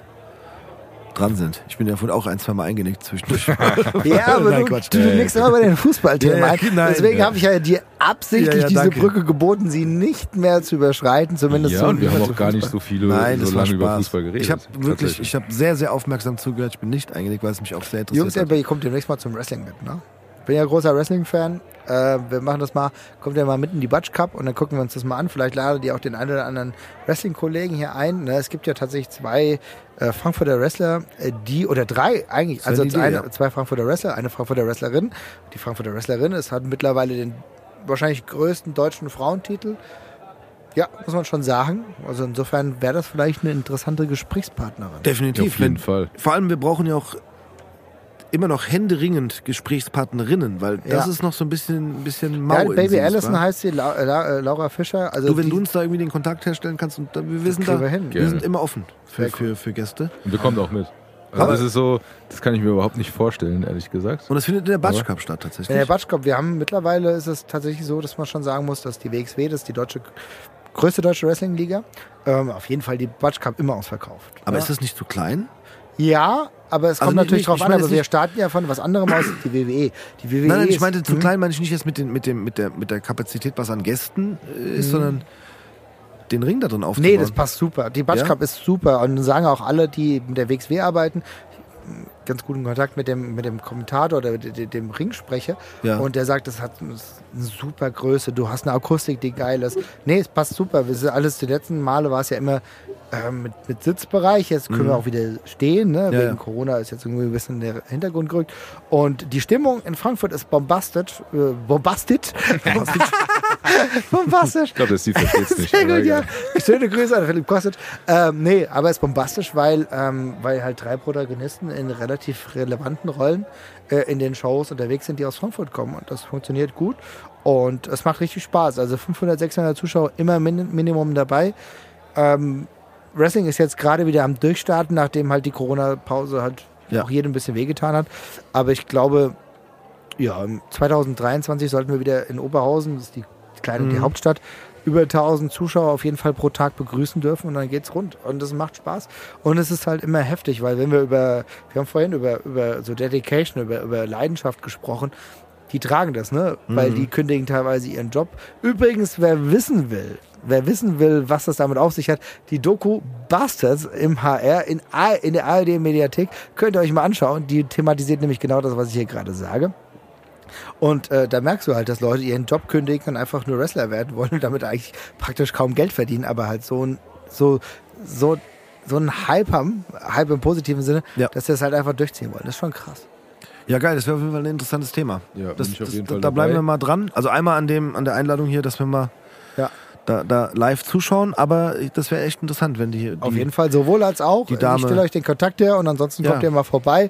dran sind. Ich bin ja vorhin auch ein, zwei Mal eingenickt zwischendurch. (laughs) Ja, aber Nein, du, Quatsch. du, nickst immer bei den Fußballthemen Ja, ein. Deswegen habe ich ja dir absichtlich Ja, ja, diese danke. Brücke geboten, sie nicht mehr zu überschreiten, zumindest Ja, so und wir haben auch gar nicht so viele, Nein, so lange über. Fußball geredet. Ich habe wirklich, ich habe sehr, sehr aufmerksam zugehört. Ich bin nicht eingenickt, weil es mich auch sehr interessiert Jungs, hat. ihr kommt demnächst mal zum Wrestling mit, ne? Bin ja großer Wrestling-Fan. Äh, wir machen das mal, kommt ja mal mit in die Batsch Cup und dann gucken wir uns das mal an. Vielleicht ladet ihr auch den einen oder anderen Wrestling-Kollegen hier ein. Ne? Es gibt ja tatsächlich zwei äh, Frankfurter Wrestler, äh, die, oder drei eigentlich, also Idee, eine, ja. zwei Frankfurter Wrestler, eine Frankfurter Wrestlerin. Die Frankfurter Wrestlerin ist, hat mittlerweile den wahrscheinlich größten deutschen Frauentitel. Ja, muss man schon sagen. Also insofern wäre das vielleicht eine interessante Gesprächspartnerin. Definitiv. Auf jeden Fall. Vor allem, wir brauchen ja auch immer noch händeringend Gesprächspartnerinnen, weil das Ja. ist noch so ein bisschen, ein bisschen mau. Ja, Baby Allison heißt sie, La La äh, Laura Fischer. Also Du, wenn du uns da irgendwie den Kontakt herstellen kannst, und wir sind kriegen da, wir hin. wir sind immer offen für, für, für Gäste. Und wir kommen auch mit. Also Aber- das ist so, das kann ich mir überhaupt nicht vorstellen, ehrlich gesagt. Und es findet in der Batsch Aber- Cup statt In tatsächlich. der Batschkopf, wir haben mittlerweile ist es tatsächlich so, dass man schon sagen muss, dass die WXW, das ist die deutsche, größte deutsche Wrestling-Liga, ähm, auf jeden Fall die Batschkap immer ausverkauft. Aber ja. ist das nicht zu klein? Ja, aber es Also kommt nee, natürlich nee, drauf an, aber wir nicht- starten ja von was anderem aus, die WWE. Die WWE Nein, nein, ich meinte zu hm? klein, meine ich nicht jetzt mit, den, mit, dem, mit, der, mit, der, Kapazität, was an Gästen äh, ist, sondern den Ring da drin aufzubauen. Nee, das passt super. Die Batschkap ist super. Und sagen auch alle, die mit der WXW arbeiten, ganz guten Kontakt mit dem, mit dem Kommentator oder dem, dem Ringsprecher. Ja. Und der sagt, das hat eine super Größe. Du hast eine Akustik, die geil ist. Nee, es passt super. Wir sind alles, die letzten Male war es ja immer ähm, mit, mit Sitzbereich. Jetzt können wir auch wieder stehen. Ne? Mhm. Ja, Wegen ja. Corona ist jetzt irgendwie ein bisschen in den Hintergrund gerückt. Und die Stimmung in Frankfurt ist bombastisch. Äh, bombastit. (laughs) (laughs) bombastisch. Ich glaube, versteht es nicht. Sehr gut, ja. Schöne Grüße an Philipp Kostic. Ähm, nee, aber es ist bombastisch, weil, ähm, weil halt drei Protagonisten in relativ relevanten Rollen äh, in den Shows unterwegs sind, die aus Frankfurt kommen. Und das funktioniert gut. Und es macht richtig Spaß. Also 500, 600 Zuschauer immer min Minimum dabei. Ähm, Wrestling ist jetzt gerade wieder am Durchstarten, nachdem halt die Corona-Pause halt Ja. auch jedem ein bisschen wehgetan hat. Aber ich glaube, ja, 2023 sollten wir wieder in Oberhausen, das ist die kleine die Hauptstadt, über 1000 Zuschauer auf jeden Fall pro Tag begrüßen dürfen und dann geht's rund. Und das macht Spaß. Und es ist halt immer heftig, weil wenn wir über, wir haben vorhin über, über so Dedication, über, über Leidenschaft gesprochen, die tragen das, ne? Weil die kündigen teilweise ihren Job. Übrigens, wer wissen will, wer wissen will, was das damit auf sich hat, die Doku Bastards im HR in, A- in der ARD-Mediathek könnt ihr euch mal anschauen. Die thematisiert nämlich genau das, was ich hier gerade sage. Und äh, da merkst du halt, dass Leute ihren Job kündigen und einfach nur Wrestler werden wollen und (laughs) damit eigentlich praktisch kaum Geld verdienen, aber halt so ein, so, so, so ein Hype haben, Hype im positiven Sinne, Ja. dass sie das halt einfach durchziehen wollen. Das ist schon krass. Ja, geil, das wäre auf jeden Fall ein interessantes Thema. Ja, das, das, jeden da Fall da bleiben wir mal dran. Also einmal an dem, an der Einladung hier, dass wir mal Ja. Da, da live zuschauen, aber das wäre echt interessant, wenn die, die Auf jeden Fall, sowohl als auch. die Dame- Ich stelle euch den Kontakt her und ansonsten Ja. kommt ihr mal vorbei.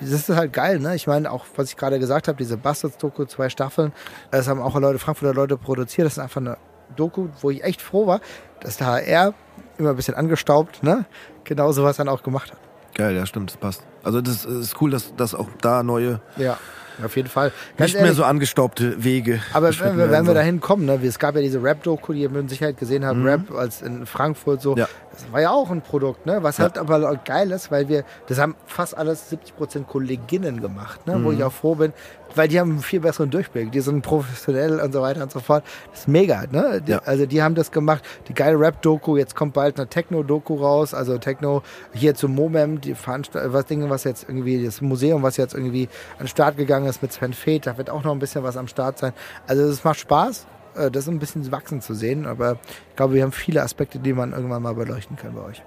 Das ist halt geil, ne? Ich meine, auch was ich gerade gesagt habe, diese Bastards-Doku, zwei Staffeln, das haben auch Leute, Frankfurter Leute produziert. Das ist einfach eine Doku, wo ich echt froh war, dass der HR immer ein bisschen angestaubt, ne? Genau sowas dann auch gemacht hat. Geil, ja, stimmt, das passt. Also das ist cool, dass, dass auch da neue, Ja, auf jeden Fall. Ganz nicht mehr ehrlich, so angestaubte Wege. Aber wenn wir, dahin kommen, ne, wie- es gab ja diese Rap-Doku, die ihr mit Sicherheit gesehen habt, Rap als in Frankfurt so. Ja. Das war ja auch ein Produkt, ne? Was Ja. halt aber geil ist, weil wir, das haben fast alles 70% Kolleginnen gemacht, ne? Wo Mhm. ich auch froh bin, weil die haben einen viel besseren Durchblick, die sind professionell und so weiter und so fort. Das ist mega, ne? Die, Ja. Also die haben das gemacht, die geile Rap-Doku, jetzt kommt bald eine Techno-Doku raus, also Techno hier zum Momem, die Veranstalt was Dinge, was jetzt irgendwie, das Museum, was jetzt irgendwie an den Start gegangen ist mit Sven Feth, da wird auch noch ein bisschen was am Start sein. Also es macht Spaß, äh, das ein bisschen wachsen zu sehen, aber ich glaube, wir haben viele Aspekte, die man irgendwann mal beleuchten kann bei euch.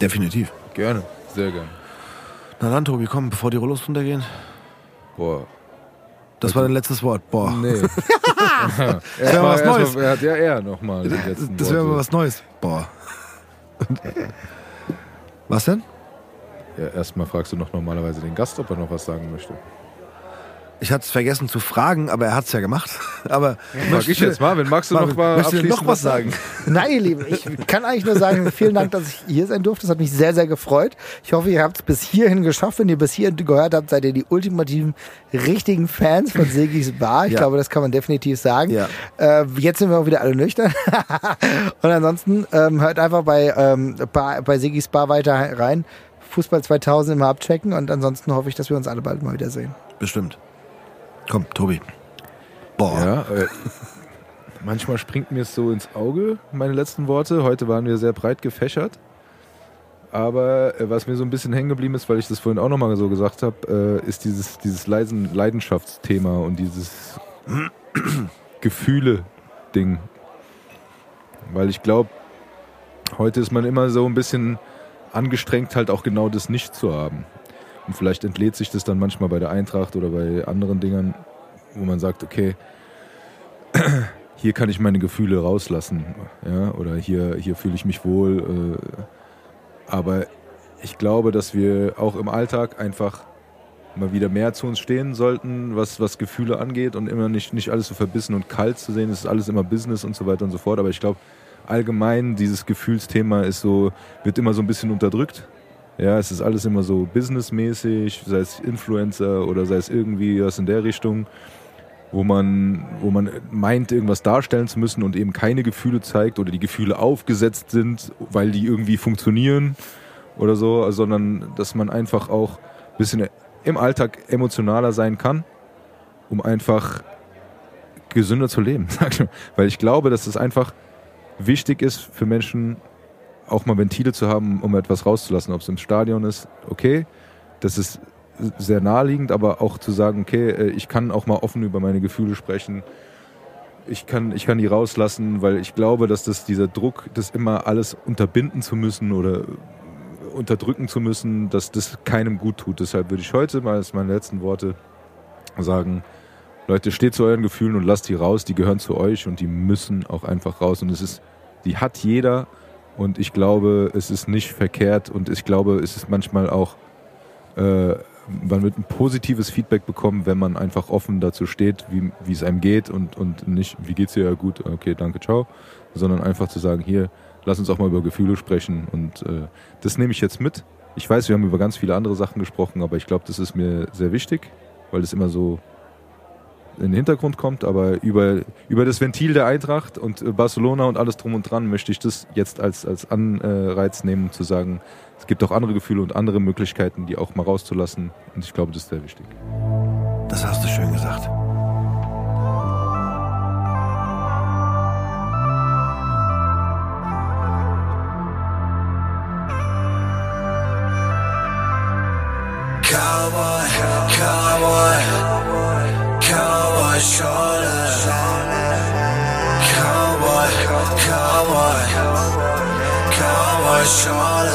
Definitiv. Gerne, sehr gerne. Na dann, Tobi, komm, bevor die Rollos runtergehen. Boah. Das war dein letztes Wort. Boah. Nee. (laughs) wäre erstmal, was Neues. er hat ja er nochmal Das wäre mal was Neues. Boah. (laughs) Was denn? Ja, erstmal fragst du noch normalerweise den Gast, ob er noch was sagen möchte. Ich hatte es vergessen zu fragen, aber er hat es ja gemacht. (laughs) Aber Frag ich jetzt Marvin, magst du noch Marvin, mal möchtest du noch was sagen? (laughs) Nein, ihr Lieben, ich kann eigentlich nur sagen, vielen Dank, dass ich hier sein durfte. Das hat mich sehr, sehr gefreut. Ich hoffe, ihr habt es bis hierhin geschafft. Wenn ihr bis hierhin gehört habt, seid ihr die ultimativen, richtigen Fans von Sigis Bar. Ich Ja. glaube, das kann man definitiv sagen. Ja. Äh, jetzt sind wir auch wieder alle nüchtern. (laughs) Und ansonsten ähm, hört einfach bei, ähm, bei, bei Sigis Bar weiter rein. Fußball 2000 immer abchecken und ansonsten hoffe ich, dass wir uns alle bald mal wiedersehen. Bestimmt. Komm, Tobi. Boah. Ja, äh, (laughs) manchmal springt mir es so ins Auge, meine letzten Worte. Heute waren wir sehr breit gefächert. Aber äh, was mir so ein bisschen hängen geblieben ist, weil ich das vorhin auch nochmal so gesagt habe, äh, ist dieses, dieses Leisen Leidenschaftsthema und dieses (clears throat) Gefühle-Ding. Weil ich glaube, heute ist man immer so ein bisschen angestrengt, halt auch genau das nicht zu haben. Und vielleicht entlädt sich das dann manchmal bei der Eintracht oder bei anderen Dingern, wo man sagt, okay, (clears throat) hier kann ich meine Gefühle rauslassen, ja, oder hier, hier fühle ich mich wohl. Äh, aber ich glaube, dass wir auch im Alltag einfach mal wieder mehr zu uns stehen sollten, was, was Gefühle angeht und immer nicht, nicht alles so verbissen und kalt zu sehen. Es ist alles immer Business und so weiter und so fort. Aber ich glaube, allgemein dieses Gefühlsthema ist so, wird immer so ein bisschen unterdrückt. Ja, es ist alles immer so businessmäßig, sei es Influencer oder sei es irgendwie was in der Richtung, wo man, wo man meint, irgendwas darstellen zu müssen und eben keine Gefühle zeigt oder die Gefühle aufgesetzt sind, weil die irgendwie funktionieren oder so, sondern dass man einfach auch ein bisschen im Alltag emotionaler sein kann, um einfach gesünder zu leben. (laughs) sag ich mal. Weil ich glaube, dass es einfach wichtig ist für Menschen, auch mal Ventile zu haben, um etwas rauszulassen. Ob es im Stadion ist, okay, das ist sehr naheliegend, aber auch zu sagen, okay, äh, ich kann auch mal offen über meine Gefühle sprechen. Ich kann, ich kann die rauslassen, weil ich glaube, dass das dieser Druck, das immer alles unterbinden zu müssen oder unterdrücken zu müssen, dass das keinem gut tut. Deshalb würde ich heute mal als meine letzten Worte sagen, Leute, steht zu euren Gefühlen und lasst die raus. Die gehören zu euch und die müssen auch einfach raus. Und es ist, die hat jeder. Und ich glaube, es ist nicht verkehrt. Und ich glaube, es ist manchmal auch, äh, man wird ein positives Feedback bekommen, wenn man einfach offen dazu steht, wie, wie es einem geht und, und nicht, wie geht's dir ja gut, okay, danke, ciao, sondern einfach zu sagen, hier, lass uns auch mal über Gefühle sprechen. Und äh, das nehme ich jetzt mit. Ich weiß, wir haben über ganz viele andere Sachen gesprochen, aber ich glaube, das ist mir sehr wichtig, weil das immer so in den Hintergrund kommt, aber über, über das Ventil der Eintracht und äh, Barcelona und alles drum und dran möchte ich das jetzt als, als Anreiz nehmen, zu sagen, es gibt auch andere Gefühle und andere Möglichkeiten, die auch mal rauszulassen. Und ich glaube, das ist sehr wichtig. Das hast du schön gesagt. Cowboy shoulder. Cowboy, cowboy, cowboy shoulder.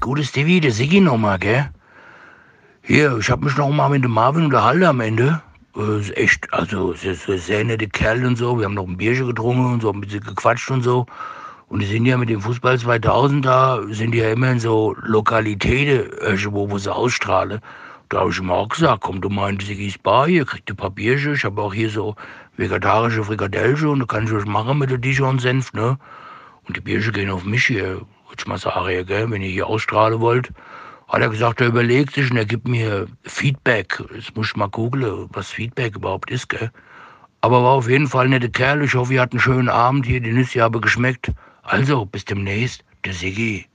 Gutes Stevie, der Siggi nochmal, gell? Hier, ich hab mich noch mal mit dem Marvin unterhalten am Ende. Äh, ist echt, also, ein sehr netter Kerl und so. Wir haben noch ein Bierchen getrunken und so, ein bisschen gequatscht und so. Und die sind ja mit dem Fußball 2000 da, sind ja immer in so Lokalitäten, irgendwo, wo sie ausstrahlen. Da habe ich ihm auch gesagt, komm du mal in die Siggis Bar, hier kriegt ihr Papierchen. Ich habe auch hier so vegetarische Frikadellchen und da kann ich euch machen mit der Dijon-Senf, ne? Und die Bierchen gehen auf mich hier, würde ich mal sagen, gell, wenn ihr hier ausstrahlen wollt. Hat er gesagt, er überlegt sich und er gibt mir Feedback. Jetzt muss ich mal googeln, was Feedback überhaupt ist, gell. Aber war auf jeden Fall ein netter Kerl. Ich hoffe, ihr hattet einen schönen Abend hier. Die Nüsse haben geschmeckt. Also, bis demnächst. Der Siggi.